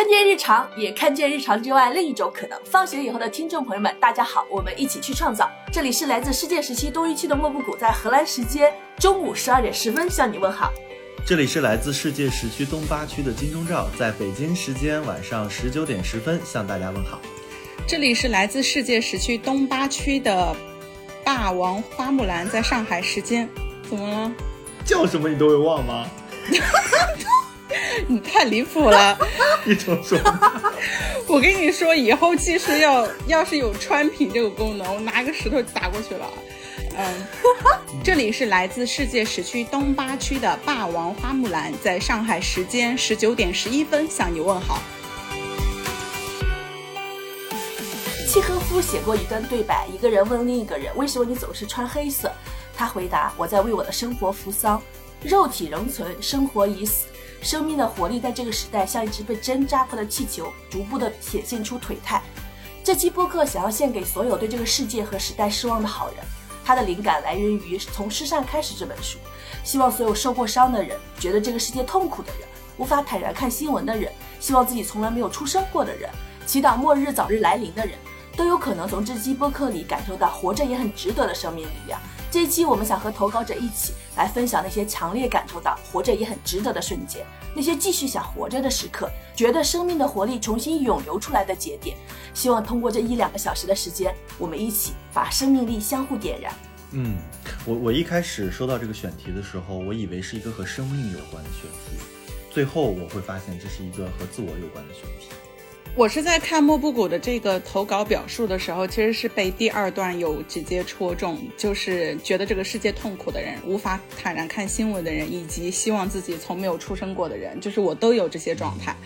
看见日常，也看见日常之外另一种可能。放学以后的听众朋友们，大家好，我们一起去创造。这里是来自世界时期东一区的莫布谷，在荷兰时间中午十二点十分向你问好。这里是来自世界时区东八区的金钟罩，在北京时间晚上十九点十分向大家问好。这里是来自世界时区东八区的霸王花木兰，在上海时间怎么了？叫什么你都会忘吗？你太离谱了！你重说。我跟你说，以后技术要要是有穿屏这个功能，我拿个石头打过去了。嗯，这里是来自世界时区东八区的霸王花木兰，在上海时间十九点十一分向你问好。契诃夫写过一段对白，一个人问另一个人：“为什么你总是穿黑色？”他回答：“我在为我的生活扶丧，肉体仍存，生活已死。生命的活力在这个时代像一只被针扎破的气球，逐步的显现出颓态。”这期播客想要献给所有对这个世界和时代失望的好人。他的灵感来源于《从失善开始》这本书，希望所有受过伤的人，觉得这个世界痛苦的人，无法坦然看新闻的人，希望自己从来没有出生过的人，祈祷末日早日来临的人。都有可能从这期播客里感受到活着也很值得的生命力量。这一期我们想和投稿者一起来分享那些强烈感受到活着也很值得的瞬间，那些继续想活着的时刻，觉得生命的活力重新涌流出来的节点。希望通过这一两个小时的时间，我们一起把生命力相互点燃。嗯，我我一开始收到这个选题的时候，我以为是一个和生命有关的选题，最后我会发现这是一个和自我有关的选题。我是在看莫布谷的这个投稿表述的时候，其实是被第二段有直接戳中，就是觉得这个世界痛苦的人，无法坦然看新闻的人，以及希望自己从没有出生过的人，就是我都有这些状态。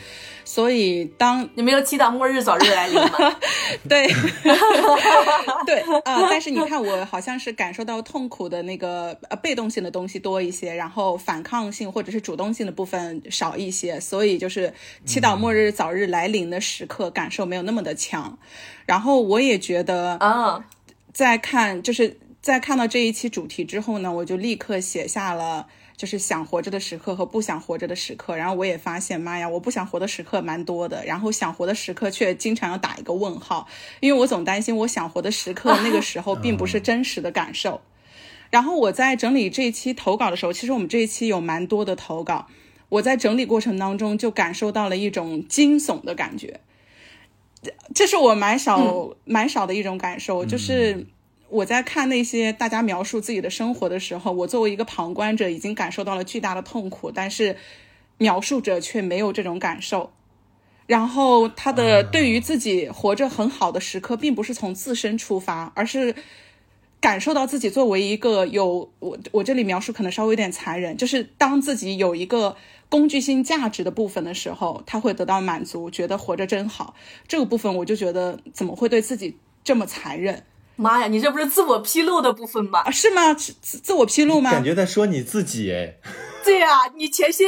所以，当你没有祈祷末日早日来临吗？对，对啊。但是你看，我好像是感受到痛苦的那个呃被动性的东西多一些，然后反抗性或者是主动性的部分少一些。所以就是祈祷末日早日来临的时刻，感受没有那么的强。然后我也觉得啊，在看就是在看到这一期主题之后呢，我就立刻写下了。就是想活着的时刻和不想活着的时刻，然后我也发现，妈呀，我不想活的时刻蛮多的，然后想活的时刻却经常要打一个问号，因为我总担心我想活的时刻那个时候并不是真实的感受。然后我在整理这一期投稿的时候，其实我们这一期有蛮多的投稿，我在整理过程当中就感受到了一种惊悚的感觉，这是我蛮少蛮少的一种感受，就是。我在看那些大家描述自己的生活的时候，我作为一个旁观者，已经感受到了巨大的痛苦，但是描述者却没有这种感受。然后他的对于自己活着很好的时刻，并不是从自身出发，而是感受到自己作为一个有我我这里描述可能稍微有点残忍，就是当自己有一个工具性价值的部分的时候，他会得到满足，觉得活着真好。这个部分我就觉得怎么会对自己这么残忍？妈呀，你这不是自我披露的部分吗？啊，是吗？自自我披露吗？感觉在说你自己哎。对呀，你前些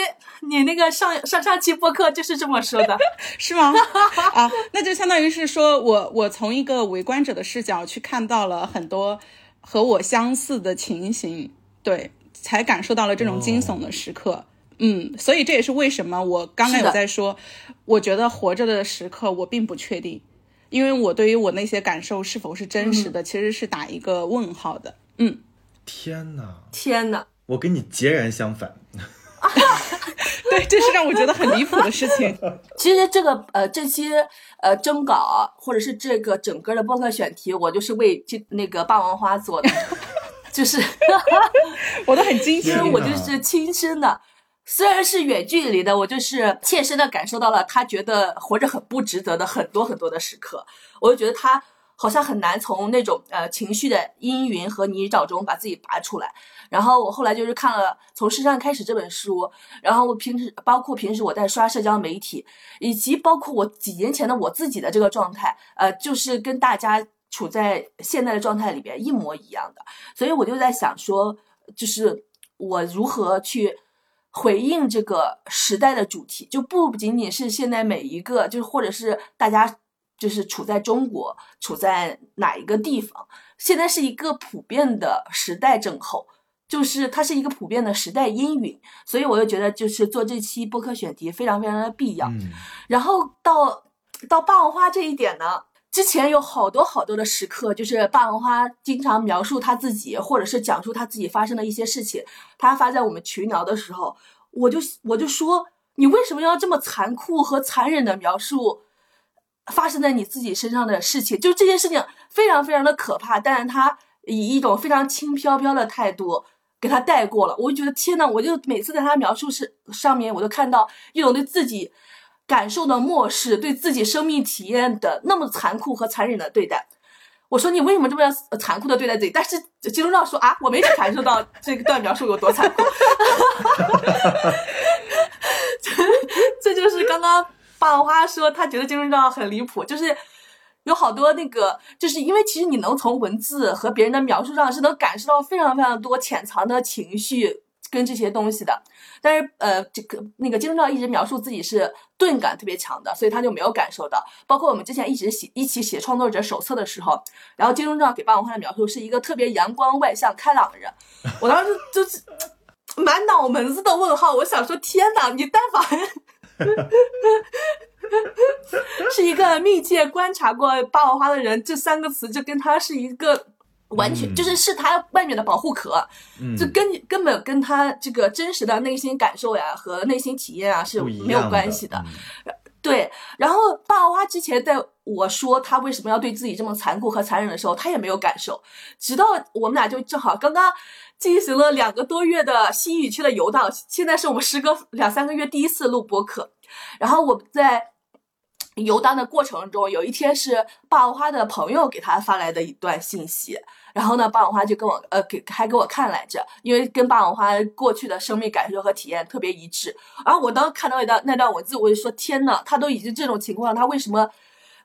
你那个上上上期播客就是这么说的，是吗？啊，那就相当于是说我我从一个围观者的视角去看到了很多和我相似的情形，对，才感受到了这种惊悚的时刻。嗯，所以这也是为什么我刚刚有在说，我觉得活着的时刻我并不确定。因为我对于我那些感受是否是真实的，其实是打一个问号的。嗯，天哪，天哪，我跟你截然相反。对，这是让我觉得很离谱的事情。其实这个呃，这期呃征稿或者是这个整个的播客选题，我就是为这那个霸王花做的，就是 我都很惊喜，因为我就是亲身的。虽然是远距离的，我就是切身的感受到了他觉得活着很不值得的很多很多的时刻。我就觉得他好像很难从那种呃情绪的阴云和泥沼中把自己拔出来。然后我后来就是看了《从失善开始》这本书，然后我平时包括平时我在刷社交媒体，以及包括我几年前的我自己的这个状态，呃，就是跟大家处在现在的状态里边一模一样的。所以我就在想说，就是我如何去。回应这个时代的主题，就不仅仅是现在每一个，就是或者是大家就是处在中国，处在哪一个地方，现在是一个普遍的时代症候。就是它是一个普遍的时代阴云，所以我就觉得就是做这期播客选题非常非常的必要。嗯然后到到霸王花这一点呢，之前有好多好多的时刻，就是霸王花经常描述他自己，或者是讲述他自己发生的一些事情。他发在我们群聊的时候，我就我就说，你为什么要这么残酷和残忍的描述发生在你自己身上的事情？就这件事情非常非常的可怕，但是他以一种非常轻飘飘的态度。给他带过了，我就觉得天呐，我就每次在他描述是上面，我都看到一种对自己感受的漠视，对自己生命体验的那么残酷和残忍的对待。我说你为什么这么残酷的对待自己？但是金钟罩说啊，我没感受到 这个段描述有多残酷。这 这就是刚刚霸王花说他觉得金钟罩很离谱，就是有好多那个，就是因为其实你能从文字和别人的描述上是能感受到非常非常多潜藏的情绪跟这些东西的。但是呃，这个那个金钟罩一直描述自己是钝感特别强的，所以他就没有感受到。包括我们之前一直写一起写创作者手册的时候，然后金钟罩给霸王花的描述是一个特别阳光、外向、开朗的人，我当时就是 满脑门子的问号。我想说，天哪，你但凡 是一个密切观察过霸王花的人，这三个词就跟他是一个。完全嗯。就是是他外面的保护壳，嗯，这根根本跟他这个真实的内心感受呀和内心体验啊是没有关系的。嗯。对，然后霸王花之前在我说他为什么要对自己这么残酷和残忍的时候，他也没有感受，直到我们俩就正好刚刚进行了两个多月的西语区的游荡，现在是我们时隔两三个月第一次录播客，然后我们在。游荡的过程中，有一天是霸王花的朋友给他发来的一段信息，然后呢，霸王花就跟我呃给还给我看来着，因为跟霸王花过去的生命感受和体验特别一致。然后我当时看到一段那段文字，我就说天呐，他都已经这种情况，他为什么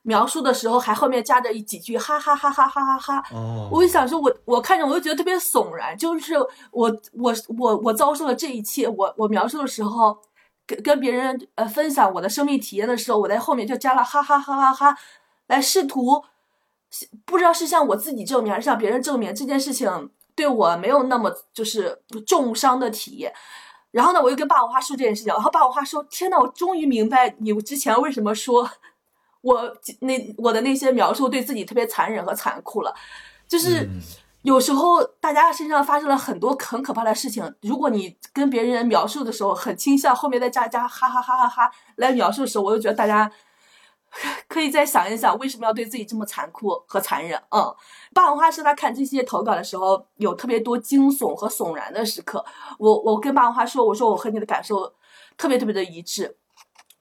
描述的时候还后面加着一几句哈哈哈哈哈哈哈？哦，我就想说我，我看着我就觉得特别悚然，就是我我我我遭受了这一切，我我描述的时候。跟跟别人呃分享我的生命体验的时候，我在后面就加了哈哈哈哈哈，来试图不知道是向我自己证明还是向别人证明这件事情对我没有那么就是重伤的体验。然后呢，我又跟霸王花说这件事情，然后霸王花说：“天呐，我终于明白你之前为什么说我那我的那些描述对自己特别残忍和残酷了，就是。有时候大家身上发生了很多很可怕的事情，如果你跟别人描述的时候很倾向后面再加加哈哈哈哈哈来描述的时候，我就觉得大家 可以再想一想，为什么要对自己这么残酷和残忍？嗯，霸王花是他看这些投稿的时候有特别多惊悚和悚然的时刻。我我跟霸王花说，我说我和你的感受特别特别的一致，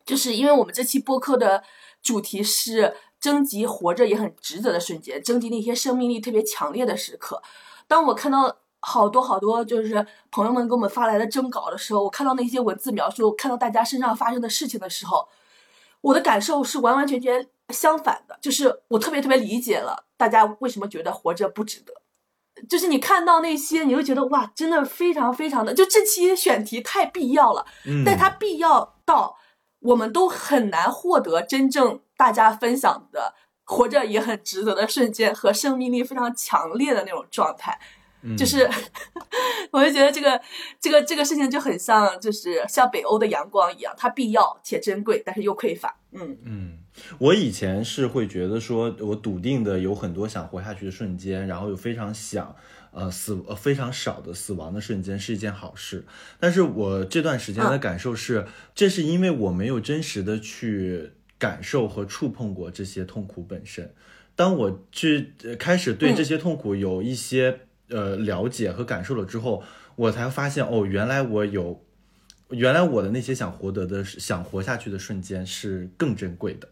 就是因为我们这期播客的主题是。征集活着也很值得的瞬间，征集那些生命力特别强烈的时刻。当我看到好多好多就是朋友们给我们发来的征稿的时候，我看到那些文字描述，看到大家身上发生的事情的时候，我的感受是完完全全相反的。就是我特别特别理解了大家为什么觉得活着不值得。就是你看到那些，你会觉得哇，真的非常非常的，就这期选题太必要了，嗯但它必要到我们都很难获得真正。大家分享的活着也很值得的瞬间和生命力非常强烈的那种状态，嗯就是 我就觉得这个这个这个事情就很像，就是像北欧的阳光一样，它必要且珍贵，但是又匮乏。嗯嗯，我以前是会觉得说，我笃定的有很多想活下去的瞬间，然后有非常想呃死呃非常少的死亡的瞬间是一件好事。但是我这段时间的感受是，这是因为我没有真实的去。感受和触碰过这些痛苦本身，当我去开始对这些痛苦有一些、嗯、呃了解和感受了之后，我才发现哦，原来我有，原来我的那些想活得的、想活下去的瞬间是更珍贵的。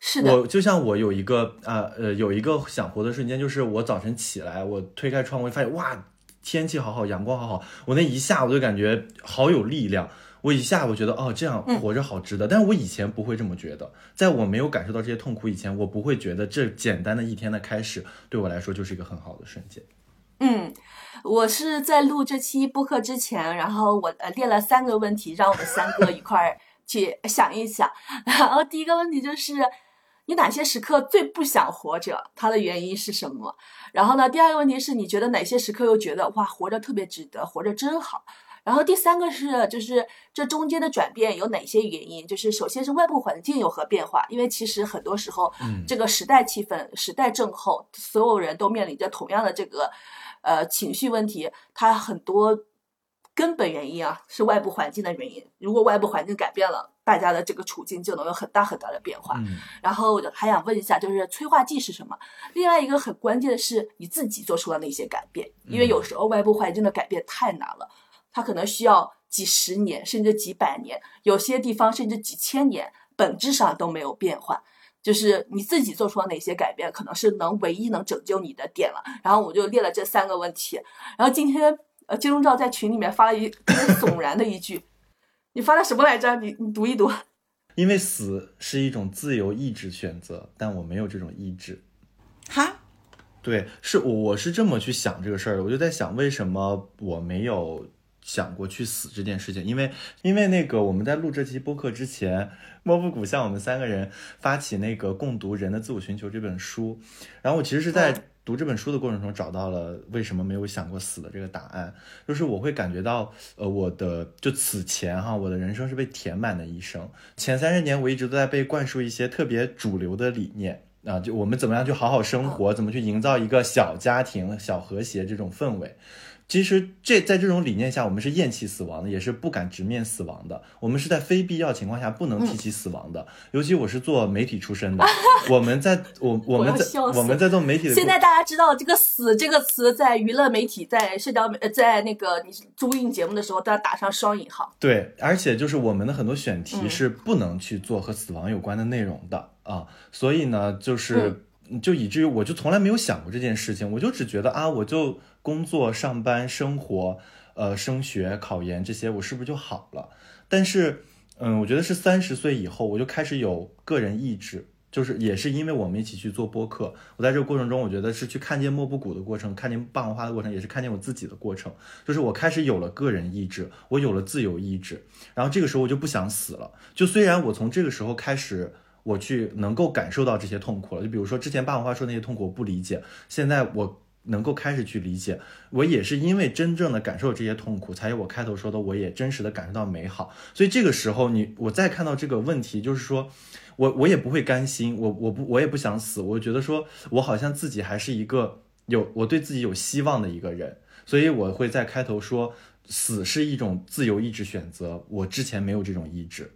是的，我就像我有一个啊呃有一个想活的瞬间，就是我早晨起来，我推开窗，我发现哇，天气好好，阳光好好，我那一下我就感觉好有力量。我一下我觉得哦，这样活着好值得，嗯、但是我以前不会这么觉得，在我没有感受到这些痛苦以前，我不会觉得这简单的一天的开始对我来说就是一个很好的瞬间。嗯，我是在录这期播客之前，然后我呃列了三个问题，让我们三个一块儿去想一想。然后第一个问题就是，你哪些时刻最不想活着？它的原因是什么？然后呢，第二个问题是你觉得哪些时刻又觉得哇，活着特别值得，活着真好？然后第三个是，就是这中间的转变有哪些原因？就是首先是外部环境有何变化？因为其实很多时候，这个时代气氛、时代震后，所有人都面临着同样的这个，呃，情绪问题。它很多根本原因啊，是外部环境的原因。如果外部环境改变了，大家的这个处境就能有很大很大的变化。然后我还想问一下，就是催化剂是什么？另外一个很关键的是你自己做出了那些改变，因为有时候外部环境的改变太难了。它可能需要几十年，甚至几百年，有些地方甚至几千年，本质上都没有变化。就是你自己做出了哪些改变，可能是能唯一能拯救你的点了。然后我就列了这三个问题。然后今天呃，金钟罩在群里面发了一悚然的一句，你发的什么来着？你你读一读。因为死是一种自由意志选择，但我没有这种意志。哈？对，是我我是这么去想这个事儿的。我就在想，为什么我没有。想过去死这件事情，因为因为那个我们在录这期播客之前，莫布谷向我们三个人发起那个共读《人的自我寻求》这本书，然后我其实是在读这本书的过程中找到了为什么没有想过死的这个答案，就是我会感觉到，呃，我的就此前哈，我的人生是被填满的一生，前三十年我一直都在被灌输一些特别主流的理念啊，就我们怎么样去好好生活，怎么去营造一个小家庭、小和谐这种氛围。其实这在这种理念下，我们是厌弃死亡的，也是不敢直面死亡的。我们是在非必要情况下不能提起死亡的。尤其我是做媒体出身的，我们在我我们在我们在做媒体的。现在大家知道这个“死”这个词，在娱乐媒体、在社交媒、在那个你综艺节目的时候都要打上双引号。对，而且就是我们的很多选题是不能去做和死亡有关的内容的啊，所以呢，就是就以至于我就从来没有想过这件事情，我就只觉得啊，我就。工作、上班、生活，呃，升学、考研这些，我是不是就好了？但是，嗯，我觉得是三十岁以后，我就开始有个人意志，就是也是因为我们一起去做播客，我在这个过程中，我觉得是去看见莫布谷的过程，看见霸王花的过程，也是看见我自己的过程，就是我开始有了个人意志，我有了自由意志，然后这个时候我就不想死了。就虽然我从这个时候开始，我去能够感受到这些痛苦了，就比如说之前霸王花说那些痛苦我不理解，现在我。能够开始去理解，我也是因为真正的感受这些痛苦，才有我开头说的，我也真实的感受到美好。所以这个时候，你我再看到这个问题，就是说我我也不会甘心，我我不我也不想死，我觉得说我好像自己还是一个有我对自己有希望的一个人，所以我会在开头说，死是一种自由意志选择，我之前没有这种意志，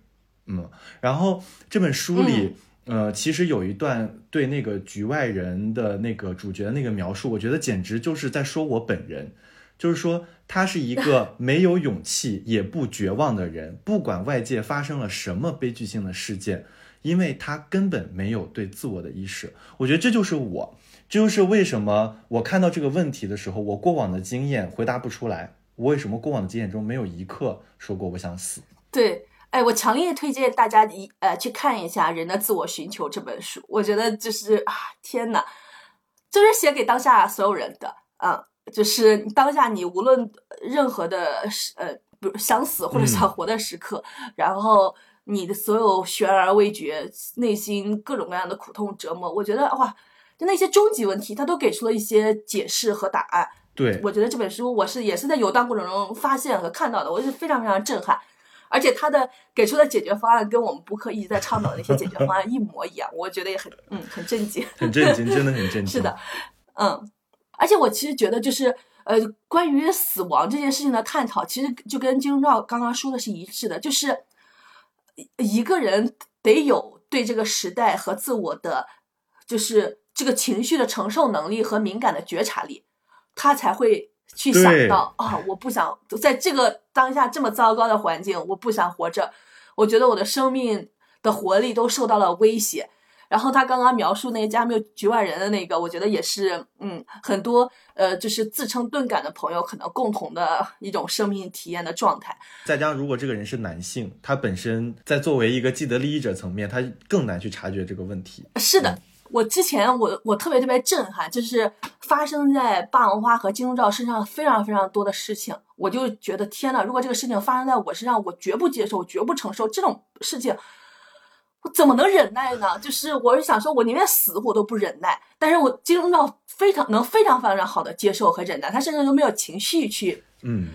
嗯，然后这本书里。呃，其实有一段对那个局外人的那个主角的那个描述，我觉得简直就是在说我本人，就是说他是一个 没有勇气也不绝望的人，不管外界发生了什么悲剧性的事件，因为他根本没有对自我的意识。我觉得这就是我，这就是为什么我看到这个问题的时候，我过往的经验回答不出来，我为什么过往的经验中没有一刻说过我想死？对。哎，我强烈推荐大家一呃去看一下《人的自我寻求》这本书。我觉得就是啊，天呐，就是写给当下所有人的，嗯，就是当下你无论任何的呃，比如想死或者想活的时刻，然后你的所有悬而未决，内心各种各样的苦痛折磨，我觉得哇，就那些终极问题，他都给出了一些解释和答案。对，我觉得这本书我是也是在游荡过程中发现和看到的，我是非常非常震撼。而且他的给出的解决方案跟我们播客一直在倡导的那些解决方案一模一样，我觉得也很嗯很震惊，很震惊，真的很震 惊。是的，嗯，而且我其实觉得就是呃关于死亡这件事情的探讨，其实就跟金钟罩刚刚说的是一致的，就是一个人得有对这个时代和自我的，就是这个情绪的承受能力和敏感的觉察力，他才会。去想到啊，我不想在这个当下这么糟糕的环境，我不想活着。我觉得我的生命的活力都受到了威胁。然后他刚刚描述那个加缪局外人的那个，我觉得也是，嗯，很多呃，就是自称钝感的朋友可能共同的一种生命体验的状态。再加上如果这个人是男性，他本身在作为一个既得利益者层面，他更难去察觉这个问题。是的。我之前我我特别特别震撼，就是发生在霸王花和金钟罩身上非常非常多的事情，我就觉得天呐，如果这个事情发生在我身上，我绝不接受，绝不承受这种事情。我怎么能忍耐呢？就是我是想说，我宁愿死我都不忍耐。但是我金钟罩非常能非常非常好的接受和忍耐，他甚至都没有情绪去，嗯，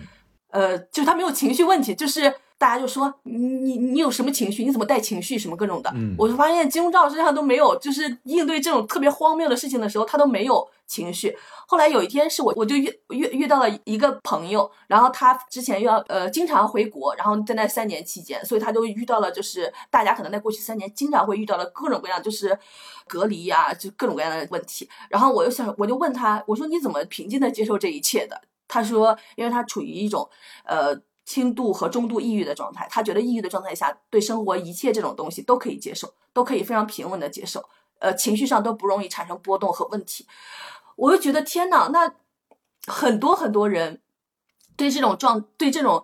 呃，就是他没有情绪问题，就是大家就说你你你有什么情绪？你怎么带情绪？什么各种的。嗯我就发现金钟罩身上都没有，就是应对这种特别荒谬的事情的时候，他都没有情绪。后来有一天是我我就遇遇遇到了一个朋友，然后他之前要呃经常回国，然后在那三年期间，所以他就遇到了就是大家可能在过去三年经常会遇到的各种各样就是隔离呀、就各种各样的问题。然后我又想我就问他，我说你怎么平静的接受这一切的？他说，因为他处于一种呃轻度和中度抑郁的状态，他觉得抑郁的状态下对生活一切这种东西都可以接受，都可以非常平稳的接受，呃，情绪上都不容易产生波动和问题。我就觉得天呐，那很多很多人对这种状对这种。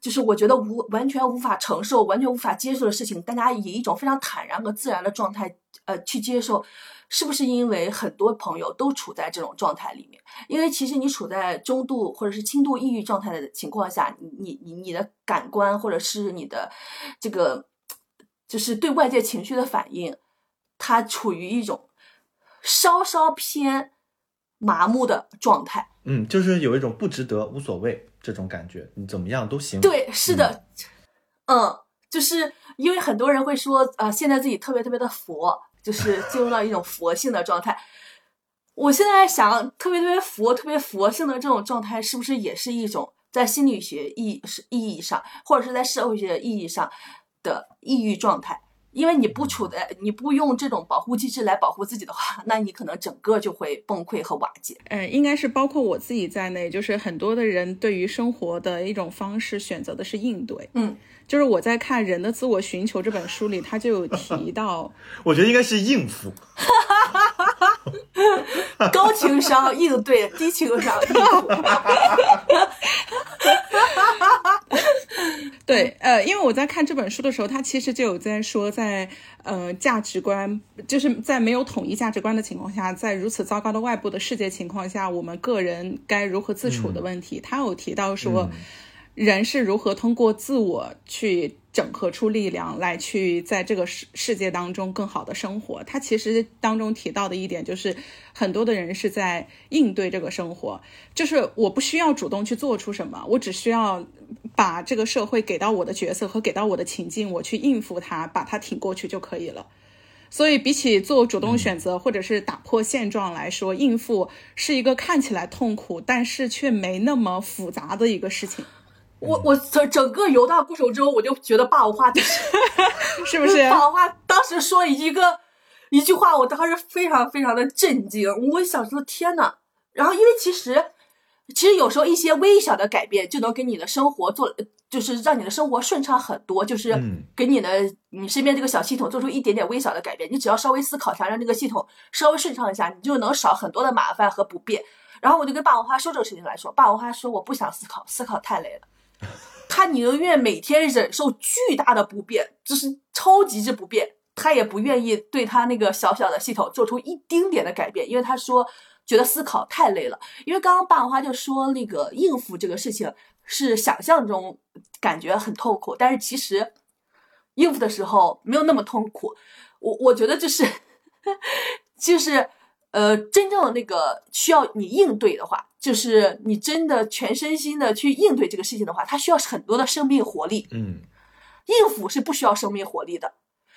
就是我觉得无完全无法承受、完全无法接受的事情，大家以一种非常坦然和自然的状态，呃，去接受，是不是因为很多朋友都处在这种状态里面？因为其实你处在中度或者是轻度抑郁状态的情况下，你你你你的感官或者是你的这个，就是对外界情绪的反应，它处于一种稍稍偏麻木的状态。嗯，就是有一种不值得、无所谓这种感觉，你怎么样都行。对，是的，嗯，就是因为很多人会说，呃，现在自己特别特别的佛，就是进入到一种佛性的状态。我现在想，特别特别佛、特别佛性的这种状态，是不是也是一种在心理学意是意义上，或者是在社会学意义上的抑郁状态？因为你不处在，你不用这种保护机制来保护自己的话，那你可能整个就会崩溃和瓦解。嗯，应该是包括我自己在内，就是很多的人对于生活的一种方式选择的是应对。嗯，就是我在看《人的自我寻求》这本书里，他就有提到，我觉得应该是应付。高情商应对，低情商应付。对，呃，因为我在看这本书的时候，他其实就有在说在，呃价值观，就是在没有统一价值观的情况下，在如此糟糕的外部的世界情况下，我们个人该如何自处的问题。他有提到说，人是如何通过自我去整合出力量来去在这个世世界当中更好的生活。他其实当中提到的一点就是，很多的人是在应对这个生活，就是我不需要主动去做出什么，我只需要把这个社会给到我的角色和给到我的情境，我去应付它，把它挺过去就可以了。所以，比起做主动选择或者是打破现状来说，应付是一个看起来痛苦，但是却没那么复杂的一个事情，我我整整个犹大固守之后，我就觉得霸王花就是 是不是？霸王花当时说一个一句话，我当时非常非常的震惊。我想说天呐，然后因为其实其实有时候一些微小的改变就能给你的生活做，就是让你的生活顺畅很多，就是嗯给你的你身边这个小系统做出一点点微小的改变。你只要稍微思考一下，让这个系统稍微顺畅一下，你就能少很多的麻烦和不便。然后我就跟霸王花说这个事情来说，霸王花说我不想思考，思考太累了。他宁愿每天忍受巨大的不便，就是超级之不便，他也不愿意对他那个小小的系统做出一丁点的改变，因为他说觉得思考太累了。因为刚刚霸王花就说那个应付这个事情是想象中感觉很痛苦，但是其实应付的时候没有那么痛苦。我我觉得就是 就是呃，真正的那个需要你应对的话，就是你真的全身心的去应对这个事情的话，它需要很多的生命活力。嗯应付是不需要生命活力的，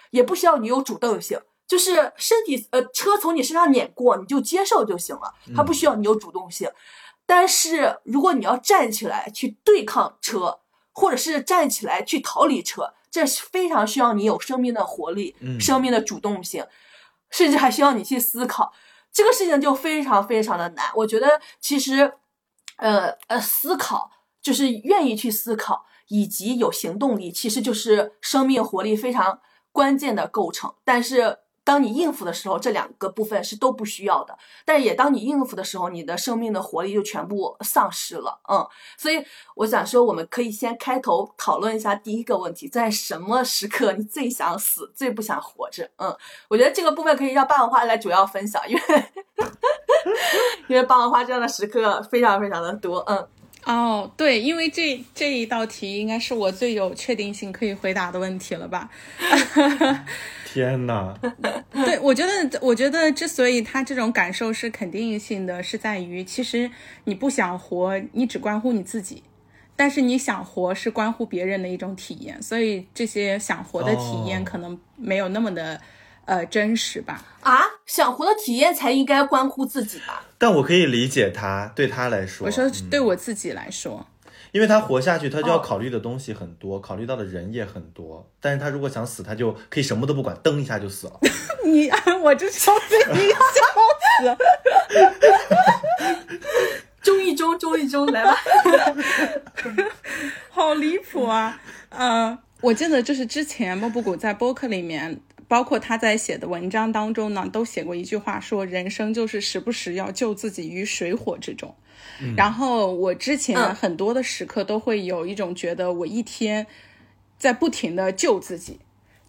也不需要你有主动性，就是身体呃车从你身上碾过，你就接受就行了，它不需要你有主动性。但是如果你要站起来去对抗车，或者是站起来去逃离车，这是非常需要你有生命的活力、嗯生命的主动性，甚至还需要你去思考。这个事情就非常非常的难。我觉得其实，呃呃，思考就是愿意去思考，以及有行动力，其实就是生命活力非常关键的构成。但是当你应付的时候，这两个部分是都不需要的。但也当你应付的时候，你的生命的活力就全部丧失了。嗯，所以我想说，我们可以先开头讨论一下第一个问题，在什么时刻你最想死，最不想活着？嗯，我觉得这个部分可以让霸王花来主要分享，因为 因为霸王花这样的时刻非常非常的多。嗯哦，对，因为这这一道题应该是我最有确定性可以回答的问题了吧？天哪！对，我觉得，我觉得之所以他这种感受是肯定性的，是在于其实你不想活，你只关乎你自己；但是你想活，是关乎别人的一种体验。所以这些想活的体验可能没有那么的。呃，真实吧？啊，想活的体验才应该关乎自己吧？但我可以理解他，对他来说，我说对我自己来说，因为他活下去，他就要考虑的东西很多，考虑到的人也很多。但是他如果想死，他就可以什么都不管，噔一下就死了。你，我这笑死你，笑死！中一中，中一中，来吧，好离谱啊！嗯，我记得就是之前莫布谷在播客里面。包括他在写的文章当中呢，都写过一句话，说人生就是时不时要救自己于水火之中。然后我之前很多的时刻都会有一种觉得，我一天在不停的救自己。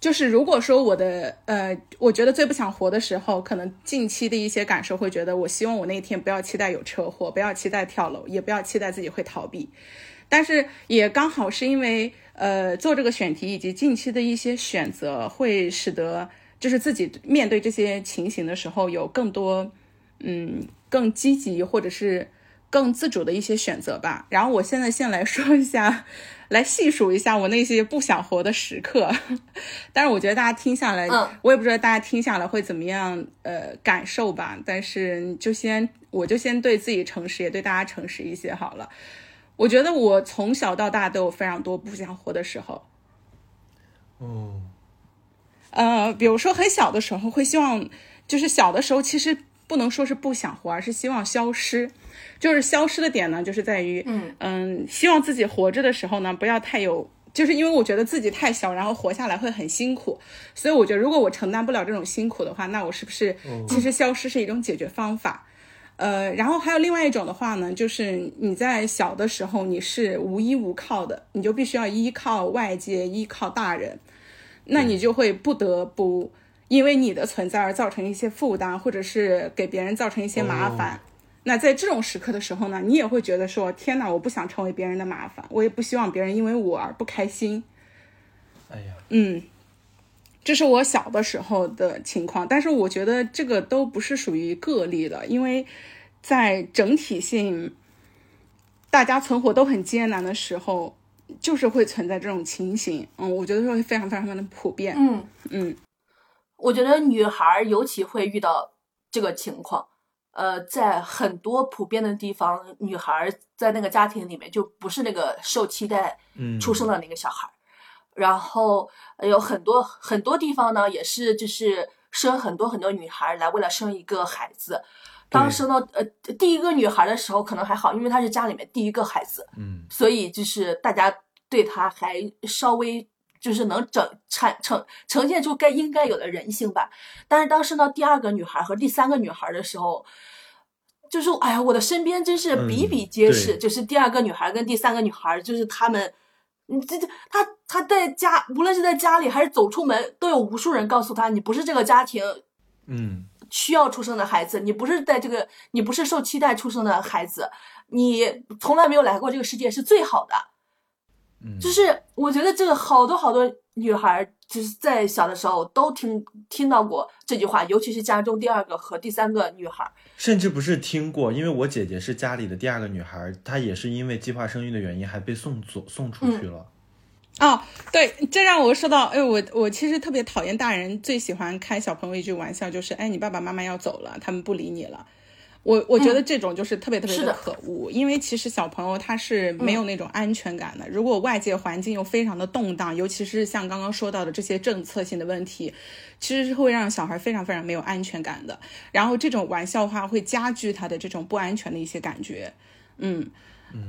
就是如果说我的呃，我觉得最不想活的时候，可能近期的一些感受会觉得，我希望我那一天不要期待有车祸，不要期待跳楼，也不要期待自己会逃避。但是也刚好是因为。呃，做这个选题以及近期的一些选择，会使得就是自己面对这些情形的时候，有更多嗯更积极或者是更自主的一些选择吧。然后我现在先来说一下，来细数一下我那些不想活的时刻。但是我觉得大家听下来，我也不知道大家听下来会怎么样呃感受吧。但是就先我就先对自己诚实，也对大家诚实一些好了。我觉得我从小到大都有非常多不想活的时候。哦，呃，比如说很小的时候会希望，就是小的时候其实不能说是不想活，而是希望消失。就是消失的点呢，就是在于，嗯嗯，希望自己活着的时候呢，不要太有，就是因为我觉得自己太小，然后活下来会很辛苦。所以我觉得，如果我承担不了这种辛苦的话，那我是不是其实消失是一种解决方法？呃，然后还有另外一种的话呢，就是你在小的时候你是无依无靠的，你就必须要依靠外界，依靠大人，那你就会不得不因为你的存在而造成一些负担，或者是给别人造成一些麻烦。那在这种时刻的时候呢，你也会觉得说，天哪，我不想成为别人的麻烦，我也不希望别人因为我而不开心。哎呀，嗯。这是我小的时候的情况，但是我觉得这个都不是属于个例的，因为在整体性大家存活都很艰难的时候，就是会存在这种情形。嗯，我觉得会非常非常的普遍。嗯嗯，我觉得女孩尤其会遇到这个情况。呃，在很多普遍的地方，女孩在那个家庭里面就不是那个受期待出生的那个小孩。然后有很多很多地方呢，也是就是生很多很多女孩来为了生一个孩子。当生到呃第一个女孩的时候，可能还好，因为她是家里面第一个孩子，嗯，所以就是大家对她还稍微就是能整产呈呈现出该应该有的人性吧。但是当生到第二个女孩和第三个女孩的时候，就是哎呀，我的身边真是比比皆是，就是第二个女孩跟第三个女孩，就是他们。你这这，他他在家，无论是在家里还是走出门，都有无数人告诉他，你不是这个家庭，嗯，需要出生的孩子，你不是在这个，你不是受期待出生的孩子，你从来没有来过这个世界，是最好的。就是我觉得这个好多好多女孩，就是在小的时候都听听到过这句话，尤其是家中第二个和第三个女孩，甚至不是听过，因为我姐姐是家里的第二个女孩，她也是因为计划生育的原因，还被送走送出去了。哦，对，这让我说到，哎，我我其实特别讨厌大人最喜欢开小朋友一句玩笑，就是哎，你爸爸妈妈要走了，他们不理你了。我我觉得这种就是特别特别的可恶，因为其实小朋友他是没有那种安全感的。如果外界环境又非常的动荡，尤其是像刚刚说到的这些政策性的问题，其实是会让小孩非常非常没有安全感的。然后这种玩笑话会加剧他的这种不安全的一些感觉。嗯，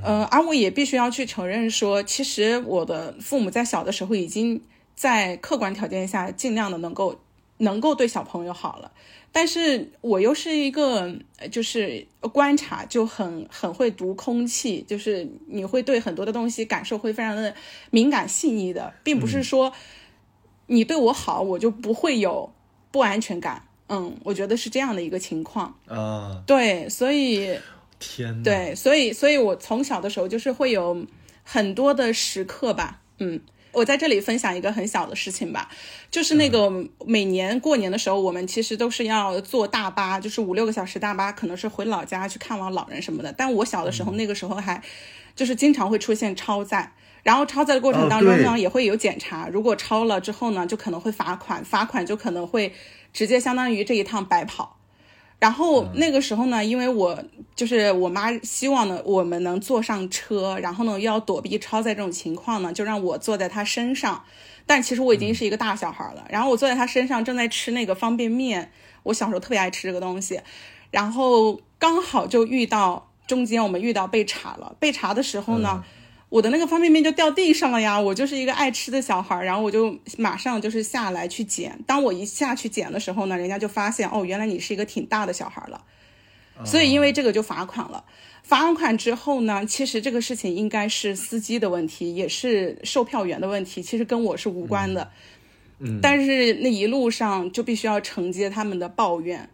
呃，而我也必须要去承认说，其实我的父母在小的时候已经在客观条件下尽量的能够能够对小朋友好了。但是我又是一个，就是观察就很很会读空气，就是你会对很多的东西感受会非常的敏感细腻的，并不是说你对我好，我就不会有不安全感。嗯，我觉得是这样的一个情况。啊，对，所以天哪！对，所以所以我从小的时候就是会有很多的时刻吧，嗯。我在这里分享一个很小的事情吧，就是那个每年过年的时候，我们其实都是要坐大巴，就是五六个小时大巴，可能是回老家去看望老人什么的。但我小的时候，那个时候还就是经常会出现超载，然后超载的过程当中呢，也会有检查，如果超了之后呢，就可能会罚款，罚款就可能会直接相当于这一趟白跑。然后那个时候呢，因为我就是我妈希望呢，我们能坐上车，然后呢要躲避超载这种情况呢，就让我坐在她身上。但其实我已经是一个大小孩了，然后我坐在她身上，正在吃那个方便面。我小时候特别爱吃这个东西，然后刚好就遇到中间我们遇到被查了，被查的时候呢。我的那个方便面就掉地上了呀！我就是一个爱吃的小孩，然后我就马上就是下来去捡。当我一下去捡的时候呢，人家就发现哦，原来你是一个挺大的小孩了，所以因为这个就罚款了。罚完款之后呢，其实这个事情应该是司机的问题，也是售票员的问题，其实跟我是无关的。嗯，但是那一路上就必须要承接他们的抱怨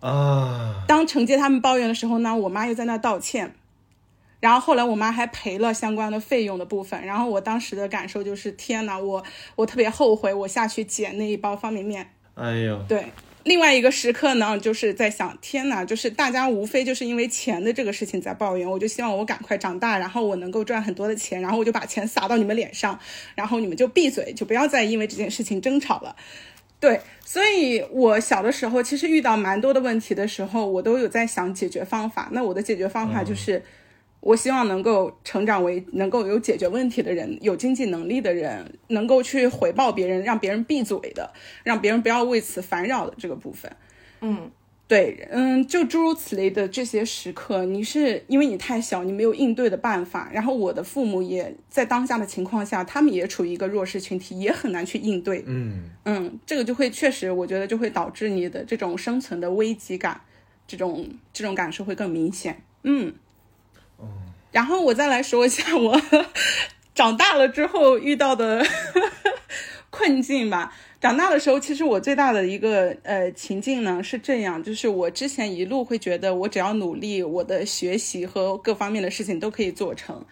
啊。当承接他们抱怨的时候呢，我妈又在那道歉。然后后来我妈还赔了相关的费用的部分，然后我当时的感受就是天呐，我我特别后悔我下去捡那一包方便面。哎呦，对，另外一个时刻呢，就是在想天呐，就是大家无非就是因为钱的这个事情在抱怨，我就希望我赶快长大，然后我能够赚很多的钱，然后我就把钱撒到你们脸上，然后你们就闭嘴，就不要再因为这件事情争吵了。对，所以我小的时候其实遇到蛮多的问题的时候，我都有在想解决方法。那我的解决方法就是。我希望能够成长为能够有解决问题的人，有经济能力的人，能够去回报别人，让别人闭嘴的，让别人不要为此烦扰的这个部分。嗯，对，嗯，就诸如此类的这些时刻，你是因为你太小，你没有应对的办法。然后我的父母也在当下的情况下，他们也处于一个弱势群体，也很难去应对。嗯嗯，这个就会确实，我觉得就会导致你的这种生存的危机感，这种这种感受会更明显。嗯。然后我再来说一下我 长大了之后遇到的 困境吧。长大的时候，其实我最大的一个呃情境呢是这样，就是我之前一路会觉得我只要努力，我的学习和各方面的事情都可以做成。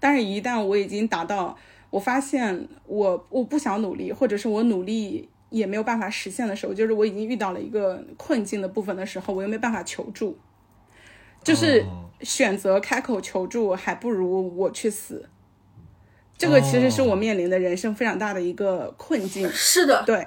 但是，一旦我已经达到，我发现我我不想努力，或者是我努力也没有办法实现的时候，就是我已经遇到了一个困境的部分的时候，我又没办法求助。就是选择开口求助，还不如我去死。这个其实是我面临的人生非常大的一个困境。是的，对。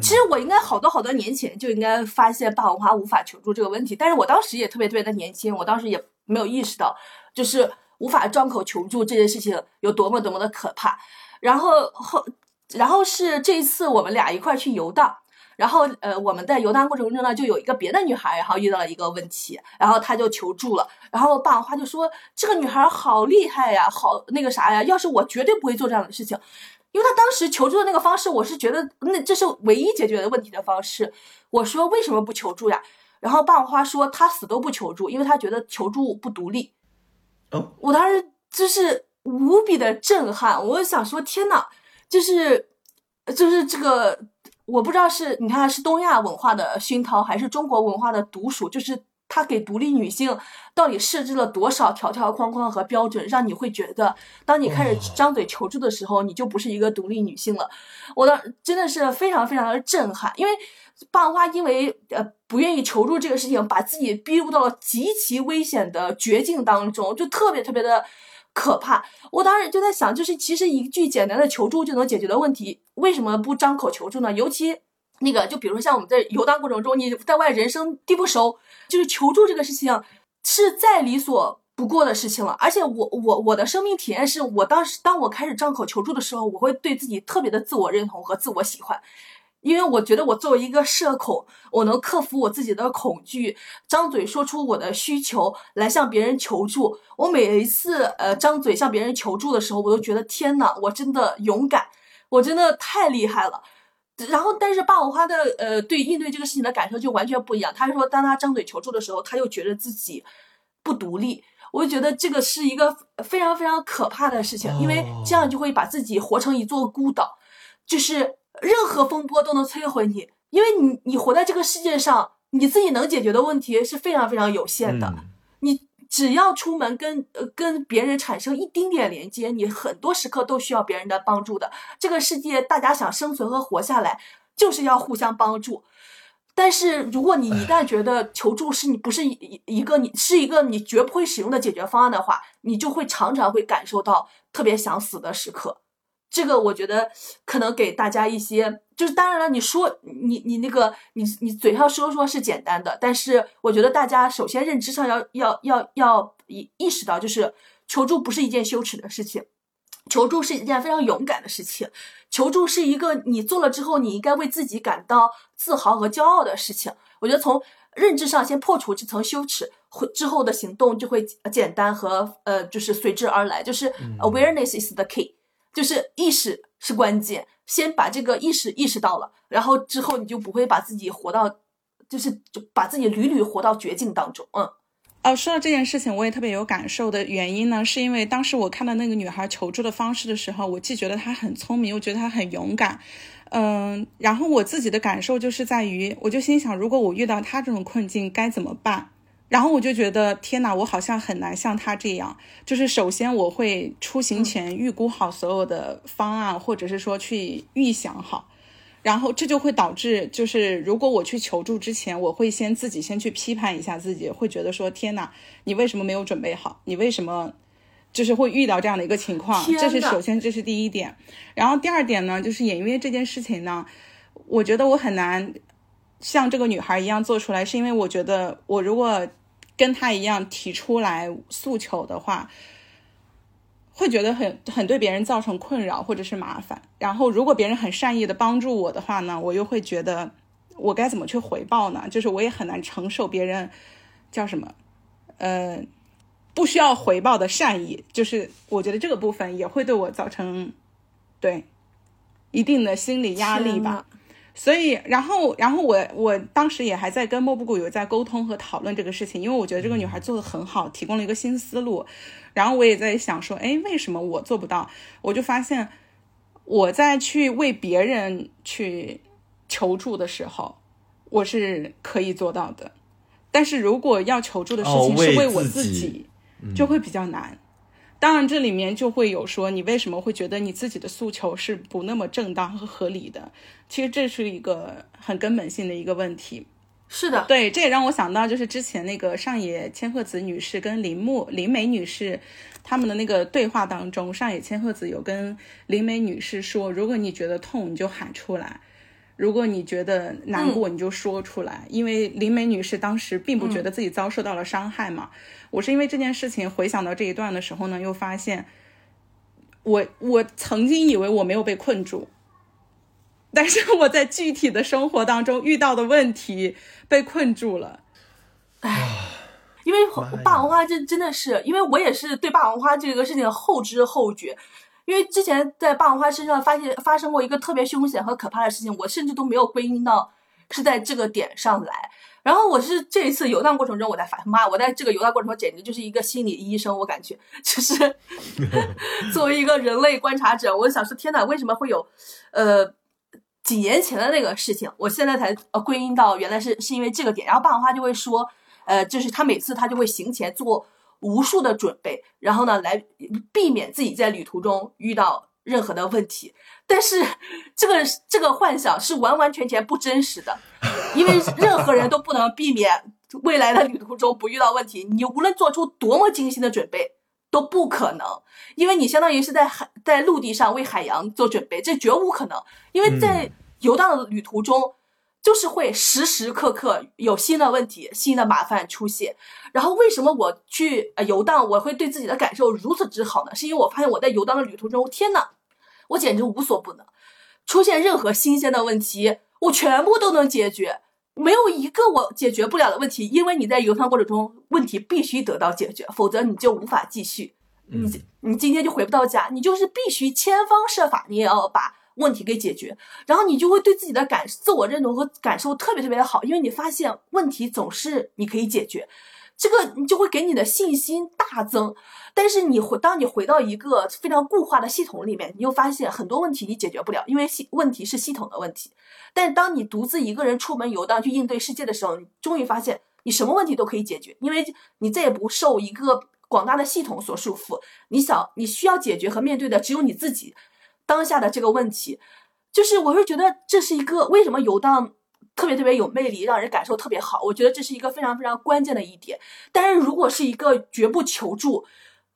其实我应该好多好多年前就应该发现霸王花无法求助这个问题，但是我当时也特别特别的年轻，我当时也没有意识到，就是无法张口求助这件事情有多么多么的可怕。然后后，然后是这一次我们俩一块去游荡。然后，呃，我们在游荡过程中呢，就有一个别的女孩，然后遇到了一个问题，然后她就求助了。然后霸王花就说：“这个女孩好厉害呀，好那个啥呀，要是我绝对不会做这样的事情。”因为她当时求助的那个方式，我是觉得那这是唯一解决的问题的方式。我说：“为什么不求助呀？”然后霸王花说：“他死都不求助，因为他觉得求助不独立。”哦，我当时就是无比的震撼，我想说：“天呐，就是就是这个。”我不知道是你看是东亚文化的熏陶，还是中国文化的独属，就是他给独立女性到底设置了多少条条框框和标准，让你会觉得，当你开始张嘴求助的时候，你就不是一个独立女性了。我当真的是非常非常的震撼，因为霸王花因为呃不愿意求助这个事情，把自己逼入到了极其危险的绝境当中，就特别特别的。可怕！我当时就在想，就是其实一句简单的求助就能解决的问题，为什么不张口求助呢？尤其那个，就比如说像我们在游荡过程中，你在外人生地不熟，就是求助这个事情是再理所不过的事情了。而且我我我的生命体验是，我当时当我开始张口求助的时候，我会对自己特别的自我认同和自我喜欢。因为我觉得我作为一个社恐，我能克服我自己的恐惧，张嘴说出我的需求来向别人求助。我每一次呃张嘴向别人求助的时候，我都觉得天呐，我真的勇敢，我真的太厉害了。然后，但是霸王花的呃对应对这个事情的感受就完全不一样。他说，当他张嘴求助的时候，他又觉得自己不独立。我就觉得这个是一个非常非常可怕的事情，因为这样就会把自己活成一座孤岛，就是。任何风波都能摧毁你，因为你你活在这个世界上，你自己能解决的问题是非常非常有限的。你只要出门跟呃跟别人产生一丁点连接，你很多时刻都需要别人的帮助的。这个世界大家想生存和活下来，就是要互相帮助。但是如果你一旦觉得求助是你不是一一个你是一个你绝不会使用的解决方案的话，你就会常常会感受到特别想死的时刻。这个我觉得可能给大家一些，就是当然了，你说你你那个你你嘴上说说是简单的，但是我觉得大家首先认知上要要要要意意识到，就是求助不是一件羞耻的事情，求助是一件非常勇敢的事情，求助是一个你做了之后你应该为自己感到自豪和骄傲的事情。我觉得从认知上先破除这层羞耻，会之后的行动就会简单和呃就是随之而来，就是 awareness is the key。就是意识是关键，先把这个意识意识到了，然后之后你就不会把自己活到，就是就把自己屡屡活到绝境当中。嗯，哦，说到这件事情，我也特别有感受的原因呢，是因为当时我看到那个女孩求助的方式的时候，我既觉得她很聪明，又觉得她很勇敢。嗯，然后我自己的感受就是在于，我就心想，如果我遇到她这种困境该怎么办？然后我就觉得天哪，我好像很难像他这样。就是首先我会出行前预估好所有的方案，或者是说去预想好，然后这就会导致，就是如果我去求助之前，我会先自己先去批判一下自己，会觉得说天哪，你为什么没有准备好？你为什么就是会遇到这样的一个情况？这是首先，这是第一点。然后第二点呢，就是也因为这件事情呢，我觉得我很难像这个女孩一样做出来，是因为我觉得我如果。跟他一样提出来诉求的话，会觉得很很对别人造成困扰或者是麻烦。然后如果别人很善意的帮助我的话呢，我又会觉得我该怎么去回报呢？就是我也很难承受别人叫什么，呃，不需要回报的善意。就是我觉得这个部分也会对我造成对一定的心理压力吧。所以，然后，然后我我当时也还在跟莫布谷有在沟通和讨论这个事情，因为我觉得这个女孩做的很好，提供了一个新思路。然后我也在想说，哎，为什么我做不到？我就发现，我在去为别人去求助的时候，我是可以做到的。但是如果要求助的事情是为我自己，就会比较难。当然，这里面就会有说，你为什么会觉得你自己的诉求是不那么正当和合理的？其实这是一个很根本性的一个问题。是的，对，这也让我想到，就是之前那个上野千鹤子女士跟铃木林美女士他们的那个对话当中，上野千鹤子有跟林美女士说，如果你觉得痛，你就喊出来。如果你觉得难过，你就说出来，因为林美女士当时并不觉得自己遭受到了伤害嘛。我是因为这件事情回想到这一段的时候呢，又发现我我曾经以为我没有被困住，但是我在具体的生活当中遇到的问题被困住了。唉，因为霸王花这真的是，因为我也是对霸王花这个事情后知后觉。因为之前在霸王花身上发现发生过一个特别凶险和可怕的事情，我甚至都没有归因到是在这个点上来。然后我是这一次游荡过程中，我在发妈，我在这个游荡过程中简直就是一个心理医生，我感觉就是 作为一个人类观察者，我想说天哪，为什么会有呃几年前的那个事情，我现在才呃归因到原来是是因为这个点。然后霸王花就会说，呃，就是他每次他就会行前做。无数的准备，然后呢，来避免自己在旅途中遇到任何的问题。但是，这个这个幻想是完完全全不真实的，因为任何人都不能避免未来的旅途中不遇到问题。你无论做出多么精心的准备，都不可能，因为你相当于是在海在陆地上为海洋做准备，这绝无可能。因为在游荡的旅途中。就是会时时刻刻有新的问题、新的麻烦出现。然后为什么我去呃游荡，我会对自己的感受如此之好呢？是因为我发现我在游荡的旅途中，天呐，我简直无所不能。出现任何新鲜的问题，我全部都能解决，没有一个我解决不了的问题。因为你在游荡过程中，问题必须得到解决，否则你就无法继续。你你今天就回不到家，你就是必须千方设法，你也要把。问题给解决，然后你就会对自己的感自我认同和感受特别特别的好，因为你发现问题总是你可以解决，这个你就会给你的信心大增。但是你回当你回到一个非常固化的系统里面，你又发现很多问题你解决不了，因为系问题是系统的问题。但当你独自一个人出门游荡去应对世界的时候，你终于发现你什么问题都可以解决，因为你再也不受一个广大的系统所束缚。你想，你需要解决和面对的只有你自己当下的这个问题。就是我是觉得这是一个为什么游荡特别特别有魅力，让人感受特别好。我觉得这是一个非常非常关键的一点。但是如果是一个绝不求助，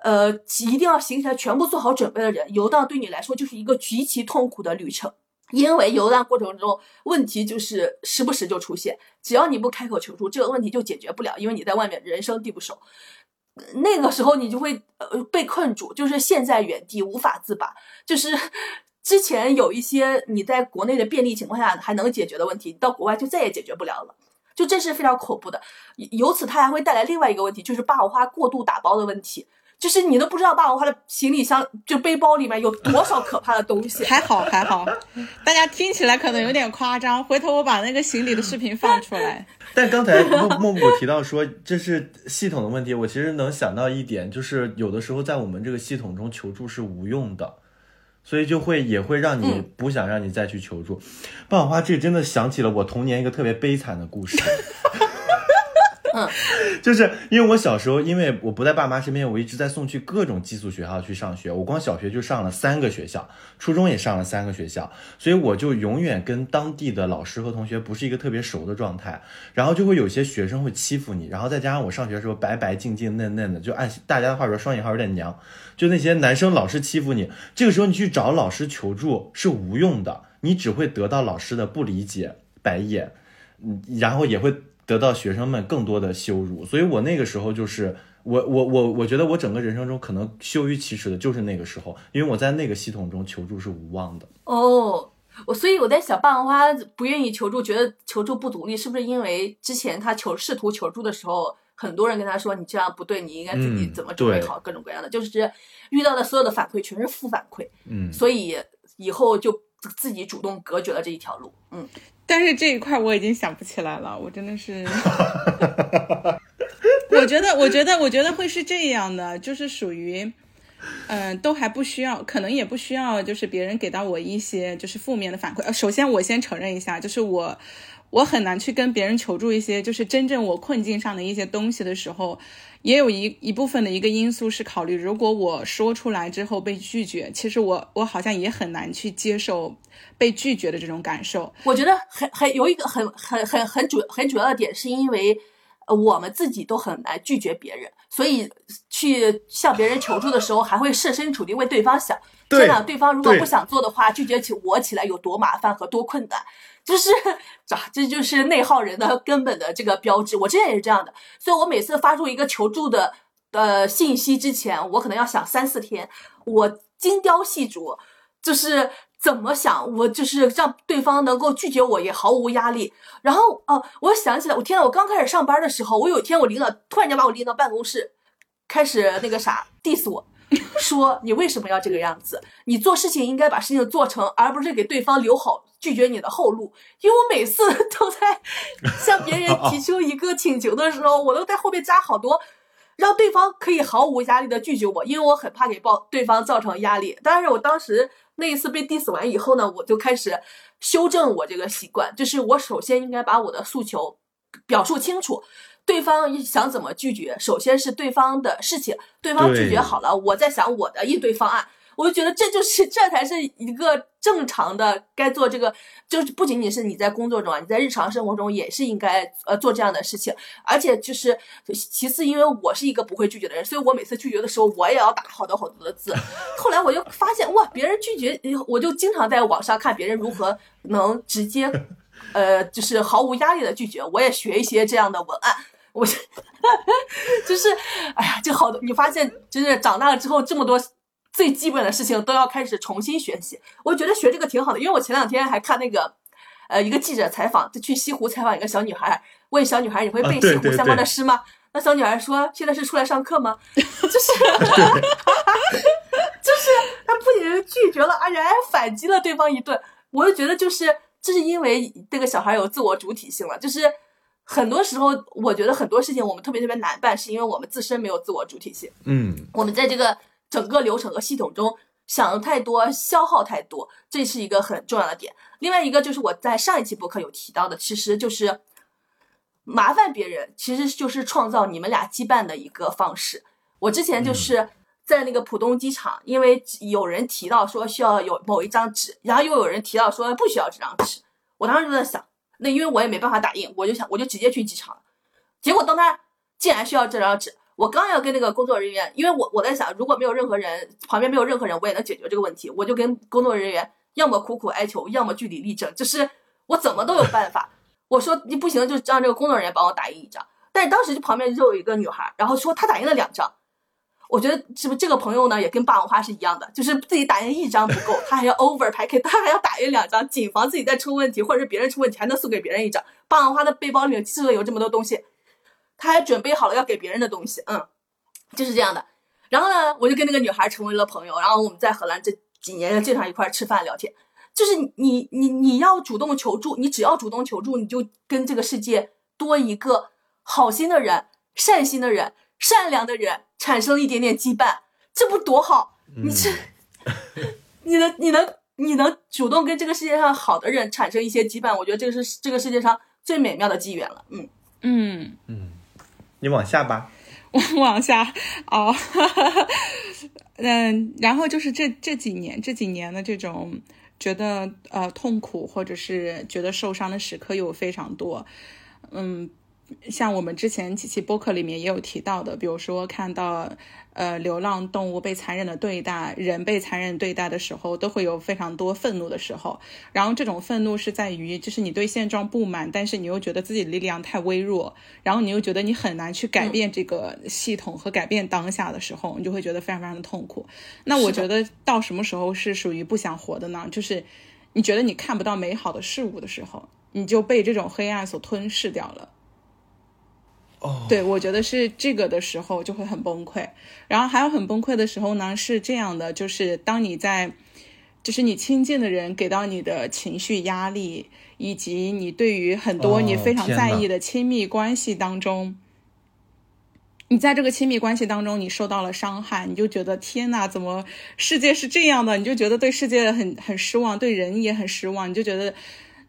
呃，一定要行前全部做好准备的人，游荡对你来说就是一个极其痛苦的旅程。因为游荡过程中问题就是时不时就出现，只要你不开口求助，这个问题就解决不了，因为你在外面人生地不熟，那个时候你就会呃被困住，就是陷在原地无法自拔。就是 之前有一些你在国内的便利情况下还能解决的问题，你到国外就再也解决不了了，就这是非常恐怖的。由此它还会带来另外一个问题，就是霸王花过度打包的问题。就是你都不知道霸王花的行李箱就背包里面有多少可怕的东西。还好还好，大家听起来可能有点夸张。回头我把那个行李的视频放出来。但刚才默默默提到说这是系统的问题，我其实能想到一点，就是有的时候在我们这个系统中求助是无用的，所以就会也会让你不想让你再去求助。霸王花这真的想起了我童年一个特别悲惨的故事。嗯，就是因为我小时候，因为我不在爸妈身边，我一直在送去各种寄宿学校去上学。我光小学就上了三个学校，初中也上了三个学校，所以我就永远跟当地的老师和同学不是一个特别熟的状态。然后就会有些学生会欺负你，然后再加上我上学的时候白白净净嫩嫩的，就按大家的话说，双引号有点娘。就那些男生老是欺负你，这个时候你去找老师求助是无用的，你只会得到老师的不理解、白眼，嗯，然后也会。得到学生们更多的羞辱，所以我那个时候就是我我我我觉得我整个人生中可能羞于启齿的就是那个时候，因为我在那个系统中求助是无望的。哦，我所以我在想，霸王花不愿意求助，觉得求助不独立，是不是因为之前他求试图求助的时候，很多人跟他说你这样不对，你应该自己怎么准备好，各种各样的，就是遇到的所有的反馈全是负反馈，嗯，所以以后就自己主动隔绝了这一条路，嗯。但是这一块我已经想不起来了，我真的是，我觉得，我觉得，我觉得会是这样的，就是属于，嗯，都还不需要，可能也不需要，就是别人给到我一些就是负面的反馈。呃，首先我先承认一下，就是我。我很难去跟别人求助一些，就是真正我困境上的一些东西的时候，也有一一部分的一个因素是考虑，如果我说出来之后被拒绝，其实我我好像也很难去接受被拒绝的这种感受。我觉得很很有一个很很很很主很主要的点，是因为呃我们自己都很难拒绝别人，所以去向别人求助的时候，还会设身处地为对方想，想想对方如果不想做的话，拒绝起我起来有多麻烦和多困难。就是，这这就是内耗人的根本的这个标志。我之前也是这样的，所以我每次发出一个求助的呃信息之前，我可能要想三四天，我精雕细琢，就是怎么想，我就是让对方能够拒绝我也毫无压力。然后哦，我想起来，我天呐，我刚开始上班的时候，我有一天我领导突然间把我拎到办公室，开始那个啥 diss 我。说你为什么要这个样子？你做事情应该把事情做成，而不是给对方留好拒绝你的后路。因为我每次都在向别人提出一个请求的时候，我都在后面加好多，让对方可以毫无压力的拒绝我，因为我很怕给报对方造成压力。但是我当时那一次被 diss 完以后呢，我就开始修正我这个习惯，就是我首先应该把我的诉求表述清楚。对方想怎么拒绝，首先是对方的事情，对方拒绝好了，我在想我的应对方案。我就觉得这就是这才是一个正常的该做这个，就是不仅仅是你在工作中啊，你在日常生活中也是应该呃做这样的事情。而且就是其次，因为我是一个不会拒绝的人，所以我每次拒绝的时候，我也要打好多好多的字。后来我就发现哇，别人拒绝，我就经常在网上看别人如何能直接，呃，就是毫无压力的拒绝。我也学一些这样的文案。我就是，哎呀，就好多你发现，就是长大了之后，这么多最基本的事情都要开始重新学习。我觉得学这个挺好的，因为我前两天还看那个，呃，一个记者采访，就去西湖采访一个小女孩，问小女孩你会背西湖相关的诗吗？那小女孩说现在是出来上课吗？就是，就是她不仅是拒绝了，而且还反击了对方一顿。我就觉得就是，这是因为这个小孩有自我主体性了，就是。很多时候，我觉得很多事情我们特别特别难办，是因为我们自身没有自我主体性。嗯，我们在这个整个流程和系统中想的太多，消耗太多，这是一个很重要的点。另外一个就是我在上一期博客有提到的，其实就是麻烦别人，其实就是创造你们俩羁绊的一个方式。我之前就是在那个浦东机场，因为有人提到说需要有某一张纸，然后又有人提到说不需要这张纸，我当时就在想，那因为我也没办法打印，我就想我就直接去机场了。结果当他竟然需要这张纸，我刚要跟那个工作人员，因为我我在想，如果没有任何人旁边没有任何人，我也能解决这个问题，我就跟工作人员要么苦苦哀求，要么据理力争，就是我怎么都有办法。我说你不行，就让这个工作人员帮我打印一张。但是当时就旁边就有一个女孩，然后说她打印了两张。我觉得是不是这个朋友呢，也跟霸王花是一样的，就是自己打印一张不够，他还要 over pack，他还要打印两张，谨防自己再出问题，或者是别人出问题，还能送给别人一张。霸王花的背包里面记得有这么多东西，他还准备好了要给别人的东西，嗯，就是这样的。然后呢，我就跟那个女孩成为了朋友，然后我们在荷兰这几年经常一块吃饭聊天。就是你你你要主动求助，你只要主动求助，你就跟这个世界多一个好心的人、善心的人、善良的人产生一点点羁绊，这不多好？你这，你能你能你能主动跟这个世界上好的人产生一些羁绊，我觉得这个是这个世界上最美妙的机缘了。嗯嗯嗯，你往下吧，往往下哦，嗯，然后就是这这几年这几年的这种。觉得呃痛苦或者是觉得受伤的时刻有非常多，嗯，像我们之前几期播客里面也有提到的，比如说看到呃流浪动物被残忍的对待，人被残忍对待的时候，都会有非常多愤怒的时候。然后这种愤怒是在于，就是你对现状不满，但是你又觉得自己力量太微弱，然后你又觉得你很难去改变这个系统和改变当下的时候，你就会觉得非常非常的痛苦。那我觉得到什么时候是属于不想活的呢？就是你觉得你看不到美好的事物的时候，你就被这种黑暗所吞噬掉了。对，我觉得是这个的时候就会很崩溃，然后还有很崩溃的时候呢，是这样的，就是当你在，就是你亲近的人给到你的情绪压力，以及你对于很多你非常在意的亲密关系当中，你在这个亲密关系当中你受到了伤害，你就觉得天呐，怎么世界是这样的？你就觉得对世界很很失望，对人也很失望，你就觉得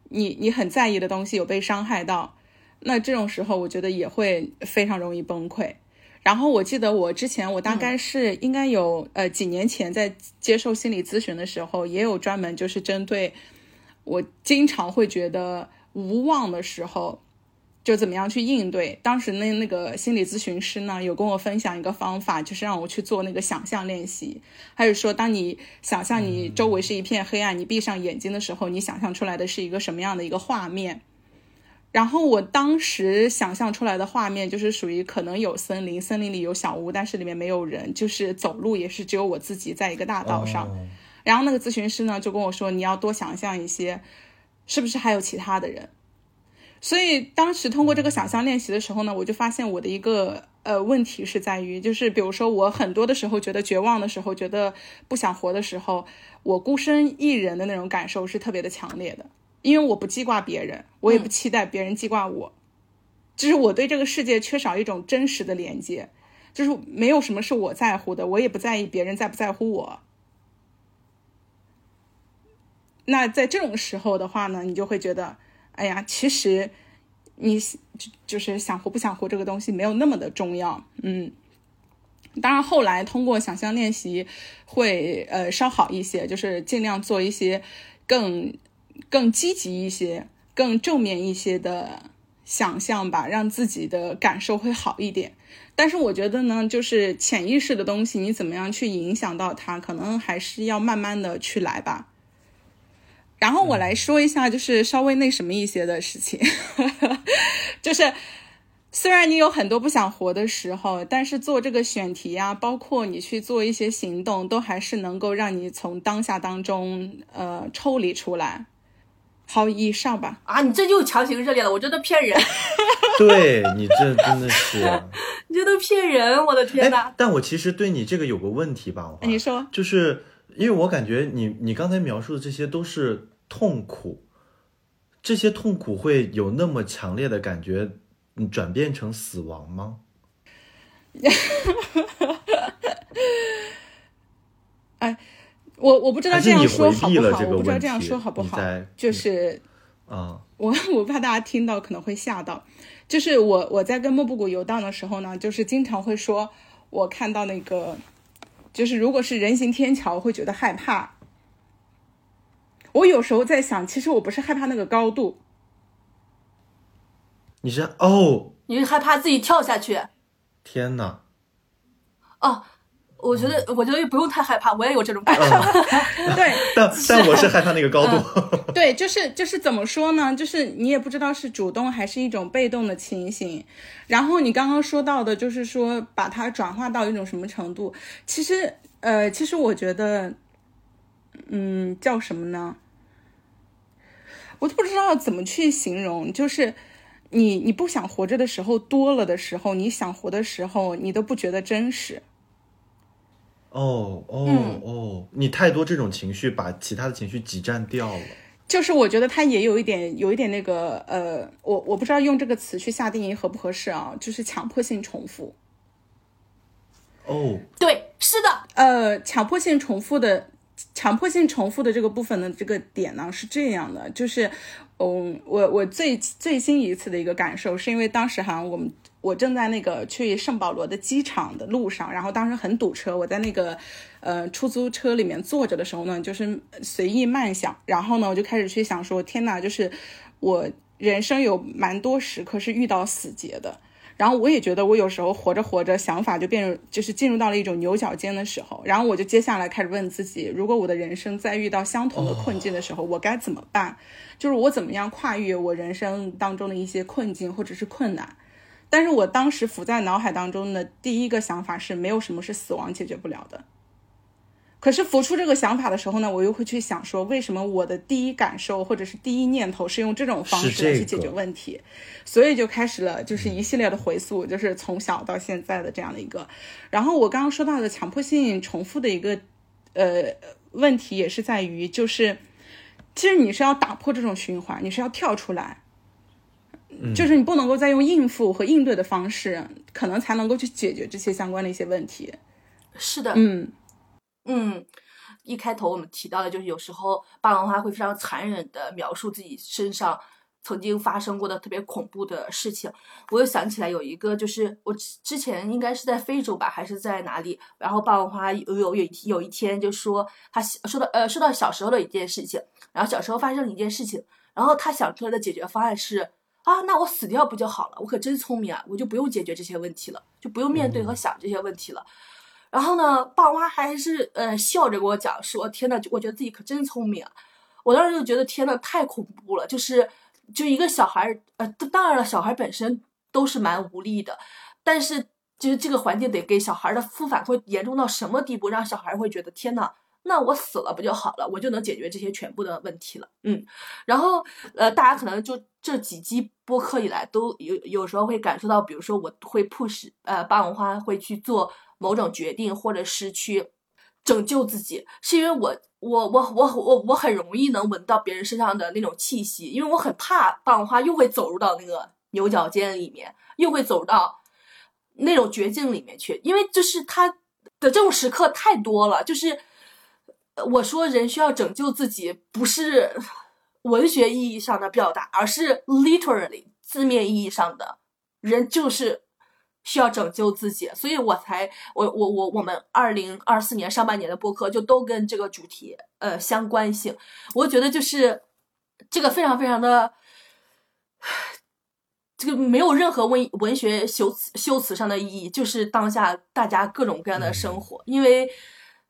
你你很在意的东西有被伤害到。那这种时候，我觉得也会非常容易崩溃。然后我记得我之前，我大概是应该有呃几年前在接受心理咨询的时候，也有专门就是针对我经常会觉得无望的时候，就怎么样去应对。当时那那个心理咨询师呢，有跟我分享一个方法，就是让我去做那个想象练习。还有说，当你想象你周围是一片黑暗，你闭上眼睛的时候，你想象出来的是一个什么样的一个画面？然后我当时想象出来的画面就是属于可能有森林，森林里有小屋，但是里面没有人，就是走路也是只有我自己在一个大道上。然后那个咨询师呢就跟我说，你要多想象一些，是不是还有其他的人？所以当时通过这个想象练习的时候呢，我就发现我的一个呃问题是在于，就是比如说我很多的时候觉得绝望的时候，觉得不想活的时候，我孤身一人的那种感受是特别的强烈的。因为我不记挂别人，我也不期待别人记挂我，就是我对这个世界缺少一种真实的连接，就是没有什么是我在乎的，我也不在意别人在不在乎我。那在这种时候的话呢，你就会觉得，哎呀，其实你就就是想活不想活这个东西没有那么的重要，嗯。当然后来通过想象练习会呃稍好一些，就是尽量做一些更。更积极一些、更正面一些的想象吧，让自己的感受会好一点。但是我觉得呢，就是潜意识的东西，你怎么样去影响到它，可能还是要慢慢的去来吧。然后我来说一下，就是稍微那什么一些的事情，就是虽然你有很多不想活的时候，但是做这个选题呀，包括你去做一些行动，都还是能够让你从当下当中呃抽离出来。好，以上吧。啊，你这又强行热烈了，我觉得骗人。对你这真的是，你这都骗人，我的天呐。但我其实对你这个有个问题吧，你说，就是因为我感觉你你刚才描述的这些都是痛苦，这些痛苦会有那么强烈的感觉，转变成死亡吗？哎。我我不知道这样说好不好，我不知道这样说好不好，就是啊，我 我怕大家听到可能会吓到，就是我我在跟莫布谷游荡的时候呢，就是经常会说，我看到那个，就是如果是人行天桥，会觉得害怕。我有时候在想，其实我不是害怕那个高度，你是哦，你是害怕自己跳下去？天哪！哦，我觉得，我觉得也不用太害怕，我也有这种感受。对，但但我是害怕那个高度。对，就是就是怎么说呢？就是你也不知道是主动还是一种被动的情形。然后你刚刚说到的，就是说把它转化到一种什么程度？其实，呃，其实我觉得，嗯，叫什么呢？我都不知道怎么去形容。就是你你不想活着的时候多了的时候，你想活的时候，你都不觉得真实。哦哦嗯哦，你太多这种情绪，把其他的情绪挤占掉了。就是我觉得他也有一点，有一点那个，呃，我我不知道用这个词去下定义合不合适啊，就是强迫性重复。哦，对，是的，呃，强迫性重复的强迫性重复的这个部分的这个点呢是这样的，就是，嗯，我我最最新一次的一个感受，是因为当时好像我们我正在那个去圣保罗的机场的路上，然后当时很堵车，我在那个呃出租车里面坐着的时候呢，就是随意慢想，然后呢我就开始去想说，天哪，就是我人生有蛮多时刻是遇到死结的。然后我也觉得，我有时候活着活着，想法就变成就是进入到了一种牛角尖的时候。然后我就接下来开始问自己，如果我的人生在遇到相同的困境的时候，我该怎么办？就是我怎么样跨越我人生当中的一些困境或者是困难。但是我当时浮在脑海当中的第一个想法是，没有什么是死亡解决不了的。可是浮出这个想法的时候呢，我又会去想说，为什么我的第一感受或者是第一念头是用这种方式来去解决问题？所以就开始了就是一系列的回溯，就是从小到现在的这样的一个。然后我刚刚说到的强迫性重复的一个呃问题，也是在于就是，其实你是要打破这种循环，你是要跳出来。就是你不能够再用应付和应对的方式，可能才能够去解决这些相关的一些问题。是的，嗯，嗯，一开头我们提到的就是有时候霸王花会非常残忍的描述自己身上曾经发生过的特别恐怖的事情。我又想起来有一个，就是我之之前应该是在非洲吧，还是在哪里？然后霸王花有有有一有一天就说他说到呃说到小时候的一件事情，然后小时候发生了一件事情，然后他想出来的解决方案是。啊，那我死掉不就好了？我可真聪明啊！我就不用解决这些问题了，就不用面对和想这些问题了。然后呢，爸妈还是呃笑着跟我讲说：“天呐，我觉得自己可真聪明啊！”我当时就觉得天呐，太恐怖了。就是就一个小孩儿，呃，当然了，小孩本身都是蛮无力的，但是就是这个环境得给小孩的负反馈严重到什么地步，让小孩会觉得天呐，那我死了不就好了？我就能解决这些全部的问题了。嗯，然后呃，大家可能就这几期播客以来都有有时候会感受到，比如说我会 push 呃霸王花会去做某种决定，或者是去拯救自己，是因为我我我我我我很容易能闻到别人身上的那种气息，因为我很怕霸王花又会走入到那个牛角尖里面，又会走到那种绝境里面去，因为就是他的这种时刻太多了，就是。我说人需要拯救自己，不是 文学意义上的表达，而是 literally 字面意义上的，人就是需要拯救自己，所以我才我我我我们二零二四年上半年的播客就都跟这个主题呃相关性，我觉得就是这个非常非常的。这个没有任何文文学修辞修辞上的意义，就是当下大家各种各样的生活，因为。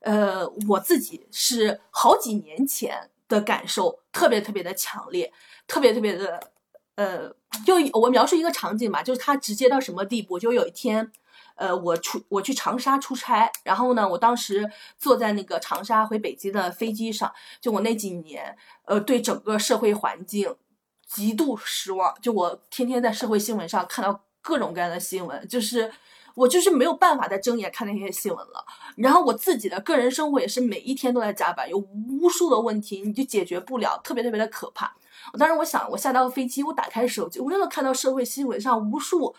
呃，我自己是好几年前的感受特别特别的强烈，特别特别的，呃，就我描述一个场景吧，就是它直接到什么地步？就有一天，呃，我出我去长沙出差，然后呢，我当时坐在那个长沙回北京的飞机上，就我那几年，呃，对整个社会环境极度失望，就我天天在社会新闻上看到各种各样的新闻，就是。我就是没有办法再睁眼看那些新闻了，然后我自己的个人生活也是每一天都在加班，有无数的问题你就解决不了，特别特别的可怕。我当时我想，我下到飞机，我打开手机，我真的看到社会新闻上无数，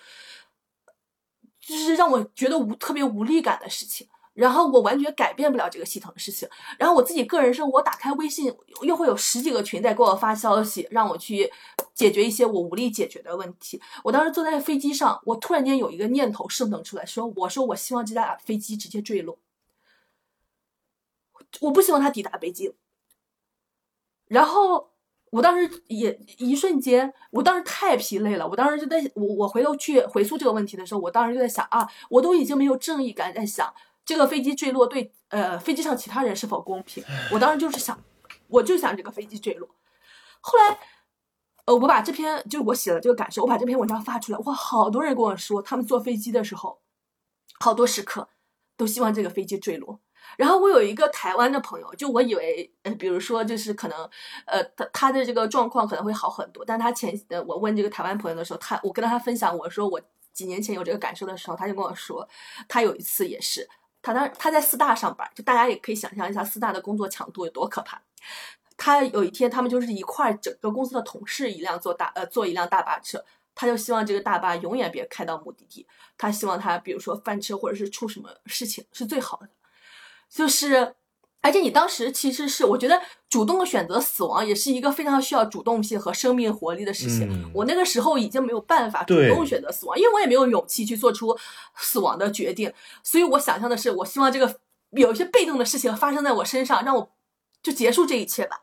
就是让我觉得无特别无力感的事情。然后我完全改变不了这个系统的事情。然后我自己个人生活，我打开微信，又会有十几个群在给我发消息，让我去解决一些我无力解决的问题。我当时坐在飞机上，我突然间有一个念头升腾出来，说：“我说我希望这架飞机直接坠落，我不希望它抵达北京。”然后我当时也一瞬间，我当时太疲累了，我当时就在我我回头去回溯这个问题的时候，我当时就在想啊，我都已经没有正义感，在想。这个飞机坠落对呃飞机上其他人是否公平？我当时就是想，我就想这个飞机坠落。后来，呃，我把这篇就我写了这个感受，我把这篇文章发出来，哇，好多人跟我说，他们坐飞机的时候，好多时刻都希望这个飞机坠落。然后我有一个台湾的朋友，就我以为，呃，比如说就是可能，呃，他他的这个状况可能会好很多，但他前呃，我问这个台湾朋友的时候，他我跟他分享我说我几年前有这个感受的时候，他就跟我说，他有一次也是。他当他在四大上班，就大家也可以想象一下四大的工作强度有多可怕。他有一天，他们就是一块整个公司的同事一辆坐大呃坐一辆大巴车，他就希望这个大巴永远别开到目的地。他希望他比如说翻车或者是出什么事情是最好的，就是。而且你当时其实是，我觉得主动选择死亡也是一个非常需要主动性和生命活力的事情。我那个时候已经没有办法主动选择死亡，因为我也没有勇气去做出死亡的决定。所以我想象的是，我希望这个有一些被动的事情发生在我身上，让我就结束这一切吧。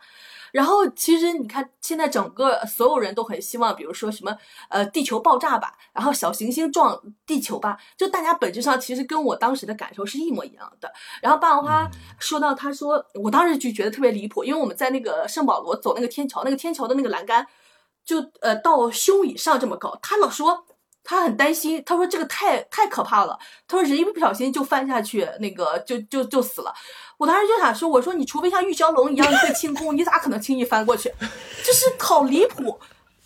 然后其实你看，现在整个所有人都很希望，比如说什么呃地球爆炸吧，然后小行星撞地球吧，就大家本质上其实跟我当时的感受是一模一样的。然后霸王花说到，他说我当时就觉得特别离谱，因为我们在那个圣保罗走那个天桥，那个天桥的那个栏杆就呃到胸以上这么高，他老说。他很担心，他说这个太太可怕了。他说人一不小心就翻下去，那个就就就死了。我当时就想说，我说你除非像玉娇龙一样会轻功，你咋可能轻易翻过去？就是好离谱。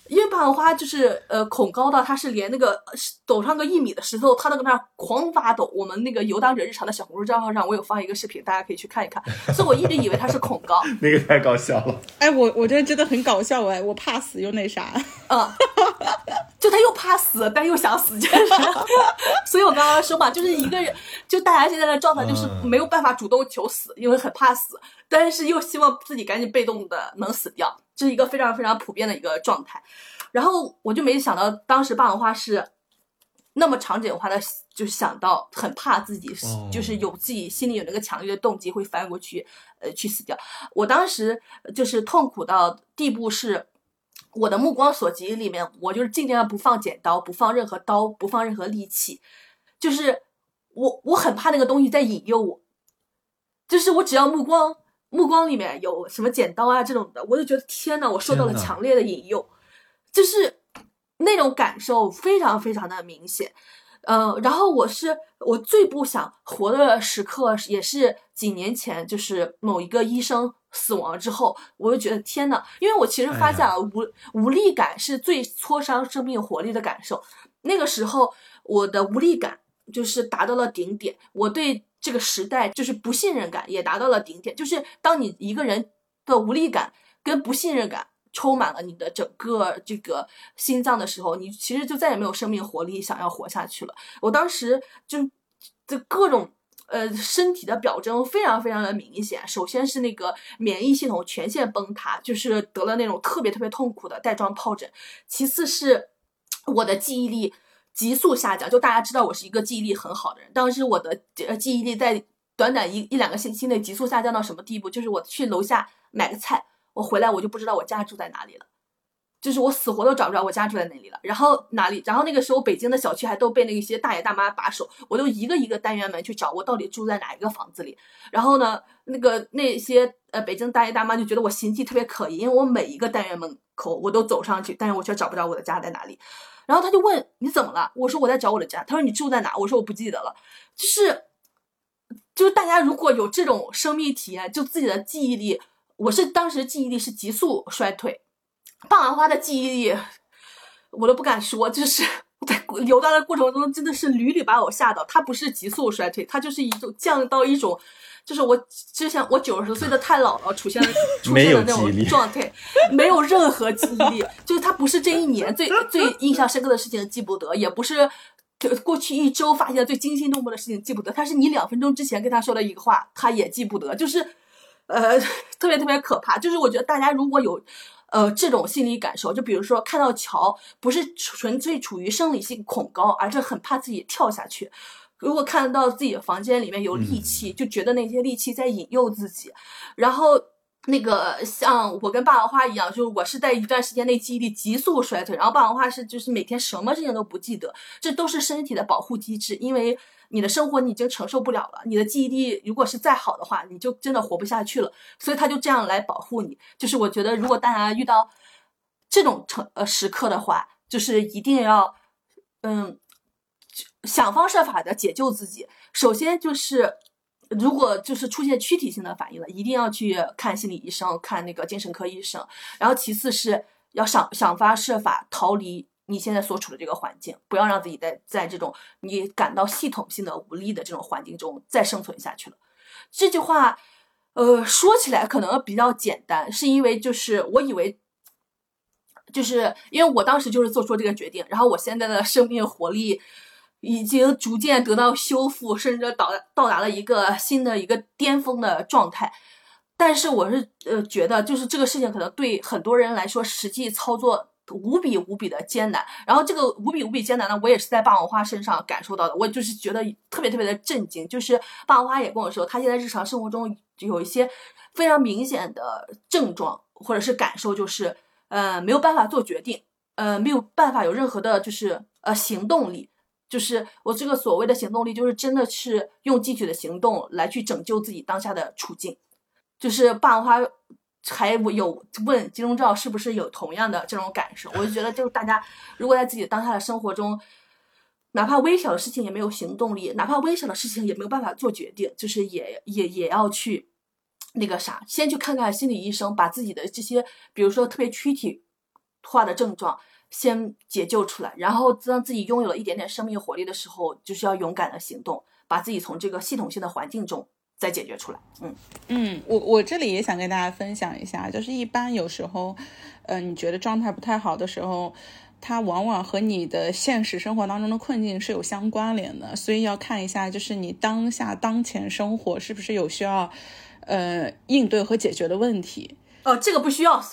因为霸王花就是呃恐高到他是连那个走上个一米的石头，他都搁那狂发抖。我们那个游荡者日常的小红书账号上，我有放一个视频，大家可以去看一看。所以我一直以为他是恐高，那个太搞笑了。哎，我我觉得真的很搞笑哎，我怕死又那啥，嗯，就他又怕死，但又想死，就是。所以我刚刚说嘛，就是一个人，就大家现在的状态就是没有办法主动求死，因为很怕死，但是又希望自己赶紧被动的能死掉。这是一个非常非常普遍的一个状态，然后我就没想到当时霸王花是那么场景化的，就是想到很怕自己，就是有自己心里有那个强烈的动机会翻过去，呃，去死掉。我当时就是痛苦到地步，是我的目光所及里面，我就是尽量不放剪刀，不放任何刀，不放任何利器，就是我我很怕那个东西在引诱我，就是我只要目光。目光里面有什么剪刀啊这种的，我就觉得天呐，我受到了强烈的引诱，就是那种感受非常非常的明显。嗯，然后我是我最不想活的时刻，也是几年前，就是某一个医生死亡之后，我就觉得天呐，因为我其实发现啊，无无力感是最挫伤生命活力的感受。那个时候我的无力感就是达到了顶点，我对。这个时代就是不信任感也达到了顶点，就是当你一个人的无力感跟不信任感充满了你的整个这个心脏的时候，你其实就再也没有生命活力想要活下去了。我当时就就各种呃身体的表征非常非常的明显，首先是那个免疫系统全线崩塌，就是得了那种特别特别痛苦的带状疱疹，其次是我的记忆力。急速下降，就大家知道我是一个记忆力很好的人。当时我的呃记忆力在短短一一两个星期内急速下降到什么地步？就是我去楼下买个菜，我回来我就不知道我家住在哪里了，就是我死活都找不着我家住在哪里了。然后哪里？然后那个时候北京的小区还都被那些大爷大妈把守，我都一个一个单元门去找我到底住在哪一个房子里。然后呢，那个那些呃北京大爷大妈就觉得我行迹特别可疑，因为我每一个单元门口我都走上去，但是我却找不着我的家在哪里。然后他就问你怎么了？我说我在找我的家。他说你住在哪？我说我不记得了。就是，就是大家如果有这种生命体验，就自己的记忆力，我是当时记忆力是急速衰退。霸王花的记忆力，我都不敢说，就是 在游荡的过程中，真的是屡屡把我吓到。它不是急速衰退，它就是一种降到一种。就是我之前我九十岁的太姥姥出现了出现的那种状态，没有任何记忆力。就是他不是这一年最最印象深刻的事情记不得，也不是就过去一周发现最惊心动魄的事情记不得，他是你两分钟之前跟他说的一个话，他也记不得，就是，呃，特别特别可怕。就是我觉得大家如果有，呃，这种心理感受，就比如说看到桥，不是纯粹处于生理性恐高，而是很怕自己跳下去。如果看到自己的房间里面有利器，就觉得那些利器在引诱自己，然后。那个像我跟霸王花一样，就是我是在一段时间内记忆力急速衰退，然后霸王花是就是每天什么事情都不记得，这都是身体的保护机制，因为你的生活你已经承受不了了，你的记忆力如果是再好的话，你就真的活不下去了，所以他就这样来保护你。就是我觉得如果大家遇到这种成呃时刻的话，就是一定要嗯想方设法的解救自己。首先就是。如果就是出现躯体性的反应了，一定要去看心理医生，看那个精神科医生。然后其次是要想想方设法逃离你现在所处的这个环境，不要让自己在在这种你感到系统性的无力的这种环境中再生存下去了。这句话，呃，说起来可能比较简单，是因为就是我以为，就是因为我当时就是做出这个决定，然后我现在的生命活力。已经逐渐得到修复，甚至到到达了一个新的一个巅峰的状态。但是我是呃觉得，就是这个事情可能对很多人来说，实际操作无比无比的艰难。然后这个无比无比艰难呢，我也是在霸王花身上感受到的。我就是觉得特别特别的震惊。就是霸王花也跟我说，他现在日常生活中有一些非常明显的症状或者是感受，就是呃没有办法做决定，呃没有办法有任何的就是呃行动力。就是我这个所谓的行动力，就是真的是用具体的行动来去拯救自己当下的处境。就是霸王花还有问金钟罩是不是有同样的这种感受？我就觉得，就是大家如果在自己当下的生活中，哪怕微小的事情也没有行动力，哪怕微小的事情也没有办法做决定，就是也也也要去那个啥，先去看看心理医生，把自己的这些，比如说特别躯体化的症状。先解救出来，然后当自己拥有了一点点生命活力的时候，就是要勇敢的行动，把自己从这个系统性的环境中再解决出来。嗯嗯，我我这里也想跟大家分享一下，就是一般有时候，呃，你觉得状态不太好的时候，它往往和你的现实生活当中的困境是有相关联的，所以要看一下，就是你当下当前生活是不是有需要，呃，应对和解决的问题。哦，这个不需要。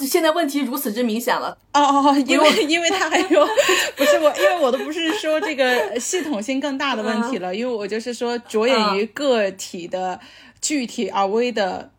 现在问题如此之明显了。哦哦，因为因为他还有 不是我，因为我都不是说这个系统性更大的问题了，因为我就是说着眼于个体的具体而微的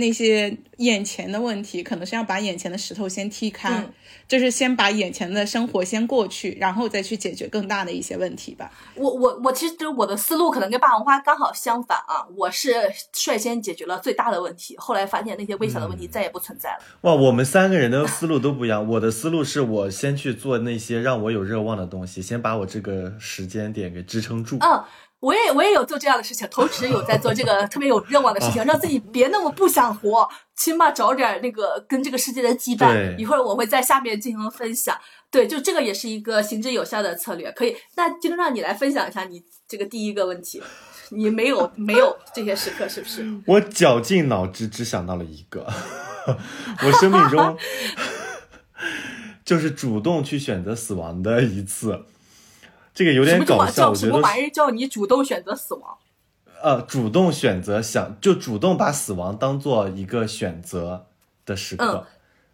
那些眼前的问题，可能是要把眼前的石头先踢开，嗯就是先把眼前的生活先过去，然后再去解决更大的一些问题吧。我我我其实我的思路可能跟霸王花刚好相反啊，我是率先解决了最大的问题，后来发现那些微小的问题再也不存在了。哇，我们三个人的思路都不一样。我的思路是我先去做那些让我有热望的东西，先把我这个时间点给支撑住。嗯，我也我也有做这样的事情，同时有在做这个特别有愿望的事情，让自己别那么不想活，起码找点那个跟这个世界的羁绊对。一会儿我会在下面进行分享。对，就这个也是一个行之有效的策略。可以，那就让你来分享一下你这个第一个问题，你没有没有这些时刻是不是？我绞尽脑汁只想到了一个，我生命中 就是主动去选择死亡的一次。这个有点搞笑，我觉得什么玩意儿叫你主动选择死亡？呃，主动选择想就主动把死亡当做一个选择的时刻，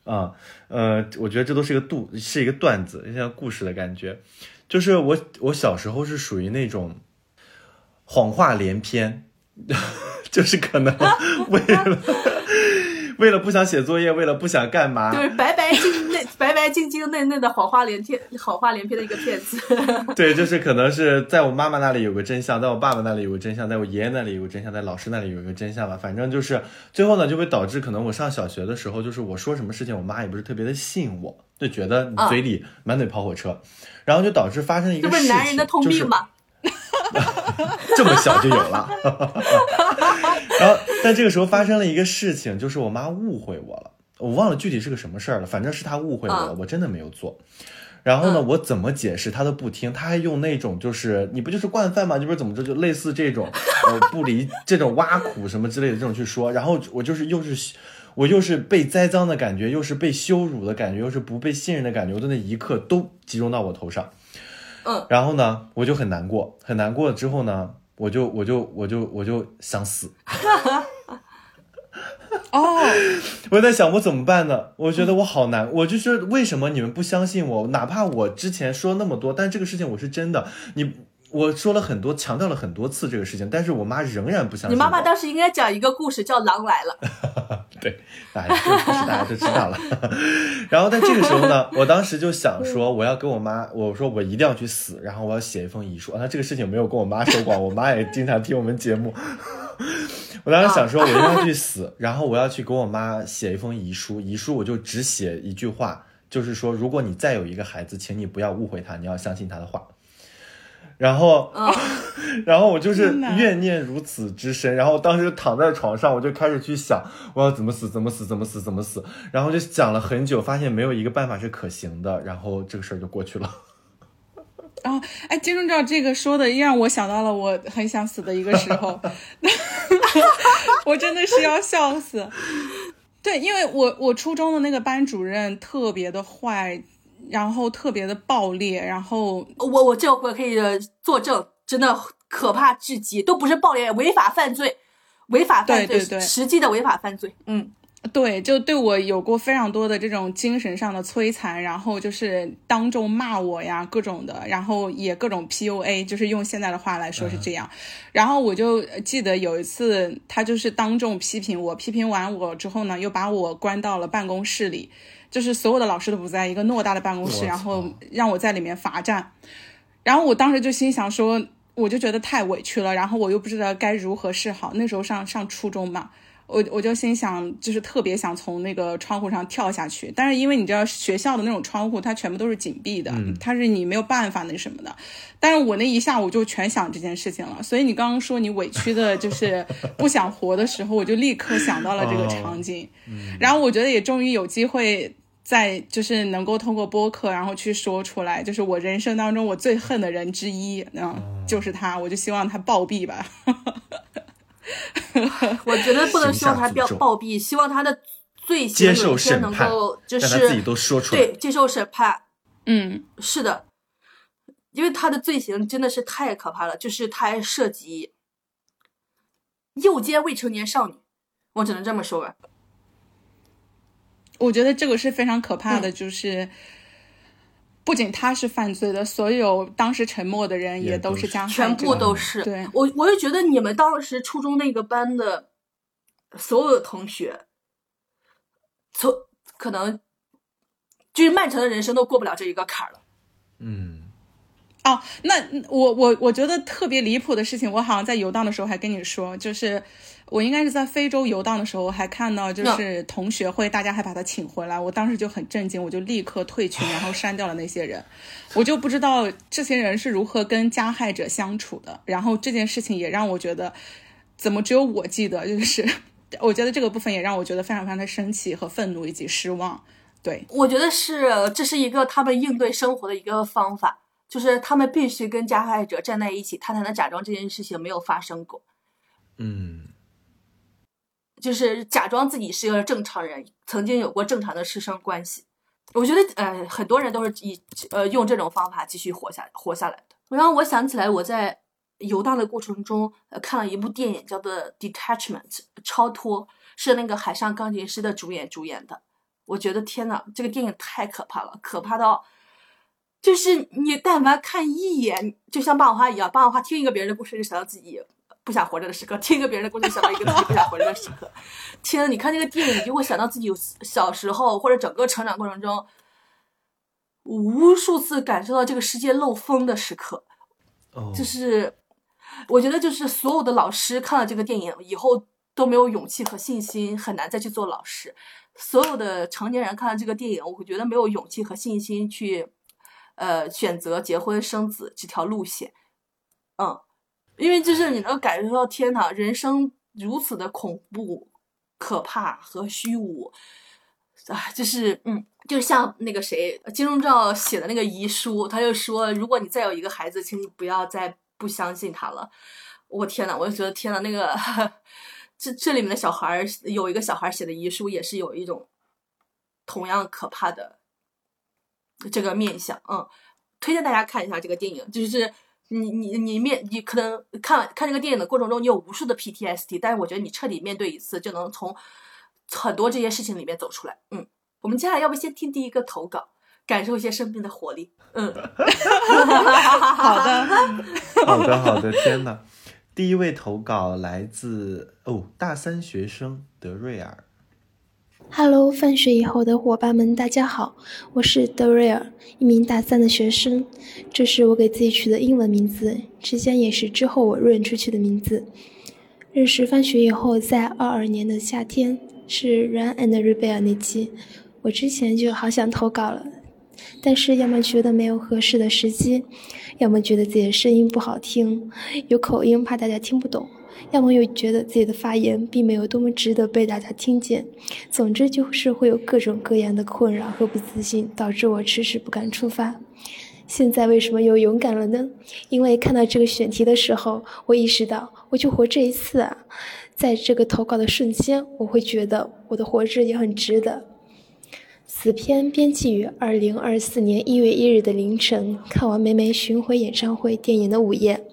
啊、呃，我觉得这都是一个度是一个段子，像故事的感觉。就是我我小时候是属于那种谎话连篇，就是可能 为了 为了不想写作业，为了不想干嘛，就是白白净嫩、白白净净嫩嫩的谎话连篇、谎话连篇的一个骗子。对，就是可能是在我妈妈那里有个真相，在我爸爸那里有个真相，在我爷爷那里有个真相，在老师那里有一个真相吧。反正就是最后呢，就会导致可能我上小学的时候，就是我说什么事情，我妈也不是特别的信我，就觉得你嘴里满嘴跑火车，然后就导致发生一这不个事情，是男人的通就是病吗？这么小就有了。然后，但这个时候发生了一个事情，就是我妈误会我了，我忘了具体是个什么事儿了，反正是他误会我了，嗯我真的没有做。然后呢，嗯我怎么解释他都不听，他还用那种就是你不就是惯犯吗？你不是怎么着，就类似这种呃不离这种挖苦什么之类的这种去说。然后我就是又是我又是被栽赃的感觉，又是被羞辱的感觉，又是不被信任的感觉，我的那一刻都集中到我头上。嗯，然后呢，我就很难过，很难过之后呢，我就我就我就我就想死。哦，我在想我怎么办呢？我觉得我好难，我就是为什么你们不相信我？哪怕我之前说那么多，但这个事情我是真的。你我说了很多，强调了很多次这个事情，但是我妈仍然不相信。你妈妈当时应该讲一个故事，叫《狼来了》。对，哎，这个故事大家都知道了。然后在这个时候呢，我当时就想说，我要跟我妈，我说我一定要去死，然后我要写一封遗书。那这个事情没有跟我妈说过，我妈也经常听我们节目。我当时想说，我一定要去死，然后我要去给我妈写一封遗书。遗书我就只写一句话，就是说，如果你再有一个孩子，请你不要误会他，你要相信他的话。然后，然后我就是怨念如此之深，然后当时躺在床上，我就开始去想，我要怎么死，怎么死，怎么死，怎么死。然后就想了很久，发现没有一个办法是可行的，然后这个事儿就过去了。哦，哎，金钟罩这个说的让我想到了我很想死的一个时候，我真的是要笑死。对，因为我我初中的那个班主任特别的坏，然后特别的暴烈，然后我我这回可以作证，真的可怕至极，都不是暴烈，违法犯罪，违法犯罪，对对对，实际的违法犯罪，嗯。对，就对我有过非常多的这种精神上的摧残，然后就是当众骂我呀，各种的，然后也各种 PUA，就是用现在的话来说是这样。然后我就记得有一次，他就是当众批评我，批评完我之后呢，又把我关到了办公室里，就是所有的老师都不在，一个偌大的办公室，然后让我在里面罚站。然后我当时就心想说，我就觉得太委屈了，然后我又不知道该如何是好。那时候上上初中嘛。我我就心想，就是特别想从那个窗户上跳下去，但是因为你知道学校的那种窗户，它全部都是紧闭的，它是你没有办法那什么的。但是我那一下午就全想这件事情了，所以你刚刚说你委屈的就是不想活的时候，我就立刻想到了这个场景。然后我觉得也终于有机会在就是能够通过播客，然后去说出来，就是我人生当中我最恨的人之一，嗯，就是他，我就希望他暴毙吧。我觉得不能希望他暴暴毙，希望他的罪行有一天能够就是自己都说出来，对，接受审判。嗯，是的，因为他的罪行真的是太可怕了，就是他还涉及诱奸未成年少女，我只能这么说吧。我觉得这个是非常可怕的，就是。不仅他是犯罪的，所有当时沉默的人也都是加害者，全部都是。对我，我就觉得你们当时初中那个班的所有的同学，从可能就是漫长的人生都过不了这一个坎儿了。嗯。哦，那我我我觉得特别离谱的事情，我好像在游荡的时候还跟你说，就是我应该是在非洲游荡的时候，还看到就是同学会，大家还把他请回来，我当时就很震惊，我就立刻退群，然后删掉了那些人，我就不知道这些人是如何跟加害者相处的，然后这件事情也让我觉得，怎么只有我记得，就是我觉得这个部分也让我觉得非常非常的生气和愤怒以及失望。对，我觉得是这是一个他们应对生活的一个方法。就是他们必须跟加害者站在一起，他才能假装这件事情没有发生过。嗯，就是假装自己是个正常人，曾经有过正常的师生关系。我觉得，呃，很多人都是以呃用这种方法继续活下活下来的。然后我想起来，我在游荡的过程中，呃，看了一部电影，叫做《Detachment》超脱，是那个《海上钢琴师》的主演主演的。我觉得天呐，这个电影太可怕了，可怕到。就是你但凡看一眼，就像霸王花一样，霸王花听一个别人的故事就想到自己不想活着的时刻，听一个别人的故事想到一个自己不想活着的时刻。天呐，你看这个电影，就会想到自己小时候或者整个成长过程中，无数次感受到这个世界漏风的时刻。就是我觉得，就是所有的老师看了这个电影以后都没有勇气和信心，很难再去做老师。所有的成年人看了这个电影，我会觉得没有勇气和信心去。呃，选择结婚生子这条路线，嗯，因为就是你能感受到天呐，人生如此的恐怖、可怕和虚无，啊，就是嗯，就像那个谁金钟罩写的那个遗书，他就说，如果你再有一个孩子，请你不要再不相信他了。我天呐，我就觉得天呐，那个这这里面的小孩有一个小孩写的遗书，也是有一种同样可怕的。这个面相，嗯，推荐大家看一下这个电影，就是你你你面你可能看看这个电影的过程中，你有无数的 PTSD，但是我觉得你彻底面对一次，就能从很多这些事情里面走出来。嗯，我们接下来要不先听第一个投稿，感受一些生命的活力。嗯，好的，好的，好的，天哪！第一位投稿来自哦，大三学生德瑞尔。Hello，放学以后的伙伴们，大家好，我是德瑞尔，一名大三的学生。这是我给自己取的英文名字，之前也是之后我润出去的名字。认识放学以后，在二二年的夏天，是 Run and Rebel 那期，我之前就好想投稿了，但是要么觉得没有合适的时机，要么觉得自己的声音不好听，有口音怕大家听不懂。要么又觉得自己的发言并没有多么值得被大家听见，总之就是会有各种各样的困扰和不自信，导致我迟迟不敢出发。现在为什么又勇敢了呢？因为看到这个选题的时候，我意识到我就活这一次啊！在这个投稿的瞬间，我会觉得我的活着也很值得。此篇编辑于二零二四年一月一日的凌晨，看完梅梅巡回演唱会电影的午夜。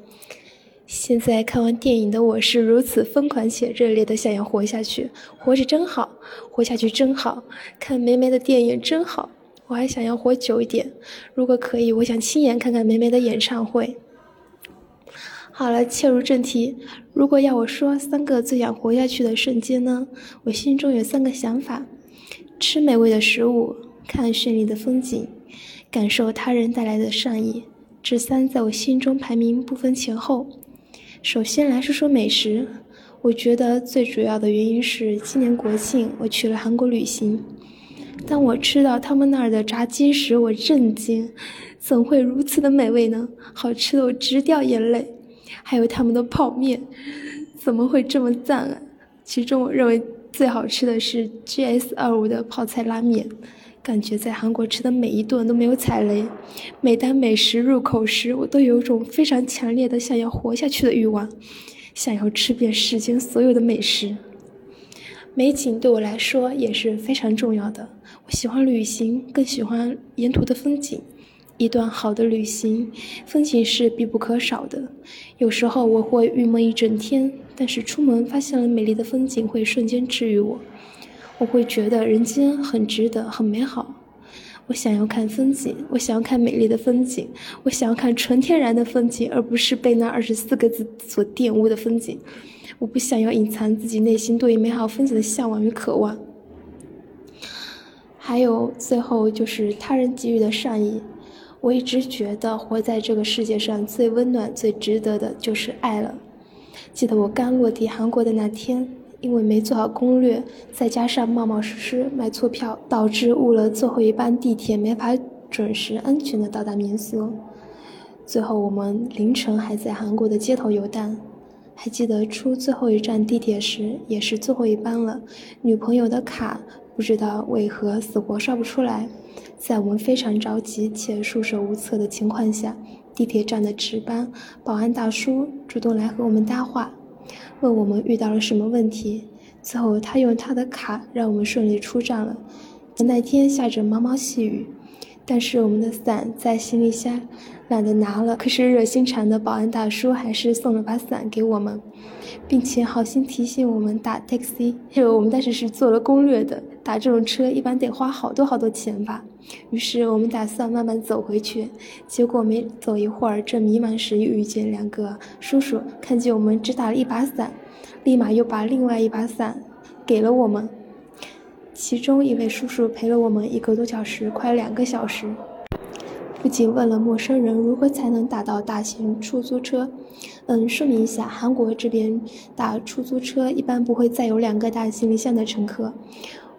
现在看完电影的我是如此疯狂且热烈的想要活下去，活着真好，活下去真好，看梅梅的电影真好，我还想要活久一点，如果可以，我想亲眼看看梅梅的演唱会。好了，切入正题，如果要我说三个最想活下去的瞬间呢，我心中有三个想法：吃美味的食物，看绚丽的风景，感受他人带来的善意。这三在我心中排名不分前后。首先来说说美食，我觉得最主要的原因是今年国庆我去了韩国旅行。当我吃到他们那儿的炸鸡时，我震惊，怎会如此的美味呢？好吃的我直掉眼泪。还有他们的泡面，怎么会这么赞啊？其中我认为最好吃的是 GS 二五的泡菜拉面。感觉在韩国吃的每一顿都没有踩雷，每当美食入口时，我都有一种非常强烈的想要活下去的欲望，想要吃遍世间所有的美食。美景对我来说也是非常重要的，我喜欢旅行，更喜欢沿途的风景。一段好的旅行，风景是必不可少的。有时候我会郁闷一整天，但是出门发现了美丽的风景，会瞬间治愈我。我会觉得人间很值得，很美好。我想要看风景，我想要看美丽的风景，我想要看纯天然的风景，而不是被那二十四个字所玷污的风景。我不想要隐藏自己内心对于美好风景的向往与渴望。还有最后就是他人给予的善意。我一直觉得活在这个世界上最温暖、最值得的就是爱了。记得我刚落地韩国的那天。因为没做好攻略，再加上冒冒失失买错票，导致误了最后一班地铁，没法准时安全的到达民宿。最后我们凌晨还在韩国的街头游荡。还记得出最后一站地铁时，也是最后一班了。女朋友的卡不知道为何死活刷不出来。在我们非常着急且束手无策的情况下，地铁站的值班保安大叔主动来和我们搭话。问我们遇到了什么问题，最后他用他的卡让我们顺利出站了。那天下着毛毛细雨，但是我们的伞在行李箱，懒得拿了。可是热心肠的保安大叔还是送了把伞给我们，并且好心提醒我们打 taxi，因为我们当时是做了攻略的，打这种车一般得花好多好多钱吧。于是我们打算慢慢走回去，结果没走一会儿，正迷茫时又遇见两个叔叔，看见我们只打了一把伞，立马又把另外一把伞给了我们。其中一位叔叔陪了我们一个多小时，快两个小时。不仅问了陌生人如何才能打到大型出租车，嗯，说明一下，韩国这边打出租车一般不会再有两个大行李箱的乘客。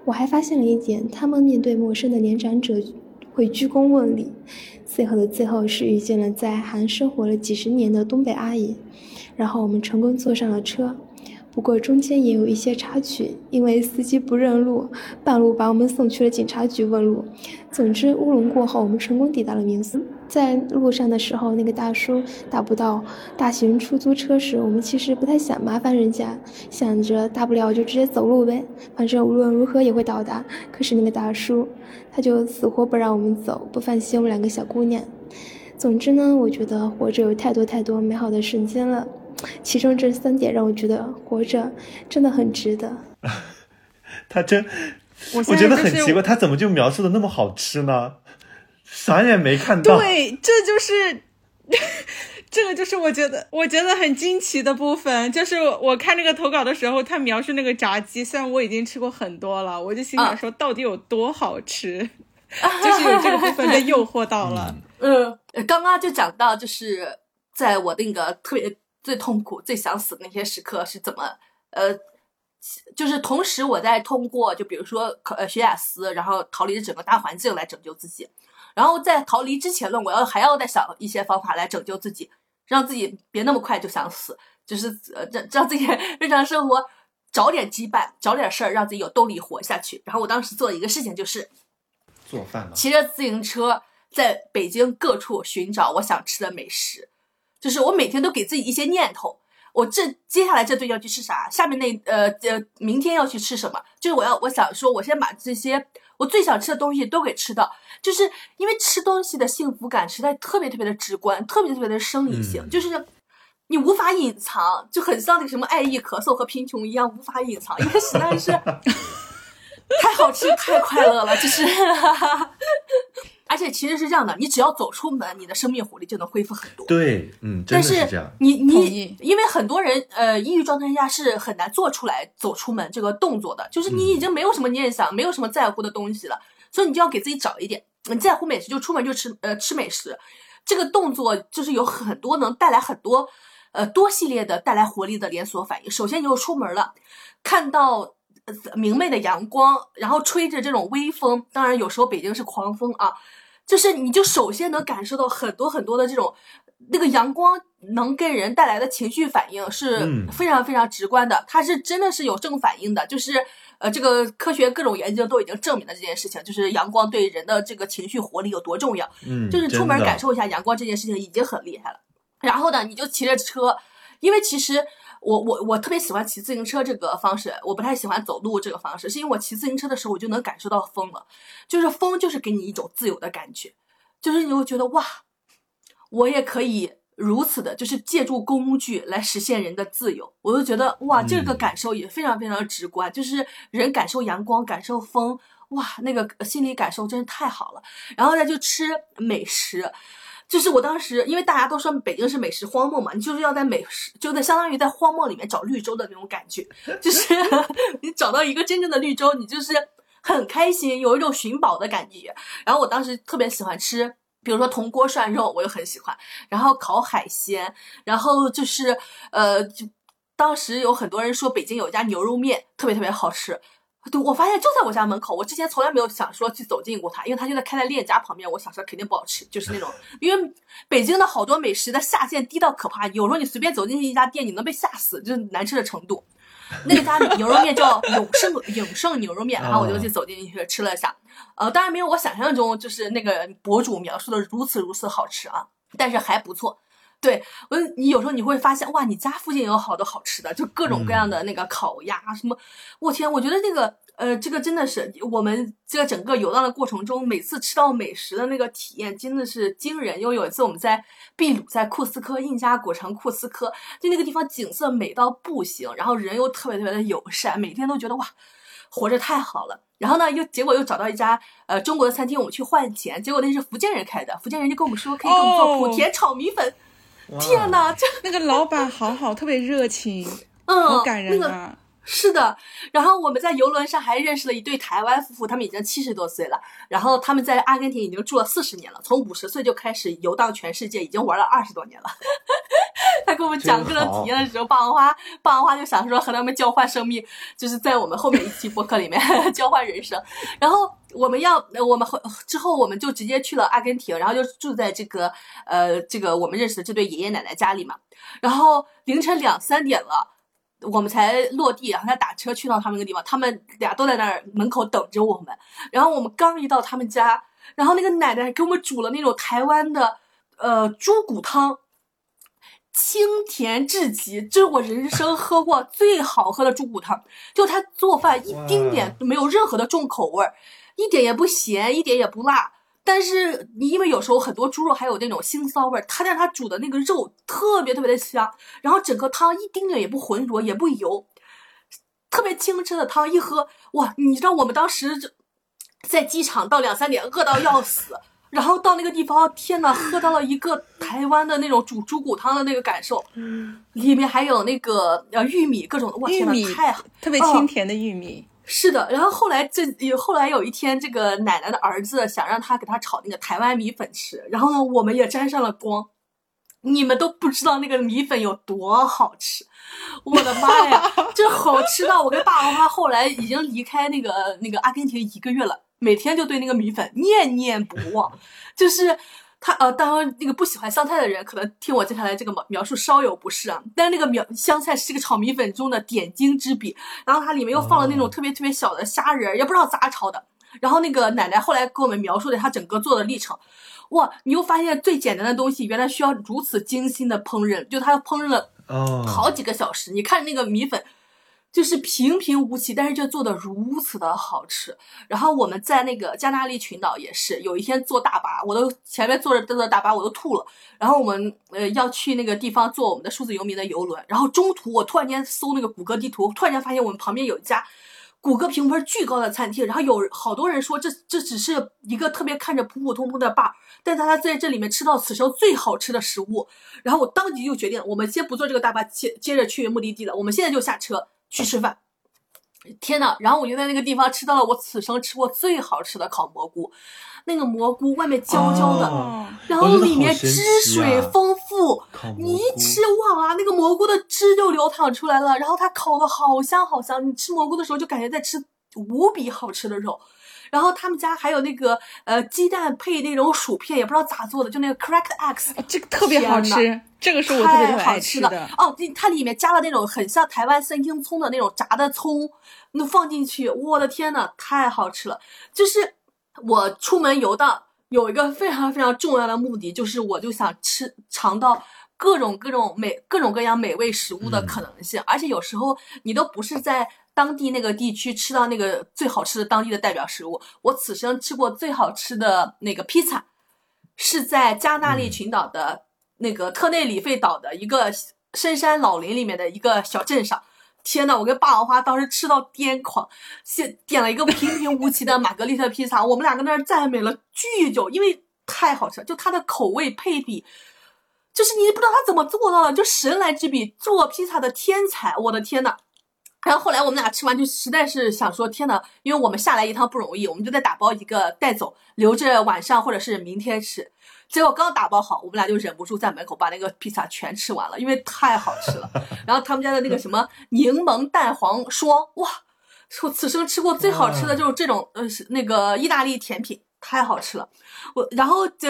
我还发现了一点，他们面对陌生的年长者会鞠躬问礼。最后的最后是遇见了在韩生活了几十年的东北阿姨，然后我们成功坐上了车。不过中间也有一些插曲，因为司机不认路，半路把我们送去了警察局问路。总之乌龙过后，我们成功抵达了民宿。在路上的时候，那个大叔打不到大型出租车时，我们其实不太想麻烦人家，想着大不了就直接走路呗，反正无论如何也会到达。可是那个大叔，他就死活不让我们走，不放心我们两个小姑娘。总之呢，我觉得活着有太多太多美好的瞬间了，其中这三点让我觉得活着真的很值得。他真，我我觉得很奇怪，他怎么就描述的那么好吃呢？啥也没看到。对，这就是。这个就是我觉得我觉得很惊奇的部分，就是我看这个投稿的时候，他描述那个炸鸡，虽然我已经吃过很多了，我就心想说到底有多好吃，就是有这个部分被诱惑到了。嗯，刚刚就讲到，就是在我那个特别最痛苦、最想死的那些时刻是怎么，呃，就是同时我在通过就比如说考呃学雅思，然后逃离整个大环境来拯救自己，然后在逃离之前呢，我要还要再想一些方法来拯救自己。让自己别那么快就想死，就是呃让让自己 日常生活找点羁绊，找点事儿，让自己有动力活下去。然后我当时做了一个事情，就是做饭，骑着自行车在北京各处寻找我想吃的美食。就是我每天都给自己一些念头，我这接下来这顿要去吃啥？下面那呃呃明天要去吃什么？就是我要我想说，我先把这些。我最想吃的东西都给吃到，就是因为吃东西的幸福感实在特别特别的直观，特别特别的生理性，就是你无法隐藏，就很像那个什么爱意咳嗽和贫穷一样无法隐藏，因为实在是 太好吃太快乐了，就是。而且其实是这样的，你只要走出门，你的生命活力就能恢复很多。对，嗯，但是这样。你你因为很多人呃抑郁状态下是很难做出来走出门这个动作的，就是你已经没有什么念想，没有什么在乎的东西了，所以你就要给自己找一点。你在乎美食，就出门就吃呃吃美食，这个动作就是有很多能带来很多呃多系列的带来活力的连锁反应。首先你就出门了，看到。明媚的阳光，然后吹着这种微风，当然有时候北京是狂风啊，就是你就首先能感受到很多很多的这种那个阳光能给人带来的情绪反应是非常非常直观的，它是真的是有正反应的，就是呃这个科学各种研究都已经证明了这件事情，就是阳光对人的这个情绪活力有多重要，嗯，就是出门感受一下阳光这件事情已经很厉害了，然后呢，你就骑着车，因为其实。我我我特别喜欢骑自行车这个方式，我不太喜欢走路这个方式，是因为我骑自行车的时候，我就能感受到风了，就是风就是给你一种自由的感觉，就是你会觉得哇，我也可以如此的，就是借助工具来实现人的自由，我就觉得哇，这个感受也非常非常直观，就是人感受阳光，感受风，哇，那个心理感受真是太好了，然后再就吃美食。就是我当时，因为大家都说北京是美食荒漠嘛，你就是要在美食，就在相当于在荒漠里面找绿洲的那种感觉，就是 你找到一个真正的绿洲，你就是很开心，有一种寻宝的感觉。然后我当时特别喜欢吃，比如说铜锅涮肉，我又很喜欢，然后烤海鲜，然后就是呃，就当时有很多人说北京有一家牛肉面特别特别好吃。对，我发现就在我家门口。我之前从来没有想说去走进过它，因为它就在开在链家旁边。我想说肯定不好吃，就是那种，因为北京的好多美食的下限低到可怕，有时候你随便走进去一家店，你能被吓死，就是难吃的程度。那个家牛肉面叫 永盛永盛牛肉面，然后我就去走进去吃了一下，呃，当然没有我想象中就是那个博主描述的如此如此好吃啊，但是还不错。对我，你有时候你会发现，哇，你家附近有好多好吃的，就各种各样的那个烤鸭什么。我天，我觉得那个，呃，这个真的是我们这个整个游荡的过程中，每次吃到美食的那个体验真的是惊人。因为有一次我们在秘鲁，在库斯科印加古城库斯科，就那个地方景色美到不行，然后人又特别特别的友善，每天都觉得哇，活着太好了。然后呢，又结果又找到一家呃中国的餐厅，我们去换钱，结果那是福建人开的，福建人就跟我们说可以给我们做莆田炒米粉。天哪，就 那个老板好好，特别热情，嗯，好感人啊。是的，然后我们在游轮上还认识了一对台湾夫妇，他们已经七十多岁了，然后他们在阿根廷已经住了四十年了，从五十岁就开始游荡全世界，已经玩了二十多年了。他跟我们讲各种体验的时候，霸王花霸王花就想说和他们交换生命，就是在我们后面一期播客里面 交换人生。然后我们要我们后之后我们就直接去了阿根廷，然后就住在这个呃这个我们认识的这对爷爷奶奶家里嘛。然后凌晨两三点了。我们才落地，然后再打车去到他们那个地方，他们俩都在那儿门口等着我们。然后我们刚一到他们家，然后那个奶奶给我们煮了那种台湾的呃猪骨汤，清甜至极，这是我人生喝过最好喝的猪骨汤。就他做饭一丁点都没有任何的重口味儿，一点也不咸，一点也不辣，但是你因为有时候很多猪肉还有那种腥臊味儿，它让它煮的那个肉特别特别的香，然后整个汤一丁点也不浑浊，也不油，特别清澈的汤一喝，哇！你知道我们当时就在机场到两三点，饿到要死，然后到那个地方，天呐，喝到了一个台湾的那种煮猪骨汤的那个感受，里面还有那个呃玉米各种的，哇玉米太特别清甜的玉米。是的，然后后来这有后来有一天，这个奶奶的儿子想让他给他炒那个台湾米粉吃，然后呢，我们也沾上了光。你们都不知道那个米粉有多好吃，我的妈呀，这好吃到我跟爸爸妈妈后来已经离开那个那个阿根廷一个月了，每天就对那个米粉念念不忘，就是。他呃，当然那个不喜欢香菜的人，可能听我接下来这个描描述稍有不适啊。但是那个苗香菜是这个炒米粉中的点睛之笔，然后它里面又放了那种特别特别小的虾仁儿，也不知道咋炒的。然后那个奶奶后来给我们描述的她整个做的历程，哇，你又发现最简单的东西原来需要如此精心的烹饪，就她烹饪了哦，好几个小时。你看那个米粉。就是平平无奇，但是却做的如此的好吃。然后我们在那个加纳利群岛也是，有一天坐大巴，我都前面坐着坐着大巴我都吐了。然后我们呃要去那个地方坐我们的数字游民的游轮，然后中途我突然间搜那个谷歌地图，突然间发现我们旁边有一家谷歌评分巨高的餐厅，然后有好多人说这这只是一个特别看着普普通通的 bar，但他在这里面吃到此生最好吃的食物。然后我当即就决定，我们先不坐这个大巴接接着去目的地了，我们现在就下车。去吃饭，天呐！然后我就在那个地方吃到了我此生吃过最好吃的烤蘑菇，那个蘑菇外面焦焦的，哦然后里面汁水丰富，你一吃哇，那个蘑菇的汁就流淌出来了，然后它烤的好香好香，你吃蘑菇的时候就感觉在吃无比好吃的肉。然后他们家还有那个呃鸡蛋配那种薯片，也不知道咋做的，就那个 cracked eggs，这个特别好吃，这个是我特别特别爱太好吃的。哦，它里面加了那种很像台湾三青葱的那种炸的葱，那放进去，我的天呐，太好吃了！就是我出门游荡有一个非常非常重要的目的，就是我就想吃尝到各种各种美各种各样美味食物的可能性，而且有时候你都不是在。当地那个地区吃到那个最好吃的当地的代表食物，我此生吃过最好吃的那个披萨，是在加那利群岛的那个特内里费岛的一个深山老林里面的一个小镇上。天呐，我跟霸王花当时吃到癫狂，先点了一个平平无奇的玛格丽特披萨，我们俩跟那儿赞美了巨久，因为太好吃了，就它的口味配比，就是你不知道他怎么做到的，就神来之笔，做披萨的天才，我的天呐！然后后来我们俩吃完就实在是想说天呐，因为我们下来一趟不容易，我们就再打包一个带走，留着晚上或者是明天吃。结果刚打包好，我们俩就忍不住在门口把那个披萨全吃完了，因为太好吃了。然后他们家的那个什么柠檬蛋黄霜，哇，是我此生吃过最好吃的就是这种呃是那个意大利甜品。太好吃了，我然后就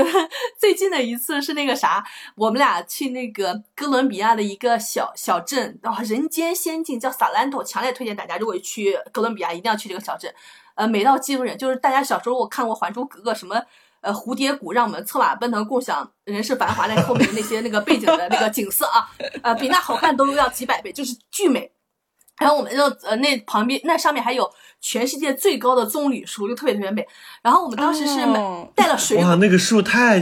最近的一次是那个啥，我们俩去那个哥伦比亚的一个小小镇，啊，人间仙境，叫萨兰托，强烈推荐大家，如果去哥伦比亚一定要去这个小镇，呃，美到惊人，就是大家小时候我看过《还珠格格》什么。呃，蝴蝶谷让我们策马奔腾，共享人世繁华那后面的那些那个背景的那个景色啊，呃，比那好看都要几百倍，就是巨美。然后我们就呃那旁边那上面还有全世界最高的棕榈树，就特别特别美。然后我们当时是买、哦带了水果，哇，那个树太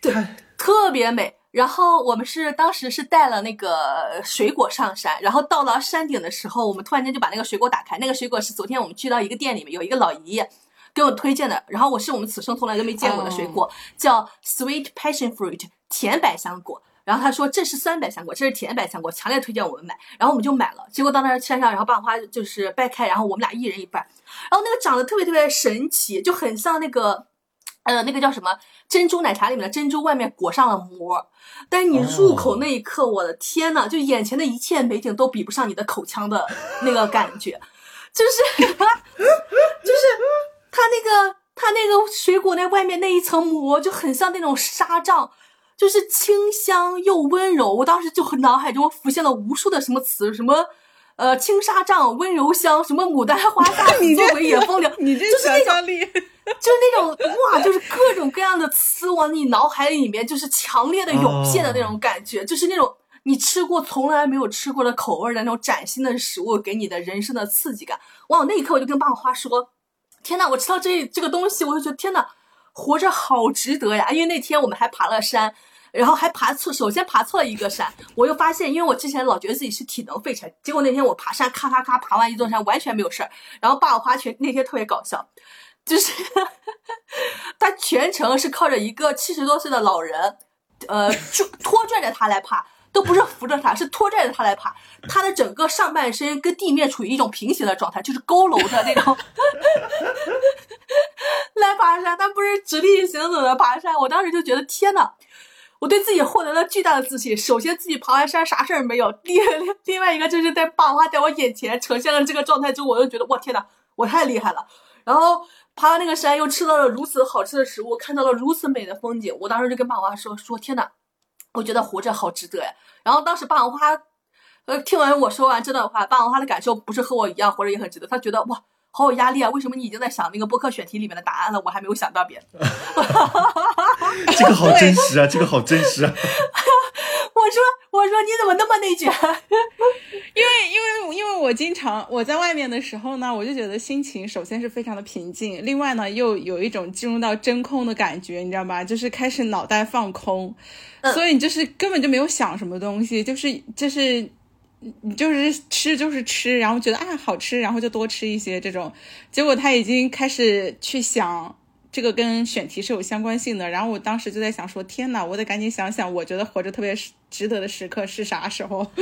对太特别美。然后我们是当时是带了那个水果上山，然后到了山顶的时候，我们突然间就把那个水果打开，那个水果是昨天我们去到一个店里面有一个老爷爷给我推荐的，然后我是我们此生从来都没见过的水果，叫 sweet passion fruit 甜百香果。然后他说这是酸百香果，这是甜百香果，强烈推荐我们买。然后我们就买了，结果到那儿山上，然后把花就是掰开，然后我们俩一人一半。然后那个长得特别特别神奇，就很像那个，呃，那个叫什么珍珠奶茶里面的珍珠，外面裹上了膜。但是你入口那一刻，我的天呐，就眼前的一切美景都比不上你的口腔的那个感觉，就是 就是它那个它那个水果那外面那一层膜就很像那种纱帐。就是清香又温柔，我当时就脑海中浮现了无数的什么词，什么，呃，轻纱帐、温柔乡，什么牡丹花下死作为野风流，你这就是那种想象力，就是那种哇，就是各种各样的词往你脑海里面就是强烈的涌现的那种感觉，就是那种你吃过从来没有吃过的口味的那种崭新的食物给你的人生的刺激感。哇，那一刻我就跟爸爸花说，天呐，我吃到这这个东西，我就觉得天呐。活着好值得呀！因为那天我们还爬了山，然后还爬错，首先爬错了一个山，我又发现，因为我之前老觉得自己是体能废柴，结果那天我爬山，咔咔咔爬完一座山，完全没有事儿。然后霸王花全那天特别搞笑，就是 他全程是靠着一个七十多岁的老人，呃，就拖拽着他来爬。都不是扶着他，是拖拽着他来爬。他的整个上半身跟地面处于一种平行的状态，就是佝偻着那种 来爬山。他不是直立行走的爬山。我当时就觉得天呐，我对自己获得了巨大的自信。首先，自己爬完山啥事儿没有；另另外一个就是在爸妈在我眼前呈现了这个状态之后，我就觉得我天呐，我太厉害了。然后爬完那个山，又吃到了如此好吃的食物，看到了如此美的风景。我当时就跟爸妈说说天呐。我觉得活着好值得呀。然后当时霸王花，呃，听完我说完这段话，霸王花的感受不是和我一样，活着也很值得。他觉得哇，好有压力啊！为什么你已经在想那个播客选题里面的答案了，我还没有想到别的？这个好真实啊，这个好真实啊。我说，我说你怎么那么内卷？因为，因为，因为我经常我在外面的时候呢，我就觉得心情首先是非常的平静，另外呢，又有一种进入到真空的感觉，你知道吧？就是开始脑袋放空，所以你就是根本就没有想什么东西，就是就是你就是吃就是吃，然后觉得啊好吃，然后就多吃一些这种，结果他已经开始去想。这个跟选题是有相关性的，然后我当时就在想说，天哪，我得赶紧想想，我觉得活着特别值得的时刻是啥时候？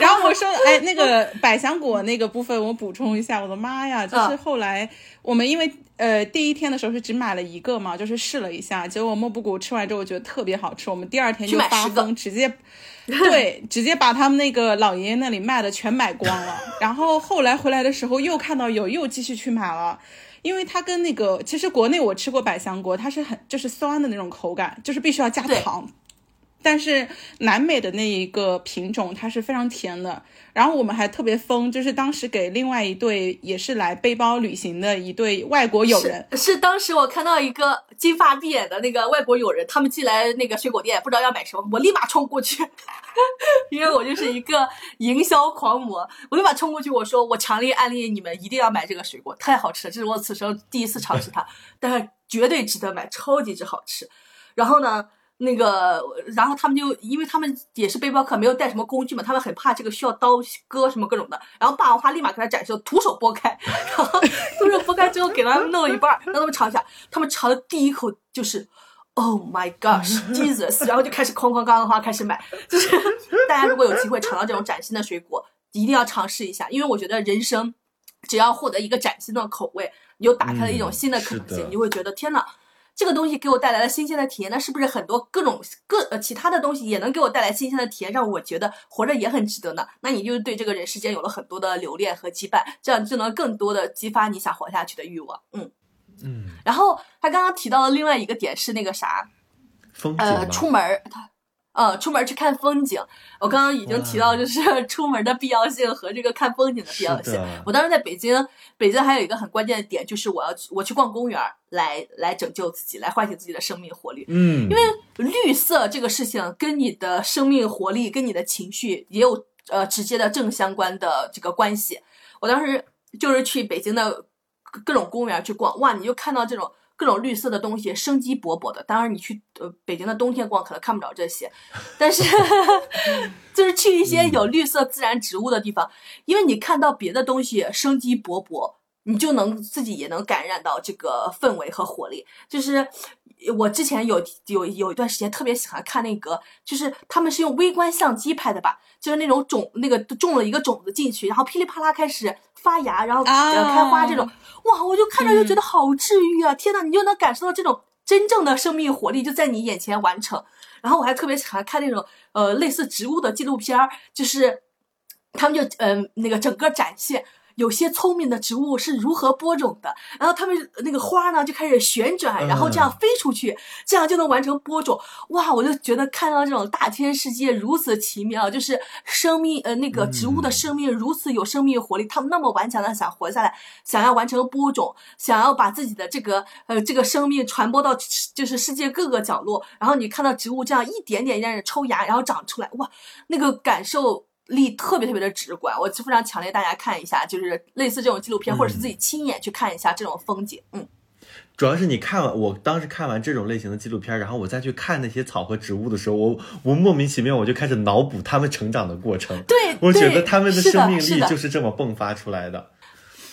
然后我说，哎，那个百香果那个部分我补充一下，我的妈呀，就是后来我们因为呃第一天的时候是只买了一个嘛，就是试了一下，结果莫布谷吃完之后我觉得特别好吃，我们第二天就发疯，直接 对，直接把他们那个老爷爷那里卖的全买光了，然后后来回来的时候又看到有，又继续去买了。因为它跟那个，其实国内我吃过百香果，它是很就是酸的那种口感，就是必须要加糖。但是南美的那一个品种，它是非常甜的。然后我们还特别疯，就是当时给另外一对也是来背包旅行的一对外国友人，是当时我看到一个金发碧眼的那个外国友人，他们进来那个水果店，不知道要买什么，我立马冲过去，因为我就是一个营销狂魔，我立马冲过去，我说我强烈安利你们一定要买这个水果，太好吃了，这是我此生第一次尝试它，但是绝对值得买，超级之好吃。然后呢？那个，然后他们就，因为他们也是背包客，没有带什么工具嘛，他们很怕这个需要刀割什么各种的。然后霸王花立马给他展示，徒手剥开，然后徒手剥开之后给他们弄了一半，让他们尝一下。他们尝的第一口就是，Oh my gosh，Jesus！然后就开始哐哐哐哐开始买。就是 大家如果有机会尝到这种崭新的水果，一定要尝试一下，因为我觉得人生只要获得一个崭新的口味，你就打开了一种新的可能性，你就会觉得天呐，这个东西给我带来了新鲜的体验，那是不是很多各种各呃其他的东西也能给我带来新鲜的体验，让我觉得活着也很值得呢？那你就对这个人世间有了很多的留恋和羁绊，这样就能更多的激发你想活下去的欲望。嗯嗯。然后他刚刚提到的另外一个点是那个啥，呃，出门他。呃，出门去看风景。我刚刚已经提到，就是 出门的必要性和这个看风景的必要性。我当时在北京，北京还有一个很关键的点，就是我要我去逛公园，来来拯救自己，来唤醒自己的生命活力。嗯，因为绿色这个事情跟你的生命活力、跟你的情绪也有呃直接的正相关的这个关系。我当时就是去北京的各种公园去逛，哇，你就看到这种。各种绿色的东西，生机勃勃的。当然，你去呃北京的冬天逛，可能看不着这些，但是 就是去一些有绿色自然植物的地方，因为你看到别的东西生机勃勃，你就能自己也能感染到这个氛围和活力。就是我之前有有有一段时间特别喜欢看那个，就是他们是用微观相机拍的吧，就是那种种那个种了一个种子进去，然后噼里啪啦开始。发芽，然后开花，这种哇，我就看着就觉得好治愈啊！天呐，你就能感受到这种真正的生命活力就在你眼前完成。然后我还特别喜欢看那种呃类似植物的纪录片儿，就是他们就嗯那个整个展现。有些聪明的植物是如何播种的，然后它们那个花呢就开始旋转，然后这样飞出去，这样就能完成播种。哇，我就觉得看到这种大千世界如此奇妙，就是生命呃那个植物的生命如此有生命活力，它们那么顽强的想活下来，想要完成播种，想要把自己的这个呃这个生命传播到就是世界各个角落。然后你看到植物这样一点点让人抽芽，然后长出来，哇，那个感受。力特别特别的直观，我非常强烈大家看一下，就是类似这种纪录片，或者是自己亲眼去看一下这种风景。嗯，主要是你看完，我当时看完这种类型的纪录片，然后我再去看那些草和植物的时候，我我莫名其妙我就开始脑补它们成长的过程。对，我觉得它们的生命力就是这么迸发出来的。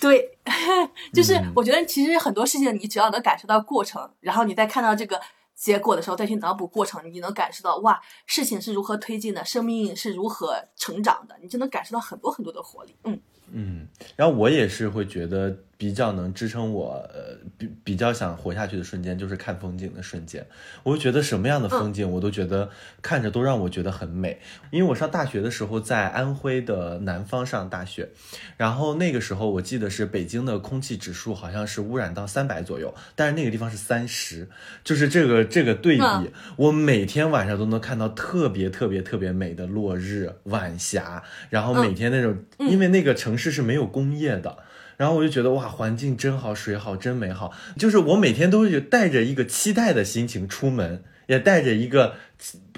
对，就是我觉得其实很多事情你只要能感受到过程，然后你再看到这个结果的时候，再去脑补过程，你能感受到哇，事情是如何推进的，生命是如何成长的，你就能感受到很多很多的活力。嗯嗯，然后我也是会觉得。比较能支撑我，呃，比比较想活下去的瞬间，就是看风景的瞬间。我就觉得什么样的风景，我都觉得看着都让我觉得很美。因为我上大学的时候在安徽的南方上大学，然后那个时候我记得是北京的空气指数好像是污染到三百左右，但是那个地方是三十，就是这个这个对比，我每天晚上都能看到特别特别特别美的落日、晚霞，然后每天那种，因为那个城市是没有工业的。然后我就觉得哇，环境真好，水好，真美好。就是我每天都是带着一个期待的心情出门，也带着一个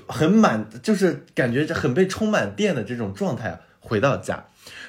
很满，就是感觉很被充满电的这种状态回到家。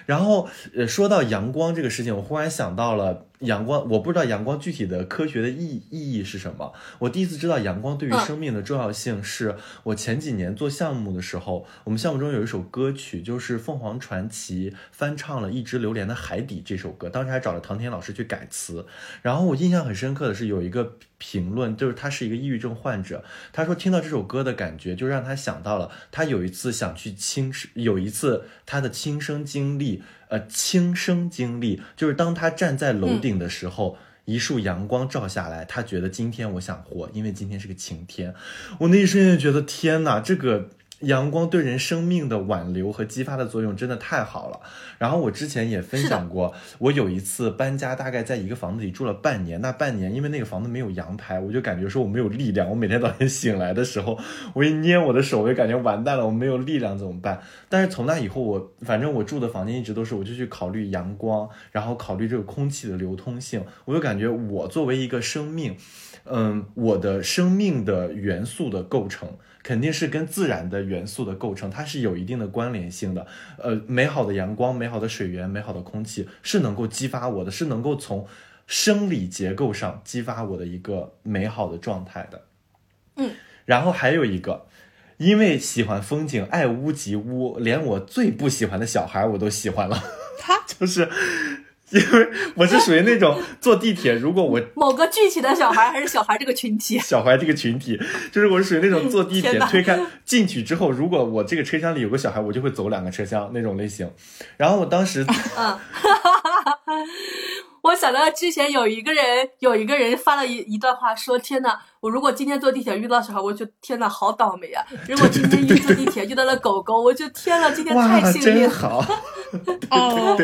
然后，呃，说到阳光这个事情，我忽然想到了。阳光，我不知道阳光具体的科学的意意义是什么。我第一次知道阳光对于生命的重要性，是我前几年做项目的时候，我们项目中有一首歌曲，就是凤凰传奇翻唱了《一只榴莲的海底》这首歌，当时还找了唐田老师去改词。然后我印象很深刻的是，有一个评论，就是他是一个抑郁症患者，他说听到这首歌的感觉，就让他想到了他有一次想去轻生，有一次他的亲身经历。呃，轻生经历就是当他站在楼顶的时候，一束阳光照下来，他觉得今天我想活，因为今天是个晴天。我那一瞬间觉得，天哪，这个。阳光对人生命的挽留和激发的作用真的太好了。然后我之前也分享过，我有一次搬家，大概在一个房子里住了半年。那半年因为那个房子没有阳台，我就感觉说我没有力量。我每天早晨醒来的时候，我一捏我的手，我就感觉完蛋了，我没有力量怎么办？但是从那以后，我反正我住的房间一直都是，我就去考虑阳光，然后考虑这个空气的流通性。我就感觉我作为一个生命，嗯，我的生命的元素的构成。肯定是跟自然的元素的构成，它是有一定的关联性的。呃，美好的阳光、美好的水源、美好的空气是能够激发我的，是能够从生理结构上激发我的一个美好的状态的。嗯，然后还有一个，因为喜欢风景，爱屋及乌，连我最不喜欢的小孩我都喜欢了。他就是。因为我是属于那种坐地铁，如果我 某个具体的小孩还是小孩这个群体，小孩这个群体，就是我是属于那种坐地铁推开进去之后，如果我这个车厢里有个小孩，我就会走两个车厢那种类型。然后我当时，嗯，我想到之前有一个人，有一个人发了一一段话，说：“天呐，我如果今天坐地铁遇到小孩，我就天呐，好倒霉啊！如果今天一坐地铁遇到了狗狗，我就天呐，今天太幸运了。”好，哦。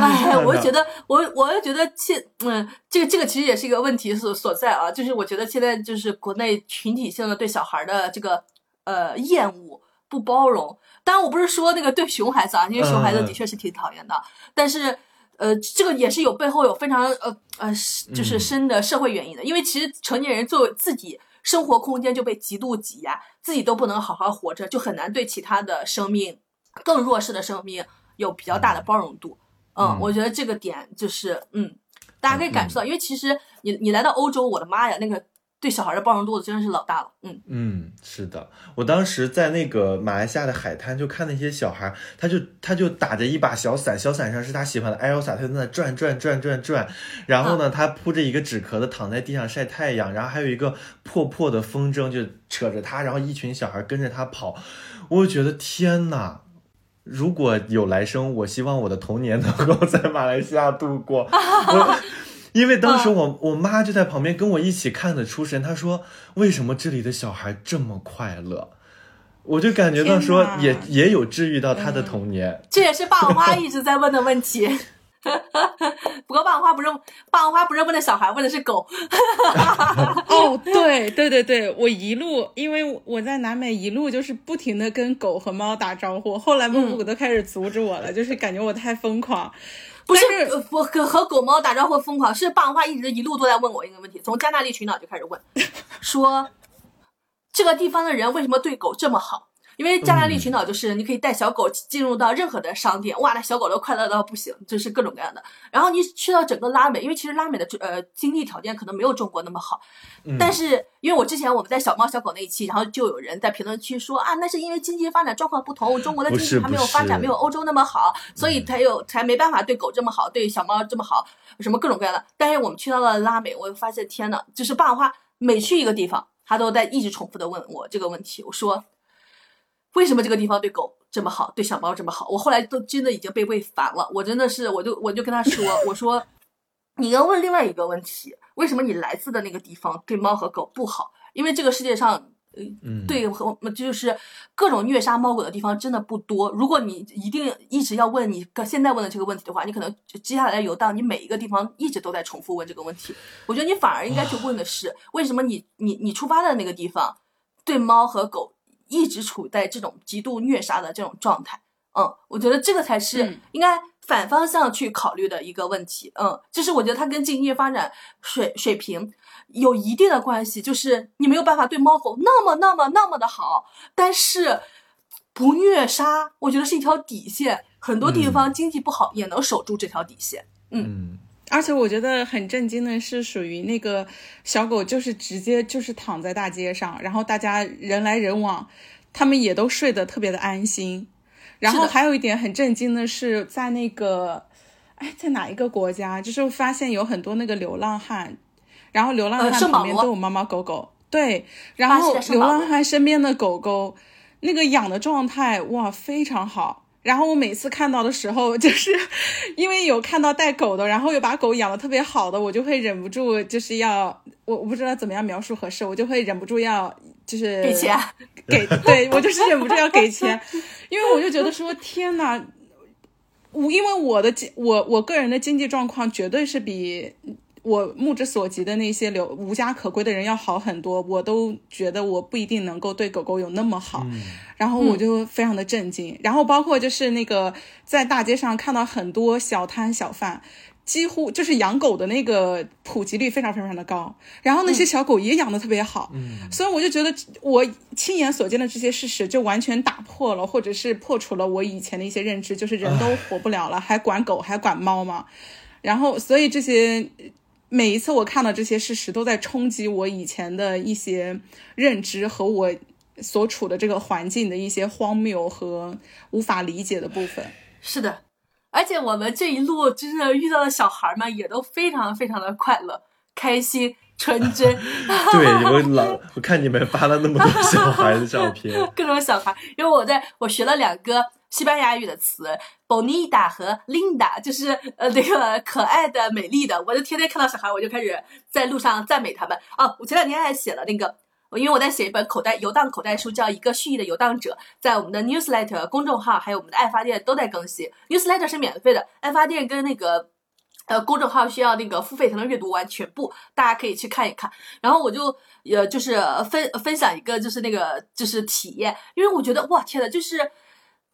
哎，我就觉得，我我就觉得现，嗯，这个这个其实也是一个问题所所在啊，就是我觉得现在就是国内群体性的对小孩的这个呃厌恶不包容。当然，我不是说那个对熊孩子啊，因为熊孩子的确是挺讨厌的，但是呃，这个也是有背后有非常呃呃就是深的社会原因的。因为其实成年人作为自己生活空间就被极度挤压，自己都不能好好活着，就很难对其他的生命更弱势的生命有比较大的包容度。嗯，我觉得这个点就是，嗯，大家可以感受到，因为其实你你来到欧洲，我的妈呀，那个对小孩的包容度真的是老大了，嗯嗯，是的，我当时在那个马来西亚的海滩，就看那些小孩，他就他就打着一把小伞，小伞上是他喜欢的 Elsa，他在那转转转转转，然后呢，他铺着一个纸壳子躺在地上晒太阳，然后还有一个破破的风筝就扯着他，然后一群小孩跟着他跑，我就觉得天呐！如果有来生，我希望我的童年能够在马来西亚度过。因为当时我我妈就在旁边跟我一起看的出神，她说：“为什么这里的小孩这么快乐？”我就感觉到说，也也有治愈到他的童年。这也是霸王花一直在问的问题。不过霸王花不是霸王花不是问的小孩，问的是狗。哦，对对对对，我一路因为我在南美一路就是不停的跟狗和猫打招呼，后来木木都开始阻止我了，就是感觉我太疯狂。不是我和和狗猫打招呼疯狂，是霸王花一直一路都在问我一个问题，从加纳利群岛就开始问，说这个地方的人为什么对狗这么好？因为加拉利群岛就是你可以带小狗进入到任何的商店，哇，那小狗都快乐到不行，就是各种各样的。然后你去到整个拉美，因为其实拉美的呃经济条件可能没有中国那么好，但是因为我之前我们在小猫小狗那一期，然后就有人在评论区说啊，那是因为经济发展状况不同，中国的经济还没有发展，没有欧洲那么好，所以才有才没办法对狗这么好，对小猫这么好，什么各种各样的。但是我们去到了拉美，我发现天呐，就是爸爸每去一个地方。他都在一直重复的问我这个问题，我说，为什么这个地方对狗这么好，对小猫这么好？我后来都真的已经被喂烦了，我真的是，我就我就跟他说，我说，你要问另外一个问题，为什么你来自的那个地方对猫和狗不好？因为这个世界上。嗯，对，和就是各种虐杀猫狗的地方真的不多。如果你一定一直要问你现在问的这个问题的话，你可能接下来游荡，你每一个地方一直都在重复问这个问题。我觉得你反而应该去问的是，为什么你你你出发的那个地方对猫和狗一直处在这种极度虐杀的这种状态？嗯，我觉得这个才是应该反方向去考虑的一个问题。嗯，就是我觉得它跟经济发展水水平。有一定的关系，就是你没有办法对猫狗那么那么那么的好，但是不虐杀，我觉得是一条底线。很多地方经济不好也能守住这条底线。嗯，而且我觉得很震惊的是，属于那个小狗，就是直接就是躺在大街上，然后大家人来人往，他们也都睡得特别的安心。然后还有一点很震惊的是，在那个哎，在哪一个国家，就是发现有很多那个流浪汉。然后流浪汉旁边都有猫猫狗狗，对，然后流浪汉身边的狗狗，那个养的状态哇非常好。然后我每次看到的时候，就是因为有看到带狗的，然后又把狗养的特别好的，我就会忍不住就是要我我不知道怎么样描述合适，我就会忍不住要就是给钱，给对我就是忍不住要给钱，因为我就觉得说天呐，我因为我的经我我个人的经济状况绝对是比。我目之所及的那些流无家可归的人要好很多，我都觉得我不一定能够对狗狗有那么好，然后我就非常的震惊。然后包括就是那个在大街上看到很多小摊小贩，几乎就是养狗的那个普及率非常非常的高，然后那些小狗也养的特别好，所以我就觉得我亲眼所见的这些事实就完全打破了，或者是破除了我以前的一些认知，就是人都活不了了，还管狗还管猫吗？然后所以这些。每一次我看到这些事实，都在冲击我以前的一些认知和我所处的这个环境的一些荒谬和无法理解的部分。是的，而且我们这一路真的遇到的小孩们也都非常非常的快乐、开心、纯真。对我老我看你们发了那么多小孩的照片，各种小孩，因为我在我学了两个。西班牙语的词，bonita 和 linda，就是呃那个可爱的、美丽的。我就天天看到小孩，我就开始在路上赞美他们。哦，我前两天还写了那个，因为我在写一本口袋游荡口袋书，叫《一个蓄意的游荡者》，在我们的 newsletter 公众号还有我们的爱发电都在更新。newsletter 是免费的，爱发电跟那个呃公众号需要那个付费才能阅读完全部，大家可以去看一看。然后我就呃就是分分享一个就是那个就是体验，因为我觉得哇天呐，就是。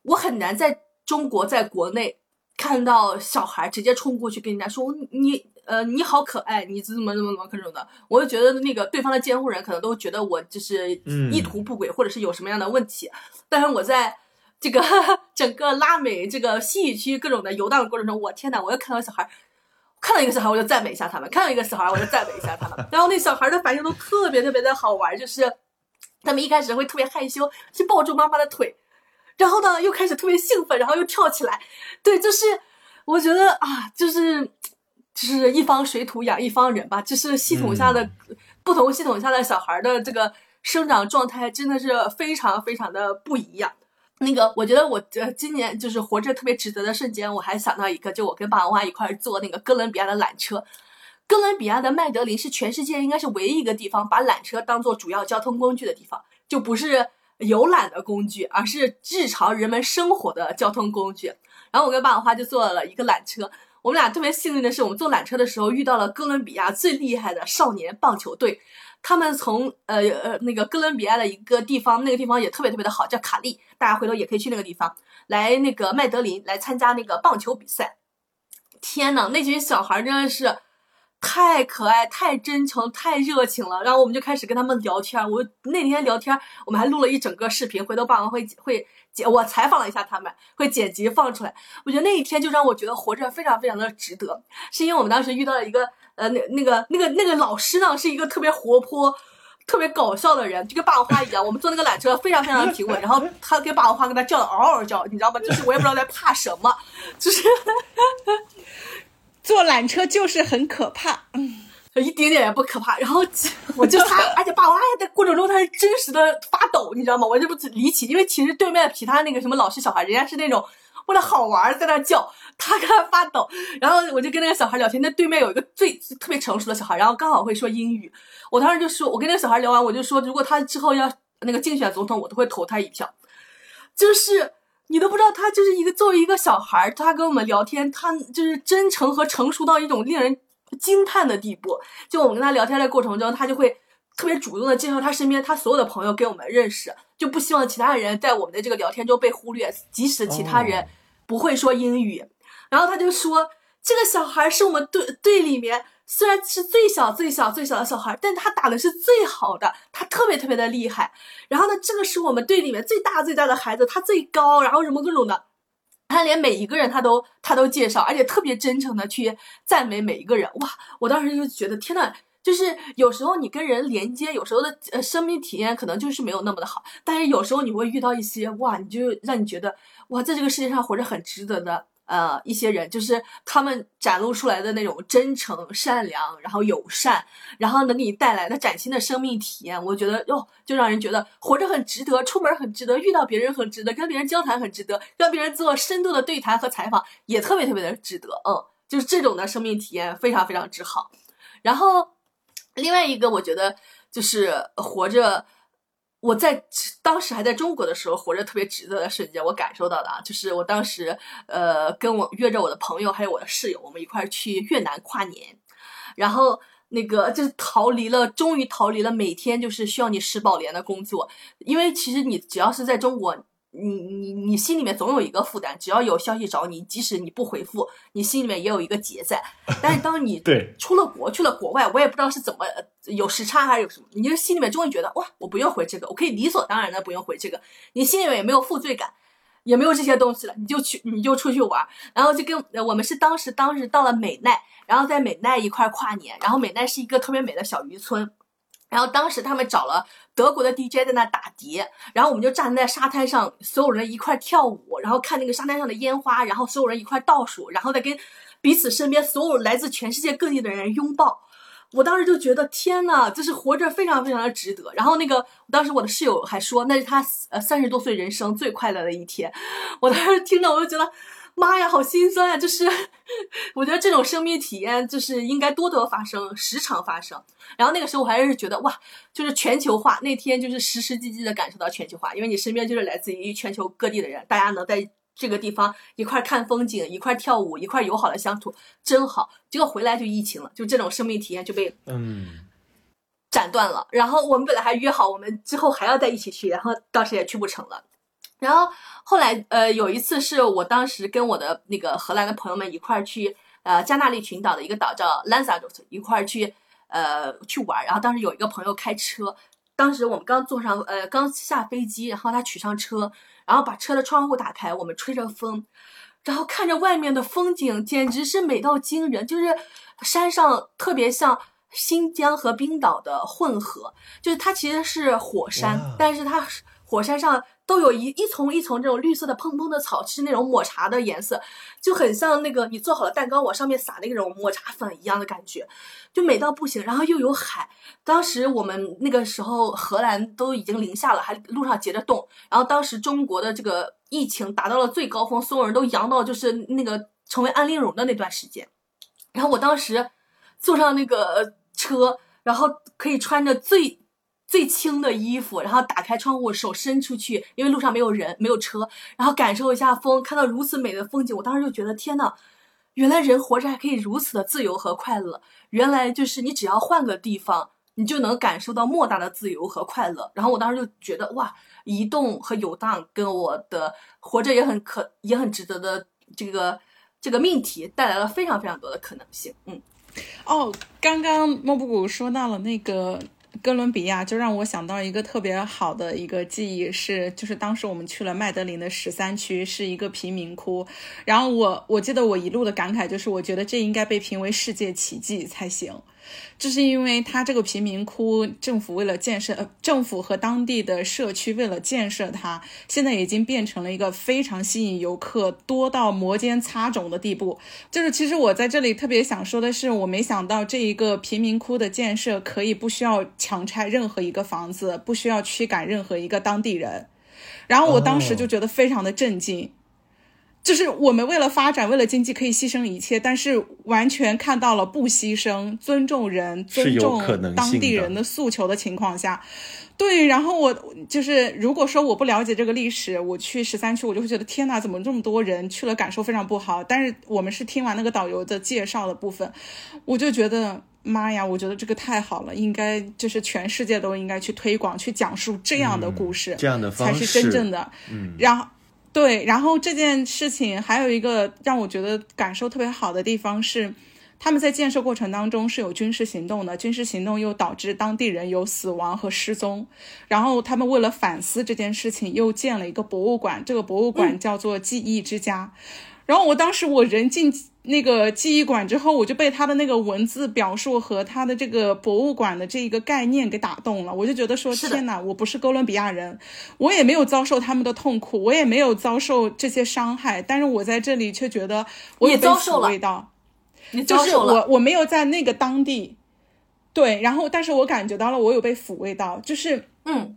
我很难在中国，在国内看到小孩直接冲过去跟人家说你呃你好可爱，你怎么怎么怎么各种的，我就觉得那个对方的监护人可能都觉得我就是意图不轨，或者是有什么样的问题。但是我在这个 整个拉美这个西语区各种的游荡的过程中，我天呐，我又看到小孩，看到一个小孩我就赞美一下他们，看到一个小孩我就赞美一下他们，然后那小孩的反应都特别特别的好玩，就是他们一开始会特别害羞，去抱住妈妈的腿。然后呢，又开始特别兴奋，然后又跳起来，对，就是我觉得啊，就是就是一方水土养一方人吧，就是系统下的不同系统下的小孩的这个生长状态真的是非常非常的不一样。那个，我觉得我呃今年就是活着特别值得的瞬间，我还想到一个，就我跟爸爸妈妈一块坐那个哥伦比亚的缆车。哥伦比亚的麦德林是全世界应该是唯一一个地方把缆车当做主要交通工具的地方，就不是。游览的工具，而是日常人们生活的交通工具。然后我跟爸爸花就坐了一个缆车。我们俩特别幸运的是，我们坐缆车的时候遇到了哥伦比亚最厉害的少年棒球队。他们从呃呃那个哥伦比亚的一个地方，那个地方也特别特别的好，叫卡利。大家回头也可以去那个地方来那个麦德林来参加那个棒球比赛。天呐，那群小孩真的是。太可爱、太真诚、太热情了。然后我们就开始跟他们聊天。我那天聊天，我们还录了一整个视频，回头爸妈会会剪，我采访了一下他们，会剪辑放出来。我觉得那一天就让我觉得活着非常非常的值得，是因为我们当时遇到了一个呃那那个那个那个老师呢，是一个特别活泼。特别搞笑的人，就跟霸王花一样。我们坐那个缆车非常非常的平稳，然后他跟霸王花跟他叫的嗷嗷叫，你知道吗？就是我也不知道在怕什么，就是 坐缆车就是很可怕，嗯，一点点也不可怕。然后我就他，而且霸王花在过程中他是真实的发抖，你知道吗？我这不离奇，因为其实对面其他那个什么老师小孩，人家是那种。为了好玩在那叫，他跟他发抖，然后我就跟那个小孩聊天。那对面有一个最特别成熟的小孩，然后刚好会说英语。我当时就说，我跟那个小孩聊完，我就说，如果他之后要那个竞选总统，我都会投他一票。就是你都不知道，他就是一个作为一个小孩，他跟我们聊天，他就是真诚和成熟到一种令人惊叹的地步。就我们跟他聊天的过程中，他就会。特别主动的介绍他身边他所有的朋友给我们认识，就不希望其他人在我们的这个聊天中被忽略，即使其他人不会说英语。然后他就说，这个小孩是我们队队里面虽然是最小最小最小的小孩，但他打的是最好的，他特别特别的厉害。然后呢，这个是我们队里面最大最大的孩子，他最高，然后什么各种的，他连每一个人他都他都介绍，而且特别真诚的去赞美每一个人。哇，我当时就觉得天呐！就是有时候你跟人连接，有时候的呃生命体验可能就是没有那么的好，但是有时候你会遇到一些哇，你就让你觉得哇，在这个世界上活着很值得的呃一些人，就是他们展露出来的那种真诚、善良，然后友善，然后能给你带来的崭新的生命体验，我觉得哟，就让人觉得活着很值得，出门很值得，遇到别人很值得，跟别人交谈很值得，跟别人做深度的对谈和采访也特别特别的值得，嗯，就是这种的生命体验非常非常之好，然后。另外一个，我觉得就是活着，我在当时还在中国的时候，活着特别值得的瞬间，我感受到的啊，就是我当时呃，跟我约着我的朋友还有我的室友，我们一块儿去越南跨年，然后那个就是逃离了，终于逃离了每天就是需要你食保联的工作，因为其实你只要是在中国。你你你心里面总有一个负担，只要有消息找你，即使你不回复，你心里面也有一个结在。但是当你对出了国去了国外，我也不知道是怎么有时差还是有什么，你就心里面终于觉得哇，我不用回这个，我可以理所当然的不用回这个，你心里面也没有负罪感，也没有这些东西了，你就去你就出去玩，然后就跟我们是当时当时到了美奈，然后在美奈一块跨年，然后美奈是一个特别美的小渔村。然后当时他们找了德国的 DJ 在那打碟，然后我们就站在沙滩上，所有人一块跳舞，然后看那个沙滩上的烟花，然后所有人一块倒数，然后再跟彼此身边所有来自全世界各地的人拥抱。我当时就觉得天呐，就是活着非常非常的值得。然后那个当时我的室友还说那是他呃三十多岁人生最快乐的一天。我当时听着我就觉得。妈呀，好心酸呀！就是 我觉得这种生命体验就是应该多多发生，时常发生。然后那个时候我还是觉得哇，就是全球化。那天就是实实际际的感受到全球化，因为你身边就是来自于全球各地的人，大家能在这个地方一块看风景，一块跳舞，一块友好的相处，真好。结果回来就疫情了，就这种生命体验就被嗯斩断了。然后我们本来还约好，我们之后还要在一起去，然后当时也去不成了。然后后来，呃，有一次是我当时跟我的那个荷兰的朋友们一块儿去，呃，加纳利群岛的一个岛叫 Lanzarote，一块儿去，呃，去玩。然后当时有一个朋友开车，当时我们刚坐上，呃，刚下飞机，然后他取上车，然后把车的窗户打开，我们吹着风，然后看着外面的风景，简直是美到惊人。就是山上特别像新疆和冰岛的混合，就是它其实是火山，但是它火山上。都有一一丛一丛这种绿色的蓬蓬的草，是那种抹茶的颜色，就很像那个你做好了蛋糕往上面撒那种抹茶粉一样的感觉，就美到不行。然后又有海，当时我们那个时候荷兰都已经零下了，还路上结着冻。然后当时中国的这个疫情达到了最高峰，所有人都阳到就是那个成为安陵容的那段时间。然后我当时坐上那个车，然后可以穿着最。最轻的衣服，然后打开窗户，手伸出去，因为路上没有人，没有车，然后感受一下风，看到如此美的风景，我当时就觉得天呐，原来人活着还可以如此的自由和快乐。原来就是你只要换个地方，你就能感受到莫大的自由和快乐。然后我当时就觉得哇，移动和游荡跟我的活着也很可，也很值得的这个这个命题带来了非常非常多的可能性。嗯，哦，刚刚莫布谷说到了那个哥伦比亚，就让我想到一个特别好的一个记忆是，就是当时我们去了麦德林的十三区，是一个贫民窟。然后我我记得我一路的感慨就是，我觉得这应该被评为世界奇迹才行。就是因为它这个贫民窟，政府为了建设，呃，政府和当地的社区为了建设它，现在已经变成了一个非常吸引游客、多到摩肩擦踵的地步。就是其实我在这里特别想说的是，我没想到这一个贫民窟的建设可以不需要强拆任何一个房子，不需要驱赶任何一个当地人。然后我当时就觉得非常的震惊。就是我们为了发展，为了经济可以牺牲一切，但是完全看到了不牺牲、尊重人、尊重当地人的诉求的情况下，对。然后我就是如果说我不了解这个历史，我去十三区，我就会觉得天哪，怎么这么多人去了，感受非常不好。但是我们是听完那个导游的介绍的部分，我就觉得妈呀，我觉得这个太好了，应该就是全世界都应该去推广、去讲述这样的故事，这样的才是真正的。嗯，然后。对，然后这件事情还有一个让我觉得感受特别好的地方是，他们在建设过程当中是有军事行动的，军事行动又导致当地人有死亡和失踪，然后他们为了反思这件事情，又建了一个博物馆，这个博物馆叫做记忆之家。然后我当时我人进那个记忆馆之后，我就被他的那个文字表述和他的这个博物馆的这一个概念给打动了。我就觉得说，天哪，我不是哥伦比亚人，我也没有遭受他们的痛苦，我也没有遭受这些伤害，但是我在这里却觉得我也遭受了。你就是我，我没有在那个当地，对，然后但是我感觉到了，我有被抚慰到，就是嗯。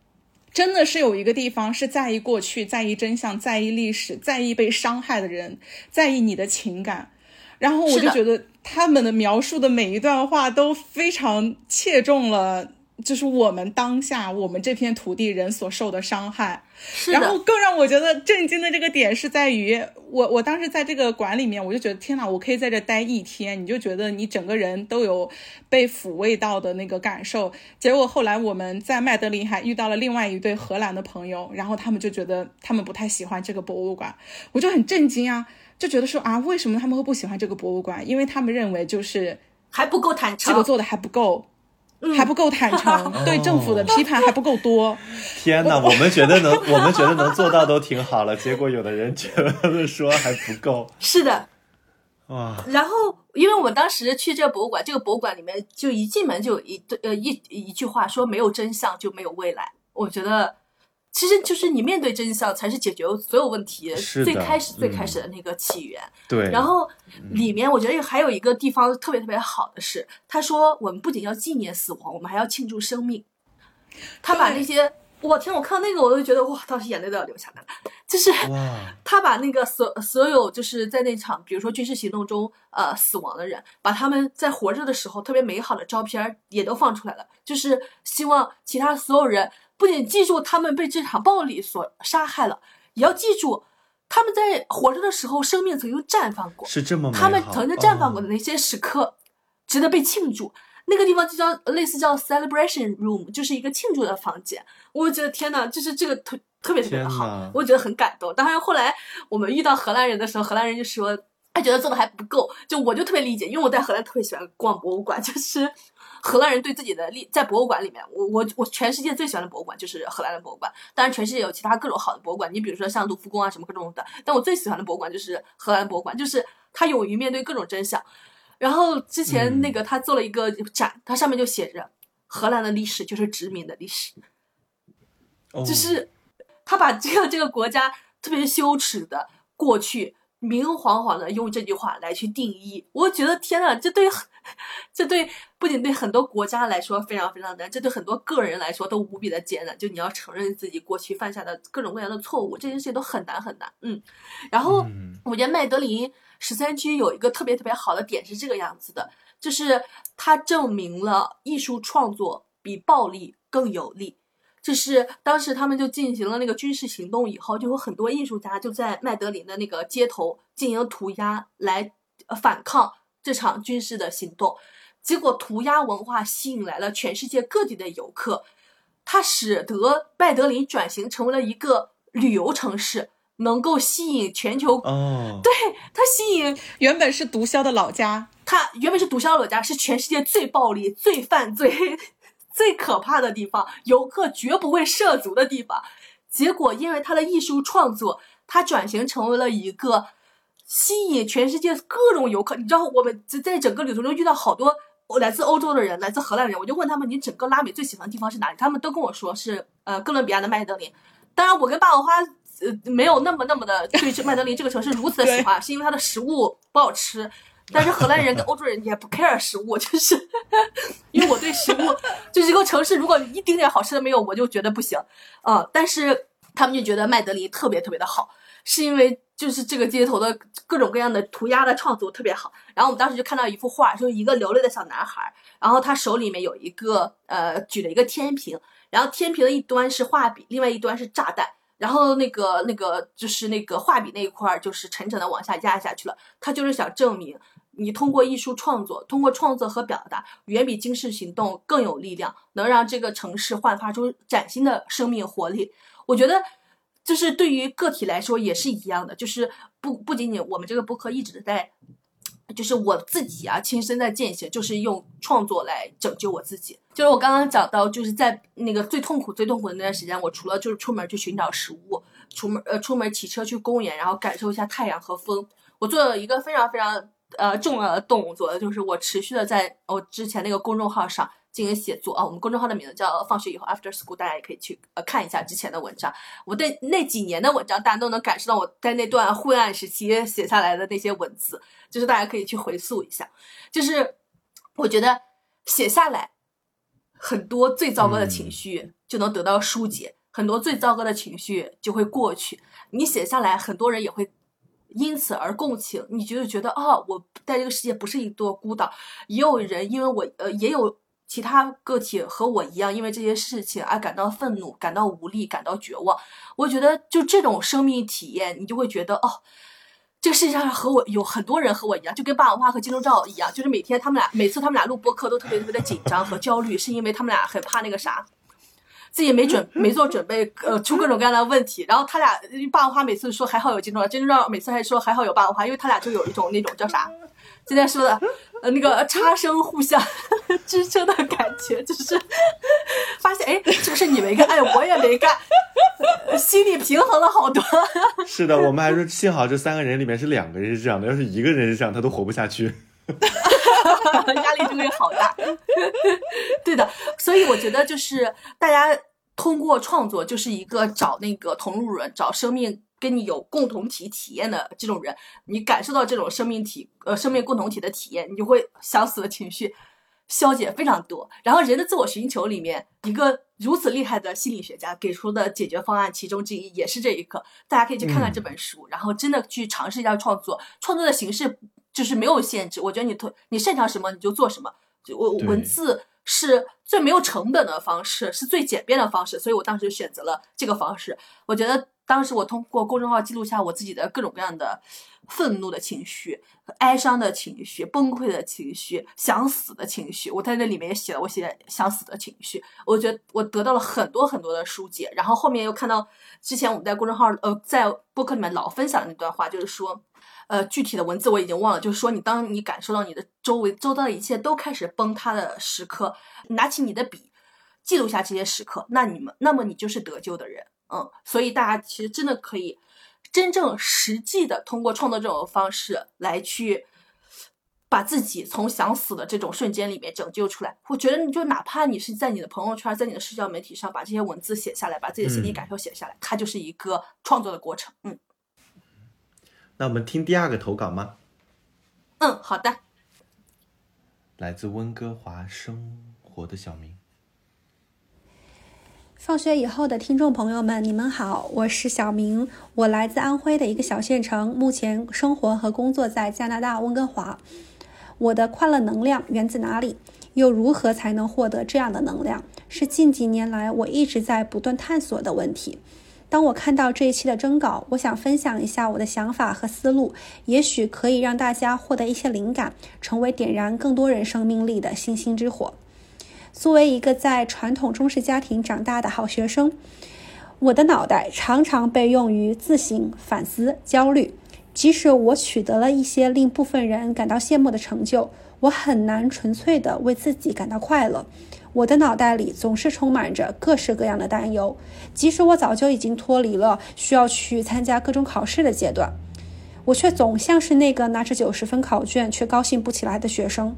真的是有一个地方是在意过去、在意真相、在意历史、在意被伤害的人、在意你的情感，然后我就觉得他们的描述的每一段话都非常切中了。就是我们当下我们这片土地人所受的伤害，然后更让我觉得震惊的这个点是在于，我我当时在这个馆里面，我就觉得天哪，我可以在这待一天，你就觉得你整个人都有被抚慰到的那个感受。结果后来我们在麦德林还遇到了另外一对荷兰的朋友，然后他们就觉得他们不太喜欢这个博物馆，我就很震惊啊，就觉得说啊，为什么他们会不喜欢这个博物馆？因为他们认为就是还不够坦诚，这个做的还不够。还不够坦诚，对政府的批判还不够多。天哪，我们觉得能，我们觉得能做到都挺好了，结果有的人觉得说还不够。是的，哇。然后，因为我们当时去这个博物馆，这个博物馆里面就一进门就有一对呃一一句话说：“没有真相就没有未来。”我觉得。其实就是你面对真相，才是解决所有问题最开始最开始的那个起源。对。然后里面我觉得还有一个地方特别特别好的是，他说我们不仅要纪念死亡，我们还要庆祝生命。他把那些，我天，我看到那个我都觉得哇，当时眼泪都要流下来了。就是 他把那个所所有就是在那场比如说军事行动中呃死亡的人，把他们在活着的时候特别美好的照片也都放出来了，就是希望其他所有人。不仅记住他们被这场暴力所杀害了，也要记住他们在活着的时候生命曾经绽放过，是这么他们曾经绽放过的那些时刻，值得被庆祝。那个地方就叫类似叫 celebration room，就是一个庆祝的房间。我觉得天呐，就是这个特特别特别的好，我觉得很感动。当然后来我们遇到荷兰人的时候，荷兰人就说他觉得做的还不够，就我就特别理解，因为我在荷兰特别喜欢逛博物馆，就是。荷兰人对自己的历在博物馆里面，我我我全世界最喜欢的博物馆就是荷兰的博物馆。当然，全世界有其他各种好的博物馆，你比如说像卢浮宫啊什么各种的。但我最喜欢的博物馆就是荷兰博物馆，就是他勇于面对各种真相。然后之前那个他做了一个展，它上面就写着荷兰的历史就是殖民的历史，就是他把这个这个国家特别羞耻的过去。明晃晃的用这句话来去定义，我觉得天呐，这对，这对不仅对很多国家来说非常非常难，这对很多个人来说都无比的艰难。就你要承认自己过去犯下的各种各样的错误，这件事情都很难很难。嗯，然后我觉得麦德林十三区有一个特别特别好的点是这个样子的，就是它证明了艺术创作比暴力更有利。就是当时他们就进行了那个军事行动以后，就有很多艺术家就在麦德林的那个街头进行涂鸦来反抗这场军事的行动。结果涂鸦文化吸引来了全世界各地的游客，它使得麦德林转型成为了一个旅游城市。能够吸引全球哦，对它吸引原本是毒枭的老家，它原本是毒枭的老家，是全世界最暴力、最犯罪、最可怕的地方，游客绝不会涉足的地方。结果因为他的艺术创作，他转型成为了一个吸引全世界各种游客。你知道，我们在在整个旅途中遇到好多来自欧洲的人，来自荷兰人，我就问他们，你整个拉美最喜欢的地方是哪里？他们都跟我说是呃哥伦比亚的麦德林。当然，我跟霸王花呃没有那么那么的对这麦德林这个城市如此的喜欢，是因为它的食物不好吃。但是荷兰人跟欧洲人也不 care 食物，就是因为我对食物，就是一个城市，如果一丁点好吃的没有，我就觉得不行。呃，但是他们就觉得麦德林特别特别的好，是因为就是这个街头的各种各样的涂鸦的创作特别好。然后我们当时就看到一幅画，就是一个流泪的小男孩，然后他手里面有一个呃举了一个天平，然后天平的一端是画笔，另外一端是炸弹。然后那个那个就是那个画笔那一块儿，就是沉沉的往下压下去了。他就是想证明，你通过艺术创作，通过创作和表达，远比惊世行动更有力量，能让这个城市焕发出崭新的生命活力。我觉得，就是对于个体来说也是一样的，就是不不仅仅我们这个播客一直在。就是我自己啊，亲身在践行，就是用创作来拯救我自己。就是我刚刚讲到，就是在那个最痛苦、最痛苦的那段时间，我除了就是出门去寻找食物，出门呃出门骑车去公园，然后感受一下太阳和风。我做了一个非常非常呃重要的动作，就是我持续的在我之前那个公众号上。进行写作啊，我们公众号的名字叫“放学以后 After School”，大家也可以去呃看一下之前的文章。我对那几年的文章，大家都能感受到我在那段昏暗时期写下来的那些文字，就是大家可以去回溯一下。就是我觉得写下来，很多最糟糕的情绪就能得到疏解，很多最糟糕的情绪就会过去。你写下来，很多人也会因此而共情，你就觉得啊，我在这个世界不是一座孤岛，也有人因为我呃也有。其他个体和我一样，因为这些事情而感到愤怒、感到无力、感到绝望。我觉得，就这种生命体验，你就会觉得，哦，这个世界上和我有很多人和我一样，就跟霸王花和金钟罩一样，就是每天他们俩，每次他们俩录播客都特别特别的紧张和焦虑，是因为他们俩很怕那个啥。自己没准没做准备，呃，出各种各样的问题。然后他俩霸王花每次说还好有金钟罩，金钟罩每次还说还好有霸王花，因为他俩就有一种那种叫啥？今天说的，呃，那个差生互相支撑的感觉，就是发现哎，是不是你没干？哎，我也没干，心里平衡了好多。是的，我们还说幸好这三个人里面是两个人是这样的，要是一个人是这样，他都活不下去。压力就会好大，对的，所以我觉得就是大家通过创作，就是一个找那个同路人，找生命跟你有共同体体验的这种人，你感受到这种生命体呃生命共同体的体验，你就会想死的情绪消解非常多。然后人的自我寻求里面，一个如此厉害的心理学家给出的解决方案其中之一也是这一个，大家可以去看看这本书，然后真的去尝试一下创作，创作的形式。就是没有限制，我觉得你特你擅长什么你就做什么。我文字是最没有成本的方式，是最简便的方式，所以我当时选择了这个方式。我觉得当时我通过公众号记录下我自己的各种各样的愤怒的情绪、哀伤的情绪、崩溃的情绪、想死的情绪。我在那里面也写了我写想死的情绪。我觉得我得到了很多很多的疏解。然后后面又看到之前我们在公众号呃在播客里面老分享的那段话，就是说。呃，具体的文字我已经忘了。就是说，你当你感受到你的周围周遭的一切都开始崩塌的时刻，拿起你的笔，记录下这些时刻，那你们，那么你就是得救的人。嗯，所以大家其实真的可以真正实际的通过创作这种方式来去把自己从想死的这种瞬间里面拯救出来。我觉得，你就哪怕你是在你的朋友圈，在你的社交媒体上把这些文字写下来，把自己的心理感受写下来，它就是一个创作的过程。嗯。那我们听第二个投稿吗？嗯，好的。来自温哥华生活的小明。放学以后的听众朋友们，你们好，我是小明，我来自安徽的一个小县城，目前生活和工作在加拿大温哥华。我的快乐能量源自哪里？又如何才能获得这样的能量？是近几年来我一直在不断探索的问题。当我看到这一期的征稿，我想分享一下我的想法和思路，也许可以让大家获得一些灵感，成为点燃更多人生命力的星星之火。作为一个在传统中式家庭长大的好学生，我的脑袋常常被用于自省、反思、焦虑。即使我取得了一些令部分人感到羡慕的成就，我很难纯粹的为自己感到快乐。我的脑袋里总是充满着各式各样的担忧，即使我早就已经脱离了需要去参加各种考试的阶段，我却总像是那个拿着九十分考卷却高兴不起来的学生。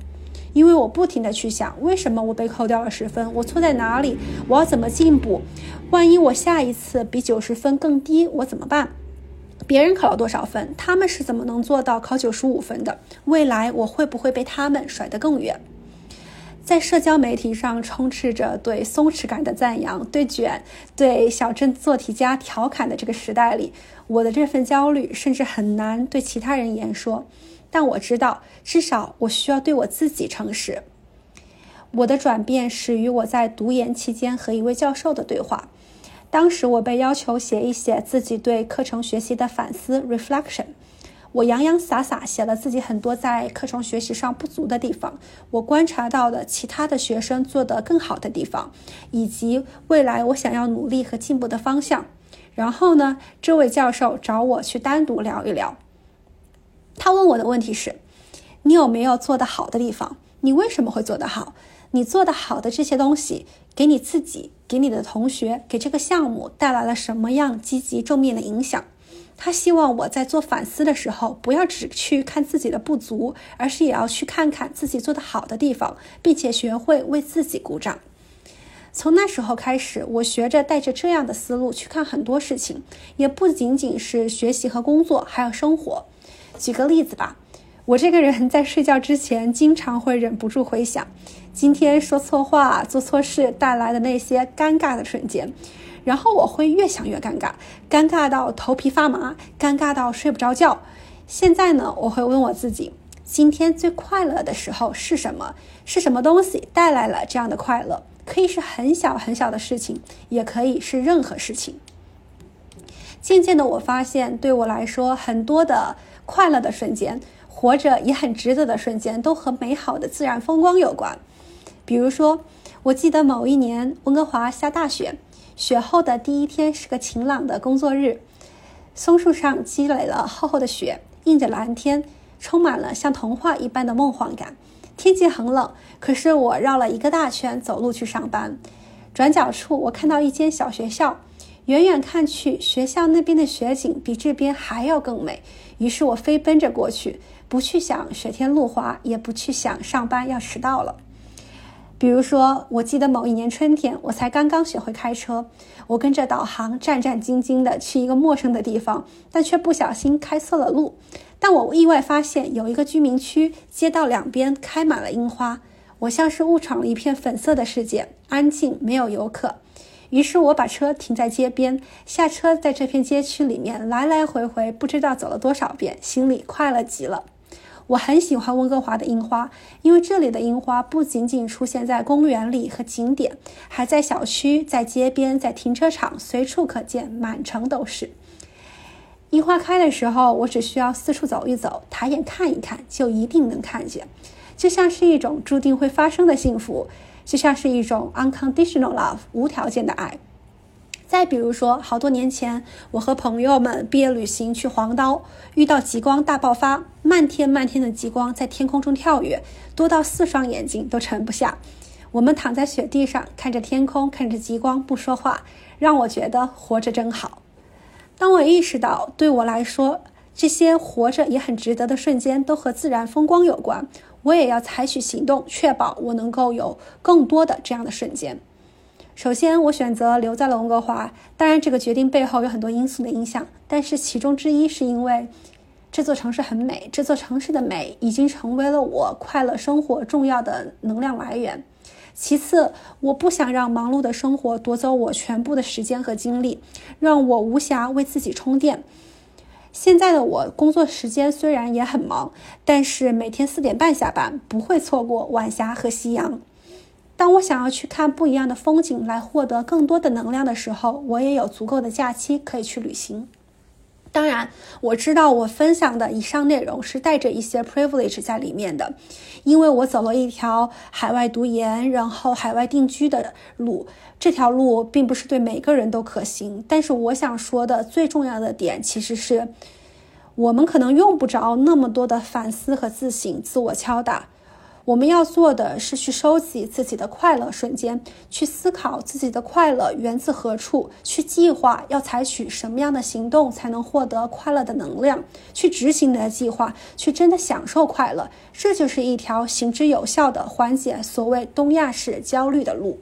因为我不停地去想，为什么我被扣掉了十分？我错在哪里？我要怎么进步？万一我下一次比九十分更低，我怎么办？别人考了多少分？他们是怎么能做到考九十五分的？未来我会不会被他们甩得更远？在社交媒体上充斥着对松弛感的赞扬、对卷、对小镇做题家调侃的这个时代里，我的这份焦虑甚至很难对其他人言说。但我知道，至少我需要对我自己诚实。我的转变始于我在读研期间和一位教授的对话。当时我被要求写一写自己对课程学习的反思 （reflection）。我洋洋洒洒写了自己很多在课程学习上不足的地方，我观察到的其他的学生做得更好的地方，以及未来我想要努力和进步的方向。然后呢，这位教授找我去单独聊一聊。他问我的问题是：你有没有做得好的地方？你为什么会做得好？你做得好的这些东西，给你自己、给你的同学、给这个项目带来了什么样积极正面的影响？他希望我在做反思的时候，不要只去看自己的不足，而是也要去看看自己做得好的地方，并且学会为自己鼓掌。从那时候开始，我学着带着这样的思路去看很多事情，也不仅仅是学习和工作，还有生活。举个例子吧，我这个人在睡觉之前经常会忍不住回想，今天说错话、做错事带来的那些尴尬的瞬间，然后我会越想越尴尬，尴尬到头皮发麻，尴尬到睡不着觉。现在呢，我会问我自己，今天最快乐的时候是什么？是什么东西带来了这样的快乐？可以是很小很小的事情，也可以是任何事情。渐渐的，我发现对我来说，很多的。快乐的瞬间，活着也很值得的瞬间，都和美好的自然风光有关。比如说，我记得某一年温哥华下大雪，雪后的第一天是个晴朗的工作日，松树上积累了厚厚的雪，映着蓝天，充满了像童话一般的梦幻感。天气很冷，可是我绕了一个大圈走路去上班。转角处，我看到一间小学校，远远看去，学校那边的雪景比这边还要更美。于是我飞奔着过去，不去想雪天路滑，也不去想上班要迟到了。比如说，我记得某一年春天，我才刚刚学会开车，我跟着导航战战兢兢地去一个陌生的地方，但却不小心开错了路。但我意外发现有一个居民区，街道两边开满了樱花，我像是误闯了一片粉色的世界，安静，没有游客。于是我把车停在街边，下车，在这片街区里面来来回回，不知道走了多少遍，心里快乐极了。我很喜欢温哥华的樱花，因为这里的樱花不仅仅出现在公园里和景点，还在小区、在街边、在停车场，随处可见，满城都是。樱花开的时候，我只需要四处走一走，抬眼看一看，就一定能看见，就像是一种注定会发生的幸福。就像是一种 unconditional love 无条件的爱。再比如说，好多年前，我和朋友们毕业旅行去黄刀，遇到极光大爆发，漫天漫天的极光在天空中跳跃，多到四双眼睛都盛不下。我们躺在雪地上，看着天空，看着极光，不说话，让我觉得活着真好。当我意识到，对我来说，这些活着也很值得的瞬间，都和自然风光有关。我也要采取行动，确保我能够有更多的这样的瞬间。首先，我选择留在了温哥华。当然，这个决定背后有很多因素的影响，但是其中之一是因为这座城市很美，这座城市的美已经成为了我快乐生活重要的能量来源。其次，我不想让忙碌的生活夺走我全部的时间和精力，让我无暇为自己充电。现在的我工作时间虽然也很忙，但是每天四点半下班，不会错过晚霞和夕阳。当我想要去看不一样的风景，来获得更多的能量的时候，我也有足够的假期可以去旅行。当然，我知道我分享的以上内容是带着一些 privilege 在里面的，因为我走了一条海外读研，然后海外定居的路。这条路并不是对每个人都可行。但是我想说的最重要的点，其实是我们可能用不着那么多的反思和自省、自我敲打。我们要做的是去收集自己的快乐瞬间，去思考自己的快乐源自何处，去计划要采取什么样的行动才能获得快乐的能量，去执行你的计划，去真的享受快乐。这就是一条行之有效的缓解所谓东亚式焦虑的路。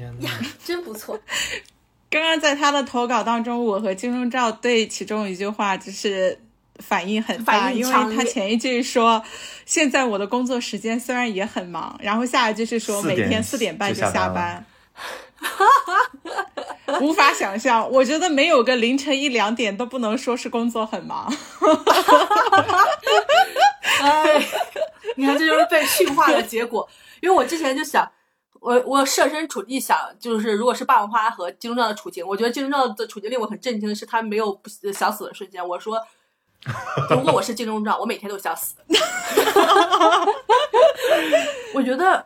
天呀，真不错。刚刚在他的投稿当中，我和金钟罩对其中一句话就是。反应很大，因为他前一句说，现在我的工作时间虽然也很忙，然后下一句是说每天四点半就下班，无法想象。我觉得没有个凌晨一两点都不能说是工作很忙。哎，你看这就是被驯化的结果。因为我之前就想，我我设身处地想，就是如果是霸王花和金钟罩的处境，我觉得金钟罩的处境令我很震惊的是，他没有想死的瞬间。我说。如果我是金钟罩，我每天都想死。我觉得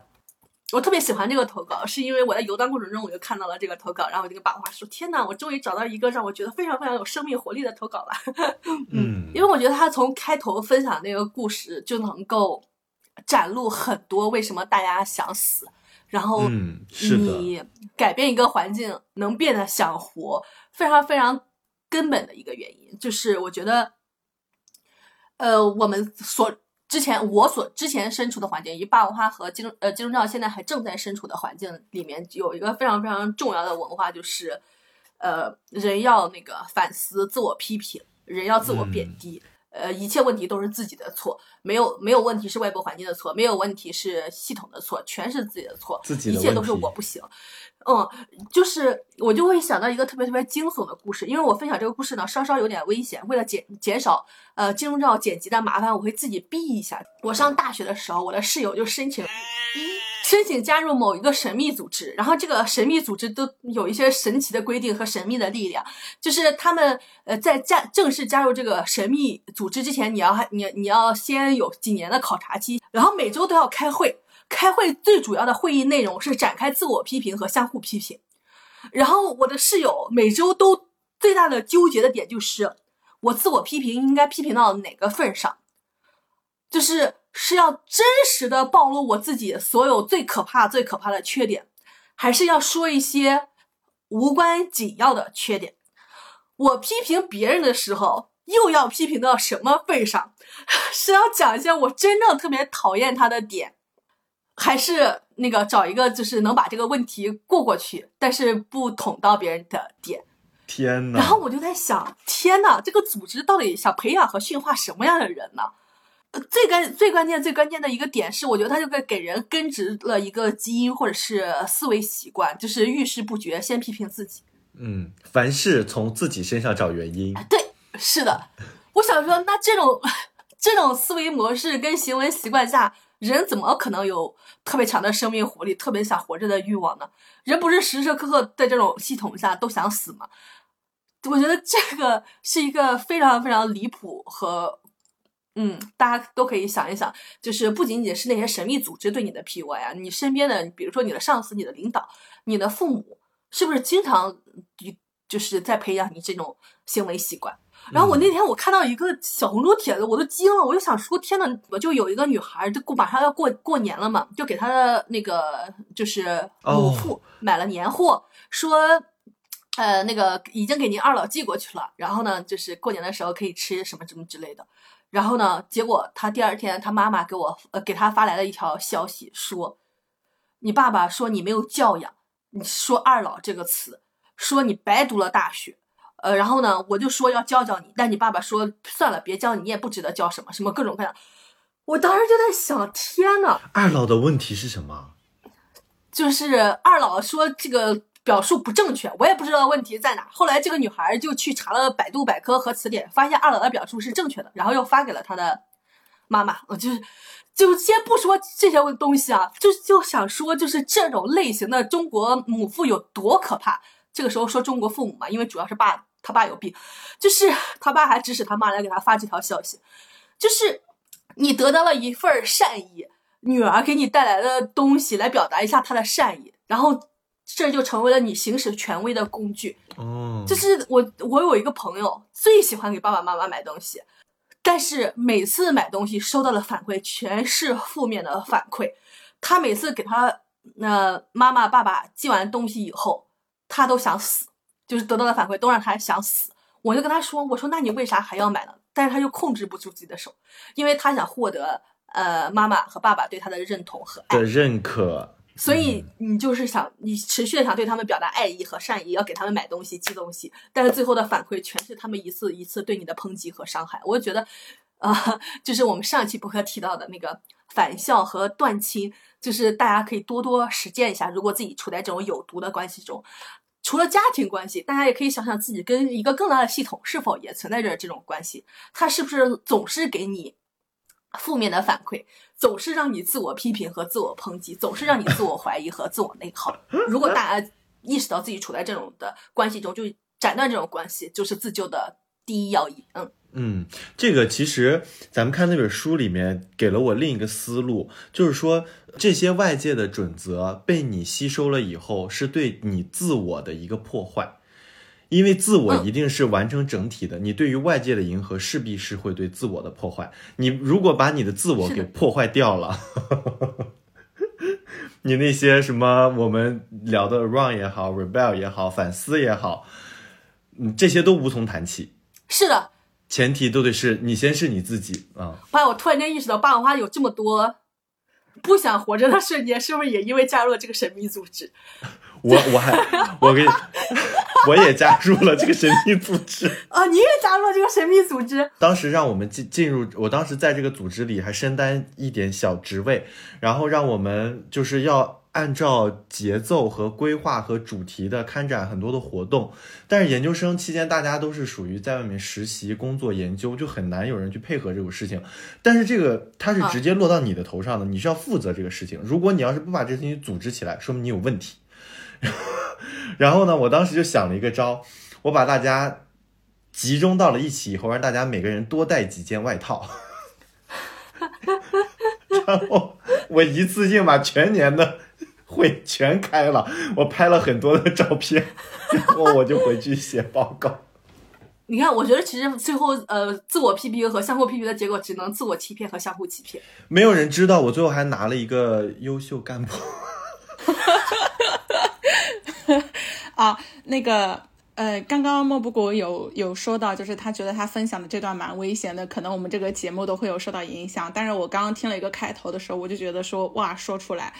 我特别喜欢这个投稿，是因为我在游荡过程中我就看到了这个投稿，然后我就跟霸王花说：“天哪，我终于找到一个让我觉得非常非常有生命活力的投稿了。”嗯，因为我觉得他从开头分享那个故事就能够展露很多为什么大家想死，然后你改变一个环境能变得想活，非常非常根本的一个原因，就是我觉得。呃，我们所之前我所之前身处的环境，以霸王花和金钟呃金钟罩现在还正在身处的环境里面，有一个非常非常重要的文化，就是呃人要那个反思、自我批评，人要自我贬低。呃，一切问题都是自己的错，没有没有问题是外部环境的错，没有问题是系统的错，全是自己的错，一切都是我不行。嗯，就是我就会想到一个特别特别惊悚的故事，因为我分享这个故事呢，稍稍有点危险。为了减减少呃金融照剪辑的麻烦，我会自己避一下。我上大学的时候，我的室友就申请。申请加入某一个神秘组织，然后这个神秘组织都有一些神奇的规定和神秘的力量，就是他们呃在加正式加入这个神秘组织之前，你要你你要先有几年的考察期，然后每周都要开会，开会最主要的会议内容是展开自我批评和相互批评，然后我的室友每周都最大的纠结的点就是我自我批评应该批评到哪个份上，就是。是要真实的暴露我自己所有最可怕、最可怕的缺点，还是要说一些无关紧要的缺点？我批评别人的时候，又要批评到什么份上？是要讲一些我真正特别讨厌他的点，还是那个找一个就是能把这个问题过过去，但是不捅到别人的点？天呐！然后我就在想，天呐，这个组织到底想培养和驯化什么样的人呢？最关最关键最关键的一个点是，我觉得他就给给人根植了一个基因或者是思维习惯，就是遇事不决先批评自己。嗯，凡事从自己身上找原因。对，是的。我想说，那这种这种思维模式跟行为习惯下，人怎么可能有特别强的生命活力、特别想活着的欲望呢？人不是时时刻刻在这种系统下都想死吗？我觉得这个是一个非常非常离谱和。嗯，大家都可以想一想，就是不仅仅是那些神秘组织对你的 PUA 啊，你身边的，比如说你的上司、你的领导、你的父母，是不是经常就是在培养你这种行为习惯？然后我那天我看到一个小红书帖子，我都惊了，我就想说，天呐，我就有一个女孩，就过马上要过过年了嘛，就给她的那个就是母父买了年货，说，呃，那个已经给您二老寄过去了，然后呢，就是过年的时候可以吃什么什么之类的。然后呢？结果他第二天，他妈妈给我呃给他发来了一条消息，说：“你爸爸说你没有教养，你说二老这个词，说你白读了大学。”呃，然后呢，我就说要教教你，但你爸爸说算了，别教你，你也不值得教什么什么各种各样。我当时就在想，天呐，二老的问题是什么？就是二老说这个。表述不正确，我也不知道问题在哪。后来这个女孩就去查了百度百科和词典，发现二老的表述是正确的，然后又发给了她的妈妈。我就是，就先不说这些东西啊，就就想说，就是这种类型的中国母父有多可怕。这个时候说中国父母嘛，因为主要是爸他爸有病，就是他爸还指使他妈来给他发这条消息，就是你得到了一份善意，女儿给你带来的东西来表达一下她的善意，然后这就成为了你行使权威的工具。哦，就是我，我有一个朋友最喜欢给爸爸妈妈买东西，但是每次买东西收到的反馈全是负面的反馈。他每次给他那妈妈爸爸寄完东西以后，他都想死，就是得到的反馈都让他想死。我就跟他说：“我说那你为啥还要买呢？”但是他又控制不住自己的手，因为他想获得呃妈妈和爸爸对他的认同和爱的。认可。所以你就是想，你持续的想对他们表达爱意和善意，要给他们买东西、寄东西，但是最后的反馈全是他们一次一次对你的抨击和伤害。我觉得，啊，就是我们上一期博客提到的那个返校和断亲，就是大家可以多多实践一下。如果自己处在这种有毒的关系中，除了家庭关系，大家也可以想想自己跟一个更大的系统是否也存在着这种关系，它是不是总是给你负面的反馈。总是让你自我批评和自我抨击，总是让你自我怀疑和自我内耗。如果大家意识到自己处在这种的关系中，就斩断这种关系，就是自救的第一要义。嗯嗯，这个其实咱们看那本书里面给了我另一个思路，就是说这些外界的准则被你吸收了以后，是对你自我的一个破坏。因为自我一定是完成整体的，你对于外界的迎合势必是会对自我的破坏。你如果把你的自我给破坏掉了，你那些什么我们聊的 run 也好，rebel 也好，反思也好，嗯，这些都无从谈起。是的，前提都得是你先是你自己啊。爸，我突然间意识到，爸爸妈妈有这么多不想活着的瞬间，是不是也因为加入了这个神秘组织？我我还 我给，我也加入了这个神秘组织啊！你也加入了这个神秘组织？当时让我们进进入，我当时在这个组织里还身担一点小职位，然后让我们就是要按照节奏和规划和主题的开展很多的活动。但是研究生期间大家都是属于在外面实习、工作、研究，就很难有人去配合这种事情。但是这个它是直接落到你的头上的，你是要负责这个事情。如果你要是不把这事情组织起来，说明你有问题。然后呢，我当时就想了一个招，我把大家集中到了一起以后，让大家每个人多带几件外套，然后我一次性把全年的会全开了，我拍了很多的照片，然后我就回去写报告。你看，我觉得其实最后呃，自我批评和相互批评的结果，只能自我欺骗和相互欺骗。没有人知道，我最后还拿了一个优秀干部。啊，那个，呃，刚刚莫不谷有有说到，就是他觉得他分享的这段蛮危险的，可能我们这个节目都会有受到影响。但是我刚刚听了一个开头的时候，我就觉得说，哇，说出来，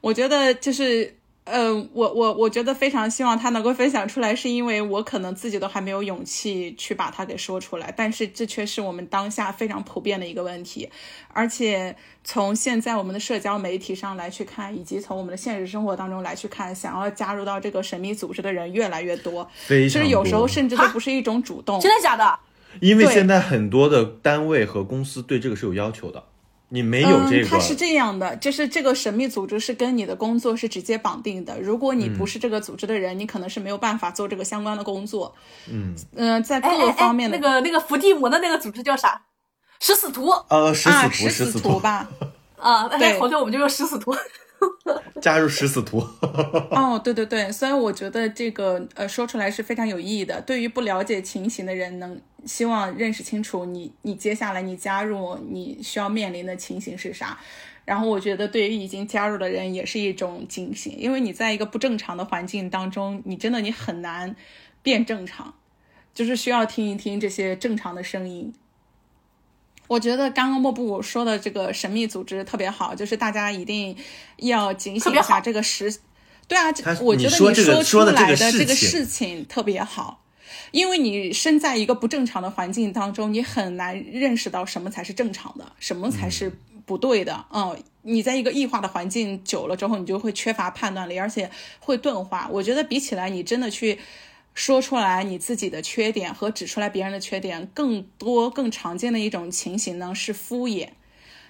我觉得就是。呃，我我我觉得非常希望他能够分享出来，是因为我可能自己都还没有勇气去把它给说出来。但是这却是我们当下非常普遍的一个问题，而且从现在我们的社交媒体上来去看，以及从我们的现实生活当中来去看，想要加入到这个神秘组织的人越来越多，其实有时候甚至都不是一种主动。真的假的？因为现在很多的单位和公司对这个是有要求的。你没有这个，它是这样的，就是这个神秘组织是跟你的工作是直接绑定的。如果你不是这个组织的人，你可能是没有办法做这个相关的工作。嗯嗯，在各个方面的那个那个伏地魔的那个组织叫啥？食死徒。呃，食死徒，食死徒吧。啊，那回头我们就用食死徒。加入食死徒。哦，对对对，所以我觉得这个呃说出来是非常有意义的。对于不了解情形的人，能希望认识清楚你你接下来你加入你需要面临的情形是啥。然后我觉得对于已经加入的人也是一种警醒，因为你在一个不正常的环境当中，你真的你很难变正常，就是需要听一听这些正常的声音。我觉得刚刚莫布说的这个神秘组织特别好，就是大家一定要警醒一下这个时。对啊，我觉得你说出来的这个事情特别好，因为你身在一个不正常的环境当中，你很难认识到什么才是正常的，什么才是不对的。嗯，你在一个异化的环境久了之后，你就会缺乏判断力，而且会钝化。我觉得比起来，你真的去。说出来你自己的缺点和指出来别人的缺点，更多更常见的一种情形呢是敷衍。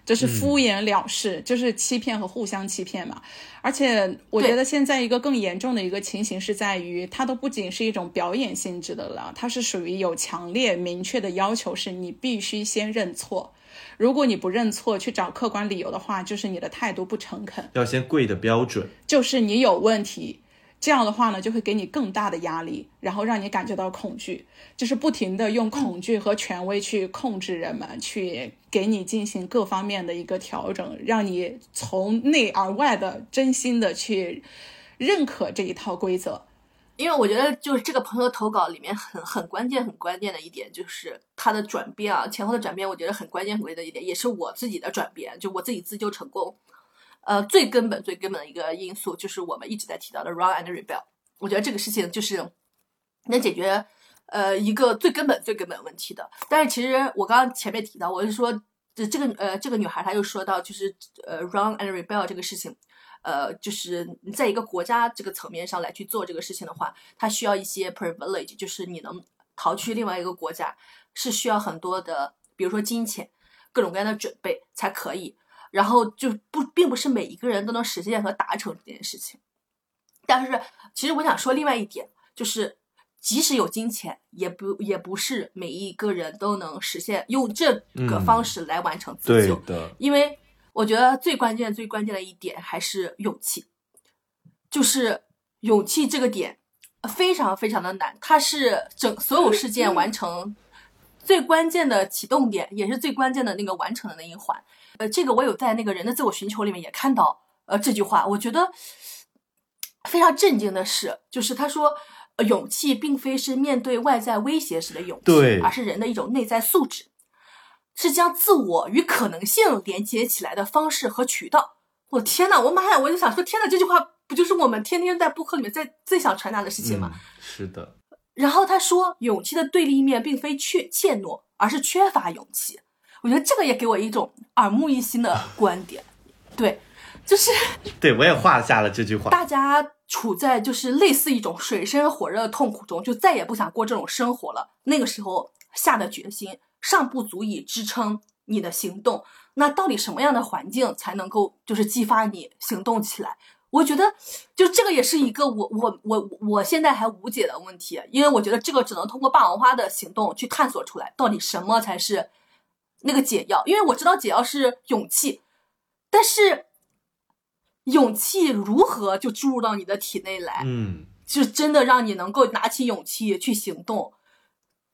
就是敷衍了事，就是欺骗和互相欺骗嘛。而且我觉得现在一个更严重的一个情形是在于，它都不仅是一种表演性质的了，它是属于有强烈明确的要求，是你必须先认错。如果你不认错，去找客观理由的话，就是你的态度不诚恳，要先跪的标准，就是你有问题。这样的话呢，就会给你更大的压力，然后让你感觉到恐惧，就是不停的用恐惧和权威去控制人们，去给你进行各方面的一个调整，让你从内而外的真心的去认可这一套规则。因为我觉得，就是这个朋友投稿里面很很关键、很关键的一点，就是他的转变啊，前后的转变，我觉得很关键、很关键的一点，也是我自己的转变，就我自己自救成功。呃，最根本、最根本的一个因素就是我们一直在提到的 run and rebel。我觉得这个事情就是能解决呃一个最根本、最根本问题的。但是其实我刚刚前面提到，我是说这这个呃这个女孩她又说到，就是呃 run and rebel 这个事情，呃，就是你在一个国家这个层面上来去做这个事情的话，它需要一些 privilege，就是你能逃去另外一个国家，是需要很多的，比如说金钱、各种各样的准备才可以。然后就不，并不是每一个人都能实现和达成这件事情。但是，其实我想说另外一点，就是即使有金钱，也不也不是每一个人都能实现用这个方式来完成自救。对的，因为我觉得最关键、最关键的一点还是勇气，就是勇气这个点非常非常的难，它是整所有事件完成最关键的启动点，也是最关键的那个完成的那一环。呃，这个我有在那个人的自我寻求里面也看到，呃，这句话，我觉得非常震惊的是，就是他说，勇气并非是面对外在威胁时的勇气，而是人的一种内在素质，是将自我与可能性连接起来的方式和渠道。我天呐，我妈呀，我就想说，天呐，这句话不就是我们天天在播客里面在最想传达的事情吗？是的。然后他说，勇气的对立面并非怯怯懦，而是缺乏勇气。我觉得这个也给我一种耳目一新的观点，对，就是对我也画下了这句话。大家处在就是类似一种水深火热的痛苦中，就再也不想过这种生活了。那个时候下的决心尚不足以支撑你的行动。那到底什么样的环境才能够就是激发你行动起来？我觉得就这个也是一个我我我我现在还无解的问题，因为我觉得这个只能通过霸王花的行动去探索出来，到底什么才是。那个解药，因为我知道解药是勇气，但是勇气如何就注入到你的体内来？嗯，就真的让你能够拿起勇气去行动，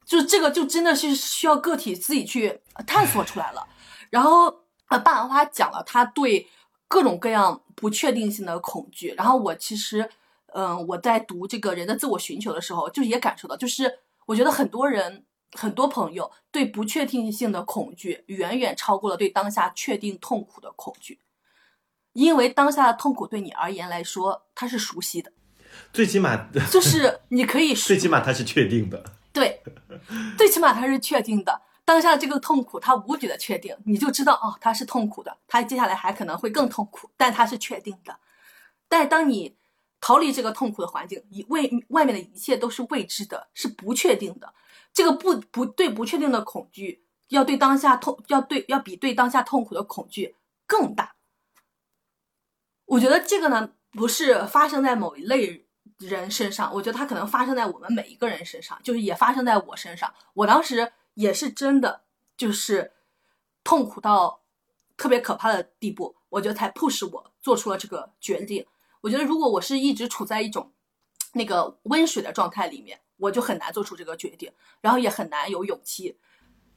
就这个就真的是需要个体自己去探索出来了。然后呃，霸王花讲了他对各种各样不确定性的恐惧。然后我其实，嗯，我在读这个人的自我寻求的时候，就也感受到，就是我觉得很多人。很多朋友对不确定性的恐惧远远超过了对当下确定痛苦的恐惧，因为当下的痛苦对你而言来说它是熟悉的，最起码就是你可以 最起码它是确定的，对，最起码它是确定的。当下这个痛苦它无比的确定，你就知道哦，它是痛苦的，它接下来还可能会更痛苦，但它是确定的。但当你逃离这个痛苦的环境，以外外面的一切都是未知的，是不确定的。这个不不对不确定的恐惧，要对当下痛要对要比对当下痛苦的恐惧更大。我觉得这个呢，不是发生在某一类人身上，我觉得它可能发生在我们每一个人身上，就是也发生在我身上。我当时也是真的就是痛苦到特别可怕的地步，我觉得才迫使我做出了这个决定。我觉得如果我是一直处在一种那个温水的状态里面。我就很难做出这个决定，然后也很难有勇气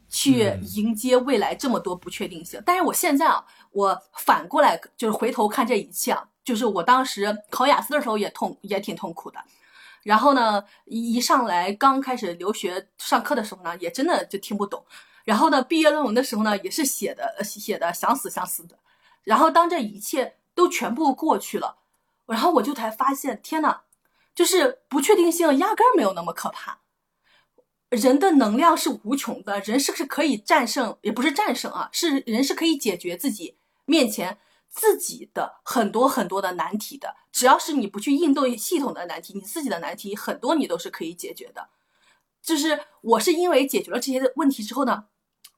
去迎接未来这么多不确定性。但是我现在啊，我反过来就是回头看这一切啊，就是我当时考雅思的时候也痛，也挺痛苦的。然后呢，一一上来刚开始留学上课的时候呢，也真的就听不懂。然后呢，毕业论文的时候呢，也是写的写的想死想死的。然后当这一切都全部过去了，然后我就才发现，天呐！就是不确定性压根儿没有那么可怕，人的能量是无穷的，人是不是可以战胜？也不是战胜啊，是人是可以解决自己面前自己的很多很多的难题的。只要是你不去应对系统的难题，你自己的难题很多你都是可以解决的。就是我是因为解决了这些问题之后呢，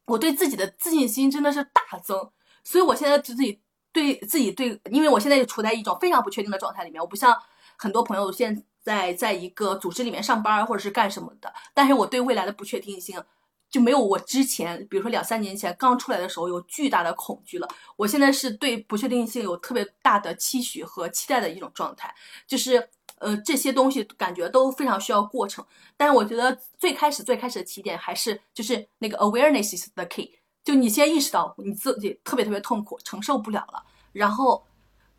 我对自己的自信心真的是大增。所以我现在对自己对自己对，因为我现在就处在一种非常不确定的状态里面，我不像很多朋友现在在一个组织里面上班或者是干什么的，但是我对未来的不确定性就没有我之前，比如说两三年前刚出来的时候有巨大的恐惧了。我现在是对不确定性有特别大的期许和期待的一种状态，就是呃这些东西感觉都非常需要过程，但是我觉得最开始最开始的起点还是就是那个 awareness is the key。就你先意识到你自己特别特别痛苦，承受不了了，然后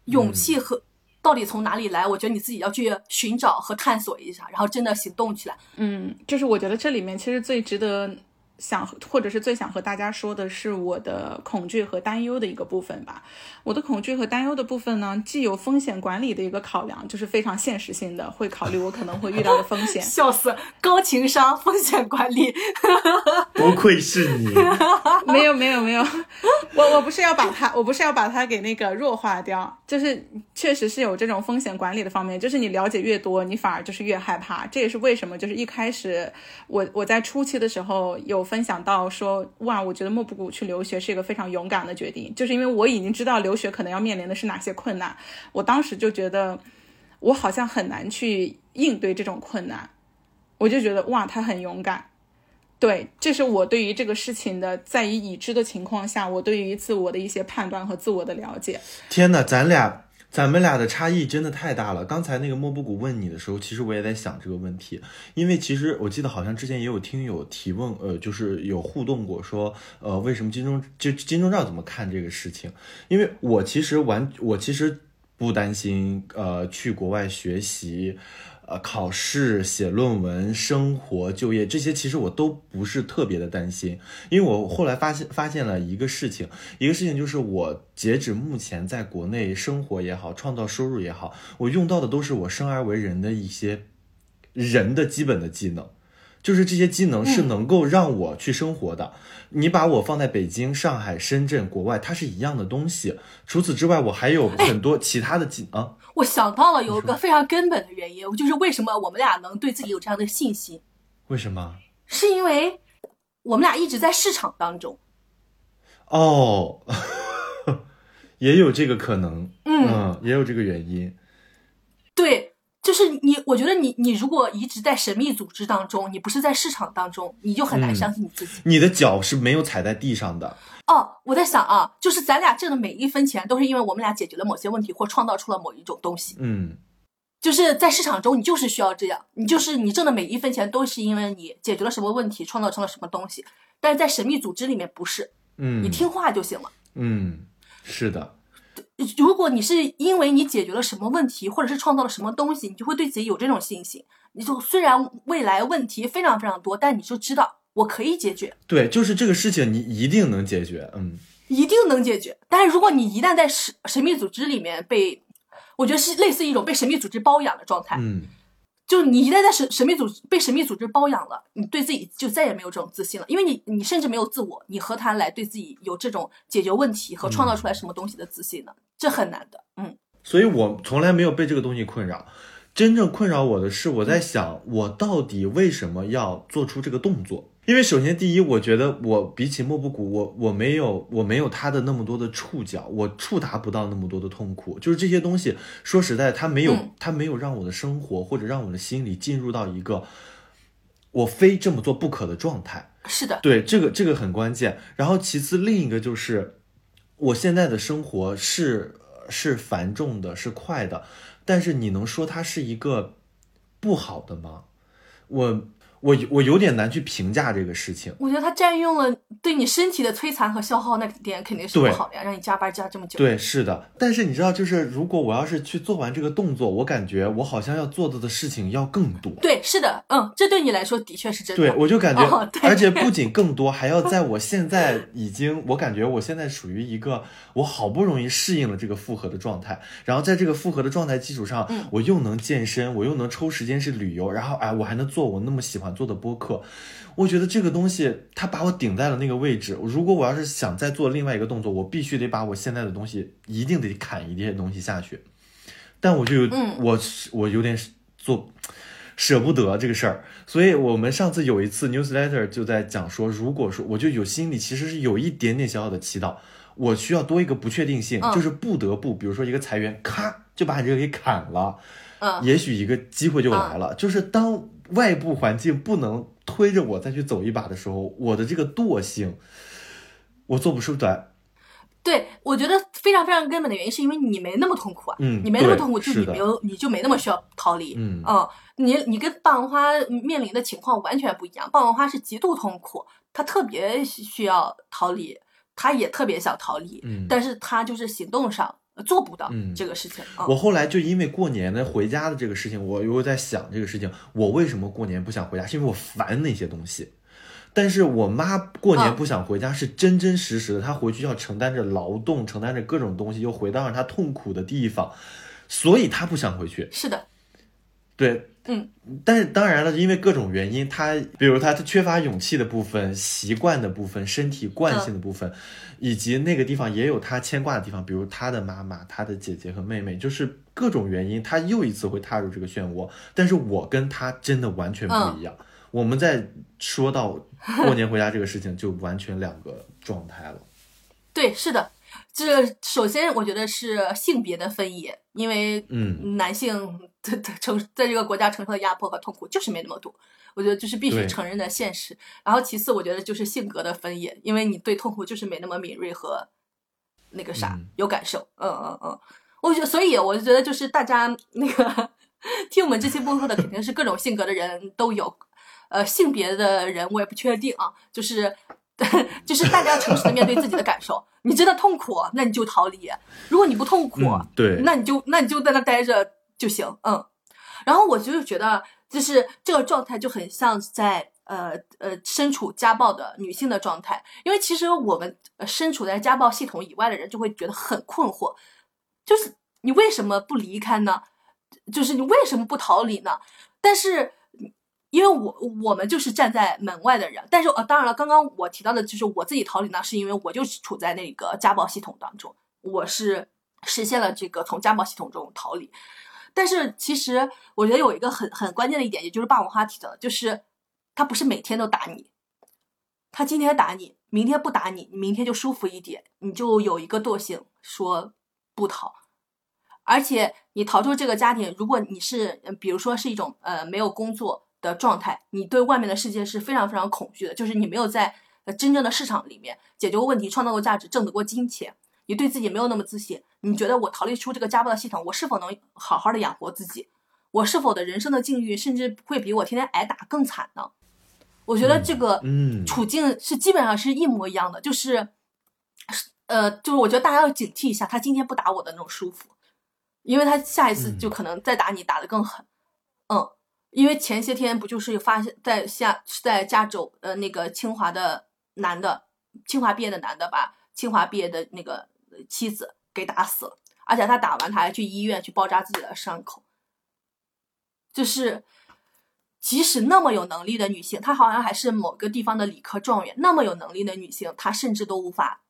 勇气和到底从哪里来？我觉得你自己要去寻找和探索一下，然后真的行动起来。嗯，就是我觉得这里面其实最值得。想或者是最想和大家说的是我的恐惧和担忧的一个部分吧。我的恐惧和担忧的部分呢，既有风险管理的一个考量，就是非常现实性的，会考虑我可能会遇到的风险。笑死，高情商，风险管理，不愧是你。没有没有没有，我我不是要把它，我不是要把它给那个弱化掉，就是确实是有这种风险管理的方面，就是你了解越多，你反而就是越害怕。这也是为什么，就是一开始我我在初期的时候有。分享到说哇，我觉得莫布谷去留学是一个非常勇敢的决定，就是因为我已经知道留学可能要面临的是哪些困难，我当时就觉得我好像很难去应对这种困难，我就觉得哇，他很勇敢。对，这是我对于这个事情的在于已知的情况下，我对于自我的一些判断和自我的了解。天哪，咱俩。咱们俩的差异真的太大了。刚才那个莫布谷问你的时候，其实我也在想这个问题，因为其实我记得好像之前也有听友提问，呃，就是有互动过，说，呃，为什么金钟就金钟罩怎么看这个事情？因为我其实完，我其实不担心，呃，去国外学习。呃，考试、写论文、生活、就业这些，其实我都不是特别的担心，因为我后来发现发现了一个事情，一个事情就是我截止目前在国内生活也好，创造收入也好，我用到的都是我生而为人的一些人的基本的技能。就是这些技能是能够让我去生活的。你把我放在北京、上海、深圳、国外，它是一样的东西。除此之外，我还有很多其他的技啊。我想到了有一个非常根本的原因，就是为什么我们俩能对自己有这样的信心？为什么？是因为我们俩一直在市场当中。哦，也有这个可能。嗯，也有这个原因。对。就是你，我觉得你，你如果一直在神秘组织当中，你不是在市场当中，你就很难相信你自己。你的脚是没有踩在地上的。哦，我在想啊，就是咱俩挣的每一分钱，都是因为我们俩解决了某些问题，或创造出了某一种东西。嗯，就是在市场中，你就是需要这样，你就是你挣的每一分钱，都是因为你解决了什么问题，创造成了什么东西。但是在神秘组织里面不是，嗯，你听话就行了。嗯，是的。如果你是因为你解决了什么问题，或者是创造了什么东西，你就会对自己有这种信心。你就虽然未来问题非常非常多，但你就知道我可以解决。对，就是这个事情你一定能解决，嗯，一定能解决。但是如果你一旦在神神秘组织里面被，我觉得是类似一种被神秘组织包养的状态，嗯。就你一旦在神神秘组被神秘组织包养了，你对自己就再也没有这种自信了，因为你你甚至没有自我，你何谈来对自己有这种解决问题和创造出来什么东西的自信呢？这很难的，嗯。所以我从来没有被这个东西困扰，真正困扰我的是我在想，我到底为什么要做出这个动作？因为首先，第一，我觉得我比起莫布谷，我我没有我没有他的那么多的触角，我触达不到那么多的痛苦。就是这些东西，说实在，他没有他没有让我的生活或者让我的心里进入到一个我非这么做不可的状态。是的，对这个这个很关键。然后其次，另一个就是我现在的生活是是繁重的，是快的，但是你能说它是一个不好的吗？我。我我有点难去评价这个事情。我觉得它占用了对你身体的摧残和消耗，那点肯定是不好的呀，让你加班加这么久。对，是的。但是你知道，就是如果我要是去做完这个动作，我感觉我好像要做的的事情要更多。对，是的，嗯，这对你来说的确是真的。对，我就感觉，而且不仅更多，还要 在我现在已经，我感觉我现在属于一个我好不容易适应了这个复合的状态，然后在这个复合的状态基础上，我又能健身，我又能抽时间去旅游，然后哎，我还能做我那么喜欢。做的播客，我觉得这个东西它把我顶在了那个位置。如果我要是想再做另外一个动作，我必须得把我现在的东西一定得砍一些东西下去。但我就有，我我有点做舍不得这个事儿。所以我们上次有一次 newsletter 就在讲说，如果说我就有心里其实是有一点点小小的祈祷，我需要多一个不确定性，嗯就是不得不，比如说一个裁员，咔就把你这个给砍了，嗯，也许一个机会就来了。就是当外部环境不能推着我再去走一把的时候，我的这个惰性，我做不出来。对，我觉得非常非常根本的原因是因为你没那么痛苦啊，嗯你没那么痛苦，就是你没有你就没那么需要逃离，嗯。你你跟霸王花面临的情况完全不一样，霸王花是极度痛苦，他特别需要逃离，他也特别想逃离，嗯。但是他就是行动上做不到嗯这个事情，嗯我后来就因为过年的回家的这个事情，我又在想这个事情，我为什么过年不想回家？是因为我烦那些东西。但是我妈过年嗯不想回家，是真真实实的，她回去要承担着劳动，承担着各种东西，又回到让她痛苦的地方，所以她不想回去。是的，对，嗯，但是当然了，因为各种原因，他比如他他缺乏勇气的部分、习惯的部分、身体惯性的部分，以及那个地方也有他牵挂的地方，比如他的妈妈、他的姐姐和妹妹，就是各种原因，他又一次会踏入这个漩涡。但是我跟他真的完全不一样。我们在说到过年回家这个事情，就完全两个状态了。对，是的。这首先，我觉得是性别的分野，因为嗯男性的的承在这个国家承受的压迫和痛苦就是没那么多，我觉得这是必须承认的现实。然后其次，我觉得就是性格的分野，因为你对痛苦就是没那么敏锐和那个啥、嗯有感受。嗯嗯嗯，我觉得，所以我就觉得就是大家那个听我们这期播客的肯定是各种性格的人都有，呃，性别的人我也不确定啊，就是。就是大家要诚实的面对自己的感受，你真的痛苦，那你就逃离；如果你不痛苦，嗯，对，那你就那你就在那待着就行，嗯。然后我就是觉得，就是这个状态就很像在呃呃身处家暴的女性的状态，因为其实我们呃身处在家暴系统以外的人就会觉得很困惑，就是你为什么不离开呢？就是你为什么不逃离呢？但是。因为我我们就是站在门外的人，但是呃，当然了，刚刚我提到的就是我自己逃离呢，是因为我就是处在那个家暴系统当中，我是实现了这个从家暴系统中逃离。但是其实我觉得有一个很很关键的一点，也就是霸王花提的，就是他不是每天都打你，他今天打你，明天不打你，你明天就舒服一点，你就有一个惰性说不逃。而且你逃出这个家庭，如果你是比如说是一种呃没有工作的状态，你对外面的世界是非常非常恐惧的，就是你没有在真正的市场里面解决过问题、创造过价值、挣得过金钱，你对自己没有那么自信，你觉得我逃离出这个家暴的系统，我是否能好好的养活自己？我是否的人生的境遇甚至会比我天天挨打更惨呢？我觉得这个嗯处境是基本上是一模一样的，就是，呃，就是我觉得大家要警惕一下，他今天不打我的那种舒服，因为他下一次就可能再打你，打得更狠。嗯，因为前些天不就是发现，在下在加州，呃，那个清华的男的，清华毕业的男的把清华毕业的那个妻子给打死了，而且他打完他还去医院去包扎自己的伤口，就是。即使那么有能力的女性，她好像还是某个地方的理科状元，那么有能力的女性，她甚至都无法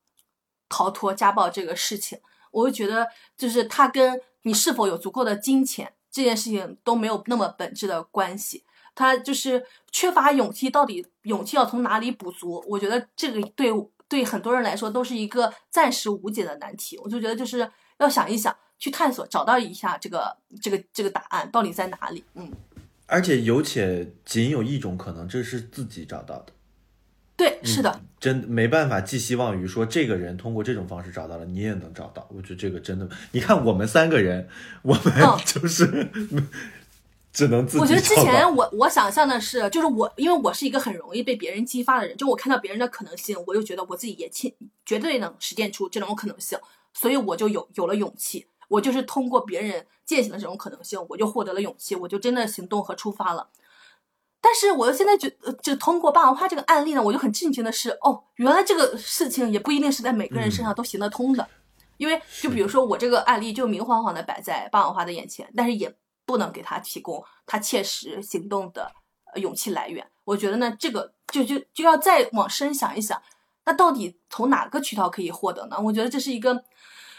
逃脱家暴这个事情。我会觉得，就是她跟你是否有足够的金钱这件事情都没有那么本质的关系。她就是缺乏勇气，到底勇气要从哪里补足？我觉得这个对对很多人来说都是一个暂时无解的难题。我就觉得就是要想一想，去探索，找到一下这个这个这个答案到底在哪里。嗯。而且有且仅有一种可能，这是自己找到的。对，是的，真没办法寄希望于说这个人通过这种方式找到了，你也能找到。我觉得这个真的，你看我们三个人，我们嗯就是、只能自己我觉得之前我我想象的是，就是我因为我是一个很容易被别人激发的人，就我看到别人的可能性，我就觉得我自己也亲绝对能实践出这种可能性，所以我就有有了勇气。我就是通过别人践行的这种可能性，我就获得了勇气，我就真的行动和出发了。但是我现在觉呃就通过霸王花这个案例呢，我就很震惊的是，哦，原来这个事情也不一定是在每个人身上都行得通的。因为就比如说我这个案例就明晃晃的摆在霸王花的眼前，但是也不能给他提供他切实行动的勇气来源。我觉得呢，这个就就就要再往深想一想，那到底从哪个渠道可以获得呢？我觉得这是一个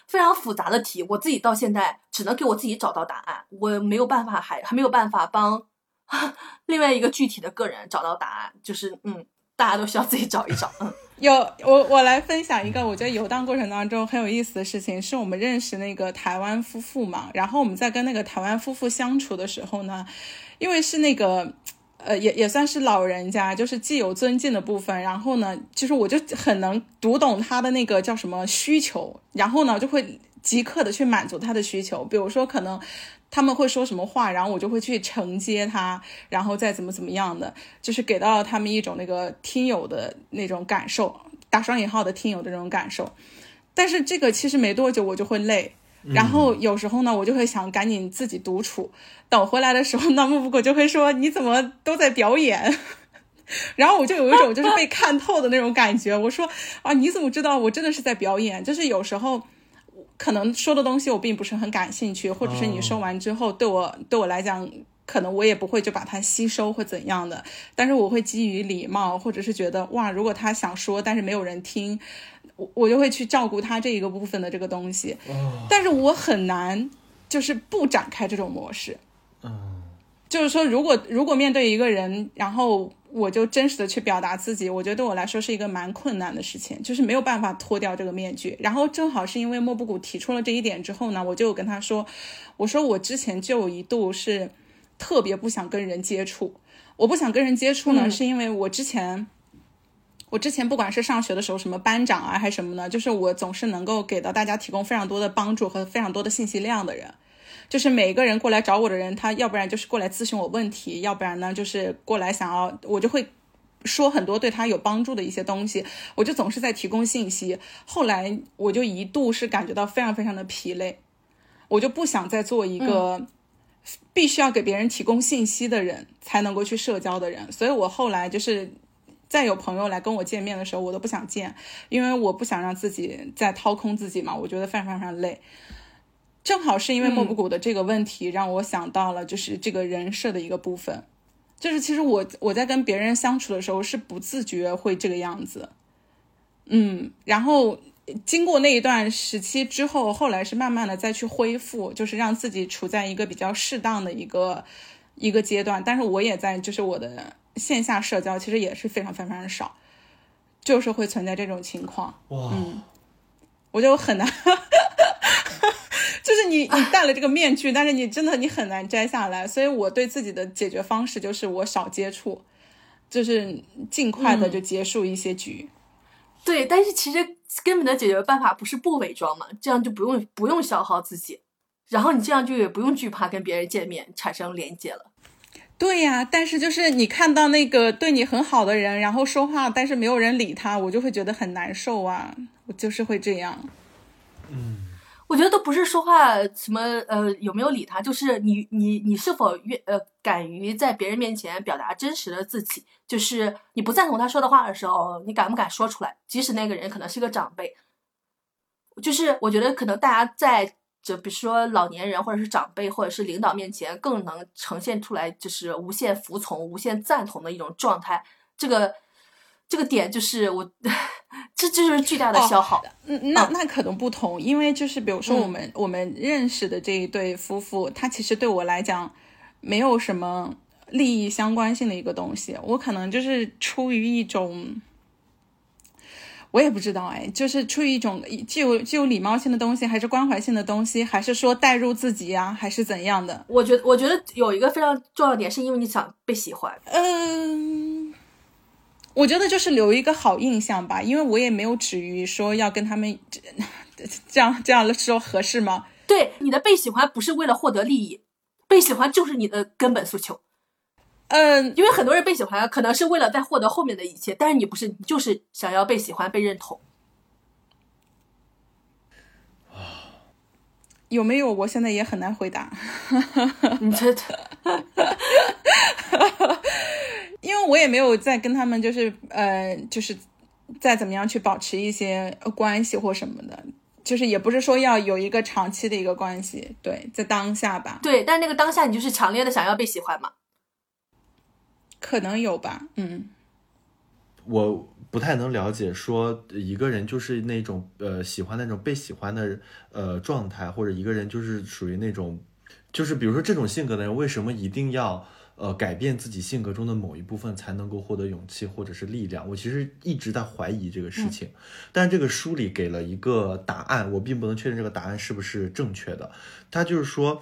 非常复杂的题，我自己到现在只能给我自己找到答案，我没有办法还还没有办法帮 另外一个具体的个人找到答案。就是嗯，大家都需要自己找一找。嗯，有我我来分享一个我觉得游荡过程当中很有意思的事情，是我们认识那个台湾夫妇嘛，然后我们在跟那个台湾夫妇相处的时候呢，因为是那个。呃，也也算是老人家，就是既有尊敬的部分，然后呢，就是我就很能读懂他的那个叫什么需求，然后呢，就会即刻的去满足他的需求。比如说，可能他们会说什么话，然后我就会去承接他，然后再怎么怎么样的，就是给到他们一种那个听友的那种感受，打双引号的听友的这种感受。但是这个其实没多久我就会累。然后有时候呢，我就会想赶紧自己独处。等我回来的时候，那木布果就会说：“你怎么都在表演？” 然后我就有一种就是被看透的那种感觉。我说：“啊，你怎么知道我真的是在表演？就是有时候可能说的东西我并不是很感兴趣，或者是你说完之后对我对我来讲，可能我也不会就把它吸收或怎样的。但是我会基于礼貌，或者是觉得哇，如果他想说，但是没有人听。”我我就会去照顾他这一个部分的这个东西，但是我很难就是不展开这种模式。嗯，就是说，如果如果面对一个人，然后我就真实的去表达自己，我觉得对我来说是一个蛮困难的事情，就是没有办法脱掉这个面具。然后正好是因为莫布谷提出了这一点之后呢，我就跟他说，我说我之前就有一度是特别不想跟人接触，我不想跟人接触呢，是因为我之前。我之前不管是上学的时候，什么班长啊，还是什么呢，就是我总是能够给到大家提供非常多的帮助和非常多的信息量的人。就是每个人过来找我的人，他要不然就是过来咨询我问题，要不然呢就是过来想要，我就会说很多对他有帮助的一些东西。我就总是在提供信息。后来我就一度是感觉到非常非常的疲累，我就不想再做一个必须要给别人提供信息的人才能够去社交的人。所以我后来就是。再有朋友来跟我见面的时候，我都不想见，因为我不想让自己再掏空自己嘛，我觉得非常非常累。正好是因为莫布谷的这个问题，让我想到了就是这个人设的一个部分，就是其实我我在跟别人相处的时候是不自觉会这个样子，嗯，然后经过那一段时期之后，后来是慢慢的再去恢复，就是让自己处在一个比较适当的一个一个阶段，但是我也在就是我的。线下社交其实也是非常非常的少，就是会存在这种情况。哇，嗯，我就很难，就是你 你戴了这个面具，但是你真的你很难摘下来。所以我对自己的解决方式就是我少接触，就是尽快的就结束一些局。对，但是其实根本的解决办法不是不伪装嘛，这样就不用不用消耗自己，然后你这样就也不用惧怕跟别人见面产生连接了。对呀，但是就是你看到那个对你很好的人，然后说话，但是没有人理他，我就会觉得很难受啊，我就是会这样。嗯，我觉得都不是说话什么呃有没有理他，就是你你你是否愿呃敢于在别人面前表达真实的自己，就是你不赞同他说的话的时候，你敢不敢说出来？即使那个人可能是个长辈，就是我觉得可能大家在。就比如说老年人或者是长辈或者是领导面前，更能呈现出来就是无限服从、无限赞同的一种状态。这个这个点就是我，这这就是巨大的消耗。嗯，那那可能不同，因为就是比如说我们我们认识的这一对夫妇，他其实对我来讲没有什么利益相关性的一个东西，我可能就是出于一种。我也不知道哎，就是出于一种具有具有礼貌性的东西，还是关怀性的东西，还是说带入自己呀，还是怎样的？我觉得，我觉得有一个非常重要的点，是因为你想被喜欢。嗯，我觉得就是留一个好印象吧，因为我也没有止于说要跟他们这样这样说合适吗？对，你的被喜欢不是为了获得利益，被喜欢就是你的根本诉求。嗯，因为很多人被喜欢，可能是为了在获得后面的一切，但是你不是，你就是想要被喜欢、被认同。有没有？我现在也很难回答。你觉得？因为我也没有在跟他们，就是呃，就是再怎么样去保持一些关系或什么的，就是也不是说要有一个长期的一个关系。对，在当下吧。对，但那个当下，你就是强烈的想要被喜欢嘛？可能有吧，嗯，我不太能了解，说一个人就是那种呃喜欢那种被喜欢的呃状态，或者一个人就是属于那种，就是比如说这种性格的人，为什么一定要呃改变自己性格中的某一部分才能够获得勇气或者是力量。我其实一直在怀疑这个事情，但这个书里给了一个答案，我并不能确认这个答案是不是正确的。他就是说。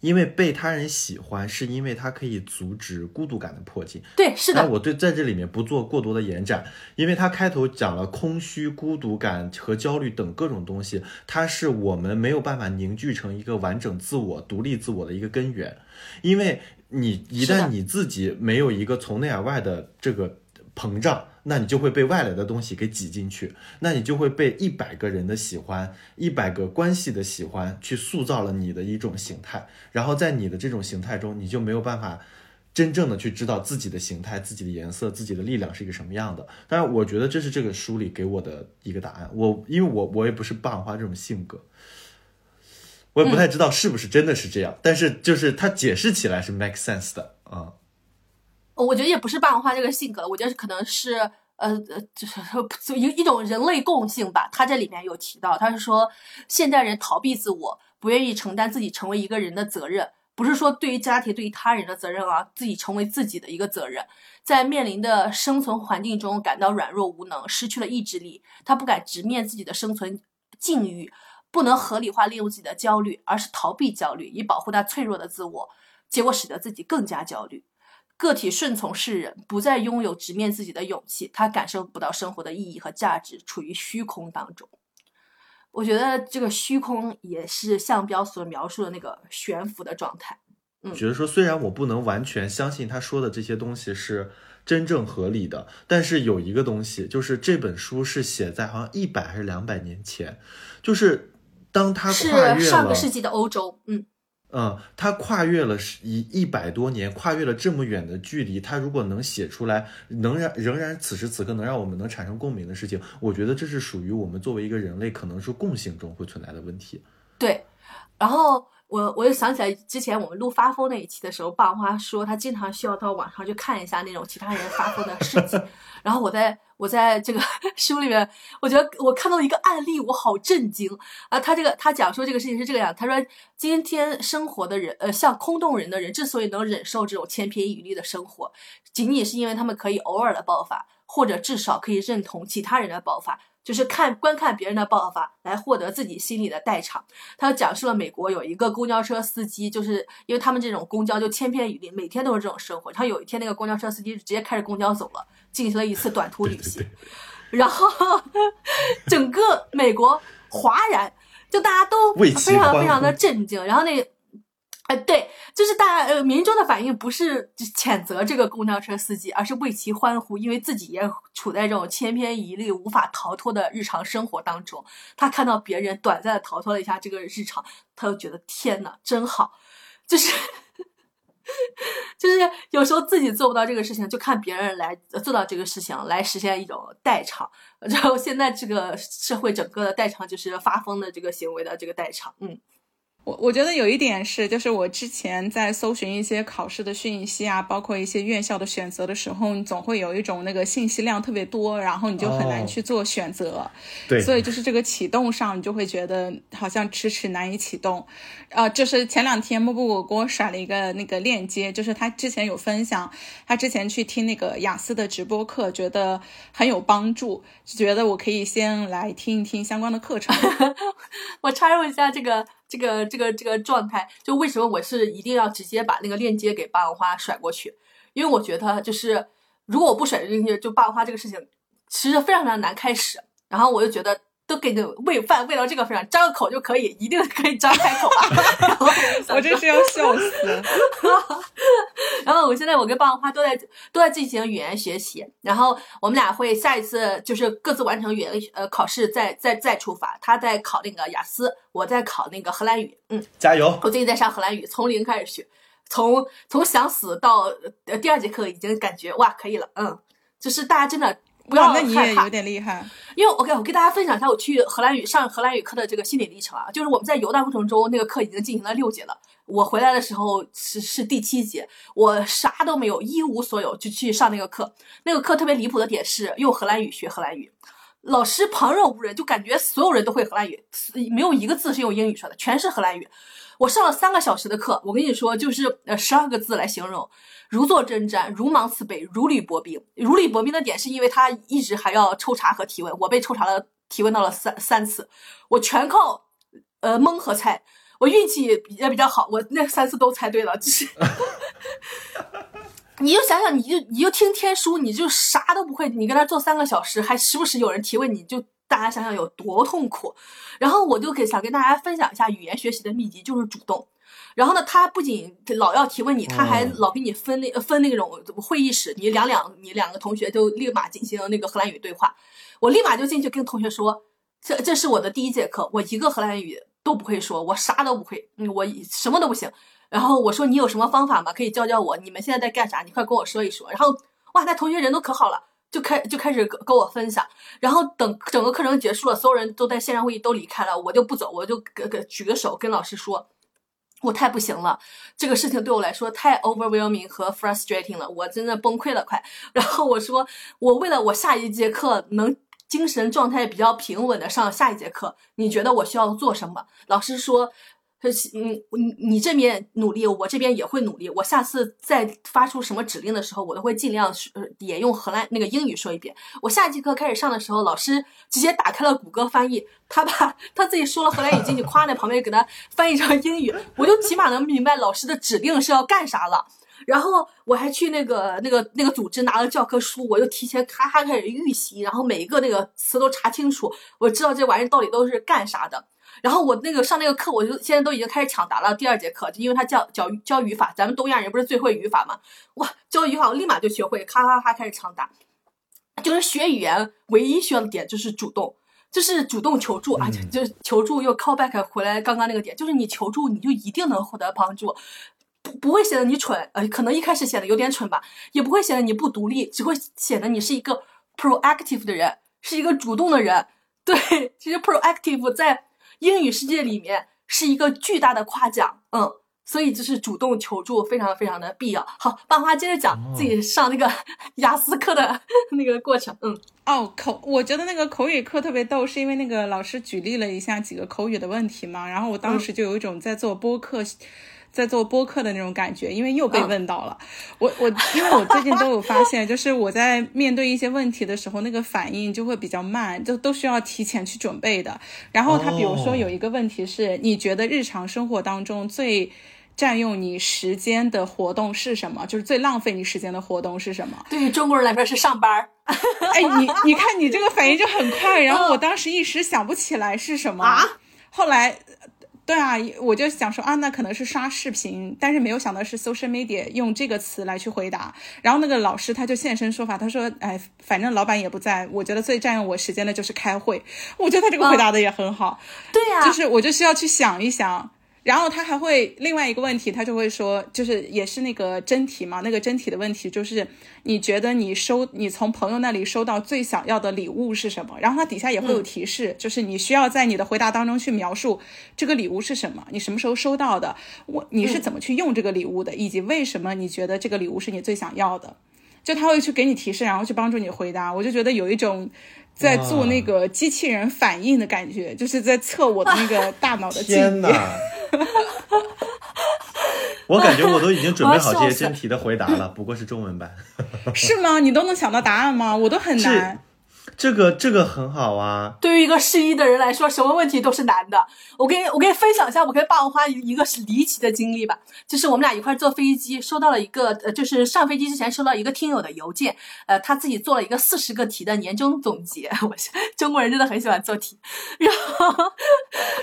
因为被他人喜欢，是因为它可以阻止孤独感的迫近。对，是的。那我对在这里面不做过多的延展，因为他开头讲了空虚、孤独感和焦虑等各种东西，它是我们没有办法凝聚成一个完整自我、独立自我的一个根源。因为你一旦你自己没有一个从内而外的这个膨胀。那你就会被外来的东西给挤进去，那你就会被一百个人的喜欢、一百个关系的喜欢去塑造了你的一种形态，然后在你的这种形态中，你就没有办法真正的去知道自己的形态、自己的颜色、自己的力量是一个什么样的。当然，我觉得这是这个书里给我的一个答案。我因为我我也不是霸王花这种性格，我也不太知道是不是真的是这样，但是就是他解释起来是 make sense 的啊。我觉得也不是霸王花这个性格，我觉得可能是呃呃，就是 就一一种人类共性吧。他这里面有提到，他是说现代人逃避自我，不愿意承担自己成为一个人的责任，不是说对于家庭、对于他人的责任啊，自己成为自己的一个责任，在面临的生存环境中感到软弱无能，失去了意志力，他不敢直面自己的生存境遇，不能合理化利用自己的焦虑，而是逃避焦虑，以保护他脆弱的自我，结果使得自己更加焦虑。个体顺从世人，不再拥有直面自己的勇气，他感受不到生活的意义和价值，处于虚空当中。我觉得这个虚空也是向标所描述的那个悬浮的状态。嗯，觉得说虽然我不能完全相信他说的这些东西是真正合理的，但是有一个东西，就是这本书是写在好像一百还是两百年前，就是当他跨越了上个世纪的欧洲，嗯。嗯，他跨越了一一百多年，跨越了这么远的距离，他如果能写出来，能让仍然此时此刻能让我们能产生共鸣的事情，我觉得这是属于我们作为一个人类可能是共性中会存在的问题。对，然后。我我又想起来之前我们录发疯那一期的时候，霸王花说他经常需要到网上去看一下那种其他人发疯的事情。然后我在我在这个 书里面，我觉得我看到一个案例，我好震惊啊！他这个他讲说这个事情是这个样，他说今天生活的人，呃，像空洞人的人之所以能忍受这种千篇一律的生活，仅仅是因为他们可以偶尔的爆发，或者至少可以认同其他人的爆发。就是看观看别人的爆发来获得自己心里的代偿。他讲述了美国有一个公交车司机，就是因为他们这种公交就千篇一律，每天都是这种生活。然后有一天，那个公交车司机直接开着公交走了，进行了一次短途旅行。然后整个美国哗然，就大家都非常非常的震惊。然后那。哎，对，就是大家呃民众的反应不是谴责这个公交车司机，而是为其欢呼，因为自己也处在这种千篇一律、无法逃脱的日常生活当中。他看到别人短暂的逃脱了一下这个日常，他就觉得天呐，真好，就是 就是有时候自己做不到这个事情，就看别人来做到这个事情，来实现一种代偿。然后现在这个社会整个的代偿就是发疯的这个行为的这个代偿，嗯。我我觉得有一点是，就是我之前在搜寻一些考试的讯息啊，包括一些院校的选择的时候，你总会有一种那个信息量特别多，然后你就很难去做选择。对，所以就是这个启动上，你就会觉得好像迟迟难以启动。呃，就是前两天莫布我给我甩了一个那个链接，就是他之前有分享，他之前去听那个雅思的直播课，觉得很有帮助，就觉得我可以先来听一听相关的课程。我插入一下这个。这个这个这个状态，就为什么我是一定要直接把那个链接给霸王花甩过去？因为我觉得，就是如果我不甩链接，就霸王花这个事情其实非常非常难开始。然后我就觉得。都给你喂饭喂到这个份上，张个口就可以，一定可以张开口啊！我真是要笑死。然后我现在我跟霸王花都在都在进行语言学习，然后我们俩会下一次就是各自完成语言呃考试，再再再出发。他在考那个雅思，我在考那个荷兰语。嗯，加油！我最近在上荷兰语，从零开始学，从从想死到第二节课已经感觉哇可以了。嗯，就是大家真的。不要那你也有点厉害，因为 OK，我跟大家分享一下我去荷兰语上荷兰语课的这个心理历程啊，就是我们在游荡过程中，那个课已经进行了六节了，我回来的时候是是第七节，我啥都没有，一无所有就去上那个课。那个课特别离谱的点是用荷兰语学荷兰语，老师旁若无人，就感觉所有人都会荷兰语，没有一个字是用英语说的，全是荷兰语。我上了三个小时的课，我跟你说，就是呃十二个字来形容：如坐针毡，如芒刺背，如履薄冰。如履薄冰的点是因为他一直还要抽查和提问，我被抽查了，提问到了三三次，我全靠呃蒙和猜。我运气也比较好，我那三次都猜对了，就是。你就想想，你就你就听天书，你就啥都不会，你跟他坐三个小时，还时不时有人提问，你就大家想想有多痛苦。然后我就给想跟大家分享一下语言学习的秘籍，就是主动。然后呢，他不仅老要提问你，他还老给你分那分那种会议室，你两两你两个同学就立马进行那个荷兰语对话。我立马就进去跟同学说，这这是我的第一节课，我一个荷兰语都不会说，我啥都不会，我什么都不行。然后我说你有什么方法吗？可以教教我。你们现在在干啥？你快跟我说一说。然后哇，那同学人都可好了，就开就开始跟跟我分享。然后等整个课程结束了，所有人都在线上会议都离开了，我就不走，我就给给举个手跟老师说，我太不行了，这个事情对我来说太 overwhelming 和 frustrating 了，我真的崩溃了，快。然后我说我为了我下一节课能精神状态比较平稳的上下一节课，你觉得我需要做什么？老师说。他嗯，你你这边努力，我这边也会努力。我下次再发出什么指令的时候，我都会尽量呃也用荷兰那个英语说一遍。我下节课开始上的时候，老师直接打开了谷歌翻译，他把他自己说了荷兰语进去，夸在旁边给他翻译成英语，我就起码能明白老师的指令是要干啥了。然后我还去那个那个那个组织拿了教科书，我就提前咔咔开始预习，然后每一个那个词都查清楚，我知道这玩意到底都是干啥的。然后我那个上那个课，我就现在都已经开始抢答了。第二节课，就因为他教教教语法，咱们东亚人不是最会语法嘛？哇，教语法我立马就学会，咔咔咔开始抢答。就是学语言唯一需要的点就是主动，就是主动求助啊，就是求助又 call back 回来刚刚那个点，就是你求助你就一定能获得帮助，不不会显得你蠢，呃，可能一开始显得有点蠢吧，也不会显得你不独立，只会显得你是一个 proactive 的人，是一个主动的人。对，其实 proactive 在。英语世界里面是一个巨大的夸奖，嗯，所以就是主动求助非常非常的必要。好，半花接着讲自己上那个雅思课的那个过程，嗯，哦，口，我觉得那个口语课特别逗，是因为那个老师举例了一下几个口语的问题嘛，然后我当时就有一种在做播客。在做播客的那种感觉，因为又被问到了。我我因为我最近都有发现，就是我在面对一些问题的时候，那个反应就会比较慢，就都需要提前去准备的。然后他比如说有一个问题是，你觉得日常生活当中最占用你时间的活动是什么？就是最浪费你时间的活动是什么？对于中国人来说是上班。哎，你你看你这个反应就很快，然后我当时一时想不起来是什么。啊？后来。对啊，我就想说啊，那可能是刷视频，但是没有想到是 social media 用这个词来去回答。然后那个老师他就现身说法，他说：“哎，反正老板也不在，我觉得最占用我时间的就是开会。”我觉得他这个回答的也很好。对呀，就是我就需要去想一想。然后他还会另外一个问题，他就会说，就是也是那个真题嘛，那个真题的问题就是，你觉得你收你从朋友那里收到最想要的礼物是什么？然后他底下也会有提示，就是你需要在你的回答当中去描述这个礼物是什么，你什么时候收到的，我你是怎么去用这个礼物的，以及为什么你觉得这个礼物是你最想要的？就他会去给你提示，然后去帮助你回答。我就觉得有一种在做那个机器人反应的感觉，就是在测我的那个大脑的记忆。我感觉我都已经准备好这些真题的回答了，不过是中文版。是吗？你都能想到答案吗？我都很难。这个这个很好啊！对于一个失忆的人来说，什么问题都是难的。我给我给你分享一下我跟霸王花一个是离奇的经历吧。就是我们俩一块坐飞机，收到了一个呃，就是上飞机之前收到一个听友的邮件，呃，他自己做了一个四十个题的年终总结。我中国人真的很喜欢做题。然后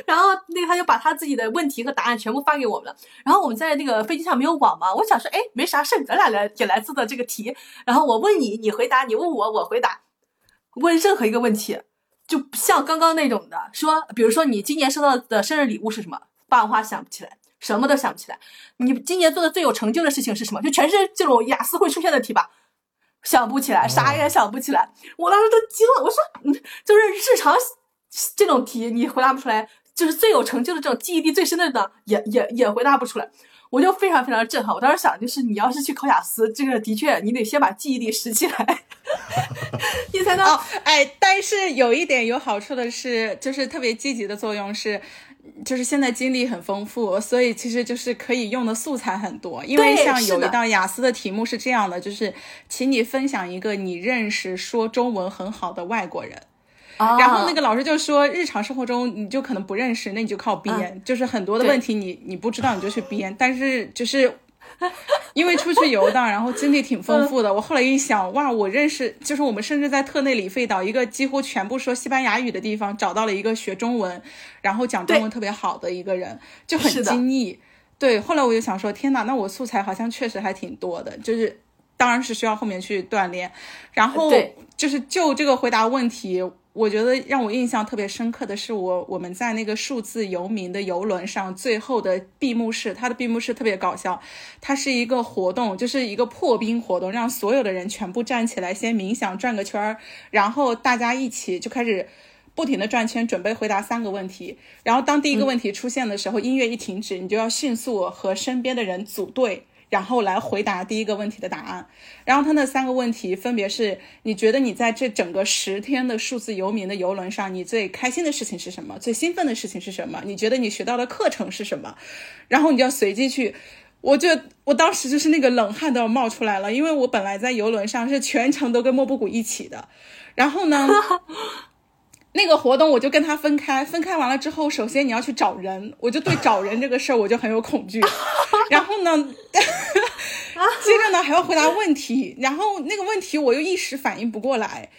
然后那个他就把他自己的问题和答案全部发给我们了。然后我们在那个飞机上没有网嘛，我想说，哎，没啥事，咱俩来也来做的这个题。然后我问你，你回答；你问我，我回答。问任何一个问题，就像刚刚那种的，说，比如说你今年收到的生日礼物是什么？半话想不起来，什么都想不起来。你今年做的最有成就的事情是什么？就全是这种雅思会出现的题吧？想不起来，啥也想不起来。我当时都惊了，我说，就是日常这种题你回答不出来，就是最有成就的这种记忆力最深的呢，也也也回答不出来。我就非常非常震撼。我当时想，就是你要是去考雅思，这个的确你得先把记忆力拾起来。你才能？哦，哎，但是有一点有好处的是，就是特别积极的作用是，就是现在经历很丰富，所以其实就是可以用的素材很多。因为像有一道雅思的题目是这样的，就是请你分享一个你认识说中文很好的外国人。然后那个老师就说，日常生活中你就可能不认识，那你就靠编，就是很多的问题你你不知道你就去编，但是就是。因为出去游荡，然后经历挺丰富的。我后来一想，哇，我认识，就是我们甚至在特内里费岛一个几乎全部说西班牙语的地方，找到了一个学中文，然后讲中文特别好的一个人，就很惊异。对，后来我就想说，天哪，那我素材好像确实还挺多的，就是当然是需要后面去锻炼。然后对就是就这个回答问题，我觉得让我印象特别深刻的是我我们在那个数字游民的游轮上最后的闭幕式，它的闭幕式特别搞笑，它是一个活动，就是一个破冰活动，让所有的人全部站起来先冥想转个圈儿，然后大家一起就开始。不停的转圈，准备回答三个问题。然后当第一个问题出现的时候，音乐一停止，你就要迅速和身边的人组队，然后来回答第一个问题的答案。然后他那三个问题分别是：你觉得你在这整个十天的数字游民的游轮上，你最开心的事情是什么？最兴奋的事情是什么？你觉得你学到的课程是什么？然后你就要随机去。我就我当时就是那个冷汗都要冒出来了，因为我本来在游轮上是全程都跟莫布谷一起的，然后呢，那个活动我就跟他分开，分开完了之后，首先你要去找人，我就对找人这个事儿我就很有恐惧，然后呢，接着呢还要回答问题，然后那个问题我又一时反应不过来。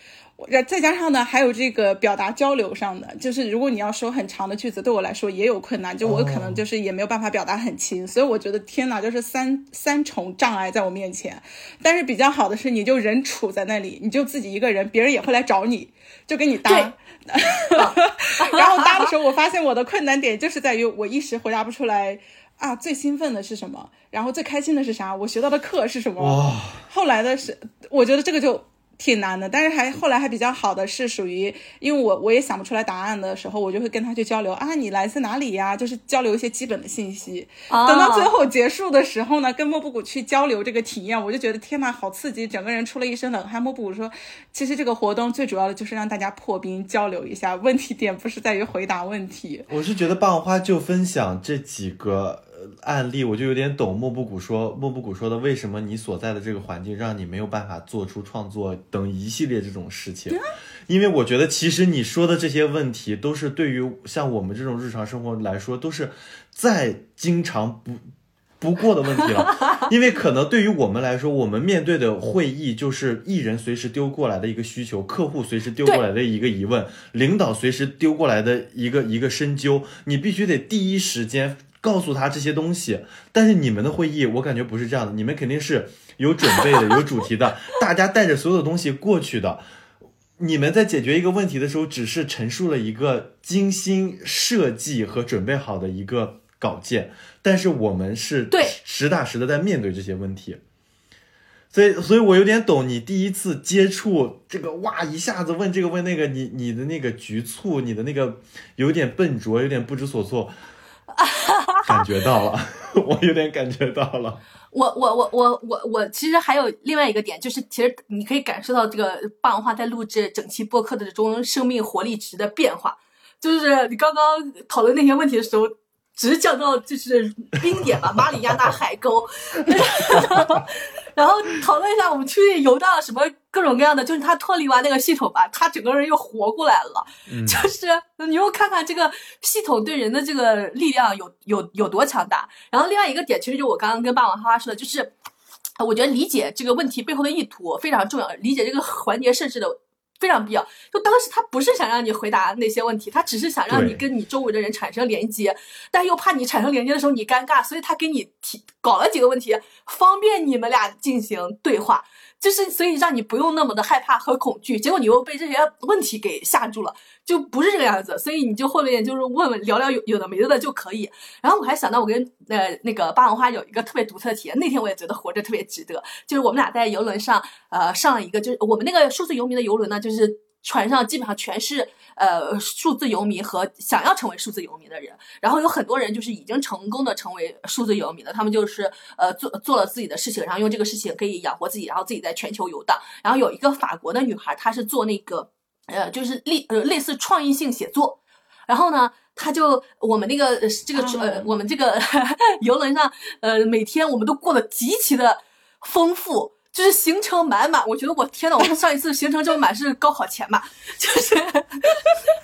然再加上呢，还有这个表达交流上的，就是如果你要说很长的句子，对我来说也有困难，就我可能就是也没有办法表达很清，所以我觉得天哪，就是三三重障碍在我面前。但是比较好的是，你就人处在那里，你就自己一个人，别人也会来找你，就跟你搭。然后搭的时候，我发现我的困难点就是在于我一时回答不出来啊，最兴奋的是什么，然后最开心的是啥，我学到的课是什么。后来的是，我觉得这个就挺难的，但是还后来还比较好的是属于，因为我我也想不出来答案的时候，我就会跟他去交流啊，你来自哪里呀？就是交流一些基本的信息。啊等到最后结束的时候呢，跟莫布谷去交流这个体验，我就觉得天呐，好刺激，整个人出了一身冷汗。莫布谷说，其实这个活动最主要的就是让大家破冰交流一下，问题点不是在于回答问题。我是觉得棒花就分享这几个呃案例，我就有点懂莫布谷说莫布谷说的为什么你所在的这个环境让你没有办法做出创作等一系列这种事情，因为我觉得其实你说的这些问题都是对于像我们这种日常生活来说都是再经常不。不过的问题了，因为可能对于我们来说，我们面对的会议就是艺人随时丢过来的一个需求，客户随时丢过来的一个疑问，领导随时丢过来的一个一个深究，你必须得第一时间告诉他这些东西。但是你们的会议，我感觉不是这样的，你们肯定是有准备的，有主题的，大家带着所有的东西过去的。你们在解决一个问题的时候，只是陈述了一个精心设计和准备好的一个稿件，但是我们是对实打实的在面对这些问题。所以，所以我有点懂你第一次接触这个，哇，一下子问这个问那个，你你的那个局促，你的那个有点笨拙，有点不知所措，感觉到了，我有点感觉到了。我我我我我我其实还有另外一个点，就是其实你可以感受到这个霸王花在录制整期播客的这种生命活力值的变化。就是你刚刚讨论那些问题的时候，只是降到就是冰点吧，马里亚纳海沟，然后讨论一下我们出去游荡什么各种各样的，就是他脱离完那个系统吧，他整个人又活过来了。嗯就是你又看看这个系统对人的这个力量有有有多强大。然后另外一个点，其实就我刚刚跟霸王花花说的，就是我觉得理解这个问题背后的意图非常重要，理解这个环节设置的。非常必要。就当时他不是想让你回答那些问题，他只是想让你跟你周围的人产生连接，但又怕你产生连接的时候你尴尬，所以他给你提搞了几个问题，方便你们俩进行对话。就是所以让你不用那么的害怕和恐惧，结果你又被这些问题给吓住了，就不是这个样子。所以你就后面就是问问聊聊有有的没的的就可以。然后我还想到我跟呃那个霸王花有一个特别独特的体验，那天我也觉得活着特别值得，就是我们俩在游轮上呃上了一个就是我们那个数字游民的游轮呢，就是船上基本上全是呃数字游民和想要成为数字游民的人，然后有很多人就是已经成功的成为数字游民了，他们就是呃做做了自己的事情，然后用这个事情可以养活自己，然后自己在全球游荡。然后有一个法国的女孩，她是做那个呃就是类呃类似创意性写作，然后呢。他就我们那个呃这个呃我们这个 游轮上呃每天我们都过得极其的丰富。就是行程满满，我觉得我天呐，我上一次行程这么满是高考前吧，就是，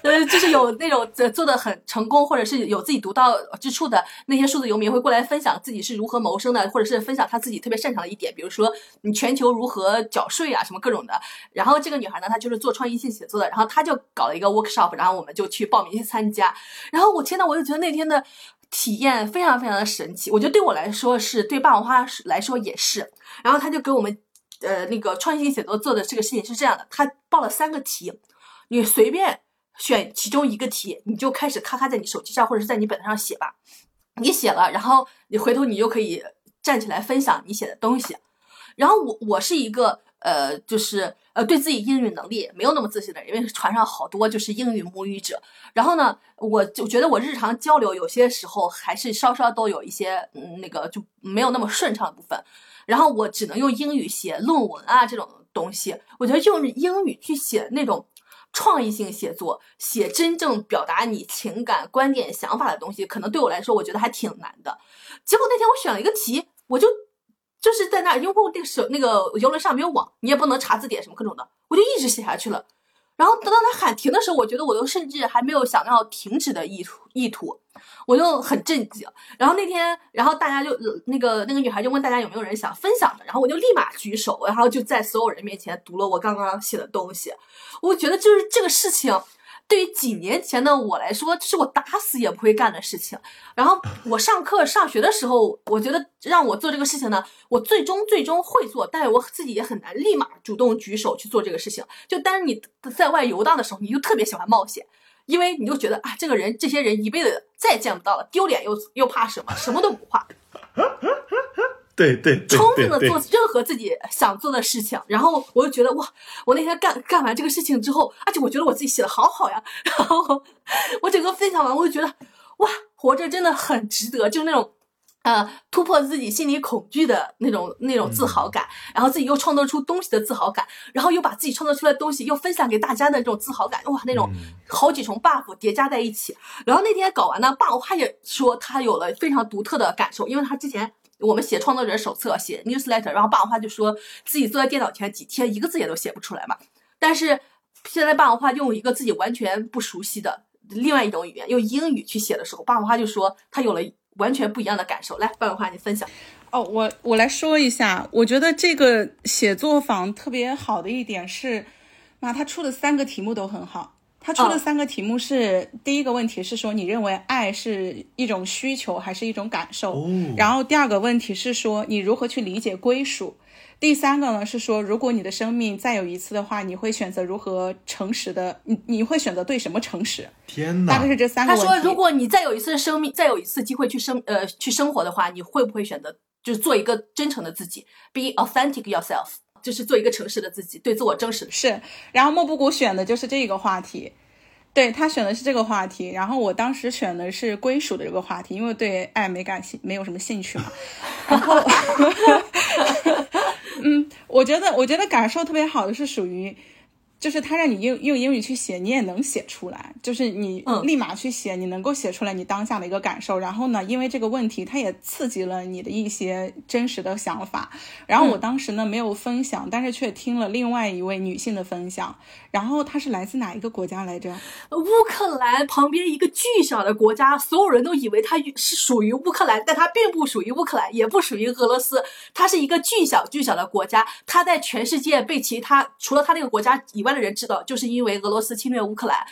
呃，就是有那种做的很成功，或者是有自己独到之处的那些数字游民会过来分享自己是如何谋生的，或者是分享他自己特别擅长的一点，比如说你全球如何缴税啊，什么各种的。然后这个女孩呢，她就是做创意性写作的，然后她就搞了一个 workshop，然后我们就去报名去参加。然后我天呐，我就觉得那天的。体验非常非常的神奇，我觉得对我来说是，对霸王花来说也是。然后他就给我们，呃，那个创新写作做的这个事情是这样的，他报了三个题，你随便选其中一个题，你就开始咔咔在你手机上或者是在你本子上写吧。你写了，然后你回头你就可以站起来分享你写的东西。然后我我是一个。呃，就是呃，对自己英语能力没有那么自信的，人，因为船上好多就是英语母语者。然后呢，我就觉得我日常交流有些时候还是稍稍都有一些嗯那个就没有那么顺畅的部分。然后我只能用英语写论文啊这种东西。我觉得用英语去写那种创意性写作，写真正表达你情感、观点、想法的东西，可能对我来说我觉得还挺难的。结果那天我选了一个题，我就。就是在那儿，因为我那个手那个游轮上没有网，你也不能查字典什么各种的，我就一直写下去了。然后等到他喊停的时候，我觉得我都甚至还没有想要停止的意图意图，我就很震惊。然后那天，然后大家就那个那个女孩就问大家有没有人想分享的，然后我就立马举手，然后就在所有人面前读了我刚刚写的东西。我觉得就是这个事情。对于几年前的我来说，是我打死也不会干的事情。然后我上课上学的时候，我觉得让我做这个事情呢，我最终最终会做，但是我自己也很难立马主动举手去做这个事情。就当是你在外游荡的时候，你就特别喜欢冒险，因为你就觉得啊，这个人这些人一辈子再也见不到了，丢脸又又怕什么，什么都不怕。对对，充分的做任何自己想做的事情，然后我就觉得哇，我那天干干完这个事情之后，而且我觉得我自己写的好好呀，然后我整个分享完，我就觉得哇，活着真的很值得，就是那种呃突破自己心理恐惧的那种那种自豪感，然后自己又创造出东西的自豪感，然后又把自己创造出来的东西又分享给大家的这种自豪感，哇，那种好几重 buff 叠加在一起。然后那天搞完呢，霸王花也说他有了非常独特的感受，因为他之前。我们写创作者手册，写 newsletter，然后霸王花就说自己坐在电脑前几天一个字也都写不出来嘛。但是现在霸王花用一个自己完全不熟悉的另外一种语言，用英语去写的时候，霸王花就说他有了完全不一样的感受。来，霸王花你分享。哦，我我来说一下，我觉得这个写作坊特别好的一点是，妈他出的三个题目都很好。他出的三个题目是：第一个问题是说，你认为爱是一种需求还是一种感受？然后第二个问题是说，你如何去理解归属？第三个呢是说，如果你的生命再有一次的话，你会选择如何诚实的？你你会选择对什么诚实？天哪！大概是这三个。他说，如果你再有一次生命，再有一次机会去生呃去生活的话，你会不会选择就是做一个真诚的自己，be authentic yourself？就是做一个诚实的自己，对自我真实。是，然后莫布谷选的就是这个话题，对他选的是这个话题，然后我当时选的是归属的这个话题，因为对爱没感兴，没有什么兴趣嘛。然后，嗯，我觉得，我觉得感受特别好的是属于。就是他让你用用英语去写，你也能写出来。就是你立马去写，你能够写出来你当下的一个感受。然后呢，因为这个问题，它也刺激了你的一些真实的想法。然后我当时呢没有分享，但是却听了另外一位女性的分享。然后她是来自哪一个国家来着？乌克兰旁边一个巨小的国家，所有人都以为它是属于乌克兰，但它并不属于乌克兰，也不属于俄罗斯。它是一个巨小巨小的国家，它在全世界被其他除了它那个国家以外。的人知道，就是因为俄罗斯侵略乌克兰，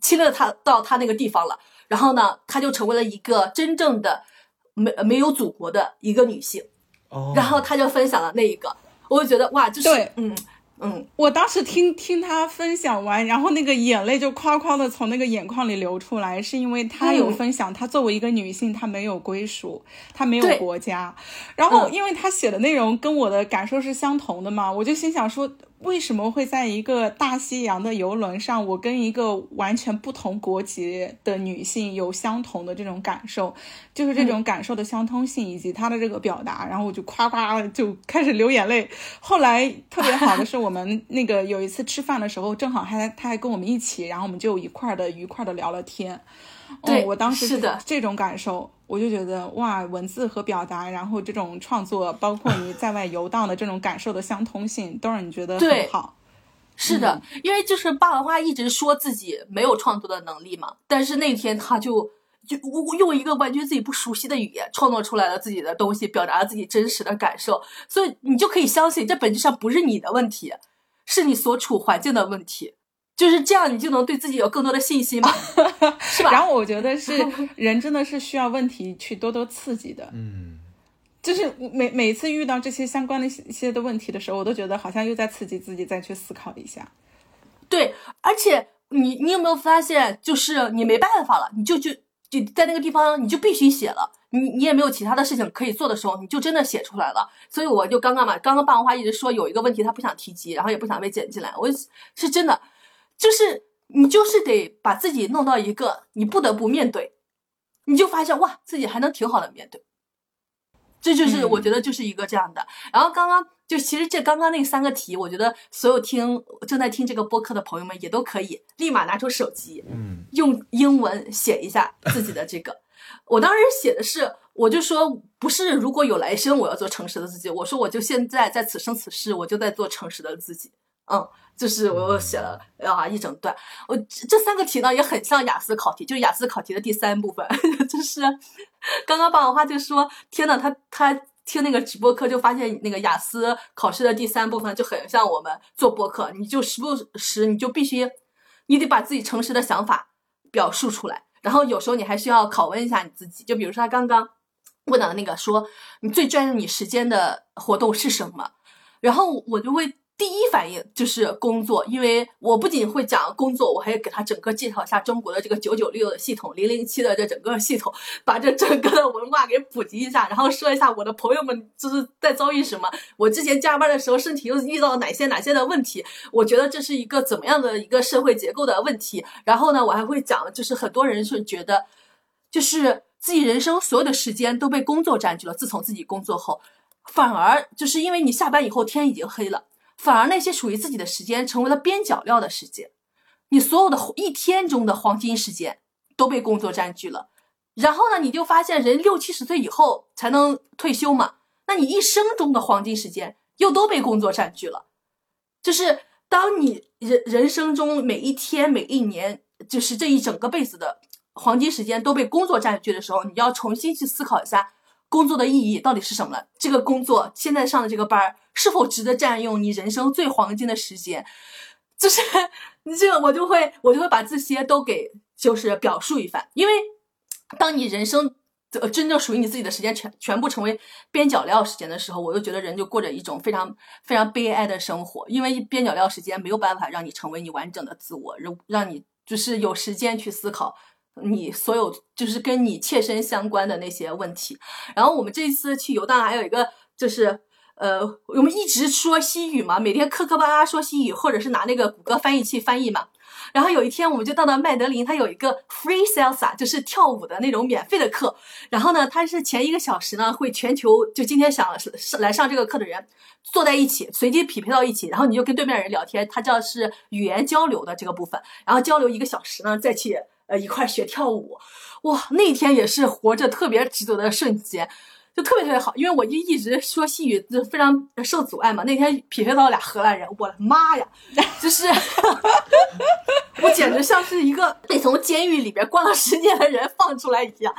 侵略他到他那个地方了，然后呢，他就成为了一个真正的没没有祖国的一个女性，然后她就分享了那一个，我就觉得哇，就是嗯。嗯，我当时听听他分享完，然后那个眼泪就夸夸的从那个眼眶里流出来，是因为他有分享，他作为一个女性，她没有归属，她没有国家。然后，因为他写的内容跟我的感受是相同的嘛，我就心想说，为什么会在一个大西洋的游轮上，我跟一个完全不同国籍的女性有相同的这种感受，就是这种感受的相通性以及她的这个表达，然后我就夸夸就开始流眼泪。后来特别好的是，我们那个有一次吃饭的时候，正好还他还跟我们一起，然后我们就一块的愉快的聊了天。对，我当时是的这种感受。我就觉得哇，文字和表达，然后这种创作，包括你在外游荡的这种感受的相通性，都让你觉得很好。是的，因为就是霸王花一直说自己没有创作的能力嘛，但是那天他就就用一个完全自己不熟悉的语言创作出来了自己的东西，表达了自己真实的感受，所以你就可以相信，这本质上不是你的问题，是你所处环境的问题。就是这样，你就能对自己有更多的信心嘛，是吧？然后我觉得是 人真的是需要问题去多多刺激的，嗯，就是每每次遇到这些相关的一些的问题的时候，我都觉得好像又在刺激自己再去思考一下。对，而且你你有没有发现，就是你没办法了，你就就就在那个地方，你就必须写了，你你也没有其他的事情可以做的时候，你就真的写出来了。所以我就刚刚嘛，刚刚霸王花一直说有一个问题他不想提及，然后也不想被剪进来，我是真的。就是你就是得把自己弄到一个你不得不面对，你就发现哇，自己还能挺好的面对，这就是我觉得就是一个这样的。然后刚刚就其实这刚刚那三个题，我觉得所有听正在听这个播客的朋友们也都可以立马拿出手机，嗯，用英文写一下自己的这个。我当时写的是，我就说不是如果有来生我要做诚实的自己，我说我就现在在此生此世我就在做诚实的自己，嗯。就是我又写了啊一整段，我这三个题呢也很像雅思考题，就是雅思考题的第三部分，就是刚刚霸王花就说，天呐，他他听那个直播课就发现那个雅思考试的第三部分就很像我们做播客，你就时不时你就必须，你得把自己诚实的想法表述出来，然后有时候你还需要拷问一下你自己，就比如说他刚刚问到的那个说你最占用你时间的活动是什么，然后我就会。第一反应就是工作，因为我不仅会讲工作，我还要给他整个介绍一下中国的这个九九六的系统，零零七的这整个系统，把这整个的文化给普及一下，然后说一下我的朋友们就是在遭遇什么，我之前加班的时候身体又遇到了哪些哪些的问题，我觉得这是一个怎么样的一个社会结构的问题。然后呢，我还会讲，就是很多人是觉得，就是自己人生所有的时间都被工作占据了。自从自己工作后，反而就是因为你下班以后天已经黑了。反而那些属于自己的时间成为了边角料的时间，你所有的一天中的黄金时间都被工作占据了。然后呢，你就发现人六七十岁以后才能退休嘛，那你一生中的黄金时间又都被工作占据了。就是当你人人生中每一天每一年，就是这一整个辈子的黄金时间都被工作占据的时候，你要重新去思考一下。工作的意义到底是什么了？这个工作现在上的这个班儿是否值得占用你人生最黄金的时间？就是你这个，我就会我就会把这些都给就是表述一番。因为当你人生呃真正属于你自己的时间全全部成为边角料时间的时候，我就觉得人就过着一种非常非常悲哀的生活。因为边角料时间没有办法让你成为你完整的自我，让让你就是有时间去思考。你所有就是跟你切身相关的那些问题，然后我们这一次去游荡还有一个就是，呃，我们一直说西语嘛，每天磕磕巴巴说西语，或者是拿那个谷歌翻译器翻译嘛。然后有一天我们就到了麦德林，他有一个 free salsa，就是跳舞的那种免费的课。然后呢，他是前一个小时呢会全球就今天想上来上这个课的人坐在一起，随机匹配到一起，然后你就跟对面人聊天，他叫是语言交流的这个部分，然后交流一个小时呢，再去。呃，一块学跳舞，哇，那天也是活着特别值得的瞬间，就特别特别好。因为我就一直说西语就非常受阻碍嘛，那天匹配到俩荷兰人，我的妈呀，就是 我简直像是一个被从监狱里边关了十年的人放出来一样，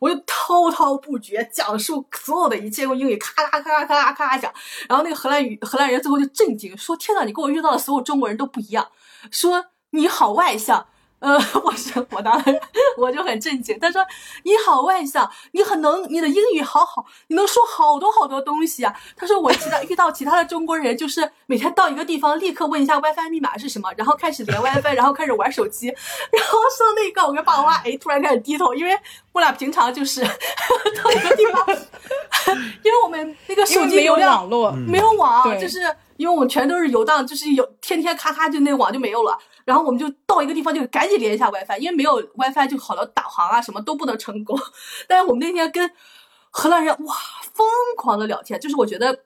我就滔滔不绝讲述所有的一切，用英语咔咔咔咔咔咔咔讲。然后那个荷兰语荷兰人最后就震惊说：“天呐，你跟我遇到的所有中国人都不一样。”说你好外向。呃，我是我当然我就很震惊。他说：“你好外向，你很能，你的英语好好，你能说好多好多东西啊。”他说：“我其他遇到其他的中国人，就是每天到一个地方，立刻问一下 WiFi 密码是什么，然后开始连 WiFi，然后开始玩手机。然后说那个，我跟爸爸哎，突然开始低头，因为我俩平常就是到一个地方，因为我们那个手机没有网络，没有网，就是。”因为我们全都是游荡，就是有天天咔咔就那网就没有了，然后我们就到一个地方就赶紧连一下 WiFi，因为没有 WiFi 就好多导航啊什么都不能成功。但是我们那天跟荷兰人哇疯狂的聊天，就是我觉得。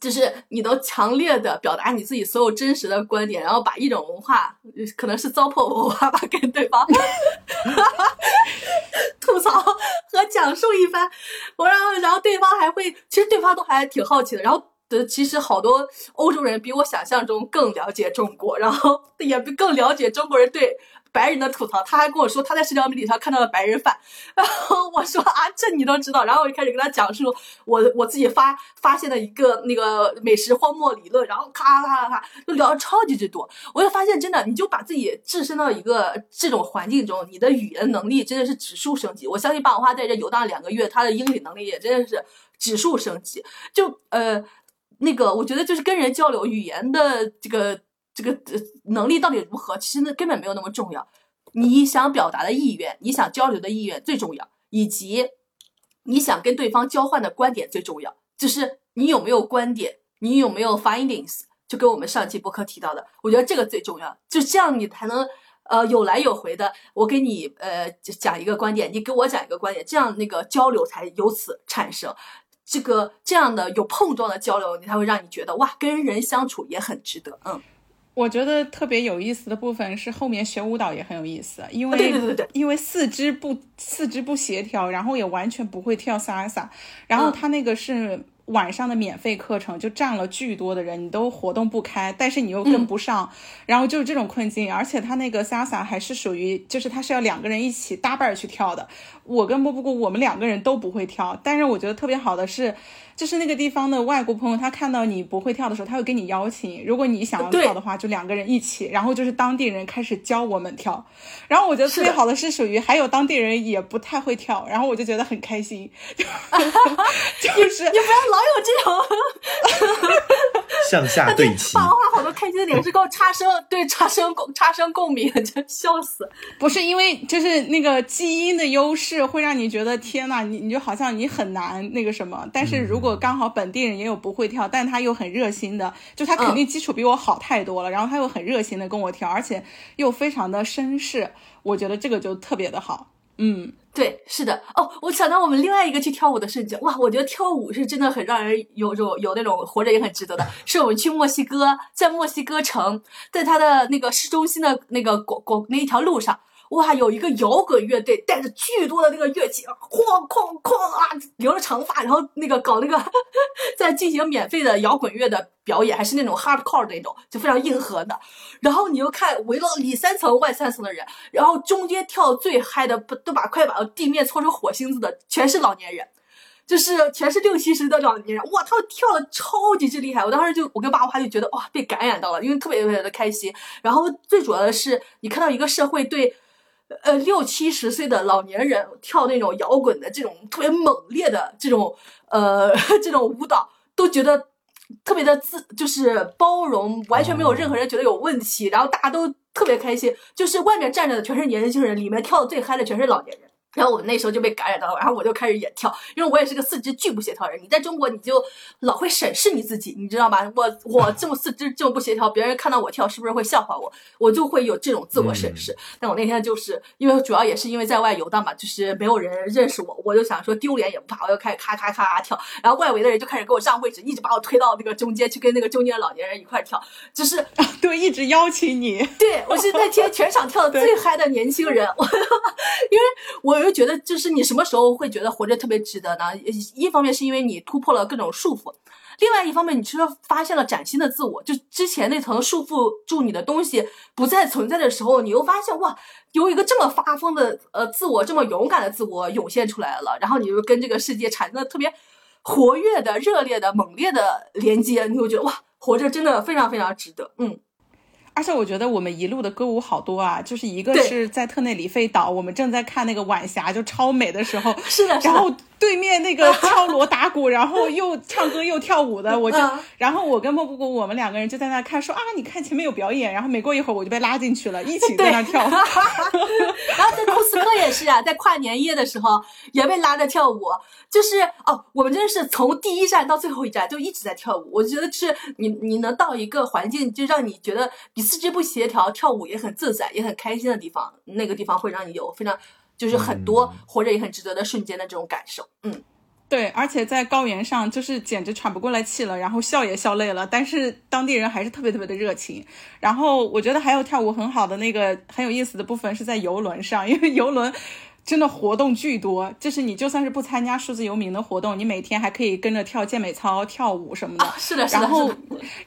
就是你能强烈的表达你自己所有真实的观点，然后把一种文化，可能是糟粕文化吧，跟对方 吐槽和讲述一番。我然后，然后对方还会，其实对方都还挺好奇的。然后，的其实好多欧洲人比我想象中更了解中国，然后也更了解中国人对。白人的吐槽，他还跟我说他在社交媒体上看到了白人饭，然后我说啊，这你都知道，然后我就开始跟他讲述我我自己发发现的一个那个美食荒漠理论，然后咔咔咔咔就聊超级之多，我就发现真的，你就把自己置身到一个这种环境中，你的语言能力真的是指数升级。我相信霸王花在这游荡两个月，他的英语能力也真的是指数升级。就呃那个，我觉得就是跟人交流语言的这个。这个能力到底如何？其实那根本没有那么重要。你想表达的意愿，你想交流的意愿最重要，以及你想跟对方交换的观点最重要。就是你有没有观点，你有没有 findings，就跟我们上期播客提到的，我觉得这个最重要。就这样，你才能呃有来有回的。我给你呃讲一个观点，你给我讲一个观点，这样那个交流才由此产生。这个这样的有碰撞的交流，你才会让你觉得哇，跟人相处也很值得。嗯。我觉得特别有意思的部分是后面学舞蹈也很有意思，因为对对对对，因为四肢不四肢不协调，然后也完全不会跳 salsa，然后他那个是。晚上的免费课程就占了巨多的人，你都活动不开，但是你又跟不上，然后就是这种困境。而且他那个 salsa 还是属于，就是他是要两个人一起搭伴去跳的。我跟波波姑，我们两个人都不会跳，但是我觉得特别好的是，就是那个地方的外国朋友，他看到你不会跳的时候，他会给你邀请，如果你想要跳的话，就两个人一起，然后就是当地人开始教我们跳。然后我觉得特别好的是，属于还有当地人也不太会跳，然后我就觉得很开心，就 是你不要老。有这种向下对齐，画画好多开心的脸是给我差生，对 差生共差生共鸣，真笑死。不是因为就是那个基因的优势会让你觉得天呐，你你就好像你很难那个什么。但是如果刚好本地人也有不会跳，但他又很热心的，就他肯定基础比我好太多了，然后他又很热心的跟我跳，而且又非常的绅士，我觉得这个就特别的好。嗯。对，是的哦，我想到我们另外一个去跳舞的瞬间，哇，我觉得跳舞是真的很让人有种有那种活着也很值得的。是我们去墨西哥，在墨西哥城，在它的那个市中心的那个广广那一条路上。哇，有一个摇滚乐队带着巨多的那个乐器，哐哐哐啊，留着长发，然后那个搞那个在进行免费的摇滚乐的表演，还是那种 hardcore 那种，就非常硬核的。然后你又看围了里三层外三层的人，然后中间跳最嗨的，不都把快把地面搓成火星子的，全是老年人，就是全是六七十的老年人。哇，他们跳的超级之厉害，我当时就我跟八花就觉得哇，被感染到了，因为特别特别的开心。然后最主要的是，你看到一个社会对。呃，六七十岁的老年人跳那种摇滚的这种特别猛烈的这种呃 这种舞蹈，都觉得特别的自就是包容，完全没有任何人觉得有问题，然后大家都特别开心，就是外面站着的全是年轻人，里面跳的最嗨的全是老年人。然后我那时候就被感染到了，然后我就开始也跳，因为我也是个四肢巨不协调人。你在中国你就老会审视你自己，你知道吗？我我这么四肢这么不协调，别人看到我跳是不是会笑话我？我就会有这种自我审视。但我那天就是因为主要也是因为在外游荡嘛，就是没有人认识我，我就想说丢脸也不怕，我就开始咔咔咔咔跳。然后外围的人就开始给我让位置，一直把我推到那个中间去跟那个中间的老年人一块跳，就是对，一直邀请你。对我是那天全场跳的最嗨的年轻人，我 因为我。我就觉得，就是你什么时候会觉得活着特别值得呢？一方面是因为你突破了各种束缚，另外一方面你其实发现了崭新的自我。就之前那层束缚住你的东西不再存在的时候，你又发现哇，有一个这么发疯的呃自我，这么勇敢的自我涌现出来了。然后你就跟这个世界产生了特别活跃的、热烈的、猛烈的连接，你会觉得哇，活着真的非常非常值得。嗯。而且我觉得我们一路的歌舞好多啊，就是一个是在特内里费岛，我们正在看那个晚霞就超美的时候，是的，然后对面那个 敲锣打鼓，然后又唱歌又跳舞的，我就嗯，然后我跟莫布谷我们两个人就在那看，说啊，你看前面有表演，然后没过一会儿我就被拉进去了，一起在那跳。然后在莫斯科也是啊，在跨年夜的时候也被拉着跳舞，就是哦，我们真的是从第一站到最后一站就一直在跳舞。我觉得是你你能到一个环境，就让你觉得你四肢不协调，跳舞也很自在，也很开心的地方，那个地方会让你有非常就是很多嗯活着也很值得的瞬间的这种感受。嗯，对，而且在高原上就是简直喘不过来气了，然后笑也笑累了，但是当地人还是特别特别的热情。然后我觉得还有跳舞很好的那个很有意思的部分是在游轮上，因为游轮。真的活动巨多，就是你就算是不参加数字游民的活动，你每天还可以跟着跳健美操、跳舞什么的。啊，是的，是的，然后，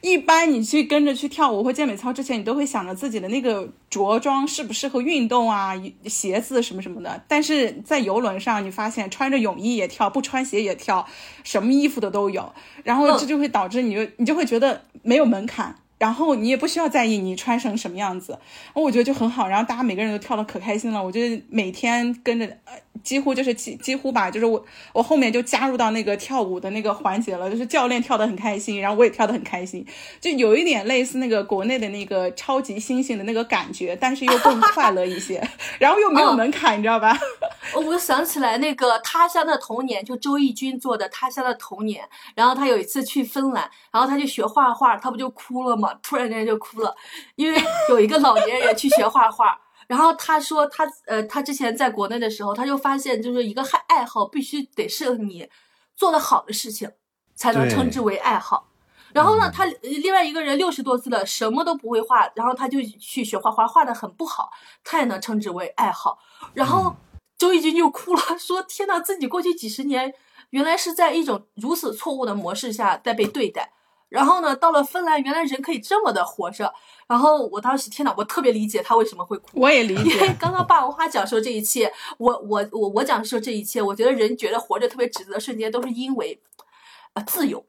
一般你去跟着去跳舞或健美操之前，你都会想着自己的那个着装适不适合运动啊，鞋子什么什么的。但是在游轮上，你发现穿着泳衣也跳，不穿鞋也跳，什么衣服的都有。然后这就会导致你就你就会觉得没有门槛。然后你也不需要在意你穿成什么样子，我觉得就很好。然后大家每个人都跳的可开心了，我就每天跟着，几乎就是几几乎吧，就是我我后面就加入到那个跳舞的那个环节了，就是教练跳的很开心，然后我也跳的很开心，就有一点类似那个国内的那个超级星星的那个感觉，但是又更快乐一些，然后又没有门槛，你知道吧？我我想起来那个《他乡的童年》，就周轶君做的《他乡的童年》。然后他有一次去芬兰，然后他就学画画，他不就哭了吗？突然间就哭了，因为有一个老年人去学画画。然后他说他呃，他之前在国内的时候，他就发现就是一个爱爱好必须得是你做的好的事情，才能称之为爱好。然后呢嗯，他呃另外一个人六十多岁了，什么都不会画，然后他就去学画画，画的很不好，他也能称之为爱好。然后周轶君就哭了，说：“天呐，自己过去几十年，原来是在一种如此错误的模式下在被对待。然后呢，到了芬兰，原来人可以这么的活着。然后我当时，天呐，我特别理解他为什么会哭。我也理因为解，刚刚霸王花讲述这一切，我我我我讲述这一切，我觉得人觉得活着特别值得的瞬间，都是因为，呃，自由，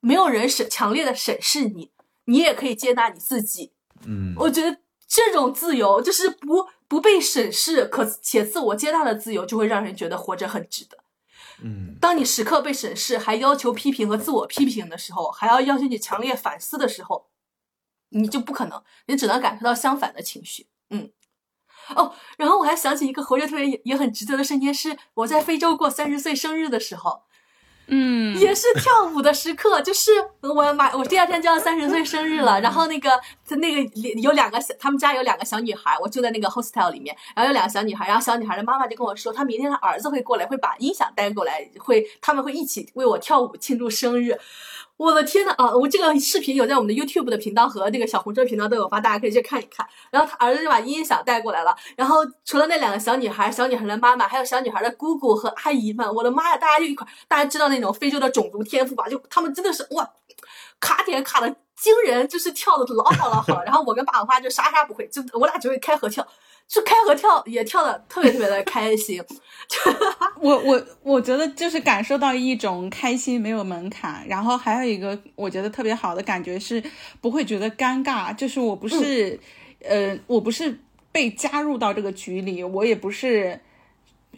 没有人审强烈的审视你，你也可以接纳你自己。嗯，我觉得这种自由，就是不不被审视，可且自我接纳的自由，就会让人觉得活着很值得。嗯，当你时刻被审视，还要求批评和自我批评的时候，还要要求你强烈反思的时候，你就不可能，你只能感受到相反的情绪。嗯，哦，然后我还想起一个活着特别也也很值得的瞬间，是我在非洲过三十岁生日的时候，嗯，也是跳舞的时刻，就是我马我第二天就要三十岁生日了，然后那个那个有两个小，他们家有两个小女孩，我住在那个 hostel 里面，然后有两个小女孩，然后小女孩的妈妈就跟我说，她明天她儿子会过来，会把音响带过来，会他们会一起为我跳舞庆祝生日。我的天呐啊！我这个视频有在我们的 YouTube 的频道和那个小红车频道都有发，大家可以去看一看。然后他儿子就把音响带过来了，然后除了那两个小女孩、小女孩的妈妈，还有小女孩的姑姑和阿姨们，我的妈呀！大家就一块，大家知道那种非洲的种族天赋吧？就他们真的是哇，卡点卡的惊人，就是跳的老好老好了。然后我跟霸王花就啥啥不会，就我俩只会开合跳，就开合跳也跳的特别特别的开心。我我我觉得就是感受到一种开心，没有门槛。然后还有一个我觉得特别好的感觉是不会觉得尴尬，就是我不是，呃，我不是被加入到这个局里，我也不是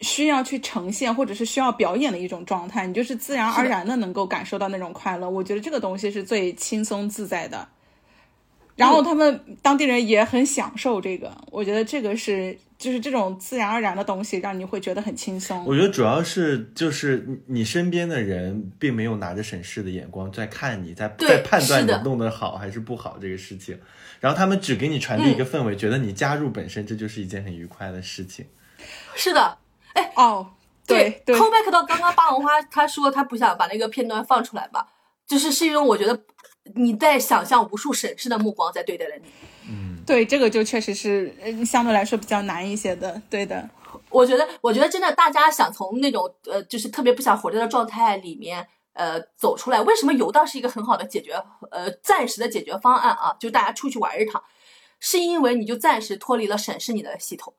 需要去呈现或者是需要表演的一种状态，你就是自然而然的能够感受到那种快乐。我觉得这个东西是最轻松自在的。然后他们当地人也很享受这个，我觉得这个是就是这种自然而然的东西，让你会觉得很轻松。我觉得主要是就是你你身边的人并没有拿着审视的眼光在看你，在在判断你弄得好还是不好这个事情，然后他们只给你传递一个氛围，觉得你加入本身这就是一件很愉快的事情。是的，哎哦，对对 l l back 到刚刚霸王花，他说他不想把那个片段放出来吧，就是是因为我觉得你在想象无数审视的目光在对待着你。嗯对，这个就确实是呃相对来说比较难一些的，对的。我觉得，我觉得真的，大家想从那种呃，就是特别不想活着的状态里面呃走出来，为什么游荡是一个很好的解决呃暂时的解决方案啊？就大家出去玩一趟，是因为你就暂时脱离了审视你的系统。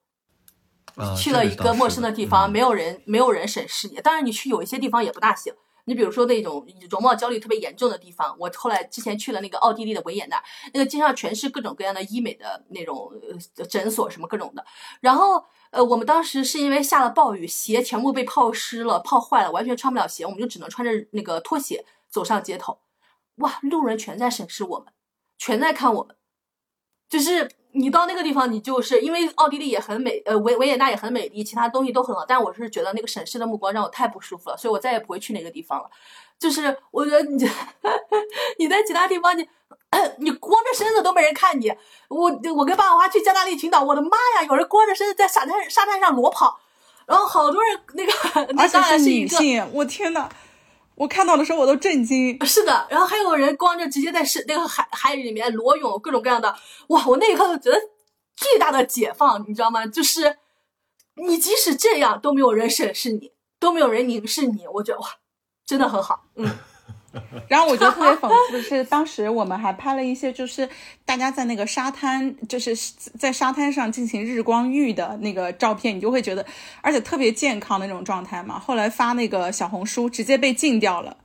啊，去了一个陌生的地方，没有人没有人审视你。当然，你去有一些地方也不大行，你比如说那种容貌焦虑特别严重的地方，我后来之前去了那个奥地利的维也纳，那个街上全是各种各样的医美的那种诊所，什么各种的。然后呃，我们当时是因为下了暴雨，鞋全部被泡湿了、泡坏了，完全穿不了鞋，我们就只能穿着那个拖鞋走上街头。哇，路人全在审视我们，全在看我们，就是。你到那个地方，你就是因为奥地利也很美，呃，维维也纳也很美丽，其他东西都很好，但我是觉得那个审视的目光让我太不舒服了，所以我再也不会去那个地方了。就是我觉得你 你在其他地方，你你光着身子都没人看你。我我跟爸爸妈妈去加那利群岛，我的妈呀，有人光着身子在沙滩沙滩上裸跑，然后好多人那个，而且是女性，我天呐！我看到的时候我都震惊。是的，然后还有人光着直接在是那个海海里面裸泳，各种各样的。哇，我那一刻就觉得巨大的解放，你知道吗？就是你即使这样都没有人审视你，都没有人凝视你，我觉得哇，真的很好。嗯。然后我觉得特别讽刺的是，当时我们还拍了一些，就是大家在那个沙滩，就是在沙滩上进行日光浴的那个照片，你就会觉得，而且特别健康的那种状态嘛。后来发那个小红书，直接被禁掉了。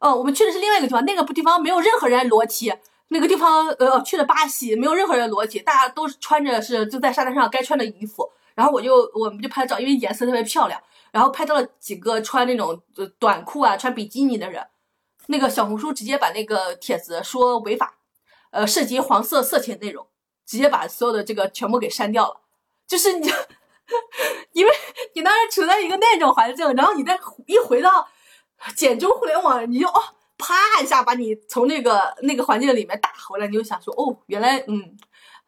哦，我们去的是另外一个地方，那个地方没有任何人裸体。那个地方，呃，去了巴西，没有任何人裸体，大家都是穿着是就在沙滩上该穿的衣服。然后我就我们就拍照，因为颜色特别漂亮，然后拍到了几个穿那种短裤啊、穿比基尼的人。那个小红书直接把那个帖子说违法，呃，涉及黄色色情内容，直接把所有的这个全部给删掉了。就是你，因为你当时处在一个那种环境，然后你再一回到简中互联网，你就哦，啪一下把你从那个那个环境里面打回来，你就想说哦，原来嗯，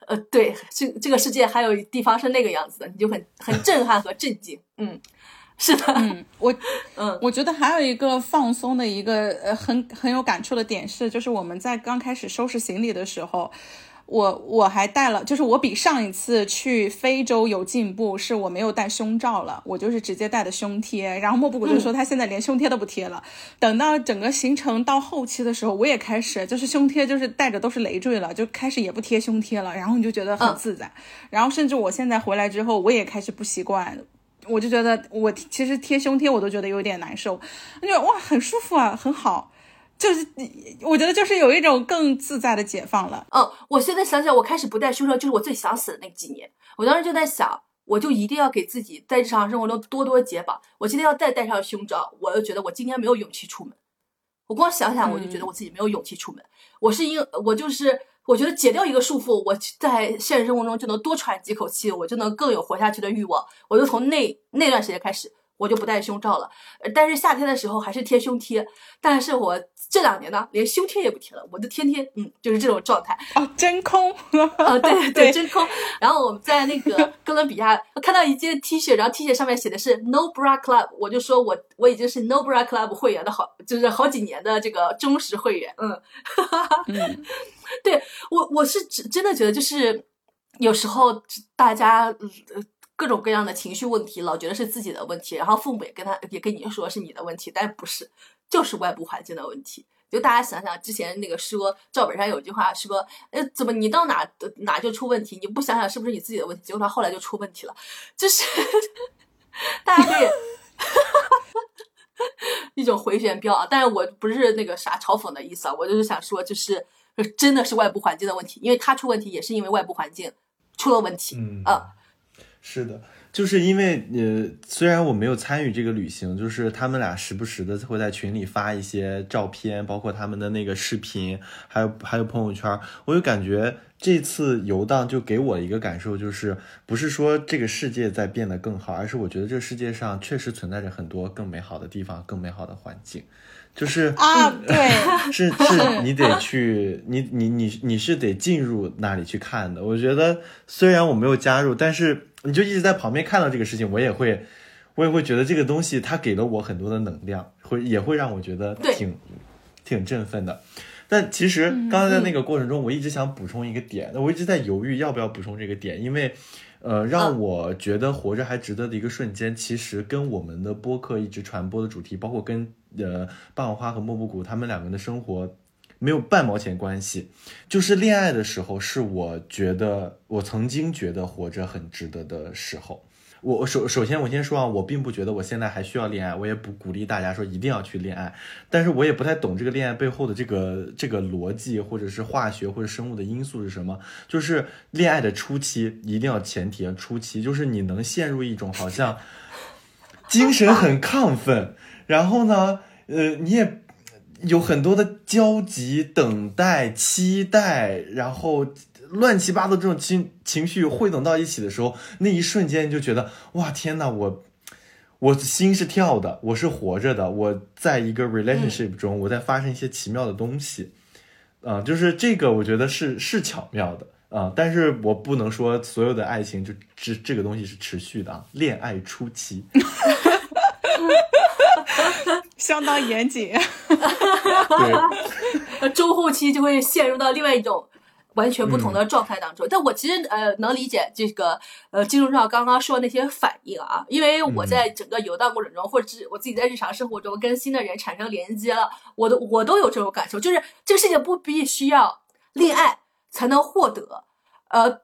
呃，对，这这个世界还有地方是那个样子的，你就很很震撼和震惊，嗯。是的，嗯，我，嗯，我觉得还有一个放松的一个呃很很有感触的点是，就是我们在刚开始收拾行李的时候，我我还带了，就是我比上一次去非洲有进步，是我没有带胸罩了，我就是直接带的胸贴。然后莫布谷就说他现在连胸贴都不贴了。等到整个行程到后期的时候，我也开始就是胸贴就是带着都是累赘了，就开始也不贴胸贴了。然后你就觉得很自在。然后甚至我现在回来之后，我也开始不习惯。我就觉得我其实贴胸贴我都觉得有点难受，那就哇很舒服啊，很好，就是我觉得就是有一种更自在的解放了。嗯，我现在想想，我开始不戴胸罩就是我最想死的那几年。我当时就在想，我就一定要给自己在日常生活中多多解绑。我今天要再戴上胸罩，我就觉得我今天没有勇气出门。我光想想我就觉得我自己没有勇气出门。我是因我就是。我觉得解掉一个束缚，我在现实生活中就能多喘几口气，我就能更有活下去的欲望。我就从那那段时间开始。我就不戴胸罩了，但是夏天的时候还是贴胸贴。但是我这两年呢，连胸贴也不贴了，我就天天嗯，就是这种状态。哦，真空啊，对对对，真空。然后我们在那个 哥伦比亚看到一件 T 恤，然后 T 恤上面写的是 No Bra Club，我就说我我已经是 No Bra Club 会员的好，就是好几年的这个忠实会员。嗯，嗯，对我我是真的觉得就是有时候大家。各种各样的情绪问题，老觉得是自己的问题，然后父母也跟他也跟你说是你的问题，但不是，就是外部环境的问题。就大家想想，之前那个说赵本山有句话说，哎，怎么你到哪哪就出问题？你不想想是不是你自己的问题？结果他后来就出问题了，就是 大家可以 一种回旋镖啊。但是我不是那个啥嘲讽的意思啊，我就是想说，就是真的是外部环境的问题，因为他出问题也是因为外部环境出了问题，嗯啊。是的，就是因为呃，虽然我没有参与这个旅行，就是他们俩时不时的会在群里发一些照片，包括他们的那个视频，还有还有朋友圈，我就感觉这次游荡就给我一个感受，就是不是说这个世界在变得更好，而是我觉得这个世界上确实存在着很多更美好的地方，更美好的环境。就是啊，对，是 是，你得去，你你你你是得进入那里去看的。我觉得虽然我没有加入，但是你就一直在旁边看到这个事情，我也会，我也会觉得这个东西它给了我很多的能量，会也会让我觉得挺挺振奋的。但其实刚才在那个过程中，我一直想补充一个点，我一直在犹豫要不要补充这个点，因为。呃，让我觉得活着还值得的一个瞬间，其实跟我们的播客一直传播的主题，包括跟呃霸王花和莫布谷他们两个人的生活没有半毛钱关系。就是恋爱的时候，是我觉得我曾经觉得活着很值得的时候。我首首先我先说啊，我并不觉得我现在还需要恋爱，我也不鼓励大家说一定要去恋爱，但是我也不太懂这个恋爱背后的这个这个逻辑，或者是化学或者生物的因素是什么。就是恋爱的初期一定要前提，初期就是你能陷入一种好像精神很亢奋，然后呢，呃，你也有很多的焦急、等待、期待，然后。乱七八糟这种情情绪汇总到一起的时候，那一瞬间你就觉得哇天呐，我我心是跳的，我是活着的，我在一个 relationship 中，我在发生一些奇妙的东西，啊，就是这个我觉得是是巧妙的啊，但是我不能说所有的爱情就这这个东西是持续的啊，恋爱初期，相当严谨，对，中后期就会陷入到另外一种。完全不同的状态当中，但我其实呃能理解这个呃金钟罩刚刚说的那些反应啊，因为我在整个游荡过程中，或者是我自己在日常生活中跟新的人产生连接了，我都我都有这种感受，就是这个事情不必须要恋爱才能获得，呃，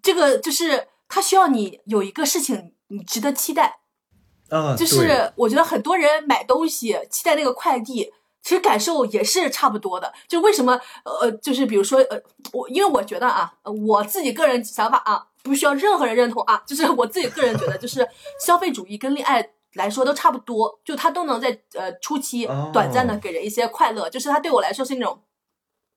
这个就是它需要你有一个事情你值得期待，啊，就是我觉得很多人买东西期待那个快递。其实感受也是差不多的，就为什么呃，就是比如说呃，我因为我觉得啊，我自己个人想法啊，不需要任何人认同啊，就是我自己个人觉得，就是消费主义跟恋爱来说都差不多，就它都能在呃初期短暂的给人一些快乐，就是它对我来说是那种，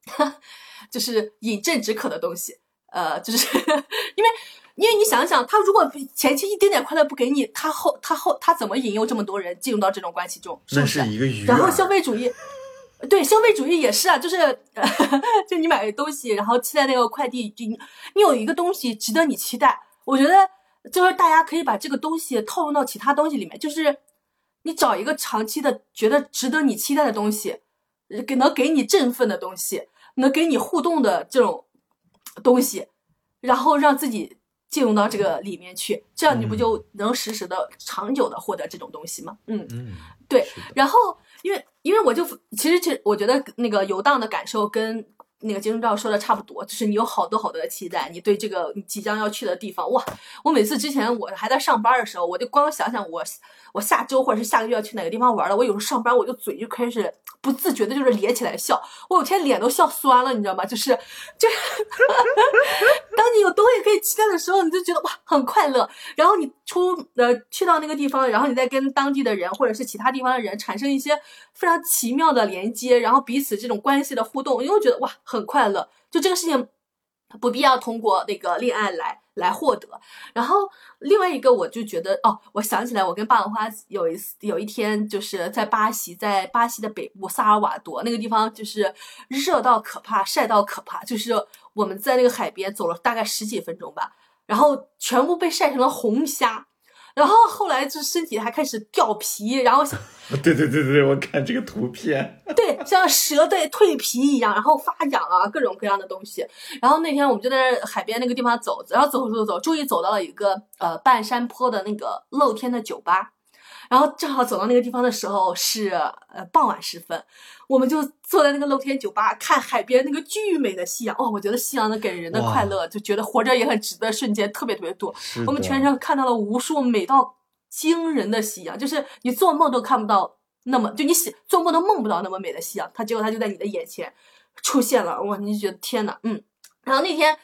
就是饮鸩止渴的东西，呃，就是 因为。因为你想想，他如果前期一丁点快乐不给你，他后他后他怎么引诱这么多人进入到这种关系中？那是一个鱼。然后消费主义，对消费主义也是啊，就是 就你买东西，然后期待那个快递，就你有一个东西值得你期待。我觉得就是大家可以把这个东西套用到其他东西里面，就是你找一个长期的觉得值得你期待的东西，给能给你振奋的东西，能给你互动的这种东西，然后让自己。进入到这个里面去，这样你不就能实时的、长久的获得这种东西吗？嗯嗯，对。然后，因为因为我就其实，其实我觉得那个游荡的感受跟。那个金钟罩说的差不多，就是你有好多好多的期待，你对这个你即将要去的地方，哇！我每次之前我还在上班的时候，我就光想想我我下周或者是下个月要去哪个地方玩了，我有时候上班我就嘴就开始不自觉的就是咧起来笑，我有天脸都笑酸了，你知道吗？就是就是 当你有东西可以期待的时候，你就觉得哇很快乐，然后你出呃去到那个地方，然后你再跟当地的人或者是其他地方的人产生一些非常奇妙的连接，然后彼此这种关系的互动，你会觉得哇。很快乐，就这个事情不必要通过那个恋爱来来获得。然后另外一个，我就觉得哦，我想起来，我跟霸王花有一次有一天就是在巴西，在巴西的北部萨尔瓦多那个地方，就是热到可怕，晒到可怕，就是我们在那个海边走了大概十几分钟吧，然后全部被晒成了红虾。然后后来就身体还开始掉皮，然后 对对对对，我看这个图片，对，像蛇在蜕皮一样，然后发痒啊，各种各样的东西。然后那天我们就在海边那个地方走，然后走走走，终于走到了一个呃半山坡的那个露天的酒吧。然后正好走到那个地方的时候是呃傍晚时分，我们就坐在那个露天酒吧看海边那个巨美的夕阳。哦，我觉得夕阳的给人的快乐，就觉得活着也很值得，瞬间特别特别多。我们全程看到了无数美到惊人的夕阳，就是你做梦都看不到那么，就你想做梦都梦不到那么美的夕阳，它结果它就在你的眼前出现了。哇，你就觉得天呐，嗯。然后那天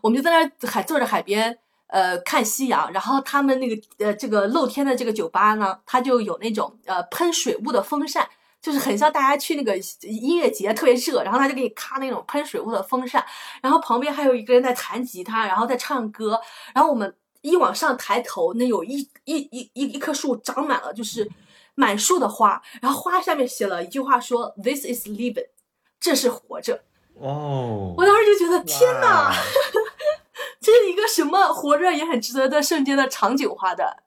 我们就在那海坐着海边。呃，看夕阳，然后他们那个呃，这个露天的这个酒吧呢，它就有那种呃喷水雾的风扇，就是很像大家去那个音乐节特别热，然后他就给你咔那种喷水雾的风扇，然后旁边还有一个人在弹吉他，然后在唱歌，然后我们一往上抬头，那有一一一一一棵树长满了就是满树的花，然后花下面写了一句话说 “This is living”，这是活着。哦，我当时就觉得天哪！这是一个什么活着也很值得的瞬间的场景化的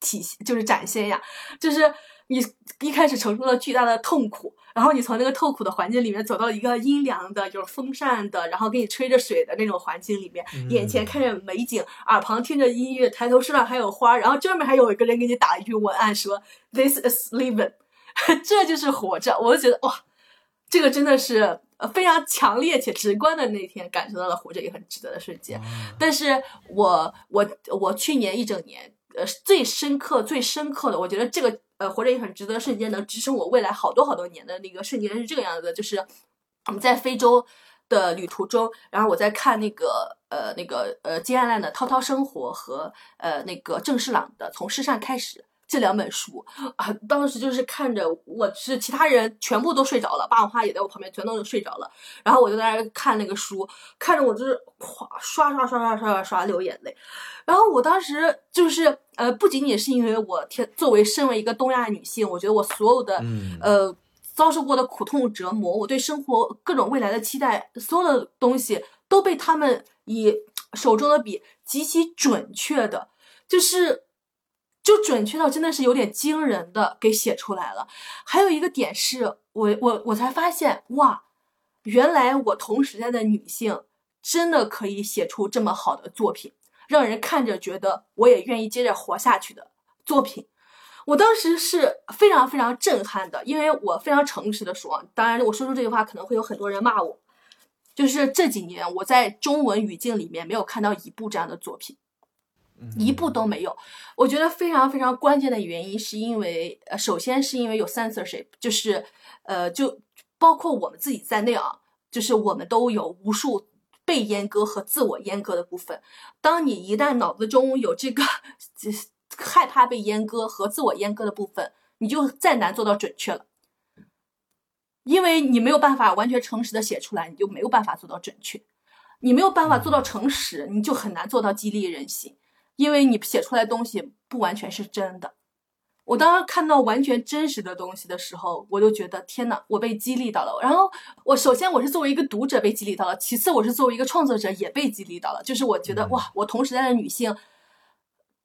体现，就是展现呀。就是你一开始承受了巨大的痛苦，然后你从那个痛苦的环境里面走到一个阴凉的、有风扇的，然后给你吹着水的那种环境里面，眼前看着美景，耳旁听着音乐，抬头树上还有花，然后专门还有一个人给你打一句文案说 “This is living”，这就是活着。我就觉得哇，这个真的是。呃，非常强烈且直观的那天，感受到了活着也很值得的瞬间。但是我我我去年一整年，呃最深刻、最深刻的，我觉得这个呃活着也很值得瞬间能支撑我未来好多好多年的那个瞬间是这个样子的，就是我们在非洲的旅途中，然后我在看那个呃那个呃金安烂的《滔滔生活》和呃那个郑世朗的《从失善开始》。这两本书啊，当时就是看着，我是其他人全部都睡着了，霸王花也在我旁边，全都睡着了。然后我就在那看那个书，看着我就是咵刷刷刷刷刷刷刷流眼泪。然后我当时就是呃，不仅仅是因为我天，作为身为一个东亚女性，我觉得我所有的呃遭受过的苦痛折磨，我对生活各种未来的期待，所有的东西都被他们以手中的笔极其准确的，就是。就准确到真的是有点惊人的给写出来了。还有一个点是我我我才发现哇，原来我同时代的女性真的可以写出这么好的作品，让人看着觉得我也愿意接着活下去的作品。我当时是非常非常震撼的，因为我非常诚实的说，当然我说出这句话可能会有很多人骂我，就是这几年我在中文语境里面没有看到一部这样的作品。一步都没有，我觉得非常非常关键的原因是因为，呃，首先是因为有 censorship，就是，呃，就包括我们自己在内啊，就是我们都有无数被阉割和自我阉割的部分。当你一旦脑子中有这个 害怕被阉割和自我阉割的部分，你就再难做到准确了，因为你没有办法完全诚实的写出来，你就没有办法做到准确，你没有办法做到诚实，你就很难做到激励人心。因为你写出来东西不完全是真的，我当时看到完全真实的东西的时候，我就觉得天呐，我被激励到了。然后我首先我是作为一个读者被激励到了，其次我是作为一个创作者也被激励到了。就是我觉得哇，我同时代的女性，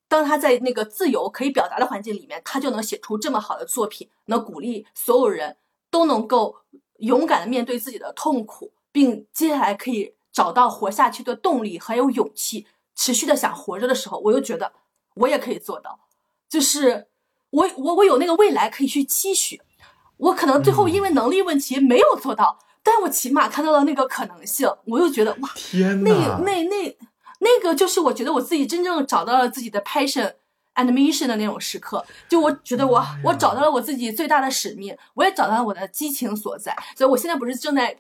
当她在那个自由可以表达的环境里面，她就能写出这么好的作品，能鼓励所有人都能够勇敢的面对自己的痛苦，并接下来可以找到活下去的动力还有勇气。持续的想活着的时候，我又觉得我也可以做到，就是我我我有那个未来可以去期许，我可能最后因为能力问题没有做到，但我起码看到了那个可能性，我又觉得哇，天呐那那那那个就是我觉得我自己真正找到了自己的 passion and mission 的那种时刻，就我觉得我我找到了我自己最大的使命，我也找到了我的激情所在，所以我现在不是正在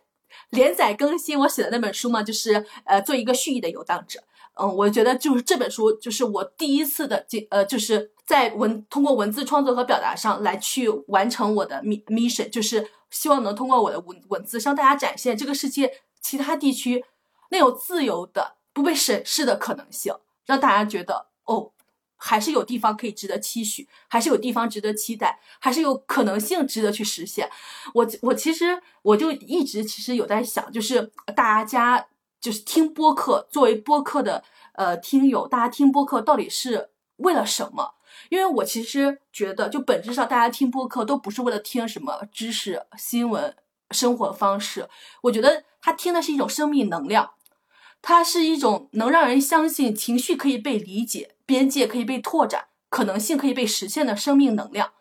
连载更新我写的那本书吗？就是呃做一个蓄意的游荡者。嗯，我觉得就是这本书，就是我第一次的，这呃，就是在文通过文字创作和表达上来去完成我的 mission，就是希望能通过我的文文字向大家展现这个世界其他地区那种自由的不被审视的可能性，让大家觉得哦，还是有地方可以值得期许，还是有地方值得期待，还是有可能性值得去实现。我我其实我就一直其实有在想，就是大家。就是听播客，作为播客的呃听友，大家听播客到底是为了什么？因为我其实觉得，就本质上大家听播客都不是为了听什么知识、新闻、生活方式。我觉得他听的是一种生命能量，它是一种能让人相信情绪可以被理解、边界可以被拓展、可能性可以被实现的生命能量。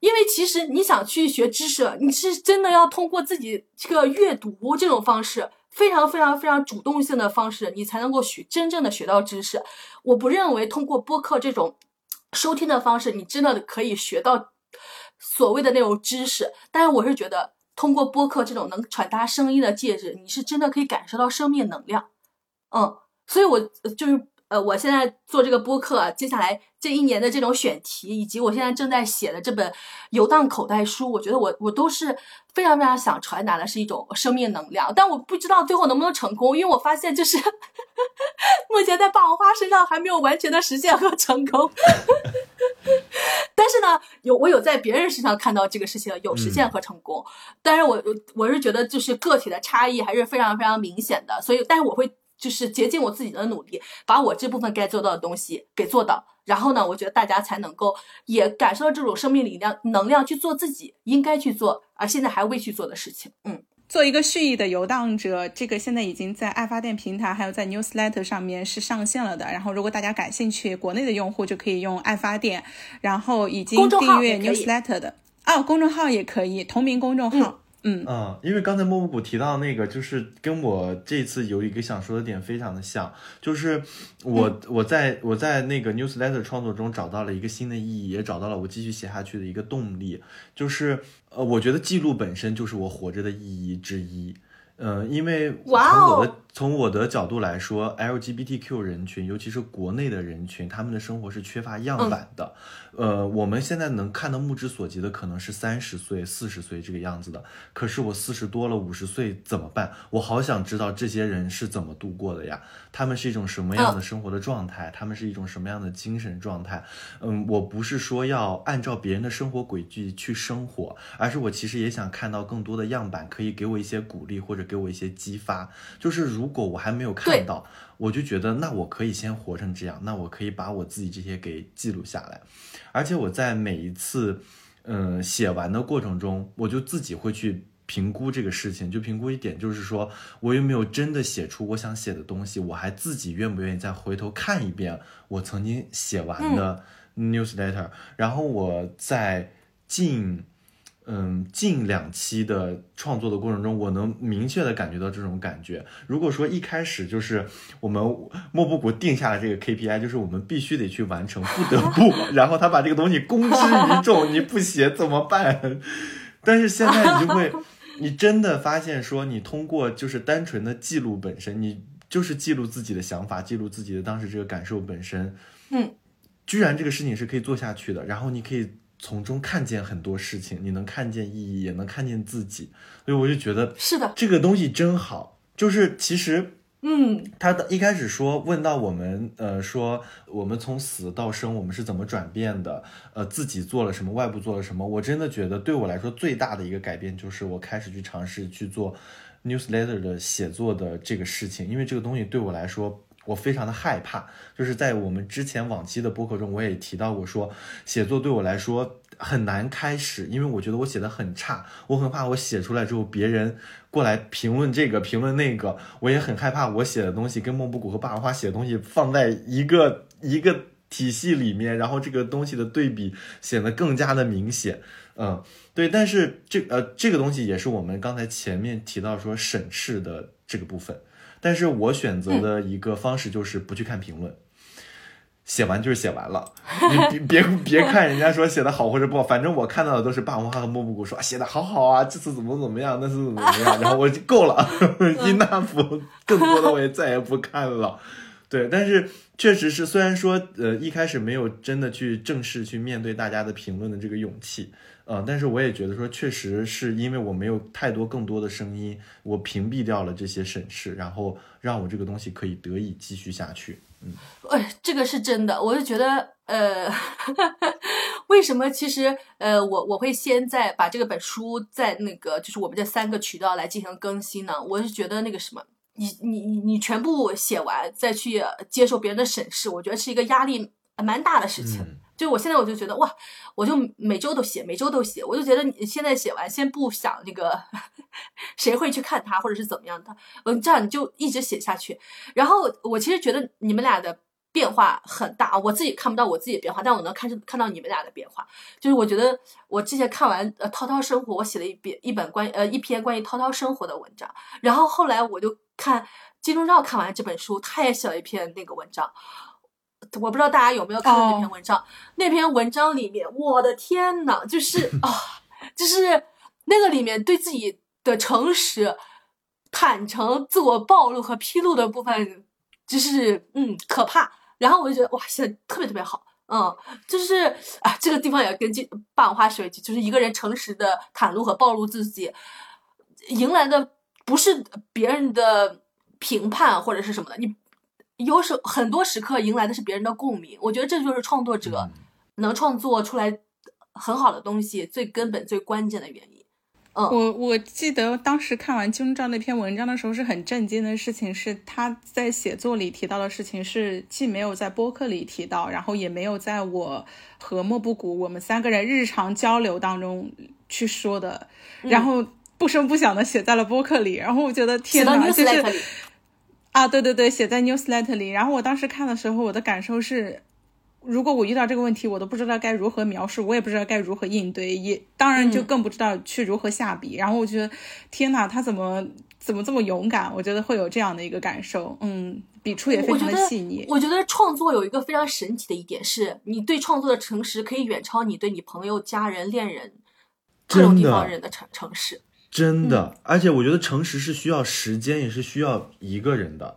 因为其实你想去学知识，你是真的要通过自己这个阅读这种方式。非常非常非常主动性的方式，你才能够学真正的学到知识。我不认为通过播客这种收听的方式，你真的可以学到所谓的那种知识。但是我是觉得，通过播客这种能传达声音的介质，你是真的可以感受到生命能量。嗯，所以我就是。呃，我现在做这个播客，接下来这一年的这种选题，以及我现在正在写的这本游荡口袋书，我觉得我我都是非常非常想传达的是一种生命能量，但我不知道最后能不能成功，因为我发现就是 目前在霸王花身上还没有完全的实现和成功。但是呢，有我有在别人身上看到这个事情有实现和成功，但是我我是觉得就是个体的差异还是非常非常明显的，所以但是我会。就是竭尽我自己的努力，把我这部分该做到的东西给做到。然后呢，我觉得大家才能够也感受到这种生命力量、能量，去做自己应该去做，而现在还未去做的事情。嗯，做一个蓄意的游荡者，这个现在已经在爱发电平台，还有在 Newsletter 上面是上线了的。然后，如果大家感兴趣，国内的用户就可以用爱发电，然后已经订阅 Newsletter 的哦，公众号也可以，同名公众号。嗯嗯，因为刚才莫布谷提到那个，就是跟我这次有一个想说的点非常的像，就是我、我在我在那个 newsletter 创作中找到了一个新的意义，也找到了我继续写下去的一个动力，就是呃，我觉得记录本身就是我活着的意义之一。嗯，因为从哇哦我的从我的角度来说，LGBTQ 人群，尤其是国内的人群，他们的生活是缺乏样板的。呃，我们现在能看到目之所及的可能是三十岁、四十岁这个样子的，可是我四十多了，五十岁怎么办？我好想知道这些人是怎么度过的呀？他们是一种什么样的生活的状态？他们是一种什么样的精神状态？嗯，我不是说要按照别人的生活轨迹去生活，而是我其实也想看到更多的样板，可以给我一些鼓励或者给我一些激发。就是如果我还没有看到，我就觉得那我可以先活成这样，那我可以把我自己这些给记录下来。而且我在每一次，嗯，写完的过程中，我就自己会去评估这个事情，就评估一点，就是说我有没有真的写出我想写的东西，我还自己愿不愿意再回头看一遍我曾经写完的 newsletter，、然后我在近。嗯，近两期的创作的过程中，我能明确的感觉到这种感觉。如果说一开始就是我们莫布谷定下了这个 KPI，就是我们必须得去完成，不得不，然后他把这个东西公之于众，你不写怎么办？但是现在你就会，你真的发现说，你通过就是单纯的记录本身，你就是记录自己的想法，记录自己的当时这个感受本身，嗯，居然这个事情是可以做下去的，然后你可以。从中看见很多事情，你能看见意义，也能看见自己，所以我就觉得是的，这个东西真好。就是其实嗯，他的一开始说问到我们，呃，说我们从死到生，我们是怎么转变的？呃，自己做了什么，外部做了什么？我真的觉得对我来说最大的一个改变就是我开始去尝试去做 newsletter 的写作的这个事情，因为这个东西对我来说。我非常的害怕，就是在我们之前往期的播客中，我也提到过说，写作对我来说很难开始，因为我觉得我写的很差，我很怕我写出来之后别人过来评论这个评论那个，我也很害怕我写的东西跟孟布谷和霸王花写的东西放在一个一个体系里面，然后这个东西的对比显得更加的明显。嗯，对，但是这呃这个东西也是我们刚才前面提到说审视的这个部分。但是我选择的一个方式就是不去看评论，写完就是写完了，你别别别看人家说写的好或者不好，反正我看到的都是霸王花和莫布谷说写的好好啊，这次怎么怎么样，那次怎么怎么样，然后我就够了，enough，更多的我也再也不看了。对，但是确实是，虽然说呃一开始没有真的去正式去面对大家的评论的这个勇气。呃，但是我也觉得说，确实是因为我没有太多更多的声音，我屏蔽掉了这些审视，然后让我这个东西可以得以继续下去。嗯，哎，这个是真的，我就觉得，呃，为什么其实，呃，我我会先在把这个本书在那个就是我们这三个渠道来进行更新呢？我是觉得那个什么，你你你你全部写完再去接受别人的审视，我觉得是一个压力蛮大的事情。嗯就我现在我就觉得哇，我就每周都写，每周都写，我就觉得你现在写完，先不想那个 谁会去看他，或者是怎么样的，嗯，这样你就一直写下去。然后我其实觉得你们俩的变化很大啊，我自己看不到我自己的变化，但我能看看到你们俩的变化。就是我觉得我之前看完呃涛涛生活，我写了一篇一本关呃一篇关于涛涛生活的文章，然后后来我就看金钟罩看完这本书，他也写了一篇那个文章。我不知道大家有没有看过那篇文章？那篇文章里面，我的天呐，就是 啊，就是那个里面对自己的诚实、坦诚、自我暴露和披露的部分，就是嗯可怕。然后我就觉得哇，写的特别特别好，嗯，就是啊，这个地方也跟这霸王花说一句，就是一个人诚实的袒露和暴露自己，迎来的不是别人的评判或者是什么的，你。有时很多时刻迎来的是别人的共鸣，我觉得这就是创作者能创作出来很好的东西最根本、最关键的原因。嗯，我我记得当时看完金钟罩那篇文章的时候，是很震惊的事情，是他在写作里提到的事情，是既没有在播客里提到，然后也没有在我和莫布谷我们三个人日常交流当中去说的，然后不声不响的写在了播客里，然后我觉得天哪，就是。啊，对对对，写在 newsletter 里。然后我当时看的时候，我的感受是，如果我遇到这个问题，我都不知道该如何描述，我也不知道该如何应对，也当然就更不知道去如何下笔。然后我觉得，天哪，他怎么怎么这么勇敢？我觉得会有这样的一个感受。嗯，笔触也非常的细腻。我觉得创作有一个非常神奇的一点是，你对创作的诚实可以远超你对你朋友、家人、恋人各种地方人的诚诚实。真的，而且我觉得诚实是需要时间，也是需要一个人的。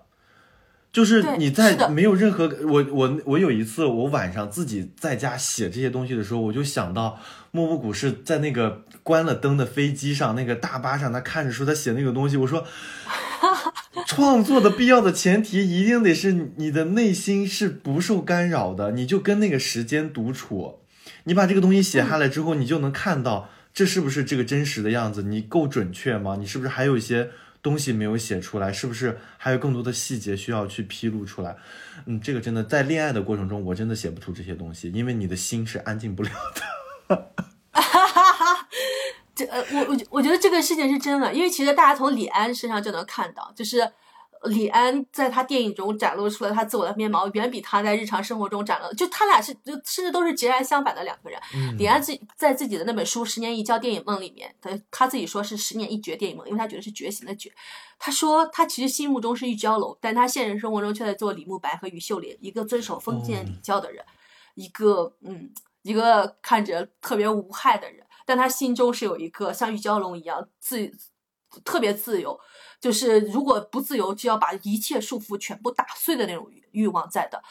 就是你在没有任何我我我有一次我晚上自己在家写这些东西的时候，我就想到莫布谷是在那个关了灯的飞机上，那个大巴上，他看着说他写那个东西，我说，创作的必要的前提一定得是你的内心是不受干扰的，你就跟那个时间独处，你把这个东西写下来之后，你就能看到这是不是这个真实的样子，你够准确吗？你是不是还有一些？东西没有写出来，是不是还有更多的细节需要去披露出来？嗯，这个真的在恋爱的过程中，我真的写不出这些东西，因为你的心是安静不了的。哈哈哈这呃，我我我觉得这个事情是真的，因为其实大家从李安身上就能看到，就是。李安在他电影中展露出了他自我的面貌，远比他在日常生活中展露，就他俩是就甚至都是截然相反的两个人。李安自己在自己的那本书《十年一觉电影梦》里面，他他自己说是十年一觉电影梦，因为他觉得是觉醒的觉。他说他其实心目中是玉娇龙，但他现实生活中却在做李慕白和于秀莲，一个遵守封建礼教的人，一个嗯一个看着特别无害的人，但他心中是有一个像玉娇龙一样自特别自由。就是如果不自由，就要把一切束缚全部打碎的那种欲望在的。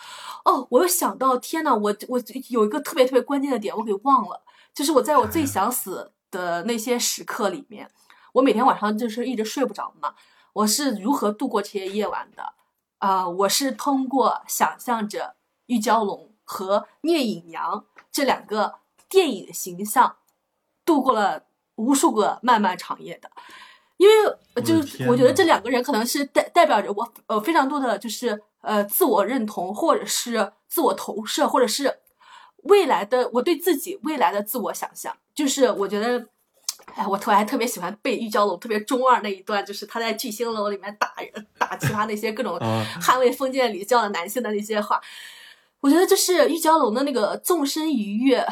哦，我又想到，天呐，我我有一个特别特别关键的点，我给忘了。就是我在我最想死的那些时刻里面，我每天晚上就是一直睡不着嘛。我是如何度过这些夜晚的？啊，我是通过想象着玉娇龙和聂隐娘这两个电影形象，度过了无数个漫漫长夜的。因为就是我觉得这两个人可能是代代表着我呃非常多的就是呃自我认同或者是自我投射或者是未来的我对自己未来的自我想象，就是我觉得哎我特还特别喜欢背玉娇龙特别中二那一段，就是他在巨星楼里面打人打其他那些各种捍卫封建礼教的男性的那些话，我觉得就是玉娇龙的那个纵身一跃，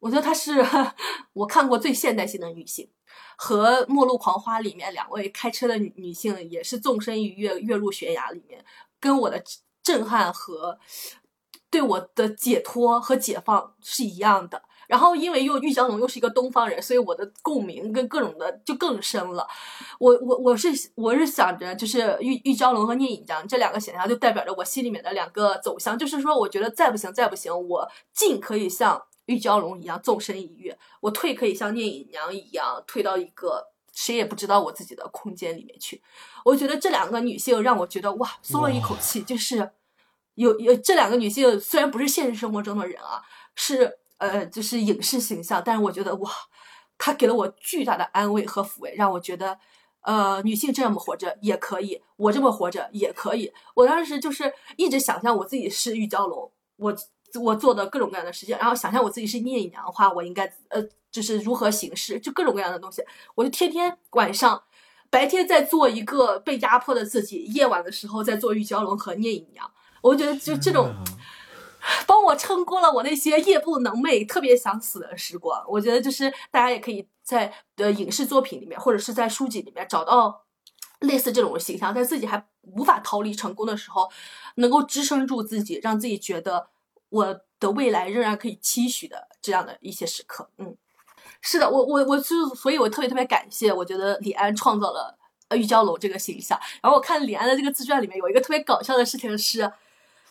我觉得她是 我看过最现代性的女性。和《末路狂花》里面两位开车的女女性也是纵身一跃跃入悬崖里面，跟我的震撼和对我的解脱和解放是一样的。然后因为又玉娇龙又是一个东方人，所以我的共鸣跟各种的就更深了。我我我是我是想着，就是玉玉娇龙和聂隐娘这两个形象，就代表着我心里面的两个走向。就是说，我觉得再不行再不行，我尽可以像。玉娇龙一样纵身一跃，我退可以像聂隐娘一样退到一个谁也不知道我自己的空间里面去。我觉得这两个女性让我觉得哇，松了一口气。就是有有这两个女性，虽然不是现实生活中的人啊，是呃就是影视形象，但是我觉得哇，她给了我巨大的安慰和抚慰，让我觉得呃女性这么活着也可以，我这么活着也可以。我当时就是一直想象我自己是玉娇龙，我。我做的各种各样的事情，然后想象我自己是聂隐娘的话，我应该呃，就是如何行事，就各种各样的东西。我就天天晚上，白天在做一个被压迫的自己，夜晚的时候在做玉娇龙和聂隐娘。我觉得就这种，帮我撑过了我那些夜不能寐、特别想死的时光。我觉得就是大家也可以在呃影视作品里面，或者是在书籍里面找到类似这种形象，在自己还无法逃离成功的时候，能够支撑住自己，让自己觉得。我的未来仍然可以期许的这样的一些时刻，嗯，是的，我我我是，所以我特别特别感谢，我觉得李安创造了玉娇龙这个形象。然后我看李安的这个自传里面有一个特别搞笑的事情是，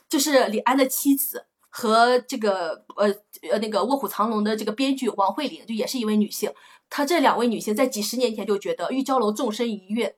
就是李安的妻子和这个呃呃那个《卧虎藏龙》的这个编剧王慧玲，就也是一位女性。她这两位女性在几十年前就觉得玉娇龙纵身一跃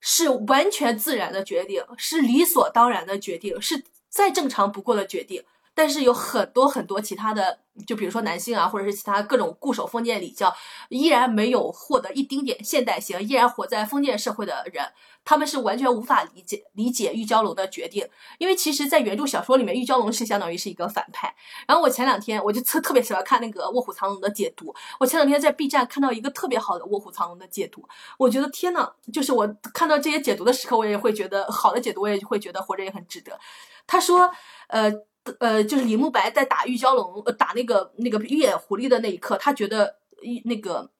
是完全自然的决定，是理所当然的决定，是再正常不过的决定。但是有很多很多其他的，就比如说男性啊，或者是其他各种固守封建礼教，依然没有获得一丁点现代性，依然活在封建社会的人，他们是完全无法理解理解玉娇龙的决定，因为其实，在原著小说里面，玉娇龙是相当于是一个反派。然后我前两天我就特特别喜欢看那个《卧虎藏龙》的解读，我前两天在 B 站看到一个特别好的《卧虎藏龙》的解读，我觉得天呐，就是我看到这些解读的时刻，我也会觉得好的解读，我也会觉得活着也很值得。他说，呃。呃，就是李慕白在打玉娇龙，呃，打那个那个玉眼狐狸的那一刻，他觉得一那个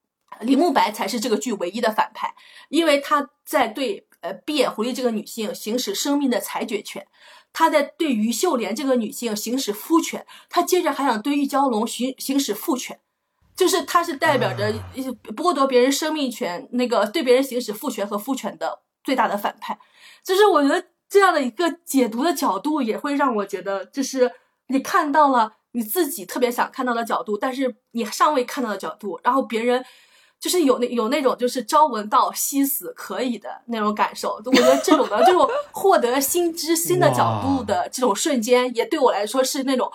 李慕白才是这个剧唯一的反派，因为他在对呃闭眼狐狸这个女性行使生命的裁决权，他在对于秀莲这个女性行使夫权，他接着还想对玉娇龙行行使父权，就是他是代表着剥夺别人生命权，那个对别人行使父权和夫权的最大的反派，就是我觉得。这样的一个解读的角度，也会让我觉得，就是你看到了你自己特别想看到的角度，但是你尚未看到的角度，然后别人就是有那有那种就是朝闻道夕死可以的那种感受。我觉得这种的这种获得新知新的角度的这种瞬间，也对我来说是那种。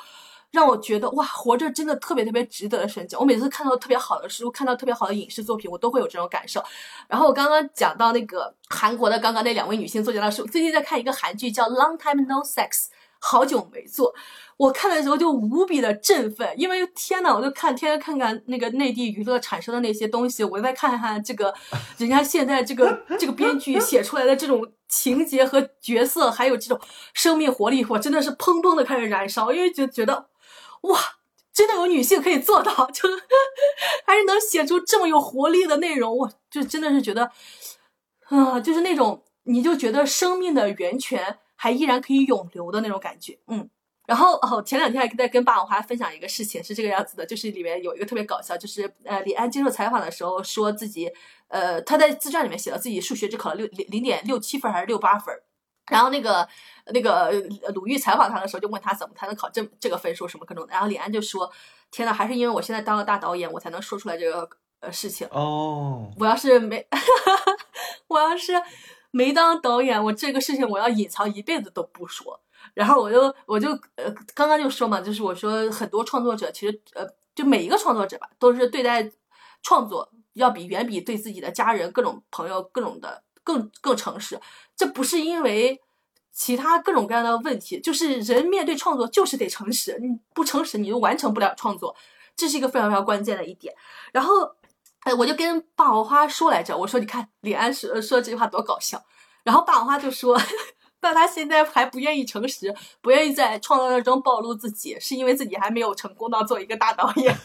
让我觉得哇，活着真的特别特别值得的瞬间。我每次看到特别好的书，看到特别好的影视作品，我都会有这种感受。然后我刚刚讲到那个韩国的刚刚那两位女性作家的书，最近在看一个韩剧叫《Long Time No Sex》，好久没做。我看的时候就无比的振奋，因为天呐，我就看天天看看那个内地娱乐产生的那些东西，我再看看这个人家现在这个这个编剧写出来的这种情节和角色，还有这种生命活力，我真的是砰砰的开始燃烧，因为就觉得。哇，真的有女性可以做到，就还是能写出这么有活力的内容，我就真的是觉得，啊，就是那种你就觉得生命的源泉还依然可以永流的那种感觉，嗯。然后哦，前两天还在跟霸王花分享一个事情，是这个样子的，就是里面有一个特别搞笑，就是呃，李安接受采访的时候说自己，呃，他在自传里面写了自己数学只考了六零零点六七分还是六八分。然后那个那个鲁豫采访他的时候，就问他怎么才能考这这个分数什么各种的。然后李安就说：“天呐，还是因为我现在当了大导演，我才能说出来这个呃事情。哦，我要是没，我要是没当导演，我这个事情我要隐藏一辈子都不说。然后我就我就呃刚刚就说嘛，就是我说很多创作者其实呃就每一个创作者吧，都是对待创作要比远比对自己的家人、各种朋友、各种的。”更更诚实，这不是因为其他各种各样的问题，就是人面对创作就是得诚实，你不诚实你就完成不了创作，这是一个非常非常关键的一点。然后，哎，我就跟霸王花说来着，我说你看李安说说这句话多搞笑，然后霸王花就说，那他现在还不愿意诚实，不愿意在创作当中暴露自己，是因为自己还没有成功到做一个大导演。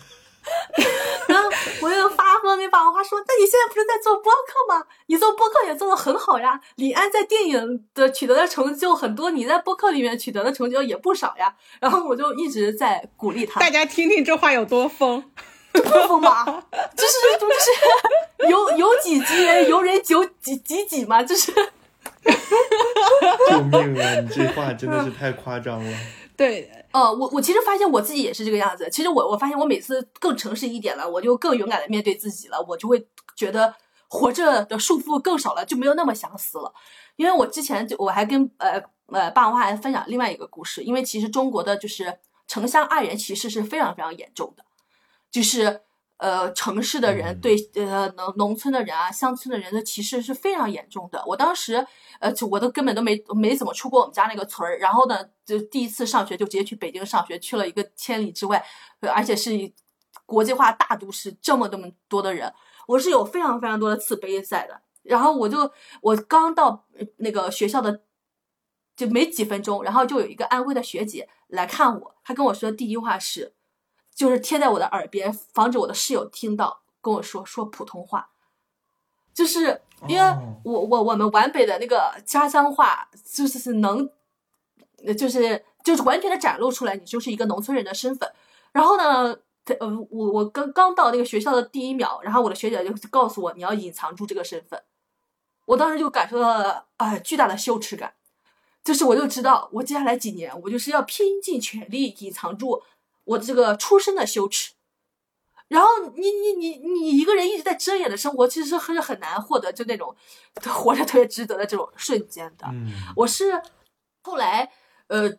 然后我又发疯跟霸王花说：“那你现在不是在做播客吗？你做播客也做的很好呀。李安在电影的取得的成就很多，你在播客里面取得的成就也不少呀。”然后我就一直在鼓励他。大家听听这话有多疯？不疯吧？这是就是有有几级人由人九几几几嘛，就是。救命啊！你这话真的是太夸张了。对，呃，我我其实发现我自己也是这个样子。其实我我发现我每次更诚实一点了，我就更勇敢的面对自己了，我就会觉得活着的束缚更少了，就没有那么想死了。因为我之前就我还跟呃呃霸王花还分享另外一个故事，因为其实中国的就是城乡二元歧视是非常非常严重的，就是。呃，城市的人对呃农农村的人啊，乡村的人的歧视是非常严重的。我当时呃，就我都根本都没没怎么出过我们家那个村儿，然后呢，就第一次上学就直接去北京上学，去了一个千里之外，而且是国际化大都市，这么这么多的人，我是有非常非常多的自卑在的。然后我就我刚到那个学校的就没几分钟，然后就有一个安徽的学姐来看我，她跟我说的第一句话是。就是贴在我的耳边，防止我的室友听到，跟我说说普通话，就是因为我我我们皖北的那个家乡话，就是是能，就是就是完全的展露出来，你就是一个农村人的身份。然后呢，呃，我我刚刚到那个学校的第一秒，然后我的学姐就告诉我，你要隐藏住这个身份。我当时就感受到了啊巨大的羞耻感，就是我就知道，我接下来几年我就是要拼尽全力隐藏住。我的这个出生的羞耻，然后你你你你一个人一直在遮掩的生活，其实是很很难获得就那种活着特别值得的这种瞬间的。我是后来呃，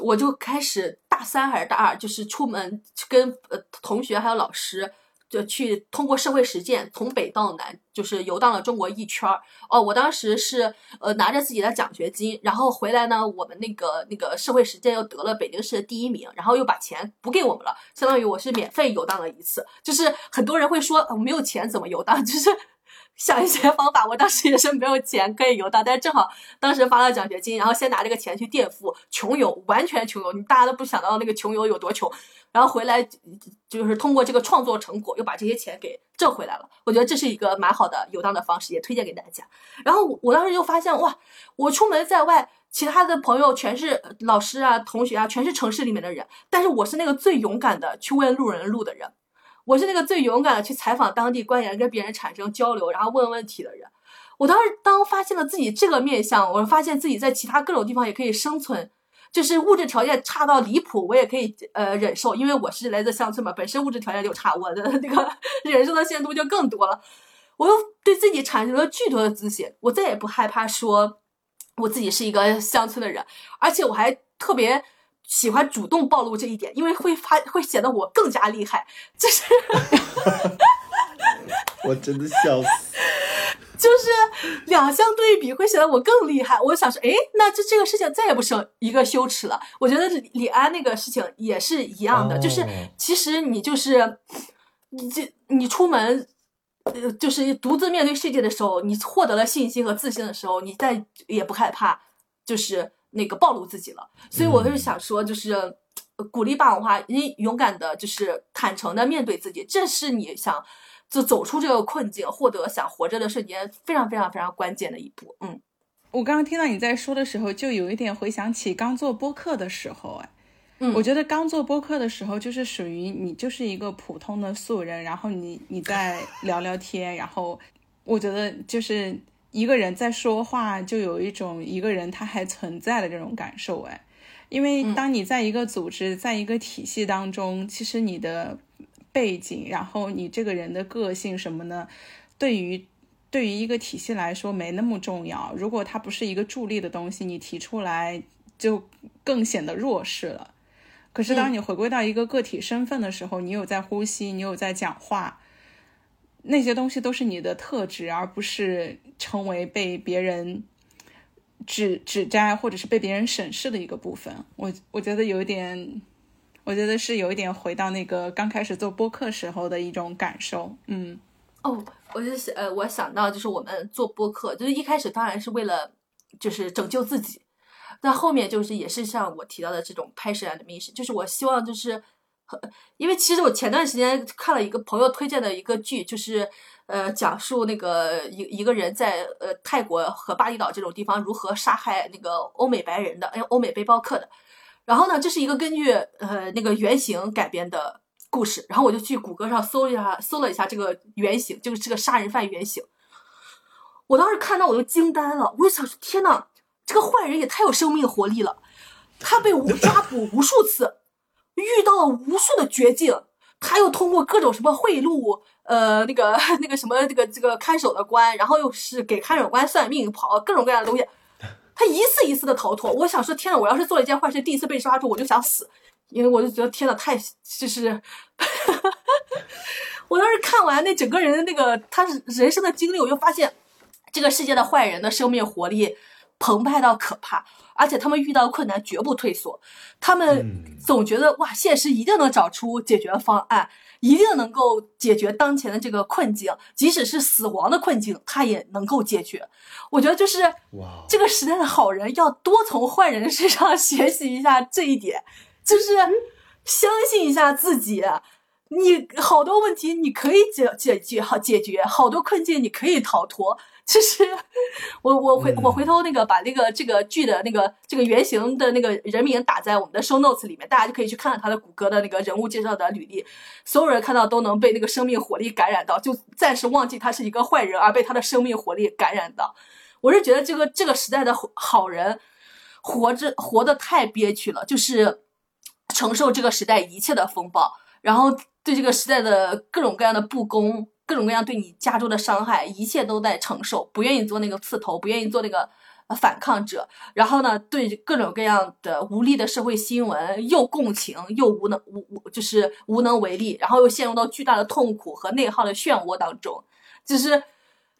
我就开始大三还是大二，就是出门跟呃同学还有老师。就去通过社会实践从北到南，就是游荡了中国一圈儿。哦，我当时是呃拿着自己的奖学金，然后回来呢，我们那个那个社会实践又得了北京市的第一名，然后又把钱补给我们了，相当于我是免费游荡了一次。就是很多人会说我没有钱怎么游荡，就是想一些方法。我当时也是没有钱可以游荡，但是正好当时发了奖学金，然后先拿这个钱去垫付，穷游，完全穷游，你大家都不想到那个穷游有多穷。然后回来就是通过这个创作成果，又把这些钱给挣回来了。我觉得这是一个蛮好的游荡的方式，也推荐给大家。然后我当时就发现，哇，我出门在外，其他的朋友全是老师啊、同学啊，全是城市里面的人，但是我是那个最勇敢的去问路人路的人，我是那个最勇敢的去采访当地官员，跟别人产生交流，然后问问题的人。我当时当发现了自己这个面相，我发现自己在其他各种地方也可以生存。就是物质条件差到离谱，我也可以呃忍受，因为我是来自乡村嘛，本身物质条件就差，我的那个 忍受的限度就更多了。我又对自己产生了巨多的自信，我再也不害怕说我自己是一个乡村的人，而且我还特别喜欢主动暴露这一点，因为会发会显得我更加厉害。就是，我真的笑死。就是两相对比，会显得我更厉害。我想说，哎，那这这个事情再也不是一个羞耻了。我觉得李安那个事情也是一样的，就是其实你就是你这你出门，呃，就是独自面对世界的时候，你获得了信心和自信的时候，你再也不害怕，就是那个暴露自己了。所以我是想说，就是鼓励霸王花，你勇敢的，就是坦诚的面对自己，这是你想。就走出这个困境，获得想活着的瞬间，非常非常非常关键的一步。嗯，我刚刚听到你在说的时候，就有一点回想起刚做播客的时候，哎，嗯，我觉得刚做播客的时候，就是属于你就是一个普通的素人，然后你你在聊聊天，然后我觉得就是一个人在说话，就有一种一个人他还存在的这种感受，哎，因为当你在一个组织，在一个体系当中，其实你的。背景，然后你这个人的个性什么呢？对于对于一个体系来说没那么重要。如果它不是一个助力的东西，你提出来就更显得弱势了。可是当你回归到一个个体身份的时候，你有在呼吸，你有在讲话，那些东西都是你的特质，而不是成为被别人指指摘或者是被别人审视的一个部分。我我觉得有一点。我觉得是有一点回到那个刚开始做播客时候的一种感受，嗯，哦，我就想，呃，我想到就是我们做播客，就是一开始当然是为了就是拯救自己，但后面就是也是像我提到的这种 passion and mission，就是我希望就是，因为其实我前段时间看了一个朋友推荐的一个剧，就是呃讲述那个一一个人在呃泰国和巴厘岛这种地方如何杀害那个欧美白人的，哎，欧美背包客的。然后呢，这是一个根据呃那个原型改编的故事。然后我就去谷歌上搜一下，搜了一下这个原型，就是这个杀人犯原型。我当时看到我就惊呆了，我就想说：天呐，这个坏人也太有生命活力了！他被抓捕无数次，遇到了无数的绝境，他又通过各种什么贿赂，呃，那个那个什么这个这个看守的官，然后又是给看守官算命，跑各种各样的东西。他一次一次的逃脱，我想说，天呐，我要是做了一件坏事，第一次被抓住，我就想死，因为我就觉得天呐，太就是，我当时看完那整个人的那个他人生的经历，我就发现，这个世界的坏人的生命活力澎湃到可怕，而且他们遇到困难绝不退缩，他们总觉得哇，现实一定能找出解决方案。一定能够解决当前的这个困境，即使是死亡的困境，他也能够解决。我觉得就是这个时代的好人要多从坏人身上学习一下这一点，就是相信一下自己。你好多问题你可以解解决好解决，好多困境你可以逃脱。其实，我我回我回头那个把那个这个剧的那个这个原型的那个人名打在我们的 show notes 里面，大家就可以去看看他的谷歌的那个人物介绍的履历，所有人看到都能被那个生命活力感染到，就暂时忘记他是一个坏人，而被他的生命活力感染到。我是觉得这个这个时代的好人，活着活得太憋屈了，就是承受这个时代一切的风暴，然后对这个时代的各种各样的不公。各种各样对你加诸的伤害，一切都在承受，不愿意做那个刺头，不愿意做那个反抗者。然后呢，对各种各样的无力的社会新闻又共情又无能无无就是无能为力，然后又陷入到巨大的痛苦和内耗的漩涡当中。就是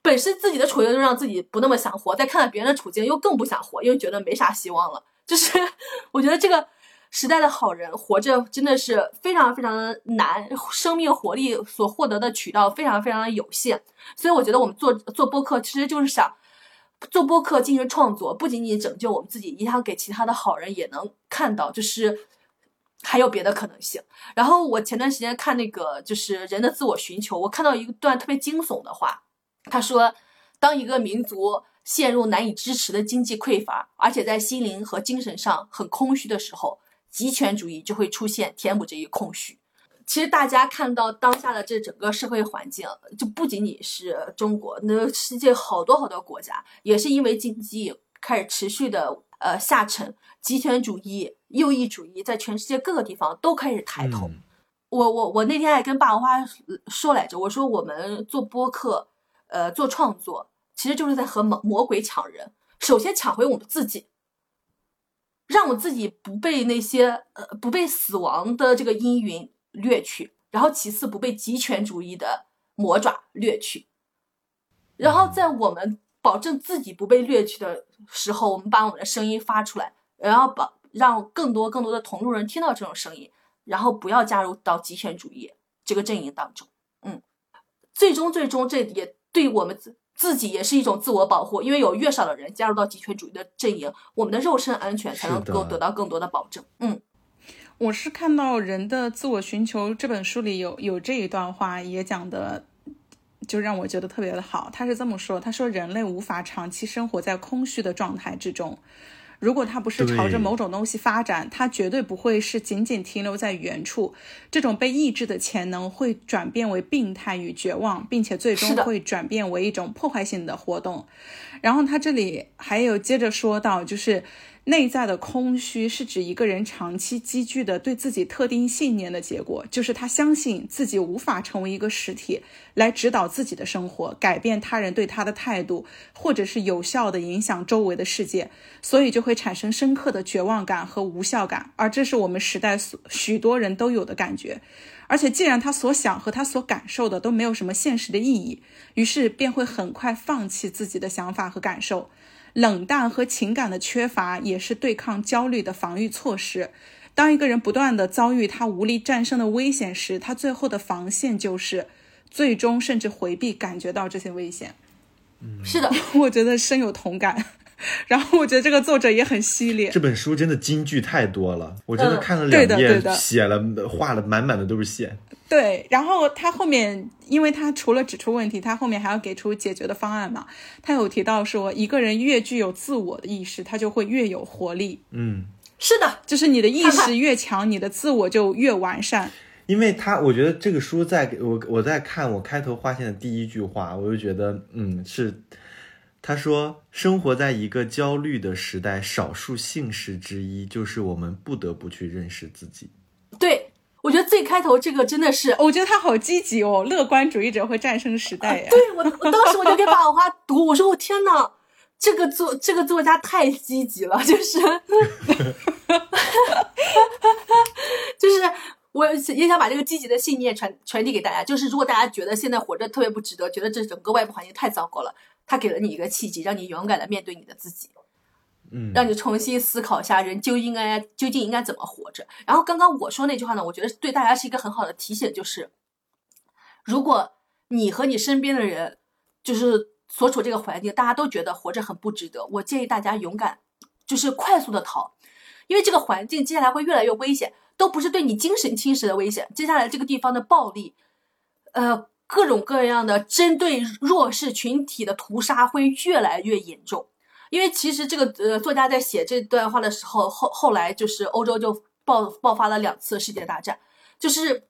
本身自己的处境就让自己不那么想活，再看看别人的处境又更不想活，因为觉得没啥希望了。就是 我觉得这个时代的好人活着真的是非常非常的难，生命活力所获得的渠道非常非常的有限。所以我觉得我们做做播客，其实就是想做播客进行创作，不仅仅拯救我们自己，也想给其他的好人也能看到，就是还有别的可能性。然后我前段时间看那个就是人的自我寻求，我看到一段特别惊悚的话，他说，当一个民族。陷入难以支持的经济匮乏，而且在心灵和精神上很空虚的时候，极权主义就会出现，填补这一空虚。其实大家看到当下的这整个社会环境，就不仅仅是中国，那世界好多好多国家也是因为经济开始持续的呃下沉，极权主义、右翼主义在全世界各个地方都开始抬头。我我我那天还跟霸王花说来着，我说我们做播客，呃，做创作。其实就是在和魔魔鬼抢人。首先抢回我们自己，让我自己不被那些呃不被死亡的这个阴云掠去，然后其次不被极权主义的魔爪掠去，然后在我们保证自己不被掠去的时候，我们把我们的声音发出来，然后把让更多更多的同路人听到这种声音，然后不要加入到极权主义这个阵营当中。嗯，最终最终这也对我们。自己也是一种自我保护，因为有越少的人加入到极权主义的阵营，我们的肉身安全才能够得到更多的保证。嗯，我是看到《人的自我寻求》这本书里有有这一段话，也讲的就让我觉得特别的好。他是这么说：“他说人类无法长期生活在空虚的状态之中。”如果它不是朝着某种东西发展，它绝对不会是仅仅停留在原处。这种被抑制的潜能会转变为病态与绝望，并且最终会转变为一种破坏性的活动。然后他这里还有接着说到，就是。内在的空虚是指一个人长期积聚的对自己特定信念的结果，就是他相信自己无法成为一个实体来指导自己的生活，改变他人对他的态度，或者是有效的影响周围的世界，所以就会产生深刻的绝望感和无效感，而这是我们时代所许多人都有的感觉。而且既然他所想和他所感受的都没有什么现实的意义，于是便会很快放弃自己的想法和感受。冷淡和情感的缺乏也是对抗焦虑的防御措施。当一个人不断的遭遇他无力战胜的危险时，他最后的防线就是最终甚至回避感觉到这些危险。嗯，是的，我觉得深有同感。然后我觉得这个作者也很犀利。这本书真的金句太多了，我真的看了两页，写了画了满满的都是线。对，然后他后面，因为他除了指出问题，他后面还要给出解决的方案嘛。他有提到说，一个人越具有自我的意识，他就会越有活力。嗯，是的，就是你的意识越强，你的自我就越完善。因为他，我觉得这个书在我我在看我开头划线的第一句话，我就觉得，嗯，是他说，生活在一个焦虑的时代，少数幸事之一就是我们不得不去认识自己。对。我觉得最开头这个真的是，我觉得他好积极哦，乐观主义者会战胜时代呀。对我，我当时我就给把我花读，我说我天呐，这个作这个作家太积极了，就是，就是我也想把这个积极的信念传传递给大家，就是如果大家觉得现在活着特别不值得，觉得这整个外部环境太糟糕了，他给了你一个契机，让你勇敢的面对你的自己。嗯，让你重新思考一下人究竟应该究竟应该怎么活着。然后刚刚我说那句话呢，我觉得对大家是一个很好的提醒，就是如果你和你身边的人就是所处这个环境，大家都觉得活着很不值得，我建议大家勇敢，就是快速的逃，因为这个环境接下来会越来越危险，都不是对你精神侵蚀的危险，接下来这个地方的暴力，呃，各种各样的针对弱势群体的屠杀会越来越严重。因为其实这个呃作家在写这段话的时候，后后来就是欧洲就爆爆发了两次世界大战，就是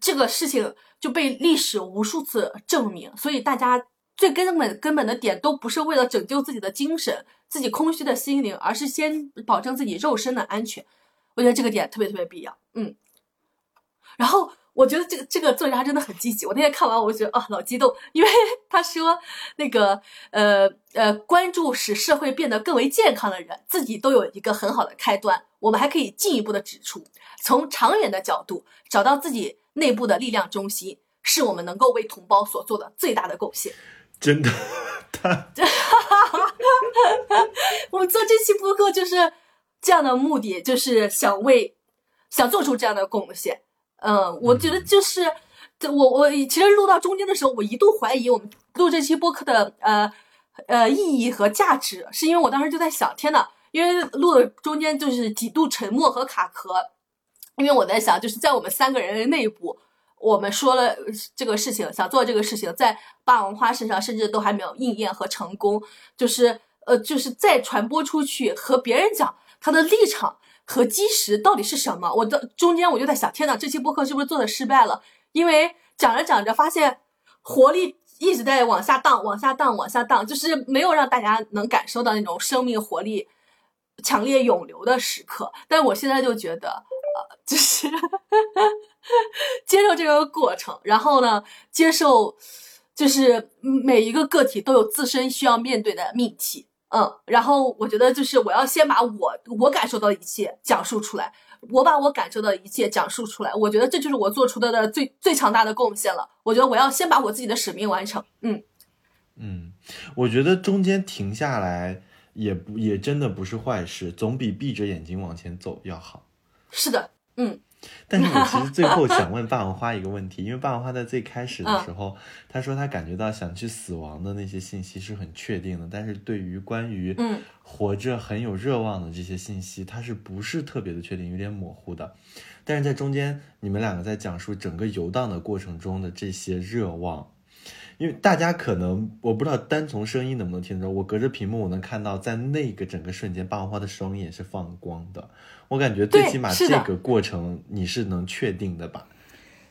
这个事情就被历史无数次证明，所以大家最根本根本的点都不是为了拯救自己的精神、自己空虚的心灵，而是先保证自己肉身的安全。我觉得这个点特别特别必要，嗯，然后。我觉得这个这个作家真的很积极。我那天看完，我就觉得啊，老激动，因为 他说那个呃呃，关注使社会变得更为健康的人，自己都有一个很好的开端。我们还可以进一步的指出，从长远的角度找到自己内部的力量中心，是我们能够为同胞所做的最大的贡献。真的，他，我们做这期播客就是这样的目的就是想为想做出这样的贡献。嗯，我觉得就是我我其实录到中间的时候，我一度怀疑我们录这期播客的呃呃意义和价值，是因为我当时就在想，天呐，因为录的中间就是几度沉默和卡壳，因为我在想，就是在我们三个人内部。我们说了这个事情，想做这个事情，在霸王花身上甚至都还没有应验和成功，就是呃，就是再传播出去和别人讲他的立场和基石到底是什么。我的中间我就在想，天呐，这期播客是不是做的失败了？因为讲着讲着发现活力一直在往下荡，往下荡，往下荡，就是没有让大家能感受到那种生命活力强烈涌流的时刻。但我现在就觉得。呃就是 接受这个过程，然后呢，接受就是每一个个体都有自身需要面对的命题，嗯，然后我觉得就是我要先把我我感受到的一切讲述出来，我把我感受到的一切讲述出来，我觉得这就是我做出的的最最强大的贡献了。我觉得我要先把我自己的使命完成，嗯嗯，我觉得中间停下来也不也真的不是坏事，总比闭着眼睛往前走要好。是的，嗯，但是我其实最后想问霸王花一个问题，因为霸王花在最开始的时候，他说他感觉到想去死亡的那些信息是很确定的，但是对于关于嗯活着很有热望的这些信息，他是不是特别的确定，有点模糊的。但是在中间，你们两个在讲述整个游荡的过程中的这些热望。因为大家可能我不知道单从声音能不能听着，我隔着屏幕我能看到，在那个整个瞬间，霸王花的双眼是放光的。我感觉最起码这个过程你是能确定的吧？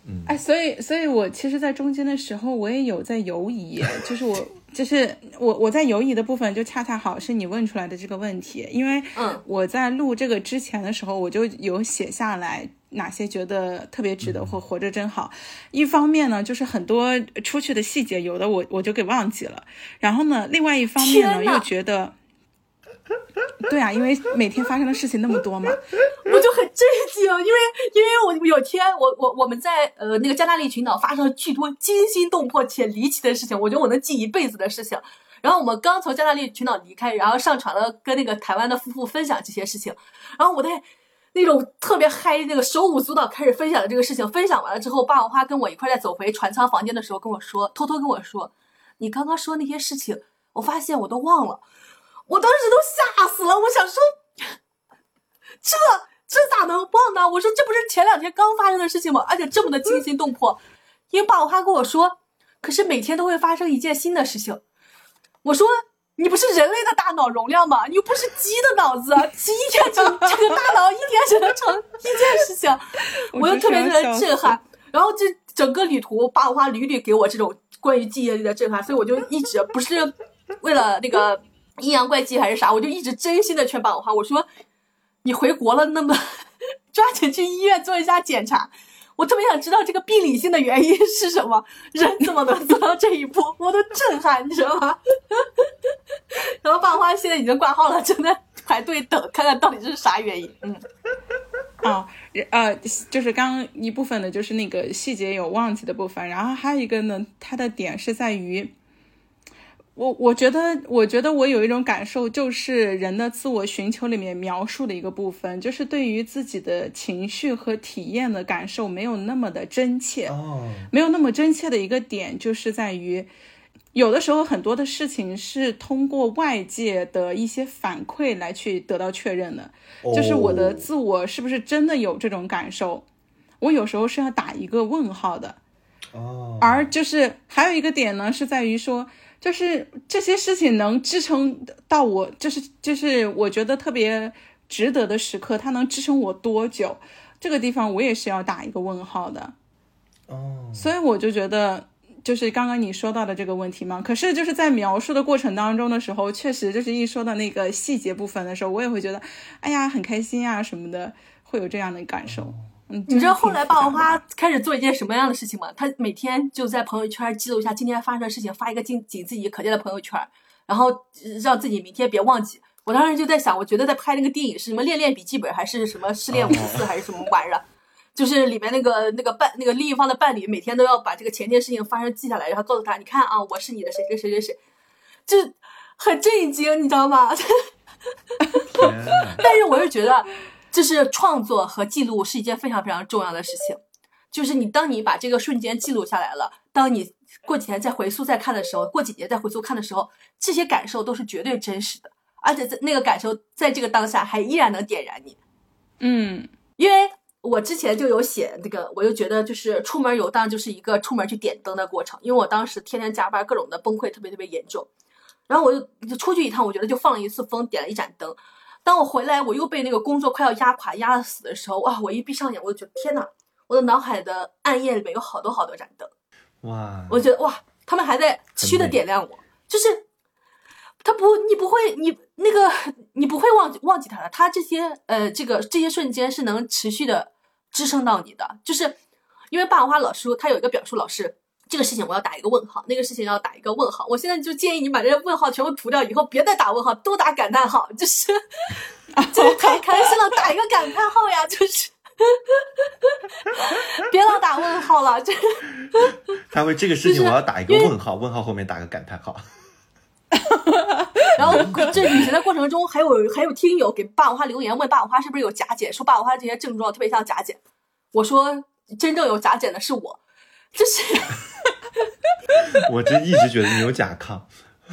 嗯，哎，所以，所以我其实，在中间的时候，我也有在犹疑，就是我，就是我，我在犹疑的部分，就恰恰好是你问出来的这个问题，因为我在录这个之前的时候，我就有写下来。哪些觉得特别值得或活着真好？一方面呢，就是很多出去的细节，有的我我就给忘记了。然后呢，另外一方面呢，又觉得，对啊，因为每天发生的事情那么多嘛，我就很震惊。因为因为我有天我我我们在呃那个加纳利群岛发生了巨多惊心动魄且离奇的事情，我觉得我能记一辈子的事情。然后我们刚从加纳利群岛离开，然后上船了，跟那个台湾的夫妇分享这些事情。然后我在。那种特别嗨，那个手舞足蹈开始分享的这个事情，分享完了之后，霸王花跟我一块在走回船舱房间的时候跟我说，偷偷跟我说，你刚刚说那些事情，我发现我都忘了，我当时都吓死了，我想说，这这咋能忘呢？我说这不是前两天刚发生的事情吗？而且这么的惊心动魄，因为霸王花跟我说，可是每天都会发生一件新的事情，我说。你不是人类的大脑容量吗？你又不是鸡的脑子，鸡一天只这个大脑一天只能成一件事情，我就特别特别震撼。然后这整个旅途，霸王花屡屡给我这种关于记忆力的震撼，所以我就一直不是为了那个阴阳怪气还是啥，我就一直真心的劝霸王花，我说你回国了，那么 抓紧去医院做一下检查。我特别想知道这个病理性的原因是什么？人怎么能做到这一步？我都震撼，你知道吗？然后霸花现在已经挂号了，正在排队等，看看到底这是啥原因。嗯，啊，呃，就是刚一部分的，就是那个细节有忘记的部分，然后还有一个呢，它的点是在于。我我觉得，我觉得我有一种感受，就是人的自我寻求里面描述的一个部分，就是对于自己的情绪和体验的感受没有那么的真切，没有那么真切的一个点，就是在于，有的时候很多的事情是通过外界的一些反馈来去得到确认的，就是我的自我是不是真的有这种感受，我有时候是要打一个问号的，哦，而就是还有一个点呢，是在于说。就是这些事情能支撑到我，就是就是我觉得特别值得的时刻，它能支撑我多久？这个地方我也是要打一个问号的。哦，所以我就觉得，就是刚刚你说到的这个问题嘛。可是就是在描述的过程当中的时候，确实就是一说到那个细节部分的时候，我也会觉得，哎呀，很开心啊什么的，会有这样的感受。你知道后来霸王花开始做一件什么样的事情吗？他每天就在朋友圈记录一下今天发生的事情，发一个仅仅自己可见的朋友圈，然后让自己明天别忘记。我当时就在想，我觉得在拍那个电影是什么《恋恋笔记本》还是什么《失恋五次》还是什么玩意儿？就是里面那个那个伴那个另一方的伴侣每天都要把这个前天事情发生记下来，然后告诉他，你看啊，我是你的谁谁谁谁谁，就很震惊，你知道吗？但是我是觉得，就是创作和记录是一件非常非常重要的事情。就是你当你把这个瞬间记录下来了，当你过几天再回溯再看的时候，过几年再回溯看的时候，这些感受都是绝对真实的，而且在那个感受在这个当下还依然能点燃你。嗯因为我之前就有写那个，我就觉得就是出门游荡就是一个出门去点灯的过程，因为我当时天天加班，各种的崩溃特别特别严重。然后我就就出去一趟，我觉得就放了一次风，点了一盏灯。当我回来，我又被那个工作快要压垮、压死的时候，哇！我一闭上眼，我就觉得天呐，我的脑海的暗夜里面有好多好多盏灯。哇，我觉得哇，他们还在持续的点亮我，就是他不，你不会，你那个你不会忘记忘记他的，他这些呃，这个这些瞬间是能持续的支撑到你的，就是因为霸王花老师他有一个表述，老师这个事情我要打一个问号，那个事情要打一个问号，我现在就建议你把这些问号全部涂掉，以后别再打问号，都打感叹号，就是就是太开心了，打一个感叹号呀，就是。别老打问号了，这 他会这个事情我要打一个问号，问号后面打个感叹号。然后这旅行的过程中，还有还有听友给霸王花留言问霸王花是不是有甲减，说霸王花这些症状特别像甲减。我说真正有甲减的是我，就是 我真一直觉得你有甲亢。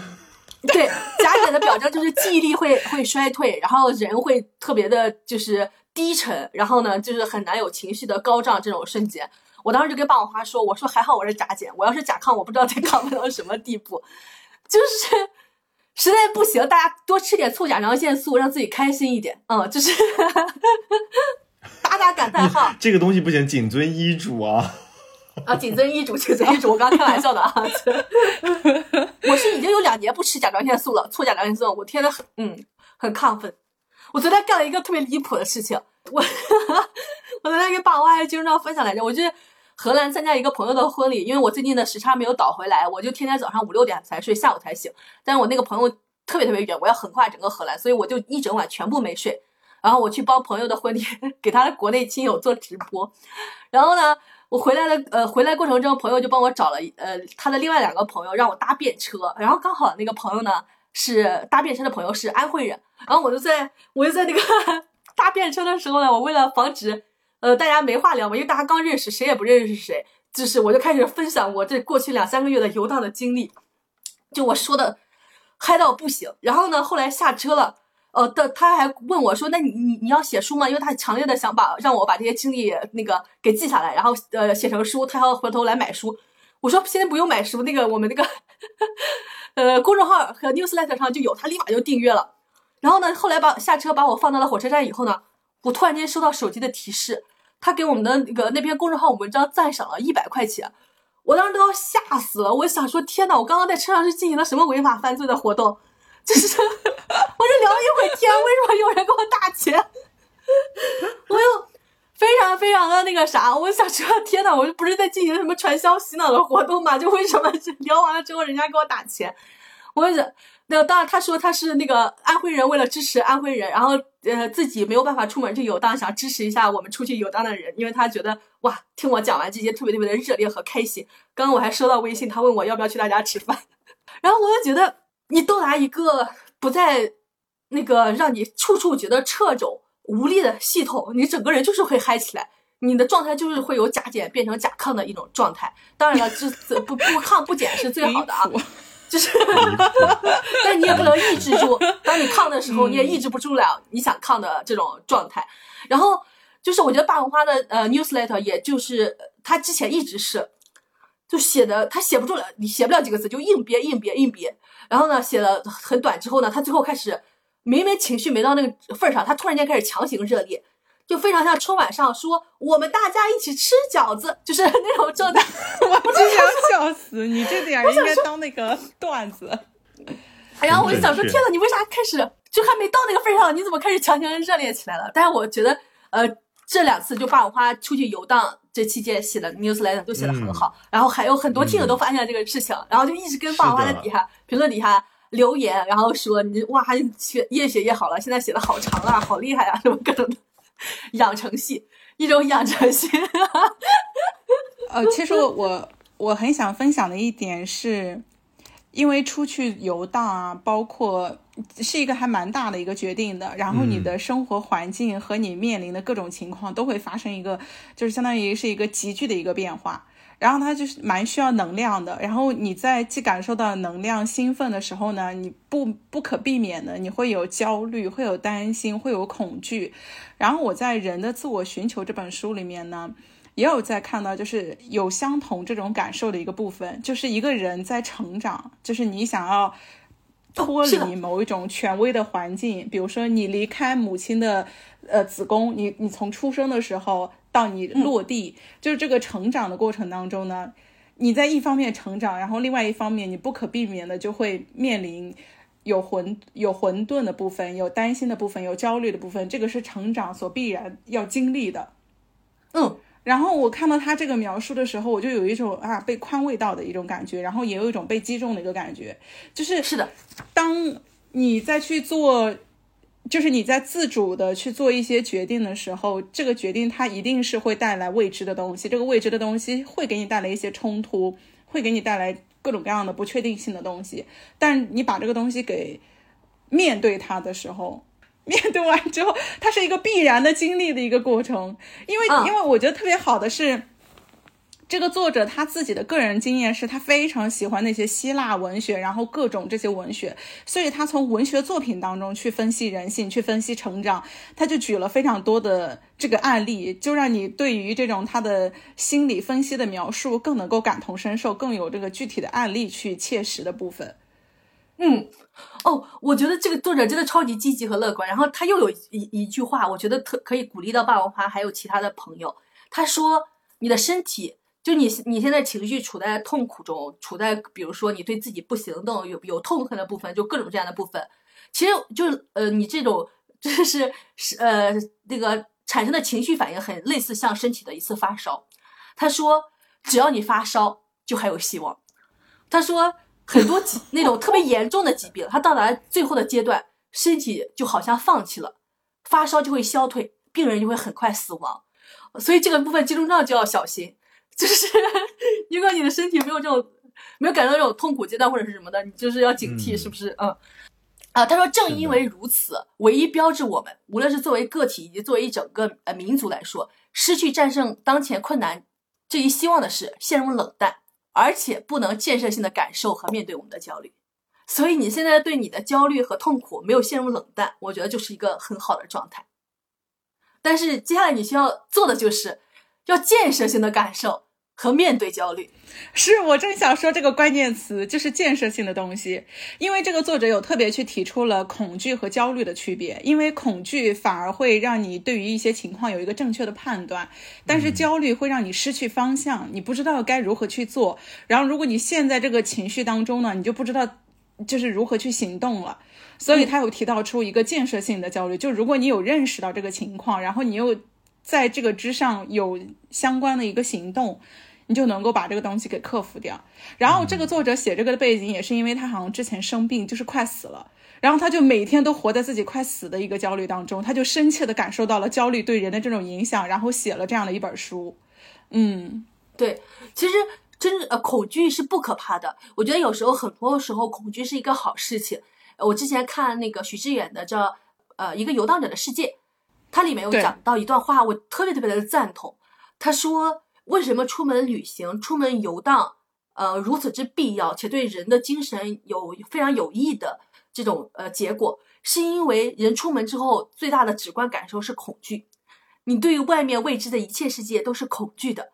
对甲减的表征就是记忆力会会衰退，然后人会特别的就是低沉，然后呢就是很难有情绪的高涨这种瞬间。我当时就跟霸王花说，我说还好我是甲减，我要是甲亢，我不知道得亢奋到什么地步，就是。实在不行，大家多吃点醋甲状腺素，让自己开心一点。嗯，就是打打感叹号这个东西不行，谨遵医嘱啊。啊，谨遵医嘱，谨遵医嘱。我刚开玩笑的啊。我是已经有两年不吃甲状腺素了，醋甲状腺素，我天呐，很嗯很亢奋。我昨天干了一个特别离谱的事情，我我昨天跟霸王花还经常分享来着，我去荷兰参加一个朋友的婚礼，因为我最近的时差没有倒回来，我就天天早上五六点才睡，下午才醒。但是我那个朋友特别特别远，我要横跨整个荷兰，所以我就一整晚全部没睡。然后我去帮朋友的婚礼，给他的国内亲友做直播。然后呢，我回来的呃回来过程中，朋友就帮我找了呃他的另外两个朋友让我搭便车，然后刚好那个朋友呢是搭便车的朋友是安徽人，然后我就在我就在那个 搭便车的时候呢，我为了防止。呃，大家没话聊嘛，因为大家刚认识，谁也不认识谁，就是我就开始分享我这过去两三个月的游荡的经历，就我说的嗨到不行。然后呢，后来下车了，呃的他还问我说：“那你你你要写书吗？”因为他强烈的想把让我把这些经历那个给记下来，然后呃写成书，他要回头来买书。我说现在不用买书，那个我们那个 呃公众号和 newsletter 上就有，他立马就订阅了。然后呢，后来把下车把我放到了火车站以后呢，我突然间收到手机的提示。他给我们的那个那篇公众号文章赞赏了一百块钱，我当时都要吓死了。我想说，天呐，我刚刚在车上是进行了什么违法犯罪的活动？就是我这聊了一会天，为什么有人给我打钱？我又非常非常的那个啥，我想说，天呐，我不是在进行什么传销洗脑的活动吗？就为什么聊完了之后人家给我打钱？我就那当然，他说他是那个安徽人，为了支持安徽人，然后呃自己没有办法出门去游荡，想支持一下我们出去游荡的人，因为他觉得哇，听我讲完这些特别特别的热烈和开心。刚刚我还收到微信，他问我要不要去他家吃饭，然后我就觉得你到达一个不再那个让你处处觉得掣肘无力的系统，你整个人就是会嗨起来，你的状态就是会由甲减变成甲亢的一种状态。当然了，这不不亢不减是最好的啊。就是，但你也不能抑制住。当你抗的时候，你也抑制不住了你想抗的这种状态。然后就是，我觉得霸王花的呃 newsletter，也就是他之前一直是就写的，他写不住了，你写不了几个字，就硬憋硬憋硬憋。然后呢，写了很短之后呢，他最后开始明明情绪没到那个份儿上，他突然间开始强行热烈。就非常像春晚上说我们大家一起吃饺子，就是那种状态。我真想笑死你，这点应该当那个段子。然后我就想说，天呐，你为啥开始就还没到那个份上，你怎么开始强行热烈起来了？但是我觉得，呃，这两次就霸王花出去游荡这期间写的 newsletter 都写的很好，然后还有很多听友都发现了这个事情，然后就一直跟霸王花在底下评论底下留言，然后说你哇，写越写越好了，现在写的好长啊，好厉害啊，什么各种的。养成系，一种养成系。呃，其实我我很想分享的一点是，因为出去游荡啊，包括是一个还蛮大的一个决定的，然后你的生活环境和你面临的各种情况都会发生一个，就是相当于是一个急剧的一个变化。然后它就是蛮需要能量的。然后你在既感受到能量兴奋的时候呢，你不不可避免的你会有焦虑，会有担心，会有恐惧。然后我在《人的自我寻求》这本书里面呢，也有在看到，就是有相同这种感受的一个部分，就是一个人在成长，就是你想要。脱离某一种权威的环境，比如说你离开母亲的呃子宫，你你从出生的时候到你落地，就是这个成长的过程当中呢，你在一方面成长，然后另外一方面你不可避免的就会面临有混有混沌的部分，有担心的部分，有焦虑的部分，这个是成长所必然要经历的，嗯。然后我看到他这个描述的时候，我就有一种啊被宽慰到的一种感觉，然后也有一种被击中的一个感觉，就是是的，当你再去做，就是你在自主的去做一些决定的时候，这个决定它一定是会带来未知的东西，这个未知的东西会给你带来一些冲突，会给你带来各种各样的不确定性的东西，但你把这个东西给面对它的时候。面对完之后，它是一个必然的经历的一个过程，因为因为我觉得特别好的是，这个作者他自己的个人经验是他非常喜欢那些希腊文学，然后各种这些文学，所以他从文学作品当中去分析人性，去分析成长，他就举了非常多的这个案例，就让你对于这种他的心理分析的描述更能够感同身受，更有这个具体的案例去切实的部分。嗯，哦，我觉得这个作者真的超级积极和乐观。然后他又有一一句话，我觉得特可以鼓励到霸王花还有其他的朋友。他说：“你的身体，就你你现在情绪处在痛苦中，处在比如说你对自己不行动有有痛恨的部分，就各种这样的部分，其实就呃，你这种就是是呃那个产生的情绪反应很类似像身体的一次发烧。”他说：“只要你发烧，就还有希望。”他说。很多疾那种特别严重的疾病，它到达最后的阶段，身体就好像放弃了，发烧就会消退，病人就会很快死亡。所以这个部分肌中症就要小心，就是 如果你的身体没有这种没有感到这种痛苦阶段或者是什么的，你就是要警惕，是不是？嗯。啊，他说正因为如此，唯一标志我们，无论是作为个体以及作为一整个呃民族来说，失去战胜当前困难这一希望的是陷入冷淡。而且不能建设性的感受和面对我们的焦虑，所以你现在对你的焦虑和痛苦没有陷入冷淡，我觉得就是一个很好的状态。但是接下来你需要做的就是要建设性的感受。和面对焦虑，是我正想说这个关键词，就是建设性的东西。因为这个作者有特别去提出了恐惧和焦虑的区别，因为恐惧反而会让你对于一些情况有一个正确的判断，但是焦虑会让你失去方向，你不知道该如何去做。然后如果你陷在这个情绪当中呢，你就不知道就是如何去行动了。所以他有提到出一个建设性的焦虑，就如果你有认识到这个情况，然后你又在这个之上有相关的一个行动。你就能够把这个东西给克服掉。然后这个作者写这个的背景也是因为他好像之前生病，就是快死了，然后他就每天都活在自己快死的一个焦虑当中，他就深切的感受到了焦虑对人的这种影响，然后写了这样的一本书。嗯，对，其实真呃恐惧是不可怕的，我觉得有时候很多时候恐惧是一个好事情。我之前看那个许知远的叫呃一个游荡者的世界，它里面有讲到一段话，我特别特别的赞同。他说。为什么出门旅行、出门游荡，呃，如此之必要，且对人的精神有非常有益的这种呃结果？是因为人出门之后最大的直观感受是恐惧，你对于外面未知的一切世界都是恐惧的，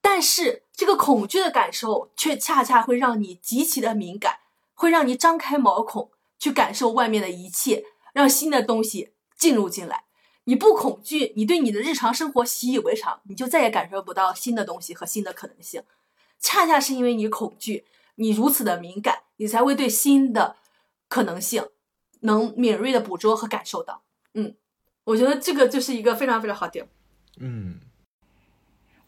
但是这个恐惧的感受却恰恰会让你极其的敏感，会让你张开毛孔去感受外面的一切，让新的东西进入进来。你不恐惧，你对你的日常生活习以为常，你就再也感受不到新的东西和新的可能性。恰恰是因为你恐惧，你如此的敏感，你才会对新的可能性能敏锐的捕捉和感受到。嗯，我觉得这个就是一个非常非常好点。嗯，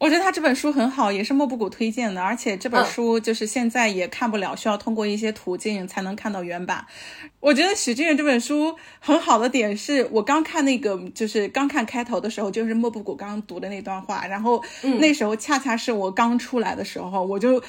我觉得他这本书很好，也是莫布谷推荐的，而且这本书就是现在也看不了，需要通过一些途径才能看到原版。我觉得许志远这本书很好的点是，我刚看那个就是刚看开头的时候，就是莫布谷刚读的那段话，然后那时候恰恰是我刚出来的时候，我就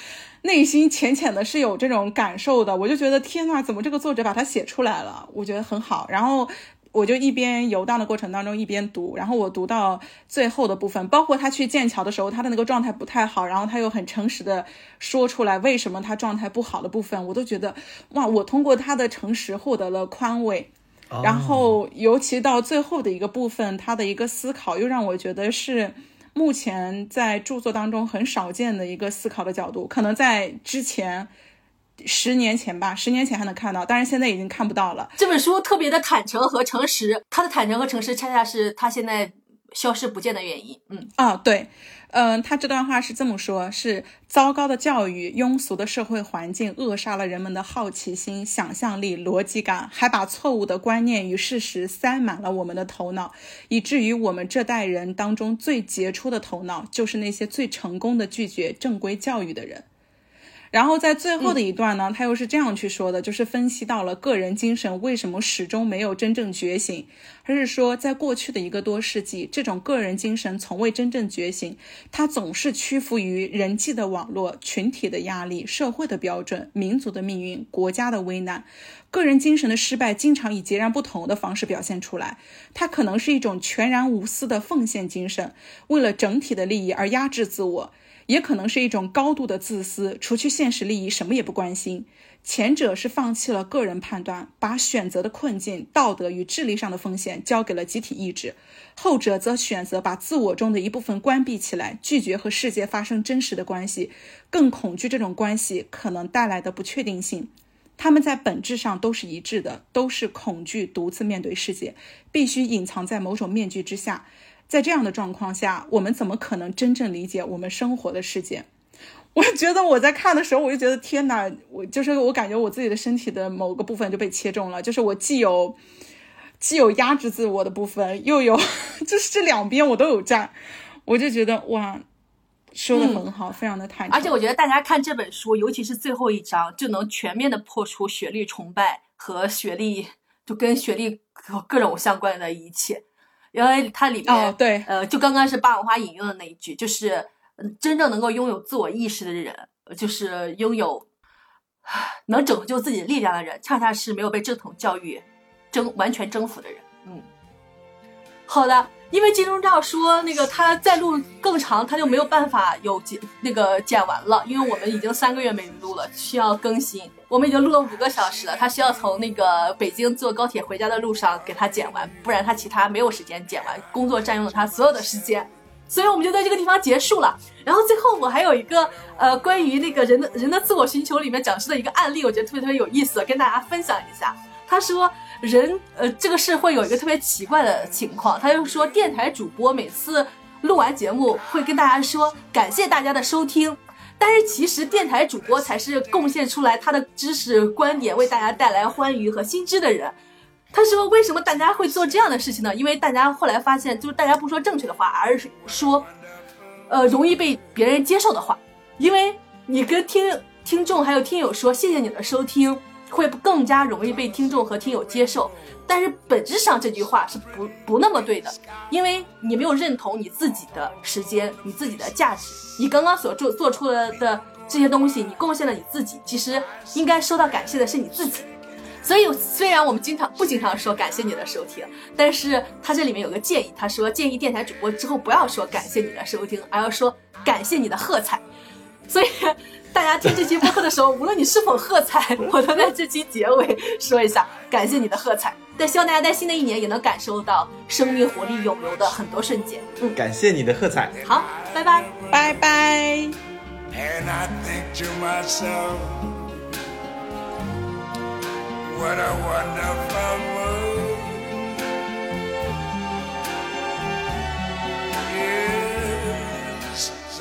内心浅浅的是有这种感受的，我就觉得天呐，怎么这个作者把它写出来了？我觉得很好，然后。我就一边游荡的过程当中一边读，然后我读到最后的部分，包括他去剑桥的时候，他的那个状态不太好，然后他又很诚实的说出来为什么他状态不好的部分，我都觉得哇，我通过他的诚实获得了宽慰。然后尤其到最后的一个部分，他的一个思考又让我觉得是目前在著作当中很少见的一个思考的角度，可能在之前。十年前吧，十年前还能看到，但是现在已经看不到了。这本书特别的坦诚和诚实，他的坦诚和诚实恰恰是他现在消失不见的原因。嗯啊，对，嗯，他这段话是这么说：是糟糕的教育、庸俗的社会环境扼杀了人们的好奇心、想象力、逻辑感，还把错误的观念与事实塞满了我们的头脑，以至于我们这代人当中最杰出的头脑，就是那些最成功的拒绝正规教育的人。然后在最后的一段呢，他又是这样去说的，就是分析到了个人精神为什么始终没有真正觉醒。他是说，在过去的一个多世纪，这种个人精神从未真正觉醒，它总是屈服于人际的网络、群体的压力、社会的标准、民族的命运、国家的危难。个人精神的失败经常以截然不同的方式表现出来，它可能是一种全然无私的奉献精神，为了整体的利益而压制自我。也可能是一种高度的自私，除去现实利益，什么也不关心。前者是放弃了个人判断，把选择的困境、道德与智力上的风险交给了集体意志；后者则选择把自我中的一部分关闭起来，拒绝和世界发生真实的关系，更恐惧这种关系可能带来的不确定性。他们在本质上都是一致的，都是恐惧独自面对世界，必须隐藏在某种面具之下。在这样的状况下，我们怎么可能真正理解我们生活的世界？我觉得我在看的时候，我就觉得天哪，我就是我感觉我自己的身体的某个部分就被切中了，就是我既有既有压制自我的部分，又有 就是这两边我都有占，我就觉得哇，说的很好，非常的坦诚。而且我觉得大家看这本书，尤其是最后一章，就能全面的破除学历崇拜和学历就跟学历各种相关的一切。因为它里面，对，呃，就刚刚是霸王花引用的那一句，就是，真正能够拥有自我意识的人，就是拥有能拯救自己力量的人，恰恰是没有被正统教育征完全征服的人。嗯，好的。因为金钟罩说那个他再录更长，他就没有办法有剪那个剪完了。因为我们已经三个月没录了，需要更新。我们已经录了五个小时了，他需要从那个北京坐高铁回家的路上给他剪完，不然他其他没有时间剪完，工作占用了他所有的时间。所以我们就在这个地方结束了。然后最后我还有一个呃关于那个人的人的自我寻求里面讲述的一个案例，我觉得特别特别有意思，跟大家分享一下。他说。人，呃，这个是会有一个特别奇怪的情况，他就说电台主播每次录完节目会跟大家说感谢大家的收听，但是其实电台主播才是贡献出来他的知识观点，为大家带来欢愉和新知的人。他说为什么大家会做这样的事情呢？因为大家后来发现，就是大家不说正确的话，而是说，呃，容易被别人接受的话，因为你跟听听众还有听友说谢谢你的收听。会更加容易被听众和听友接受，但是本质上这句话是不不那么对的，因为你没有认同你自己的时间，你自己的价值，你刚刚所做做出的的这些东西，你贡献了你自己，其实应该收到感谢的是你自己。所以虽然我们经常不经常说感谢你的收听，但是他这里面有个建议，他说建议电台主播之后不要说感谢你的收听，而要说感谢你的喝彩。所以。大家听这期播客的时候，无论你是否喝彩，我都在这期结尾说一下，感谢你的喝彩。但希望大家在新的一年也能感受到生命活力涌流的很多瞬间。嗯，感谢你的喝彩。好，拜拜，拜拜。